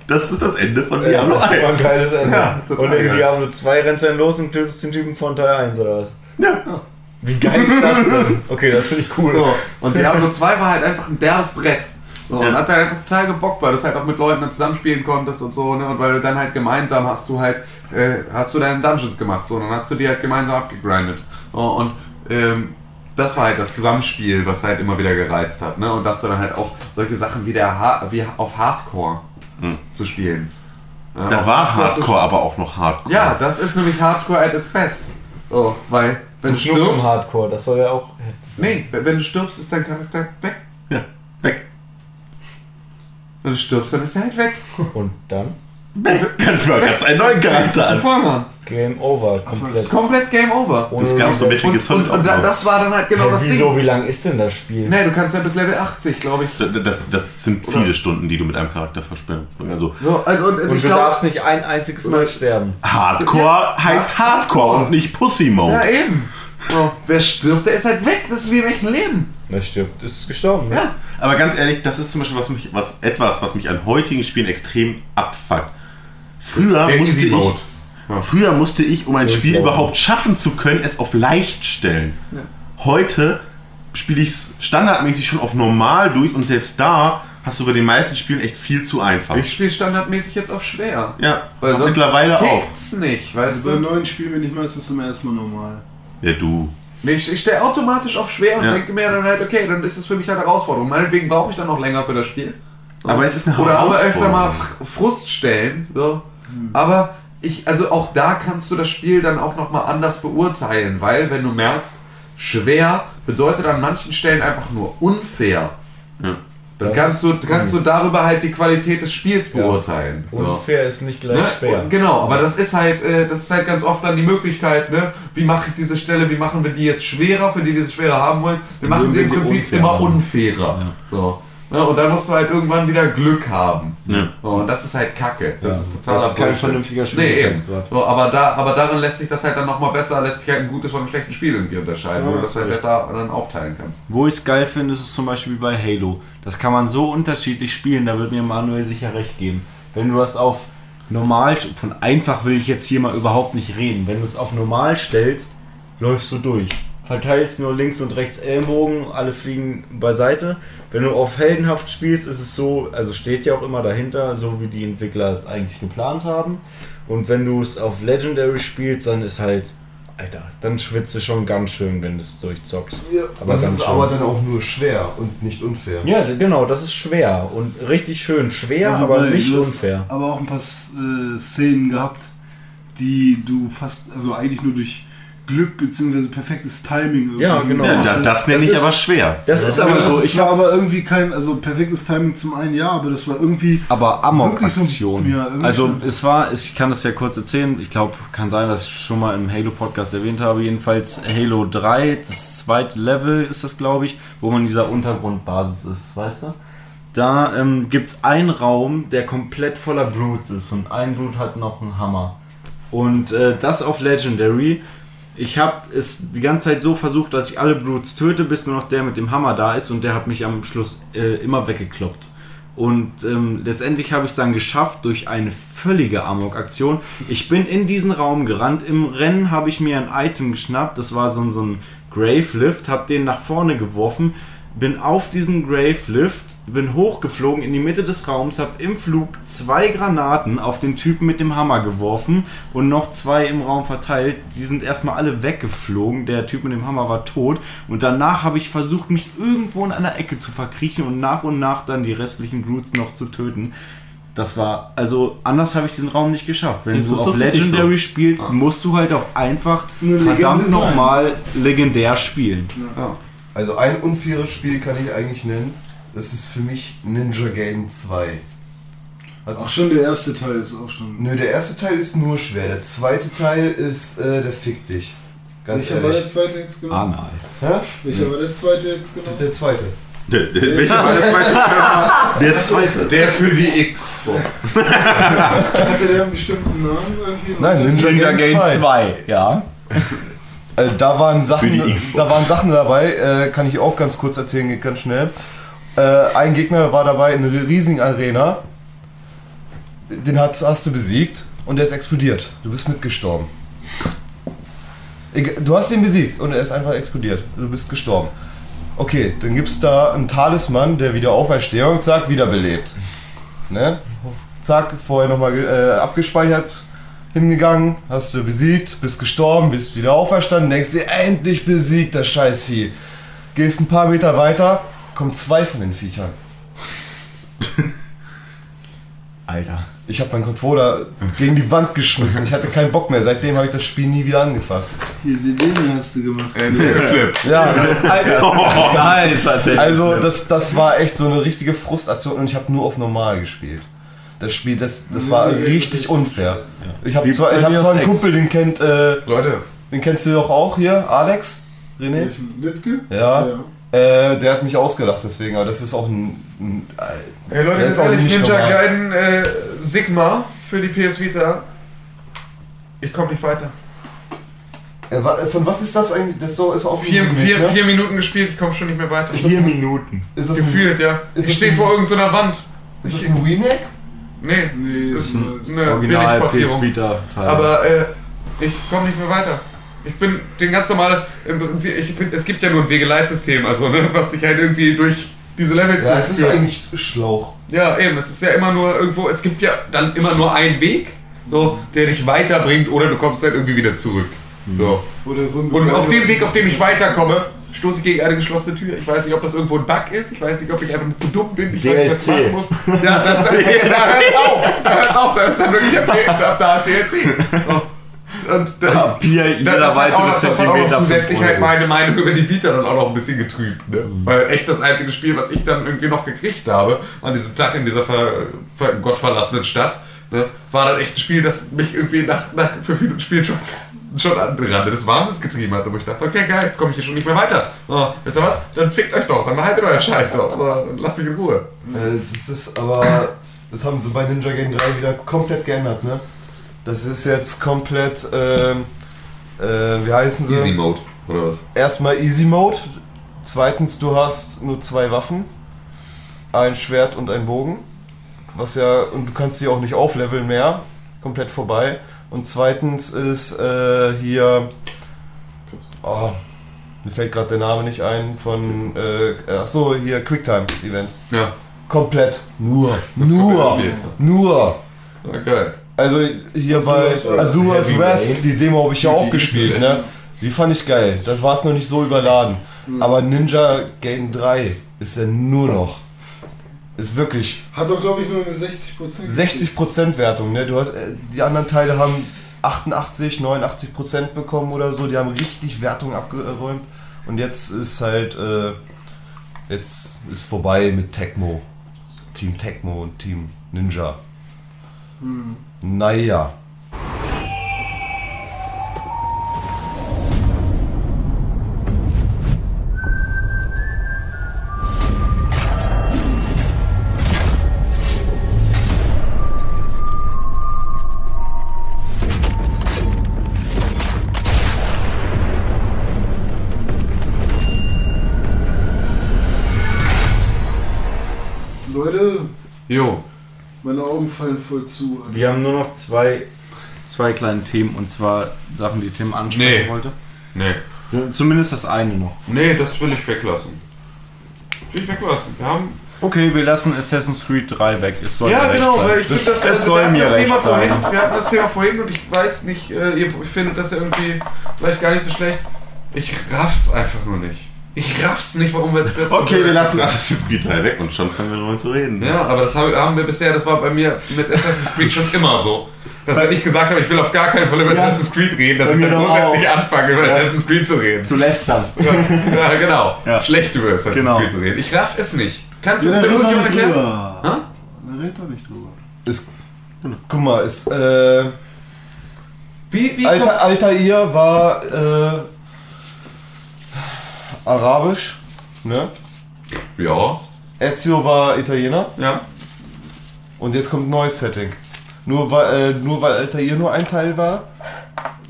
F: Das ist das Ende von Diablo
K: das war ein
F: 1.
K: geiles Ende.
E: Ja,
K: und in
E: geil.
K: Diablo 2 rennst du dann los und tötest den Typen von Teil 1 oder was?
F: Ja.
K: Wie geil ist das denn? Okay, das finde ich cool.
E: So, und Diablo 2 war halt einfach ein derbes Brett. So,
F: Ja.
E: Und hat halt einfach total gebockt, weil du es halt auch mit Leuten dann zusammenspielen konntest und so, ne? Und weil du dann halt gemeinsam hast du halt, äh, hast du deine Dungeons gemacht, so, und dann hast du die halt gemeinsam abgegrindet. So, und ähm, das war halt das Zusammenspiel, was halt immer wieder gereizt hat, ne? Und dass du dann halt auch solche Sachen wie, der ha wie auf Hardcore zu spielen. Ja,
F: Da war Hardcore aber auch noch Hardcore.
E: Ja, das ist nämlich Hardcore at its best. So, weil, wenn du
K: Nur vom
E: stirbst.
K: Hardcore, das soll ja auch.
E: Nee, wenn wenn du stirbst, ist dein Charakter weg.
F: Ja, weg.
E: Wenn du stirbst, dann ist er halt weg.
K: Und dann?
F: Kann für ganz einen neuen Charakter an.
E: vorne an.
K: Game over,
E: Das
K: komplett.
E: ist komplett Game Over.
F: Das bei Metal Gear
E: Und, und, und
F: noch.
E: das war dann halt genau
K: Hey,
E: das
K: wieso,
E: Ding.
K: wie lang ist denn das Spiel?
E: Nee, du kannst ja bis Level 80, glaube ich.
F: Das, das sind viele Stunden, die du mit einem Charakter verspennst. Also
E: So, also, und,
K: Und
E: ich
K: du
E: glaube.
K: darfst nicht ein einziges Mal sterben.
F: Hardcore heißt Hardcore und nicht Pussy Mode.
E: Ja, eben. So, wer stirbt, der ist halt weg. Das ist wie im echten Leben.
K: Wer stirbt, ist gestorben. ne?
E: Ja.
F: Aber ganz ehrlich, das ist zum Beispiel was mich, was, etwas, was mich an heutigen Spielen extrem abfuckt. Früher
E: Der
F: musste ich,
E: Mode.
F: früher musste ich, um ein Spiel
K: Mode.
F: überhaupt schaffen zu können, es auf leicht stellen. Heute spiele ich es standardmäßig schon auf normal durch und selbst da hast du bei den meisten Spielen echt viel zu einfach.
E: Ich spiele standardmäßig jetzt auf schwer.
F: ja,
E: Weil sonst
F: mittlerweile auch.
E: nicht, weißt
D: Also bei
E: du?
D: neuen Spielen bin ich meistens immer erstmal normal.
F: Ja, du.
E: Ich, ich stelle automatisch auf schwer und
F: Ja.
E: denke mir dann halt, okay, dann ist es für mich halt Herausforderung. Meinetwegen brauche ich dann noch länger für das Spiel.
F: Aber es ist eine
E: Oder aber öfter mal Fr- Fruststellen. So. Aber ich, also auch da kannst du das Spiel dann auch nochmal anders beurteilen, weil wenn du merkst, schwer bedeutet an manchen Stellen einfach nur unfair.
F: Ja.
E: Dann kannst du, kannst du darüber halt die Qualität des Spiels beurteilen. So.
K: Unfair ist nicht gleich
E: Ne?
K: schwer.
E: Und Genau, aber das ist halt, äh, das ist halt ganz oft dann die Möglichkeit, ne? Wie mache ich diese Stelle, wie machen wir die jetzt schwerer, für die, die es schwerer haben wollen? Wir machen sie im Prinzip
K: unfair
E: immer unfairer. So. Ne? Und dann musst du halt irgendwann wieder Glück haben.
F: Ja.
E: Und das ist halt Kacke. Das
K: Ja.
E: ist totaler
K: Das ist kein
E: Bullshit.
K: vernünftiger
E: Nee, eben. So, aber, da, aber darin lässt sich das halt dann nochmal besser, lässt sich halt ein gutes von einem schlechten Spiel irgendwie unterscheiden, wo du das halt besser dann aufteilen kannst.
C: Wo ich es geil finde, ist es zum Beispiel wie bei Halo. Das kann man so unterschiedlich spielen, da wird mir Manuel sicher recht geben. Wenn du das auf normal, von einfach will ich jetzt hier mal überhaupt nicht reden. Wenn du es auf normal stellst, läufst du durch. Verteilst nur links und rechts Ellenbogen, alle fliegen beiseite. Wenn du auf heldenhaft spielst, ist es so, also steht ja auch immer dahinter, so wie die Entwickler es eigentlich geplant haben. Und wenn du es auf Legendary spielst, dann ist halt, Alter, dann schwitze schon ganz schön, wenn du es durchzockst. aber
H: das ist
C: schön.
H: aber dann auch nur schwer und nicht unfair.
C: Ja, genau, das ist schwer und richtig schön schwer,
D: Also
C: aber nicht unfair.
D: Aber auch ein paar äh, Szenen gehabt, die du fast, also eigentlich nur durch Glück bzw. perfektes Timing irgendwie
C: Ja, genau.
F: Ja, da, das nenne ich
C: ist-
F: aber schwer.
C: Das ist
D: aber das
C: so, ich
D: war
C: habe
D: aber irgendwie kein, also perfektes Timing zum einen, ja, aber das war irgendwie.
C: aber Amok-Aktion.
D: So- ja,
C: also es war, ich kann das ja kurz erzählen, ich glaube, kann sein, dass ich schon mal im Halo-Podcast erwähnt habe, jedenfalls Halo 3, das zweite Level ist das, glaube ich, wo man in dieser Untergrundbasis ist, weißt du? Da ähm, gibt es einen Raum, der komplett voller Brutes ist und ein Brute hat noch einen Hammer. Und äh, das auf Legendary. Ich habe es die ganze Zeit so versucht, dass ich alle Brutes töte, bis nur noch der mit dem Hammer da ist und der hat mich am Schluss äh, immer weggekloppt. Und ähm, letztendlich habe ich es dann geschafft durch eine völlige Amok-Aktion. Ich bin in diesen Raum gerannt. Im Rennen habe ich mir ein Item geschnappt. Das war so, ein- so ein Grave Lift. Habe den nach vorne geworfen. Bin auf diesen Grave Lift, bin hochgeflogen in die Mitte des Raums, habe im Flug zwei Granaten auf den Typen mit dem Hammer geworfen und noch zwei im Raum verteilt. Die sind erstmal alle weggeflogen. Der Typ mit dem Hammer war tot. Und danach habe ich versucht, mich irgendwo in einer Ecke zu verkriechen und nach und nach dann die restlichen Brutes noch zu töten. Das war, also anders habe ich diesen Raum nicht geschafft. Wenn du auf Legendary
F: so?
C: spielst, musst du halt auch einfach verdammt nochmal legendär spielen.
H: Also ein unfaires Spiel kann ich eigentlich nennen. Das ist für mich Ninja Gaiden 2. Hat's-
D: Auch schon der erste Teil ist auch schon.
H: Nö, der erste Teil ist nur schwer. Der zweite Teil ist äh, der Fick dich. Ganz
D: Welcher war der
H: ehrlich.
D: zweite jetzt genau?
C: Anal.
H: Hä?
D: Welcher war der zweite jetzt genau?
H: Der zweite.
F: Der, der, welcher war der zweite? Der zweite.
E: Der für die Xbox.
D: Hatte der einen bestimmten Namen irgendwie?
H: Nein, Ninja,
C: Ninja
H: Game
C: Game
H: 2.
C: 2, ja.
H: Äh, da waren Sachen, da waren Sachen dabei, äh, kann ich auch ganz kurz erzählen, geht ganz schnell. Äh, ein Gegner war dabei in einer riesigen Arena. Den hast, hast du besiegt und der ist explodiert. Du bist mitgestorben. Du hast ihn besiegt und er ist einfach explodiert. Du bist gestorben. Okay, dann gibt es da einen Talisman, der wieder Auferstehung, zack, wiederbelebt. Ne? Zack, vorher nochmal äh, abgespeichert, hingegangen, hast du besiegt, bist gestorben, bist wieder auferstanden, denkst dir, endlich besiegt das Scheißvieh. Gehst ein paar Meter weiter, kommen zwei von den Viechern.
C: Alter.
H: Ich habe meinen Controller gegen die Wand geschmissen. Ich hatte keinen Bock mehr. Seitdem habe ich das Spiel nie wieder angefasst.
D: Hier, den hast du gemacht.
H: Ja,
C: Nice.
H: also das, das war echt so eine richtige Frustration und ich habe nur auf normal gespielt. Das Spiel, das, das war richtig unfair. Ich habe zwar, ich hab zwar einen. Kumpel, den kennt, äh,
E: Leute,
H: den kennst du doch auch hier, Alex, René.
D: Lütke?
H: Ja. Äh, der hat mich ausgedacht deswegen, aber das ist auch ein. ein äh,
E: Hey Leute, ganz
H: auch
E: ehrlich,
H: nicht
E: Ninja
H: normal.
E: Gaiden äh, Sigma für die PS Vita. Ich komme nicht weiter.
H: Äh, wa- von was ist das eigentlich? Das ist doch- ist auch
E: Vier,
H: ein
E: vier,
H: ne?
E: vier Minuten gespielt, ich komme schon nicht mehr weiter.
H: Ist das ein-
C: Minuten.
H: Ist das ein,
E: Gefühlt, ja.
H: ist
E: ich
H: das
E: stehe
H: ein-
E: vor irgendeiner Wand.
H: ist das ein Remake?
E: Nee,
D: Nee,
E: das ist
D: ist
E: eine
C: Original PS
E: Billigportierung.
C: Vita Teil.
E: Aber äh, ich komme nicht mehr weiter. Ich bin den ganz normale, im Prinzip, ich bin, es gibt ja nur ein Wegeleitsystem, also ne, was sich halt irgendwie durch diese Levels
H: Ja, es ist
E: führt.
H: eigentlich Schlauch.
E: Ja, eben, es ist ja immer nur irgendwo, es gibt ja dann immer nur einen Weg, so, der dich weiterbringt oder du kommst dann irgendwie wieder zurück. So.
D: Oder so ein
E: Und auf dem Weg, auf dem ich weiterkomme, stoße ich gegen eine geschlossene Tür. Ich weiß nicht, ob das irgendwo ein Bug ist. Ich weiß nicht, ob ich einfach zu dumm bin. Ich weiß nicht, was ich machen muss. Ja, das, da hört's auf. Da hört's auf. Da ist dann wirklich, ab da ist DLC. So. Und da,
C: Ab hier jeder
E: das hat auch
C: weitere
E: noch, das
C: Zentimeter
E: noch zusätzlich
C: 5
E: halt meine Meinung über die Vita dann auch noch ein bisschen getrübt. Ne? Weil echt das einzige Spiel, was ich dann irgendwie noch gekriegt habe, an diesem Tag in dieser ver, ver, gottverlassenen Stadt, ne, war dann echt ein Spiel, das mich irgendwie nach, nach fünf Minuten Spiel schon, schon an den Rande des Wahnsinns getrieben hat. Wo ich dachte, okay, geil, jetzt komme ich hier schon nicht mehr weiter. Oh, wisst ihr was? Dann fickt euch doch, dann behaltet euer Scheiß doch. Und lasst mich in Ruhe.
H: Äh, das ist aber. Das haben sie bei Ninja Gaiden 3 wieder komplett geändert, ne? Das ist jetzt komplett. Ähm, äh, wie heißen sie?
E: Easy Mode, oder was?
H: Erstmal Easy Mode. Zweitens, du hast nur zwei Waffen. Ein Schwert und ein Bogen. Was ja. Und du kannst die auch nicht aufleveln mehr. Komplett vorbei. Und zweitens ist äh, hier. Oh, mir fällt gerade der Name nicht ein von. Äh, ach so, hier Quicktime Events.
E: Ja,
H: Komplett. Nur. Nur.
E: Spiel.
H: Nur.
E: okay.
H: Also hier bei Azuras
C: Heavy
H: West, die Demo habe ich ja auch
E: Die
H: gespielt, ne? Die fand ich geil. Das war es noch nicht so überladen. Aber Ninja Gaiden 3 ist ja nur noch. Ist wirklich
D: Hat doch, glaube ich, nur eine 60%.
H: 60% Wertung, ne? Du hast, äh, die anderen Teile haben 88, 89% bekommen oder so. Die haben richtig Wertung abgeräumt. Und jetzt ist halt, äh, jetzt ist vorbei mit Tecmo. Team Tecmo und Team Ninja. Naja.
D: Leute,
E: Jo.
D: Meine Augen fallen voll zu. Alter.
C: Wir haben nur noch zwei, zwei kleine Themen und zwar Sachen, die Tim ansprechen
E: Nee.
C: wollte.
E: Nee.
C: Zumindest das eine noch.
E: Nee, das will ich weglassen. Will ich weglassen. Wir haben
C: Okay, wir lassen Assassin's Creed 3 weg. Es soll
E: ja,
C: mir recht
E: genau,
C: sein.
E: weil ich finde das, wir
C: soll
E: hatten
C: mir
E: das Thema vorhin,
C: sein.
E: wir hatten das Thema vorhin und ich weiß nicht, äh, ihr findet das ja irgendwie vielleicht gar nicht so schlecht. Ich raff's einfach nur nicht. Ich raff's nicht, warum wir jetzt plötzlich.
F: Okay, wir lassen Assassin's Creed 3 weg und schon fangen wir nochmal zu reden.
E: Ja, aber das haben wir bisher, das war bei mir mit Assassin's Creed schon immer so. Dass wenn ich gesagt habe, ich will auf gar keinen Fall über
C: Ja.
E: Assassin's Creed reden, dass ich dann grundsätzlich
C: auch.
E: anfange, über Assassin's Creed zu reden.
C: Zu lästern.
E: Ja, ja, genau.
C: Ja.
E: Schlecht über Assassin's
C: Genau.
E: Creed zu reden. Ich raff es nicht. Kannst du
D: Ja,
E: mir
D: nicht
E: erklären? Hä?
D: Dann red doch nicht drüber.
H: ist, guck mal, ist, äh,
E: Wie, wie
H: Alter, Altair war, äh, arabisch, ne?
E: Ja.
H: Ezio war Italiener.
E: Ja.
H: Und jetzt kommt ein neues Setting. Nur weil, äh, nur weil Altair nur ein Teil war.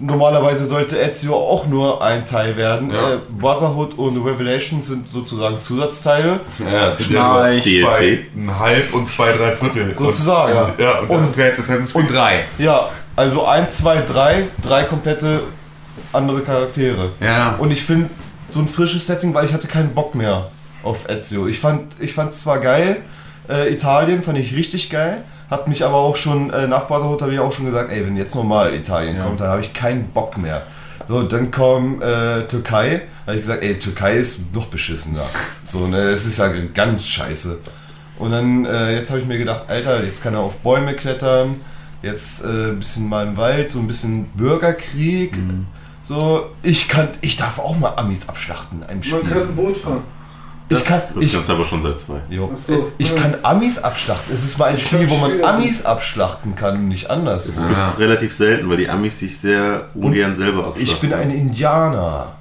H: Normalerweise sollte Ezio auch nur ein Teil werden.
E: Ja.
H: Äh, Brotherhood und Revelation sind sozusagen Zusatzteile.
E: Ja, es sind ja zwei,
F: DLC.
E: ein halb und zwei, drei Viertel.
H: Sozusagen.
E: Und, ja, und das
H: Und-
E: ist jetzt Creed 3.
H: Ja, also 1, 2, 3, drei komplette andere Charaktere.
E: Ja.
H: Und ich finde so ein frisches Setting, weil ich hatte keinen Bock mehr auf Ezio. Ich fand ich fand's zwar geil, äh, Italien fand ich richtig geil, hat mich aber auch schon äh, nach Brotherhood habe ich auch schon gesagt, ey, wenn jetzt nochmal Italien kommt, dann habe ich keinen Bock mehr. So, dann kam äh, Türkei, da habe ich gesagt, ey, Türkei ist noch beschissener. So, ne, es ist ja ganz scheiße. Und dann, äh, jetzt habe ich mir gedacht, Alter, jetzt kann er auf Bäume klettern, jetzt äh, ein bisschen mal im Wald, so ein bisschen Bürgerkrieg. So, ich kann, ich darf auch mal Amis abschlachten in einem Spiel.
D: Man kann ein Boot fahren.
H: ich kann,
F: Das
H: ich,
F: kannst du aber schon seit zwei.
D: so,
H: ich
D: ja.
H: kann Amis abschlachten. Es ist mal ein
D: Ich
H: Spiel, wo man Amis abschlachten kann und nicht anders.
F: Das ist relativ selten, weil die Amis sich sehr ungern selber abschlachten.
H: Ich bin ein Indianer.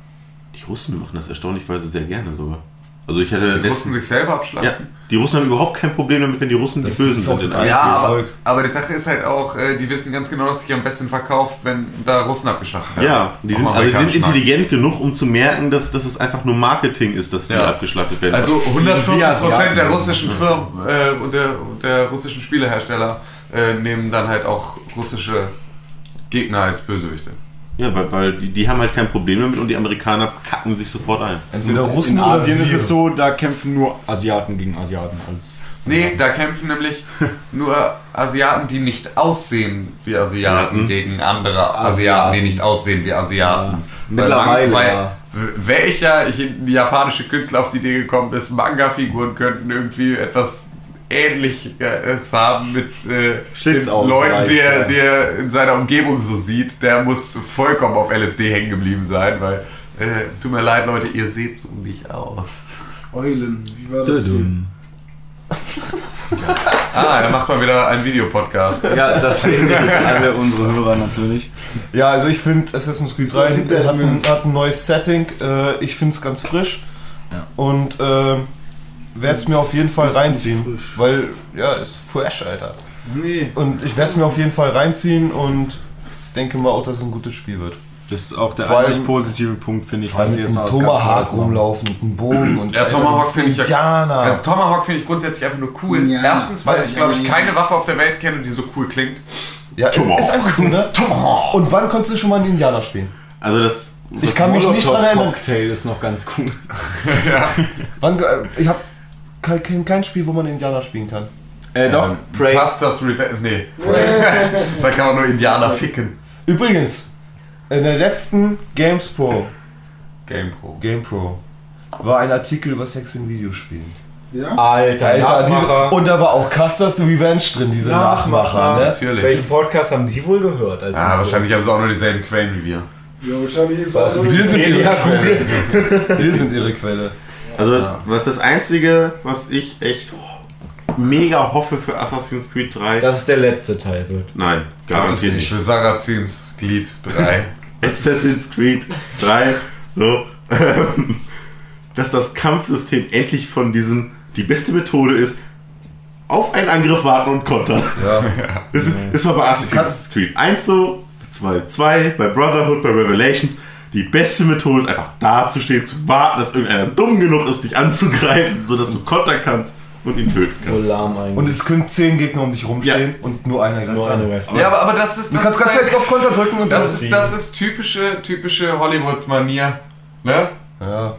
F: Die Russen machen das erstaunlicherweise sehr gerne sogar. Also ich hatte
E: Die mussten sich selber abschlachten.
F: Ja, die Russen haben überhaupt kein Problem damit, wenn die Russen
H: Das
F: die Bösen sind.
H: das
E: Ja, aber,
H: Volk.
E: aber die Sache ist halt auch, äh, die wissen ganz genau, dass sich am besten verkauft, wenn da Russen abgeschlachtet werden.
F: Ja, die sind, aber die sind
E: amerikanischen Markt.
F: intelligent genug, um zu merken, dass, dass es einfach nur Marketing ist, dass die
E: Ja.
F: abgeschlachtet werden.
E: Also 140%
C: Asiaten.
E: der russischen Firmen äh, und der, der russischen Spielehersteller äh, nehmen dann halt auch russische Gegner als Bösewichte.
F: Ja, weil, weil die, die haben halt kein Problem damit und die Amerikaner kacken sich sofort ein.
H: Entweder Russen
C: In
H: oder
C: Asien ist es so, da kämpfen nur Asiaten gegen Asiaten als.
E: Nee, da kämpfen nämlich nur Asiaten, die nicht aussehen wie Asiaten,
F: Mhm.
E: gegen andere Asiaten,
C: Asiaten.
E: die nicht aussehen wie Asiaten.
C: Ja.
E: Weil
C: Mittlerweile,
E: Weil,
C: ja.
E: welcher japanische Künstler auf die Idee gekommen ist, Manga-Figuren könnten irgendwie etwas Ähnliches haben mit äh, den Leuten,
C: vielleicht,
E: die er,
C: ja.
E: die er in seiner Umgebung so sieht. Der muss vollkommen auf LSD hängen geblieben sein, weil, äh, tut mir leid, Leute, ihr seht so nicht aus.
D: Eulen, wie war das? hier?
E: Ah, er macht mal wieder einen Videopodcast.
C: Ja, das sehen jetzt alle unsere Hörer natürlich.
H: Ja, also ich finde Assassin's Creed
D: So
H: 3
D: sieht
H: hat,
D: der
H: ein, hat ein neues Setting. Äh, ich finde es ganz frisch.
C: Ja.
H: Und äh, werde es mir auf jeden Fall reinziehen. Weil, ja, ist fresh, Alter.
D: Nee.
H: Und ich werde es mir auf jeden Fall reinziehen und denke mal auch, dass es ein gutes Spiel wird.
C: Das ist auch der
H: Vor allem-
C: einzig positive Punkt, finde ich.
H: Vor allem mit einem Tomahawk rumlaufen, mit einem Bogen und
E: Ja, Tomahawk finde ich ja.
H: Indianer.
E: Also Tomahawk finde ich grundsätzlich einfach nur cool.
D: Ja.
E: Erstens, weil ich glaube ich
D: Ja.
E: keine Waffe auf der Welt kenne, die so cool klingt.
H: Ja,
F: Tomahawk.
H: ist einfach so, ne?
E: Tomahawk!
H: Und wann konntest du schon mal einen Indianer spielen?
F: Also das.
H: Ich kann mich nicht dran erinnern.
C: Cocktail ist noch ganz cool.
H: Wann, äh, ich habe kein, kein Spiel, wo man Indianer spielen kann.
C: Äh, doch, Prey.
E: Passt das Revenge? Nee. da kann man nur Indianer ficken.
H: Übrigens, in der letzten Games Pro,
E: Game Pro.
H: Game Pro war ein Artikel über Sex in Videospielen.
D: Ja?
K: Alter,
H: Alter, diese,
K: Nachmacher.
H: und da war auch Custer's Revenge drin, diese Nachmacher, ne?
E: Natürlich.
K: Welchen Podcast haben die wohl gehört? Als
E: Ja,
K: sie
E: wahrscheinlich haben sie auch nur dieselben Quellen wie wir.
D: Ja, wahrscheinlich ist
K: Was?
D: auch
H: Wir sind ihre Quelle. Wir sind ihre Quelle.
F: Also, was das Einzige, was ich echt mega hoffe für Assassin's Creed 3.
K: Dass es der letzte Teil wird.
F: Nein, garantiert nicht.
E: Für Sarazins Glied 3.
F: Assassin's Creed 3, so, dass das Kampfsystem endlich von diesem, die beste Methode ist, auf einen Angriff warten und kontern.
H: Ja.
F: Das, das war bei Assassin's Creed 1 so, 2, 2, bei Brotherhood, bei Revelations. Die beste Methode ist einfach da zu stehen, zu warten, dass irgendeiner dumm genug ist, dich anzugreifen, sodass du kontern kannst und ihn töten
K: Nur
F: kannst.
K: lahm eigentlich.
H: Und es können zehn Gegner um dich rumstehen und nur einer greift
K: nur
H: an.
E: Ja, aber, aber das ist.
H: Du
E: Das
H: kannst
E: ist
H: ganz
E: halt-
H: auf Konter drücken und
E: das
H: das
E: ist, das ist typische, typische Hollywood-Manier. Ne?
H: Ja.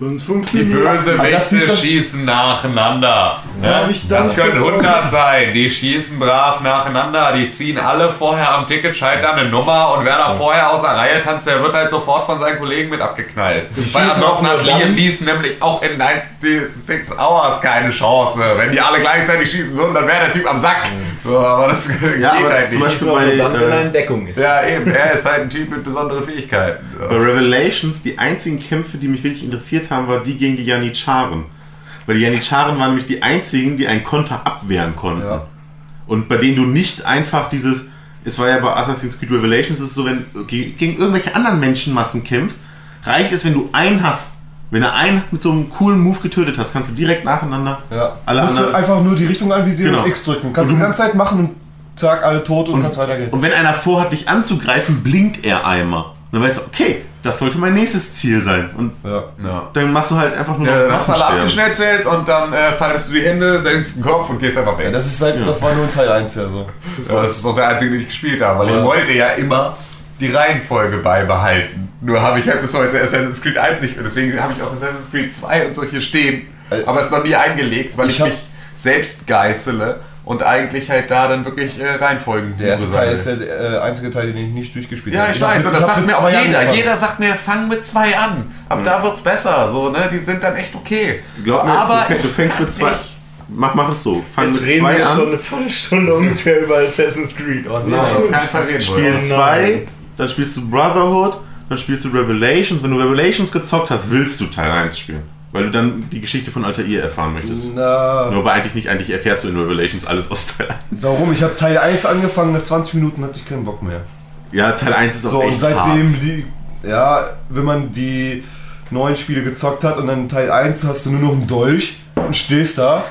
D: Sonst
E: Die
D: funktioniert
E: Bösewichte
H: sieht doch-
E: schießen nacheinander.
D: Ja,
E: Das können
D: geguckt.
E: 100 sein. Die schießen brav nacheinander. Die ziehen alle vorher am Ticketschalter eine Nummer und wer da vorher aus der Reihe tanzt, der wird halt sofort von seinen Kollegen mit abgeknallt. Weil
K: schießen
E: ansonsten hat Liam Neeson nämlich auch in 96 Hours keine Chance. Wenn die alle gleichzeitig schießen würden, dann wäre der Typ am Sack. So, aber das geht
F: Ja, aber
E: halt
F: zum
E: nicht.
F: Beispiel
K: So,
F: bei,
K: dann, wenn er
F: äh,
K: in Deckung ist.
E: Ja, eben. Er ist halt ein Typ mit besonderen Fähigkeiten.
F: Bei Revelations, die einzigen Kämpfe, die mich wirklich interessiert haben, war die gegen die Janitscharen. Weil die Janitscharen waren nämlich die einzigen, die einen Konter abwehren konnten.
H: Ja.
F: Und bei denen du nicht einfach dieses, es war ja bei Assassin's Creed Revelations, ist so, wenn du ge- gegen irgendwelche anderen Menschenmassen kämpfst, reicht es, wenn du einen hast. Wenn du einen mit so einem coolen Move getötet hast, kannst du direkt nacheinander
H: Ja.
F: alle
H: musst du
F: anderen.
H: einfach nur die Richtung anvisieren
F: Genau.
H: und X drücken. Kannst
F: Und
H: du
F: du-
H: die ganze Zeit machen und zack, alle tot und, kannst weitergehen.
F: Und wenn einer vorhat, dich anzugreifen, blinkt er einmal. Und dann weißt du, okay, das sollte mein nächstes Ziel sein. Und
H: Ja.
E: Ja.
F: dann machst du halt einfach nur noch
E: dann hast du alle abgeschnetzelt und dann äh, faltest du die Hände, senkst den Kopf und gehst einfach weg.
H: Ja, das, ist seit, das war nur Teil 1 ja so.
E: Ja, das ist auch der einzige, den ich gespielt habe, weil
H: Ja.
E: ich wollte ja immer die Reihenfolge beibehalten. Nur habe ich halt bis heute Assassin's Creed 1 nicht und deswegen habe ich auch Assassin's Creed 2 und so hier stehen,
H: Äh,
E: aber es noch nie eingelegt, weil
H: ich
E: ich, mich selbst geißele und eigentlich halt da dann wirklich äh, Reihenfolgen
H: Der erste. Teil ist der äh, einzige Teil, den ich nicht durchgespielt
E: Ja,
H: habe.
E: ich
H: hab
E: weiß, und das sagt mir auch
H: zwei
E: jeder.
H: angefangen.
E: Jeder sagt mir, fang mit zwei an. Ab da wird's besser, so, ne? Die sind dann echt okay.
F: Glaub mir,
E: aber
F: du, fäng- du fängst mit zwei.
E: Ich-
F: Mach, mach es so. Fang
K: Jetzt
F: mit
K: reden
F: zwei
K: wir schon
F: an.
K: eine Viertelstunde ungefähr über Assassin's Creed. Oh nein.
E: reden
F: Spiel. 2, dann spielst du Brotherhood, dann spielst du Revelations. Wenn du Revelations gezockt hast, willst du Teil 1 spielen. Weil du dann die Geschichte von Altair erfahren möchtest.
H: Na,
F: Nur aber eigentlich nicht, eigentlich erfährst du in Revelations alles aus Teil 1.
H: warum? Ich habe Teil 1 angefangen, nach 20 Minuten hatte ich keinen Bock mehr.
F: Ja, Teil 1 ist auch
H: So,
F: echt
H: und seitdem
F: hart.
H: die, ja, wenn man die neuen Spiele gezockt hat und dann Teil 1 hast du nur noch einen Dolch und stehst da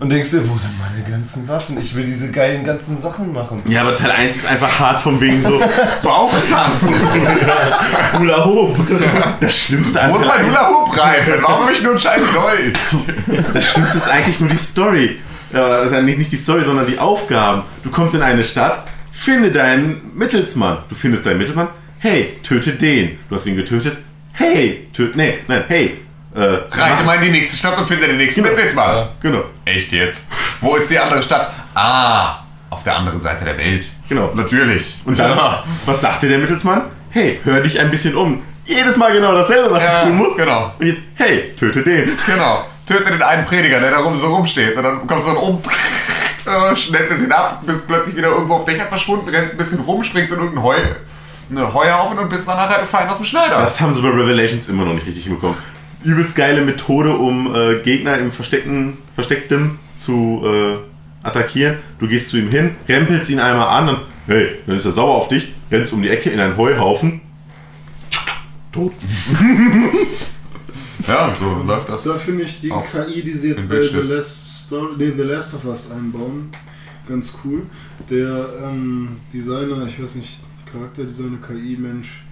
H: und denkst dir, wo sind meine ganzen Waffen? Ich will diese geilen ganzen Sachen machen.
F: Ja, aber Teil 1 ist einfach hart von wegen so
E: Bauchtanzen.
K: Hula Hoop.
F: das Schlimmste an
E: Wo ist mein
F: 1.
E: Hula Hoop Reifen? Warum habe ich nur einen scheiß Dolch?
F: Das Schlimmste ist eigentlich nur die Story. Ja, das ist ja nicht, nicht die Story, sondern die Aufgaben. Du kommst in eine Stadt, finde deinen Mittelsmann. Du findest deinen Mittelsmann. Hey, töte den. Du hast ihn getötet. Hey, töte. Nee, nein, hey. Äh,
E: Reite mal in die nächste Stadt und finde den nächsten Mittelsmann.
F: Genau.
E: Echt jetzt? Wo ist die andere Stadt? Ah, auf der anderen Seite der Welt.
F: Genau.
E: Natürlich.
F: Und dann, was sagt dir der Mittelsmann? Hey, hör dich ein bisschen um. Jedes Mal genau dasselbe, was
E: Ja,
F: du tun musst.
E: genau.
F: Und jetzt, hey, töte den.
E: Genau. Töte den einen Prediger, der da rum so rumsteht. Und dann kommst du dann um, äh, schnellst jetzt ihn ab, bist plötzlich wieder irgendwo auf Dächern verschwunden, rennst ein bisschen rum, springst in irgendein Heu, eine Heuhaufen und bist danach halt fein aus dem Schneider.
F: Das haben sie bei Revelations immer noch nicht richtig hinbekommen. Übelst geile Methode, um äh, Gegner im Versteckten, Verstecktem zu äh, attackieren. Du gehst zu ihm hin, rempelst ihn einmal an und hey, dann ist er sauer auf dich, rennst um die Ecke in einen Heuhaufen. Tot.
E: ja, so läuft das.
D: Da finde ich die KI, die sie jetzt bei The. Last, Story, nee, The Last of Us einbauen, ganz cool. Der ähm, Designer, ich weiß nicht, Charakterdesigner, KI-Mensch,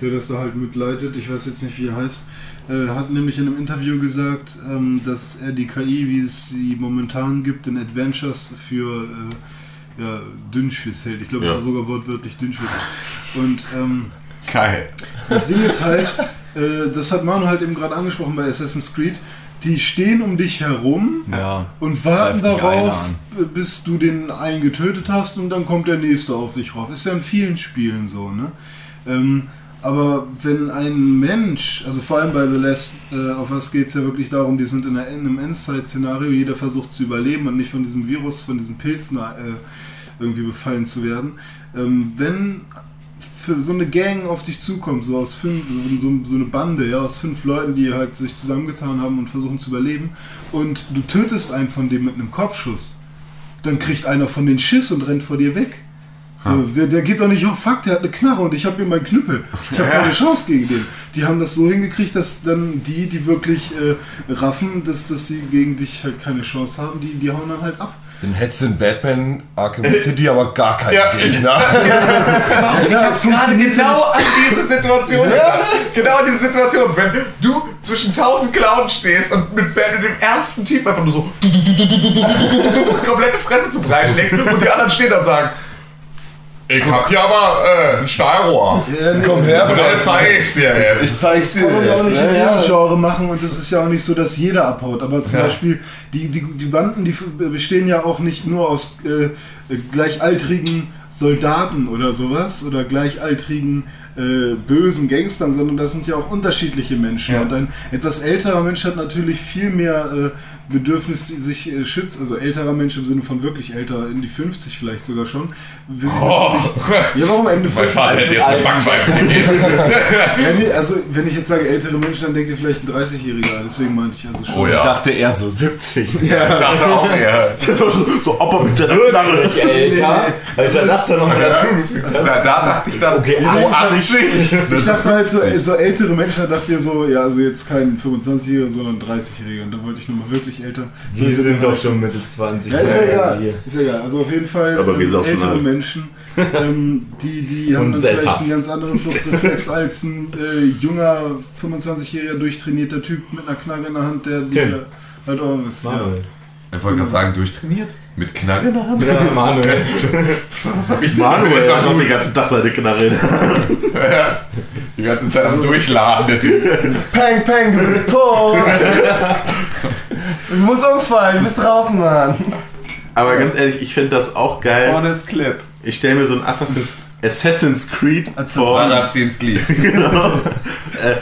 D: der das da halt mitleitet, ich weiß jetzt nicht, wie er heißt, äh, hat nämlich in einem Interview gesagt, ähm, dass er die KI, wie es sie momentan gibt, in Adventures für äh, ja, Dünnschiss hält. Ich glaube,
F: Ja.
D: das ist sogar wortwörtlich Dünnschiss. Und ähm,
E: Geil.
D: das Ding ist halt, äh, das hat Manu halt eben gerade angesprochen bei Assassin's Creed, die stehen um dich herum
C: Ja.
D: und warten darauf, bis du den einen getötet hast und dann kommt der nächste auf dich rauf. Ist ja in vielen Spielen so, ne? Ähm, aber wenn ein Mensch, also vor allem bei The Last äh, of Us geht es ja wirklich darum, die sind in, einer, in einem Endzeit-Szenario, jeder versucht zu überleben und nicht von diesem Virus, von diesen Pilzen äh, irgendwie befallen zu werden. Ähm, wenn für so eine Gang auf dich zukommt, so aus fünf, so, so eine Bande, ja, aus fünf Leuten, die halt sich zusammengetan haben und versuchen zu überleben, und du tötest einen von dem mit einem Kopfschuss, dann kriegt einer von den Schiss und rennt vor dir weg. So, der, der geht doch nicht, oh fuck, der hat eine Knarre und ich habe hier meinen Knüppel. Ich habe keine Chance gegen den. Die haben das so hingekriegt, dass dann die, die wirklich äh, raffen, dass, dass sie gegen dich halt keine Chance haben, die, die hauen dann halt ab.
H: Dann hättest du in Batman Arkham City aber gar keinen
E: Ja.
H: Gegner.
E: Ich
D: Ja,
E: gerade
D: funktioniert
E: genau an diese Situation gedacht. Genau an diese Situation. Wenn du zwischen tausend Clowns stehst und mit Ben dem ersten Typ einfach nur so komplette Fresse zu breit schlägst und die anderen stehen da und sagen, ich hab hier aber äh, ein Stahlrohr.
H: Komm her,
E: Und dann zeige ich's dir jetzt.
H: Ich zeig's dir
D: kann man ja auch nicht in
H: ne?
D: jedem Genre machen und es ist ja auch nicht so, dass jeder abhaut. Aber zum
E: Ja.
D: Beispiel, die, die, die Banden, die bestehen ja auch nicht nur aus äh, gleichaltrigen Soldaten oder sowas oder gleichaltrigen äh, bösen Gangstern, sondern das sind ja auch unterschiedliche Menschen.
E: Ja.
D: Und ein etwas älterer Mensch hat natürlich viel mehr äh, Bedürfnis, sich äh, schützt, also älterer Mensch im Sinne von wirklich älter, in die 50 vielleicht sogar schon. Will sich
E: Oh.
D: Ja, warum Ende
E: Mein Vater hätte jetzt eine Backpfeife gegeben.
D: ja, nee, also wenn ich jetzt sage ältere Menschen, dann denkt ihr vielleicht ein 30-Jähriger, deswegen meinte ich also schon.
E: Oh
C: Ich
E: ja.
C: dachte eher so 70.
E: Ich dachte auch eher.
F: so, so Opa mit seiner Knarre.
K: älter, als er das dann nochmal dazugefügt
E: Also da, da dachte ich dann, oh, 80.
D: Ich dachte halt so, so ältere Menschen, da dachte ihr so, ja, also jetzt kein 25-Jähriger, sondern 30-Jähriger. Und da wollte ich nochmal wirklich älter. So
K: Die
D: ist
K: sind doch schon Mitte 20.
D: Ja, ist ja egal. Ist ja egal. Also auf jeden Fall ähm, ältere. Menschen, ähm, die, die haben dann vielleicht
K: sesshaft.
D: einen ganz anderen Fluchtreflex als ein äh, junger, 25-jähriger, durchtrainierter Typ mit einer Knarre in der Hand, der
K: Tim.
D: halt auch ist. Ja.
K: Manuel.
E: Ich wollte gerade sagen, durchtrainiert? Mit Knarre in der Hand?
K: Ja, Manuel.
E: Was hab ich denn
F: Manuel hat doch
E: gesagt?
F: den ganzen Tag seine Knarre. in der Hand.
E: Die ganze Zeit am Durchladen, der Typ.
H: Peng, peng, du bist tot! Du musst umfallen, du bist draußen, Mann!
F: Aber ganz ehrlich, ich finde das auch geil.
E: Vorne ist Clip.
F: Ich stelle mir so ein Assassin's, Assassin's Creed vor.
E: Sarrazins Glied.
F: genau. äh,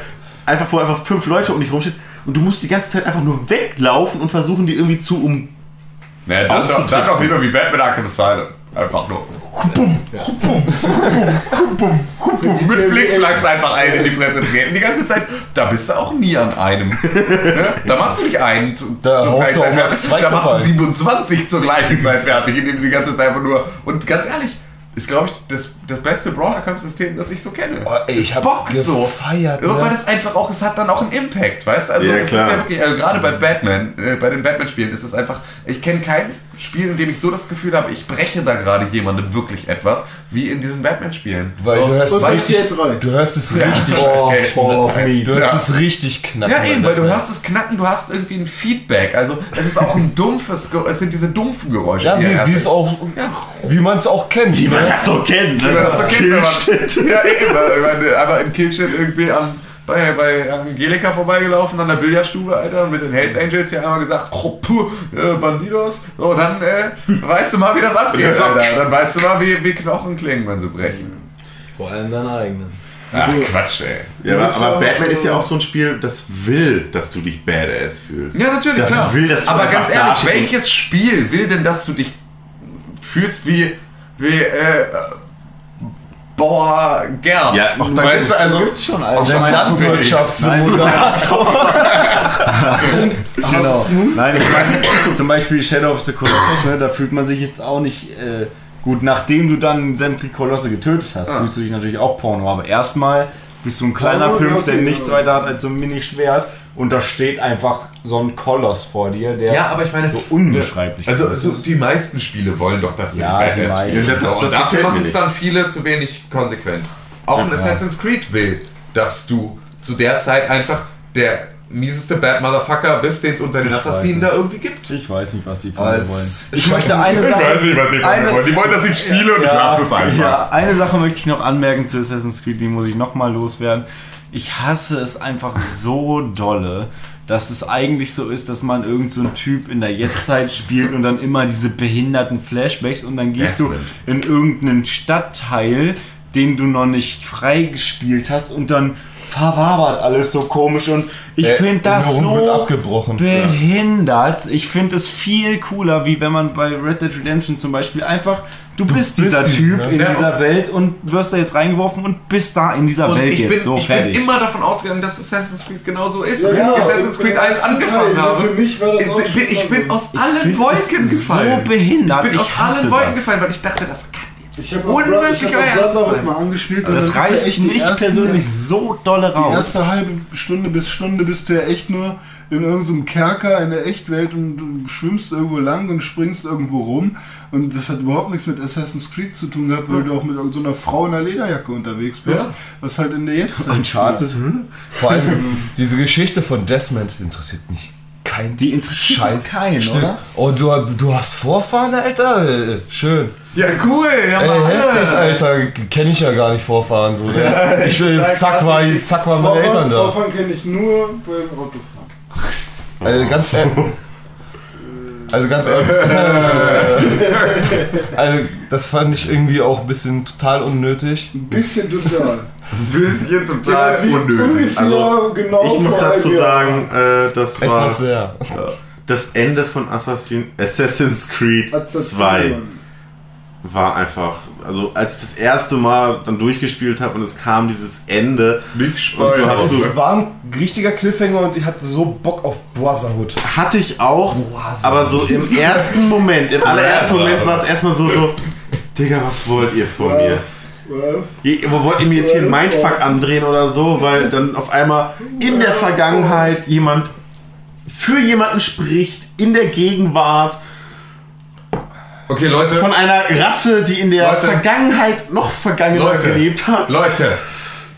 F: einfach wo einfach fünf Leute um dich rumstehen und du musst die ganze Zeit einfach nur weglaufen und versuchen, die irgendwie zu um.
E: Naja, dann
F: Auszutricksen.
E: doch wieder wie Batman Arkham Asylum. Einfach nur. Mit Flickflacks einfach einen in die Fresse treten. Die ganze Zeit, da bist du auch nie an einem. Ne? Da machst du nicht einen
H: Da
E: zur gleichen Zeit fertig. Da machst du
H: Kopf ein.
E: 27 zur gleichen Zeit fertig, indem du die ganze Zeit einfach nur. Und ganz ehrlich, ist, glaube ich, das, das beste Brawler-Kampfsystem, das ich so kenne.
H: Oh, ey, ich
E: Es
H: hab
E: bockt so.
H: gefeiert, ne?
E: Weil das einfach auch, es hat dann auch einen Impact, weißt du? Also,
F: Ja,
E: es
F: klar.
E: ist ja wirklich, also gerade bei Batman, äh, bei den Batman-Spielen ist es einfach, ich kenne kein Spiel, in dem ich so das Gefühl habe, ich breche da gerade jemandem wirklich etwas, wie in diesen Batman-Spielen.
H: Weil
E: So,
H: du hörst, richtig,
D: GTA 3.
H: du hörst es
E: Ja.
H: richtig.
E: Oh,
K: Ball of Meat.
H: Du hörst
E: Ja.
H: es richtig knacken.
E: ja, eben, weil du hörst das Knacken, du hast irgendwie ein Feedback. Also, es ist auch ein dumpfes, es sind diese dumpfen Geräusche.
H: Ja, wie, wie es auch, wie man es auch kennt.
F: Wie man
H: ne?
F: das so kennt, ne?
E: Man das so kennt, wenn man,
F: Killshit.
E: ja, eben, weil man aber in Killshit irgendwie an, bei, bei Angelika vorbeigelaufen an der Billardstube, Alter, und mit den Hells Angels hier einmal gesagt, oh, puh, äh, Bandidos, so, dann äh, weißt du mal, wie das abgeht, Alter. Dann weißt du mal, wie, wie Knochen klingen, wenn sie brechen.
K: Vor allem deine eigenen.
E: Ach, Quatsch, ey.
F: Ja, aber, aber Batman
D: so-
F: ist ja auch so ein Spiel, das will, dass du dich badass fühlst.
E: Ja, natürlich,
F: Das
E: klar.
F: will, dass du
E: Aber ganz ehrlich, welches Spiel will denn, dass du dich fühlst wie, wie, äh, Bauer gern?
F: Ja, auch da
E: weißt du, also,
C: Gibt's schon,
E: auch schon
H: Landwirtschaftssimulator.
C: Genau. Nein, ich meine, zum Beispiel Shadow of the Colossus, ne, da fühlt man sich jetzt auch nicht äh, gut, nachdem du dann sämtliche Kolosse getötet hast,
E: Ah.
C: fühlst du dich natürlich auch Porno, aber erstmal bist du ein kleiner
D: Porno,
C: Pimpf, der nichts weiter hat als so ein Mini-Schwert und da steht einfach so ein Koloss vor dir, der
E: Ja, aber ich meine,
C: so unbeschreiblich
E: Also, also die meisten Spiele wollen doch, dass du
C: Ja,
E: die
C: die
E: Badass
C: meisten.
E: spielst.
F: Ja, das-
E: So, und
F: das
E: dafür
F: mir
E: machen es
F: nicht.
E: dann viele zu wenig konsequent. Auch ein Assassin's Creed will, dass du zu der Zeit einfach der mieseste Bad Motherfucker bist, den es unter den Assassinen da irgendwie gibt.
C: Ich weiß nicht, was die von mir wollen. Ich möchte eine Sache... eine-
E: Die wollen, dass ich spiele und ich
C: Ja,
E: mache es einfach.
C: ja, eine Sache möchte ich noch anmerken zu Assassin's Creed, die muss ich nochmal loswerden. Ich hasse es einfach so dolle, dass es eigentlich so ist, dass man irgend so ein Typ in der Jetztzeit spielt und dann immer diese behinderten Flashbacks und dann gehst du
E: Desmond.
C: in irgendeinen Stadtteil, den du noch nicht freigespielt hast und dann verwabert alles so komisch und ich
H: Der
C: finde das so behindert. Ich finde es viel cooler, wie wenn man bei Red Dead Redemption zum Beispiel einfach, du, bist
H: bist
C: dieser
H: die-
C: Typ
H: ne?
C: in
E: Ja.
C: dieser Welt und wirst da jetzt reingeworfen und bist da in dieser
E: Und
C: Welt
E: ich,
C: jetzt
E: bin,
C: so
E: ich
C: fertig.
E: bin immer davon ausgegangen, dass Assassin's Creed genauso ist.
D: Ja,
E: und
D: genau.
E: als ich Assassin's Creed
D: Im
E: 1
D: ersten
E: angefangen habe,
D: für mich war das
E: ist,
D: auch
E: bin, ich bin aus allen Wolken gefallen.
C: so behindert.
E: Ich bin
C: Ich
E: aus
C: hasse
E: allen Wolken
C: das.
E: gefallen, weil ich dachte, das kann jetzt
D: Ich habe
E: unmöglich
D: ich hab auch mal angespielt
C: das
D: ja
C: reißt
D: die
C: mich persönlich so dolle
D: Die
C: raus.
D: erste halbe Stunde bis Stunde bist du ja echt nur in irgendeinem Kerker in der Echtwelt und du schwimmst irgendwo lang und springst irgendwo rum. Und das hat überhaupt nichts mit Assassin's Creed zu tun gehabt, weil du auch mit so einer Frau in einer Lederjacke unterwegs bist,
E: Ja.
D: was halt in der Jetztzeit
C: Uncharted.
H: Vor allem diese Geschichte von Desmond interessiert mich kein
C: Die interessiert
H: Scheiß
C: keinen,
H: Stück.
C: oder?
H: Oh, du, du hast Vorfahren, Alter? Schön.
E: Ja, cool. Ja,
H: Ey, heftig, Alter. Kenne ich ja gar nicht Vorfahren. So, ne? ich bin,
E: sag
H: zack, war, zack, waren meine Eltern da.
D: Vorfahren kenne ich nur beim Autofahren.
H: Also ganz ehrlich. Also ganz ehrlich. also das fand ich irgendwie auch ein bisschen total unnötig.
D: Ein bisschen total.
E: Ein bisschen total
D: Ja,
E: unnötig.
F: Also,
D: genau
F: Ich muss dazu sagen, äh, das war
H: Etwas sehr.
F: das Ende von Assassin, Assassin's Creed
D: Assassin.
F: 2 war einfach, also als ich das erste Mal dann durchgespielt habe und es kam dieses Ende,
E: Nicht
F: Und du hast
H: Es war ein richtiger Cliffhanger und ich hatte so Bock auf Brotherhood.
F: hatte ich auch, aber so im ersten Moment, im allerersten Moment war es erstmal so, so, Digga, was wollt ihr von mir? Wo wollt ihr mir jetzt hier einen Mindfuck andrehen oder so, weil dann auf einmal in der Vergangenheit jemand für jemanden spricht, in der Gegenwart,
E: Okay, Leute.
F: von einer Rasse, die in der
E: Leute.
F: Vergangenheit noch vergangener
E: Leute.
F: gelebt hat.
E: Leute.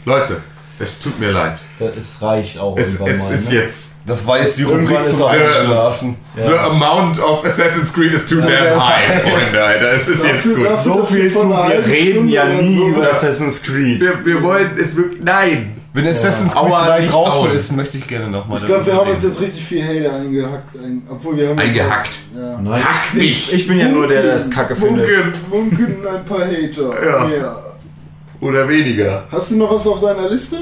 E: Leute. Es tut mir leid.
K: Es reicht auch
E: Es, es
K: mal.
E: ist
K: ne?
E: jetzt.
H: Das war jetzt die Rubrik zum
K: auch-
H: Einschlafen.
E: The amount of Assassin's Creed is too damn high, Freunde, Alter. Es ist jetzt gut.
C: So
D: dass
C: viel zu, wir reden ja nie über Assassin's Creed.
E: Wir, wir wollen es wirklich. Nein!
H: Wenn Assassin's Creed
E: Aua,
H: 3
E: nicht
H: draußen
E: auen.
H: ist, möchte ich gerne nochmal
D: Ich glaube, wir haben uns jetzt richtig viel Hate eingehackt. Ein, obwohl wir haben
E: Eingehackt.
D: Ja.
C: Nein,
E: Hack
C: ich,
E: mich!
C: ich bin ja nur der, der das Kacke findet.
E: Funken
D: Munken ein paar Hater.
E: Ja.
D: Mehr.
E: oder weniger.
D: Hast du noch was auf deiner Liste?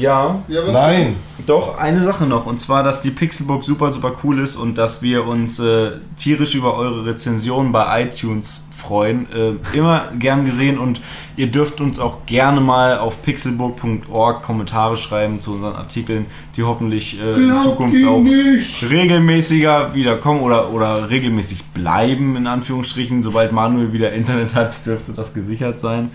C: Ja,
D: Ja, was
H: Nein.
C: Doch, eine Sache noch. Und zwar, dass die Pixelbook super, super cool ist und dass wir uns äh, tierisch über eure Rezensionen bei iTunes freuen. Äh, immer gern gesehen und ihr dürft uns auch gerne mal auf pixelbook.org Kommentare schreiben zu unseren Artikeln, die hoffentlich äh, in Zukunft auch
D: nicht.
C: regelmäßiger wiederkommen oder, oder regelmäßig bleiben, in Anführungsstrichen. Sobald Manuel wieder Internet hat, dürfte das gesichert sein.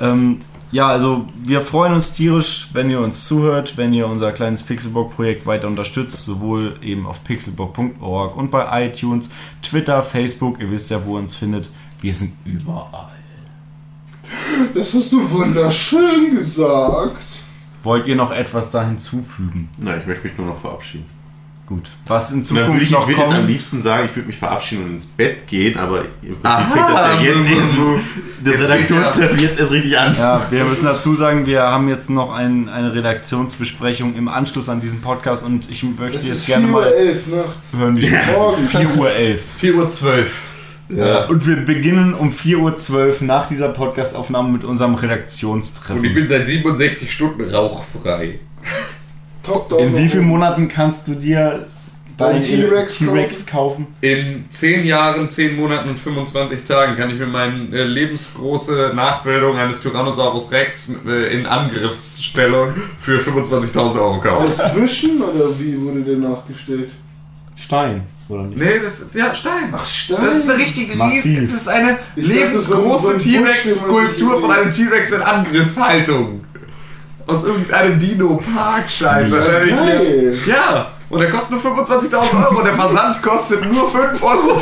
C: Ähm, ja, also wir freuen uns tierisch, wenn ihr uns zuhört, wenn ihr unser kleines Pixelbook-Projekt weiter unterstützt, sowohl eben auf pixelbook.org und bei iTunes, Twitter, Facebook, ihr wisst ja, wo ihr uns findet. Wir sind überall.
D: Das hast du wunderschön gesagt.
C: Wollt ihr noch etwas da hinzufügen?
F: Nein, ich möchte mich nur noch verabschieden.
C: Gut. Was in Zukunft
F: ich, ich
C: noch
F: würde jetzt am
C: kommt?
F: liebsten sagen, ich würde mich verabschieden und ins Bett gehen, aber im Prinzip
E: Aha.
F: fängt das ja jetzt erst so, das Redaktionstreffen jetzt erst richtig an.
C: Ja, wir müssen dazu sagen, wir haben jetzt noch ein, eine Redaktionsbesprechung im Anschluss an diesen Podcast und ich möchte
D: Es
C: jetzt
D: ist
C: gerne
D: 4.11
C: mal
D: Uhr nachts.
C: hören, wie es
D: Morgen.
C: ist. 4 Uhr 11.
E: 4 Uhr 12.
C: Ja. Und wir beginnen um 4 Uhr 12 nach dieser Podcastaufnahme mit unserem Redaktionstreffen.
E: Und ich bin seit 67 Stunden rauchfrei.
C: In wie vielen. Monaten kannst du dir
D: Dein
C: deinen
D: T-Rex
C: T-Rex kaufen?
E: In 10 Jahren, 10 Monaten und 25 Tagen kann ich mir meine äh, lebensgroße Nachbildung eines Tyrannosaurus Rex äh, in Angriffsstellung für 25.000 Euro kaufen.
D: Aus Büschen oder wie wurde der nachgestellt?
C: Stein, oder nicht?
E: Nee, das ist ja Stein.
D: Ach, Stein.
E: Das ist eine richtige riesige, das ist eine
D: Ich
E: lebensgroße
D: so ein-
E: T-Rex-Skulptur von einem T-Rex in Angriffshaltung. Aus irgendeinem Dino-Park-Scheiß. wahrscheinlich.
D: Geil.
E: Ja, und der kostet nur 25.000 Euro und der Versand kostet nur 5,50 Euro.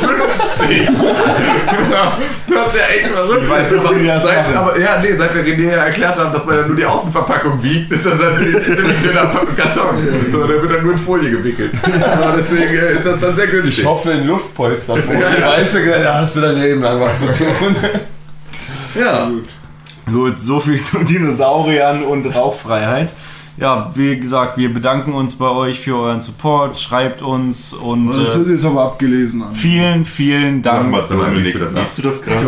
E: ja, das ist ja echt verrückt.
C: Ich weiß nicht, wie die das
E: seit, aber ja, nee, seit wir René ja erklärt haben, dass man ja nur die Außenverpackung wiegt, ist das natürlich ein ziemlich dünner Karton. So, der wird dann nur in Folie gewickelt. Aber deswegen äh, ist das dann sehr günstig.
H: Ich hoffe in Luftpolster vor.
E: Ja, ja.
H: Weißt du, da hast du dein Leben lang was zu tun.
E: ja.
C: Gut, so viel zu Dinosauriern und Rauchfreiheit. Ja, wie gesagt, wir bedanken uns bei euch für euren Support. Schreibt uns und
D: Das
C: äh,
D: wird jetzt aber abgelesen an.
C: vielen, vielen Dank.
F: Sag mal, liest du das, liest du das gerade?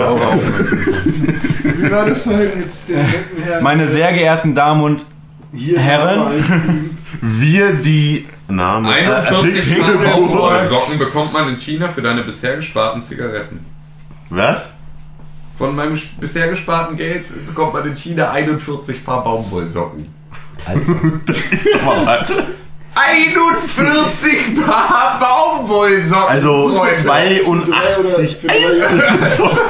D: Wie war das vorhin mit den netten Herren?
C: Meine sehr geehrten Damen und
D: Hier
C: Herren.
D: wir
F: die Name.
E: 41
F: Äh,
E: Baumwollsocken bekommt man in China für deine bisher gesparten Zigaretten.
F: Was?
E: Von meinem bisher gesparten Geld bekommt man in China 41 Paar Baumwollsocken.
F: Das ist doch mal was.
E: 41 Paar Baumwollsocken!
F: Also
E: Freunde.
F: 82
D: Für drei oder- für drei-
F: einzelne.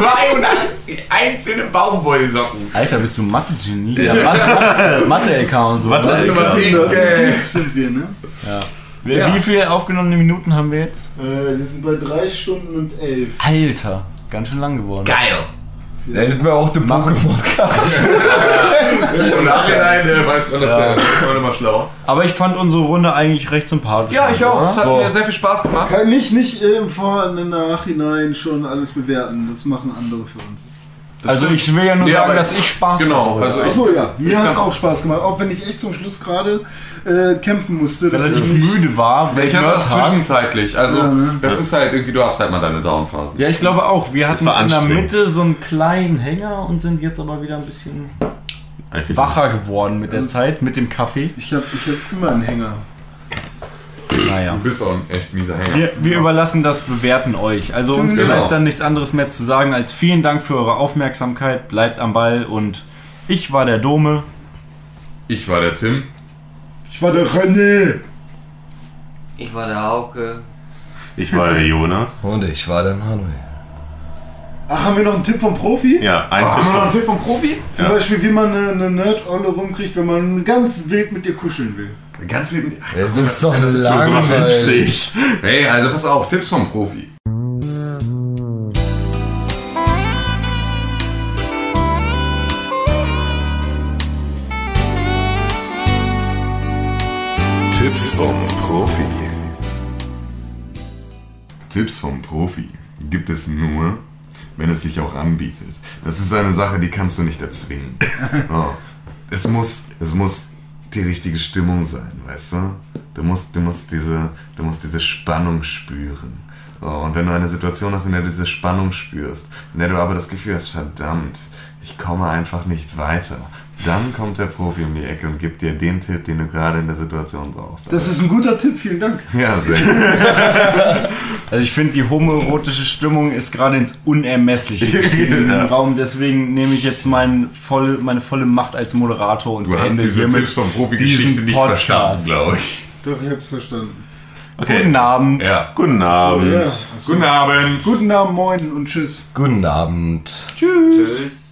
E: 82 einzelne Baumwollsocken.
C: Alter, bist du Mathe-Genie? Ja, Mathe- Mathe-LK und so.
F: Mathe-? LK.
E: Immer pink,
D: Das
E: äh,
D: Geeks sind wir, ne?
C: Wie,
E: Ja.
C: wie viele aufgenommene Minuten haben wir jetzt?
D: Äh, wir sind bei 3 Stunden und 11.
C: Alter, ganz schön lang geworden.
E: Geil!
H: Da hätten wir auch den Pokémon-Cast.
E: Im Nachhinein äh, weiß man das
C: Ja.
E: ja. Das ist man immer schlauer.
C: Aber ich fand unsere Runde eigentlich recht sympathisch.
E: Ja, ich auch. Es hat mir sehr viel Spaß gemacht.
D: Kann nicht, nicht im Vor- und im Nachhinein schon alles bewerten. Das machen andere für uns.
E: Das
C: Also
E: stimmt.
C: ich will ja nur
E: Nee,
C: sagen, dass ich Spaß
E: Genau,
C: habe.
E: also ich,
D: Achso, ja, mir hat es auch Spaß gemacht, auch wenn ich echt zum Schluss gerade äh, kämpfen musste. dass
C: relativ
D: ich
C: müde war.
E: Ich hatte das zwischenzeitlich. Also,
D: Ja, ne?
E: das ist halt irgendwie, du hast halt mal deine Downphase.
C: Ja, ich glaube auch. Wir hatten in der. Mitte so einen kleinen Hänger und sind jetzt aber wieder ein bisschen wacher geworden mit der Zeit, mit dem Kaffee.
D: Ich habe ich hab immer einen Hänger.
C: Naja.
E: Du bist auch ein echt mieser Hänger.
C: Wir, wir überlassen das Bewerten euch. Also uns
D: Genau.
C: bleibt dann nichts anderes mehr zu sagen als vielen Dank für eure Aufmerksamkeit. Bleibt am Ball und ich war der Dome.
E: Ich war der Tim.
D: Ich war der René.
G: Ich war der Hauke.
F: Ich war der Jonas.
H: Und ich war der Manuel.
D: Ach, haben wir noch einen Tipp vom Profi?
F: Ja, ein
E: Haben wir noch einen
F: Tipp.
E: Tipp vom Profi?
D: Zum
F: Ja.
D: Beispiel, wie man eine, eine Nerd-Olle rumkriegt, wenn man ganz wild mit dir kuscheln will.
E: Ganz wild. Ach,
H: Das ist doch
E: das ist so
H: langweilig.
E: Hey, also pass auf, Tipps vom Profi. Tipps vom Profi. Tipps vom Profi gibt es nur, wenn es sich auch anbietet. Das ist eine Sache, die kannst du nicht erzwingen. Oh. Es, muss, es muss die richtige Stimmung sein, weißt du? Du musst, du musst, diese, du musst diese Spannung spüren. Oh, und wenn du eine Situation hast, in der du diese Spannung spürst, in der du aber das Gefühl hast, verdammt, ich komme einfach nicht weiter, dann kommt der Profi um die Ecke und gibt dir den Tipp, den du gerade in der Situation brauchst.
D: Das ist ein guter Tipp, vielen Dank.
E: ja, sehr gut.
C: Also ich finde, die homoerotische Stimmung ist gerade ins Unermessliche gestiegen in diesem Raum. Deswegen nehme ich jetzt mein volle, meine volle Macht als Moderator und
E: Du hast
C: beende
E: diese
C: hiermit
E: Tipps vom Profi-Geschichte
C: diesen
E: nicht
C: Podcast.
E: verstanden, glaube ich.
D: Doch, ich hab's verstanden.
F: Okay.
C: Guten Abend.
E: Ja.
F: Guten Abend.
D: Ja.
E: Guten Abend.
D: Guten Abend, moin und tschüss.
H: Guten Abend.
C: Tschüss.
G: Tschüss.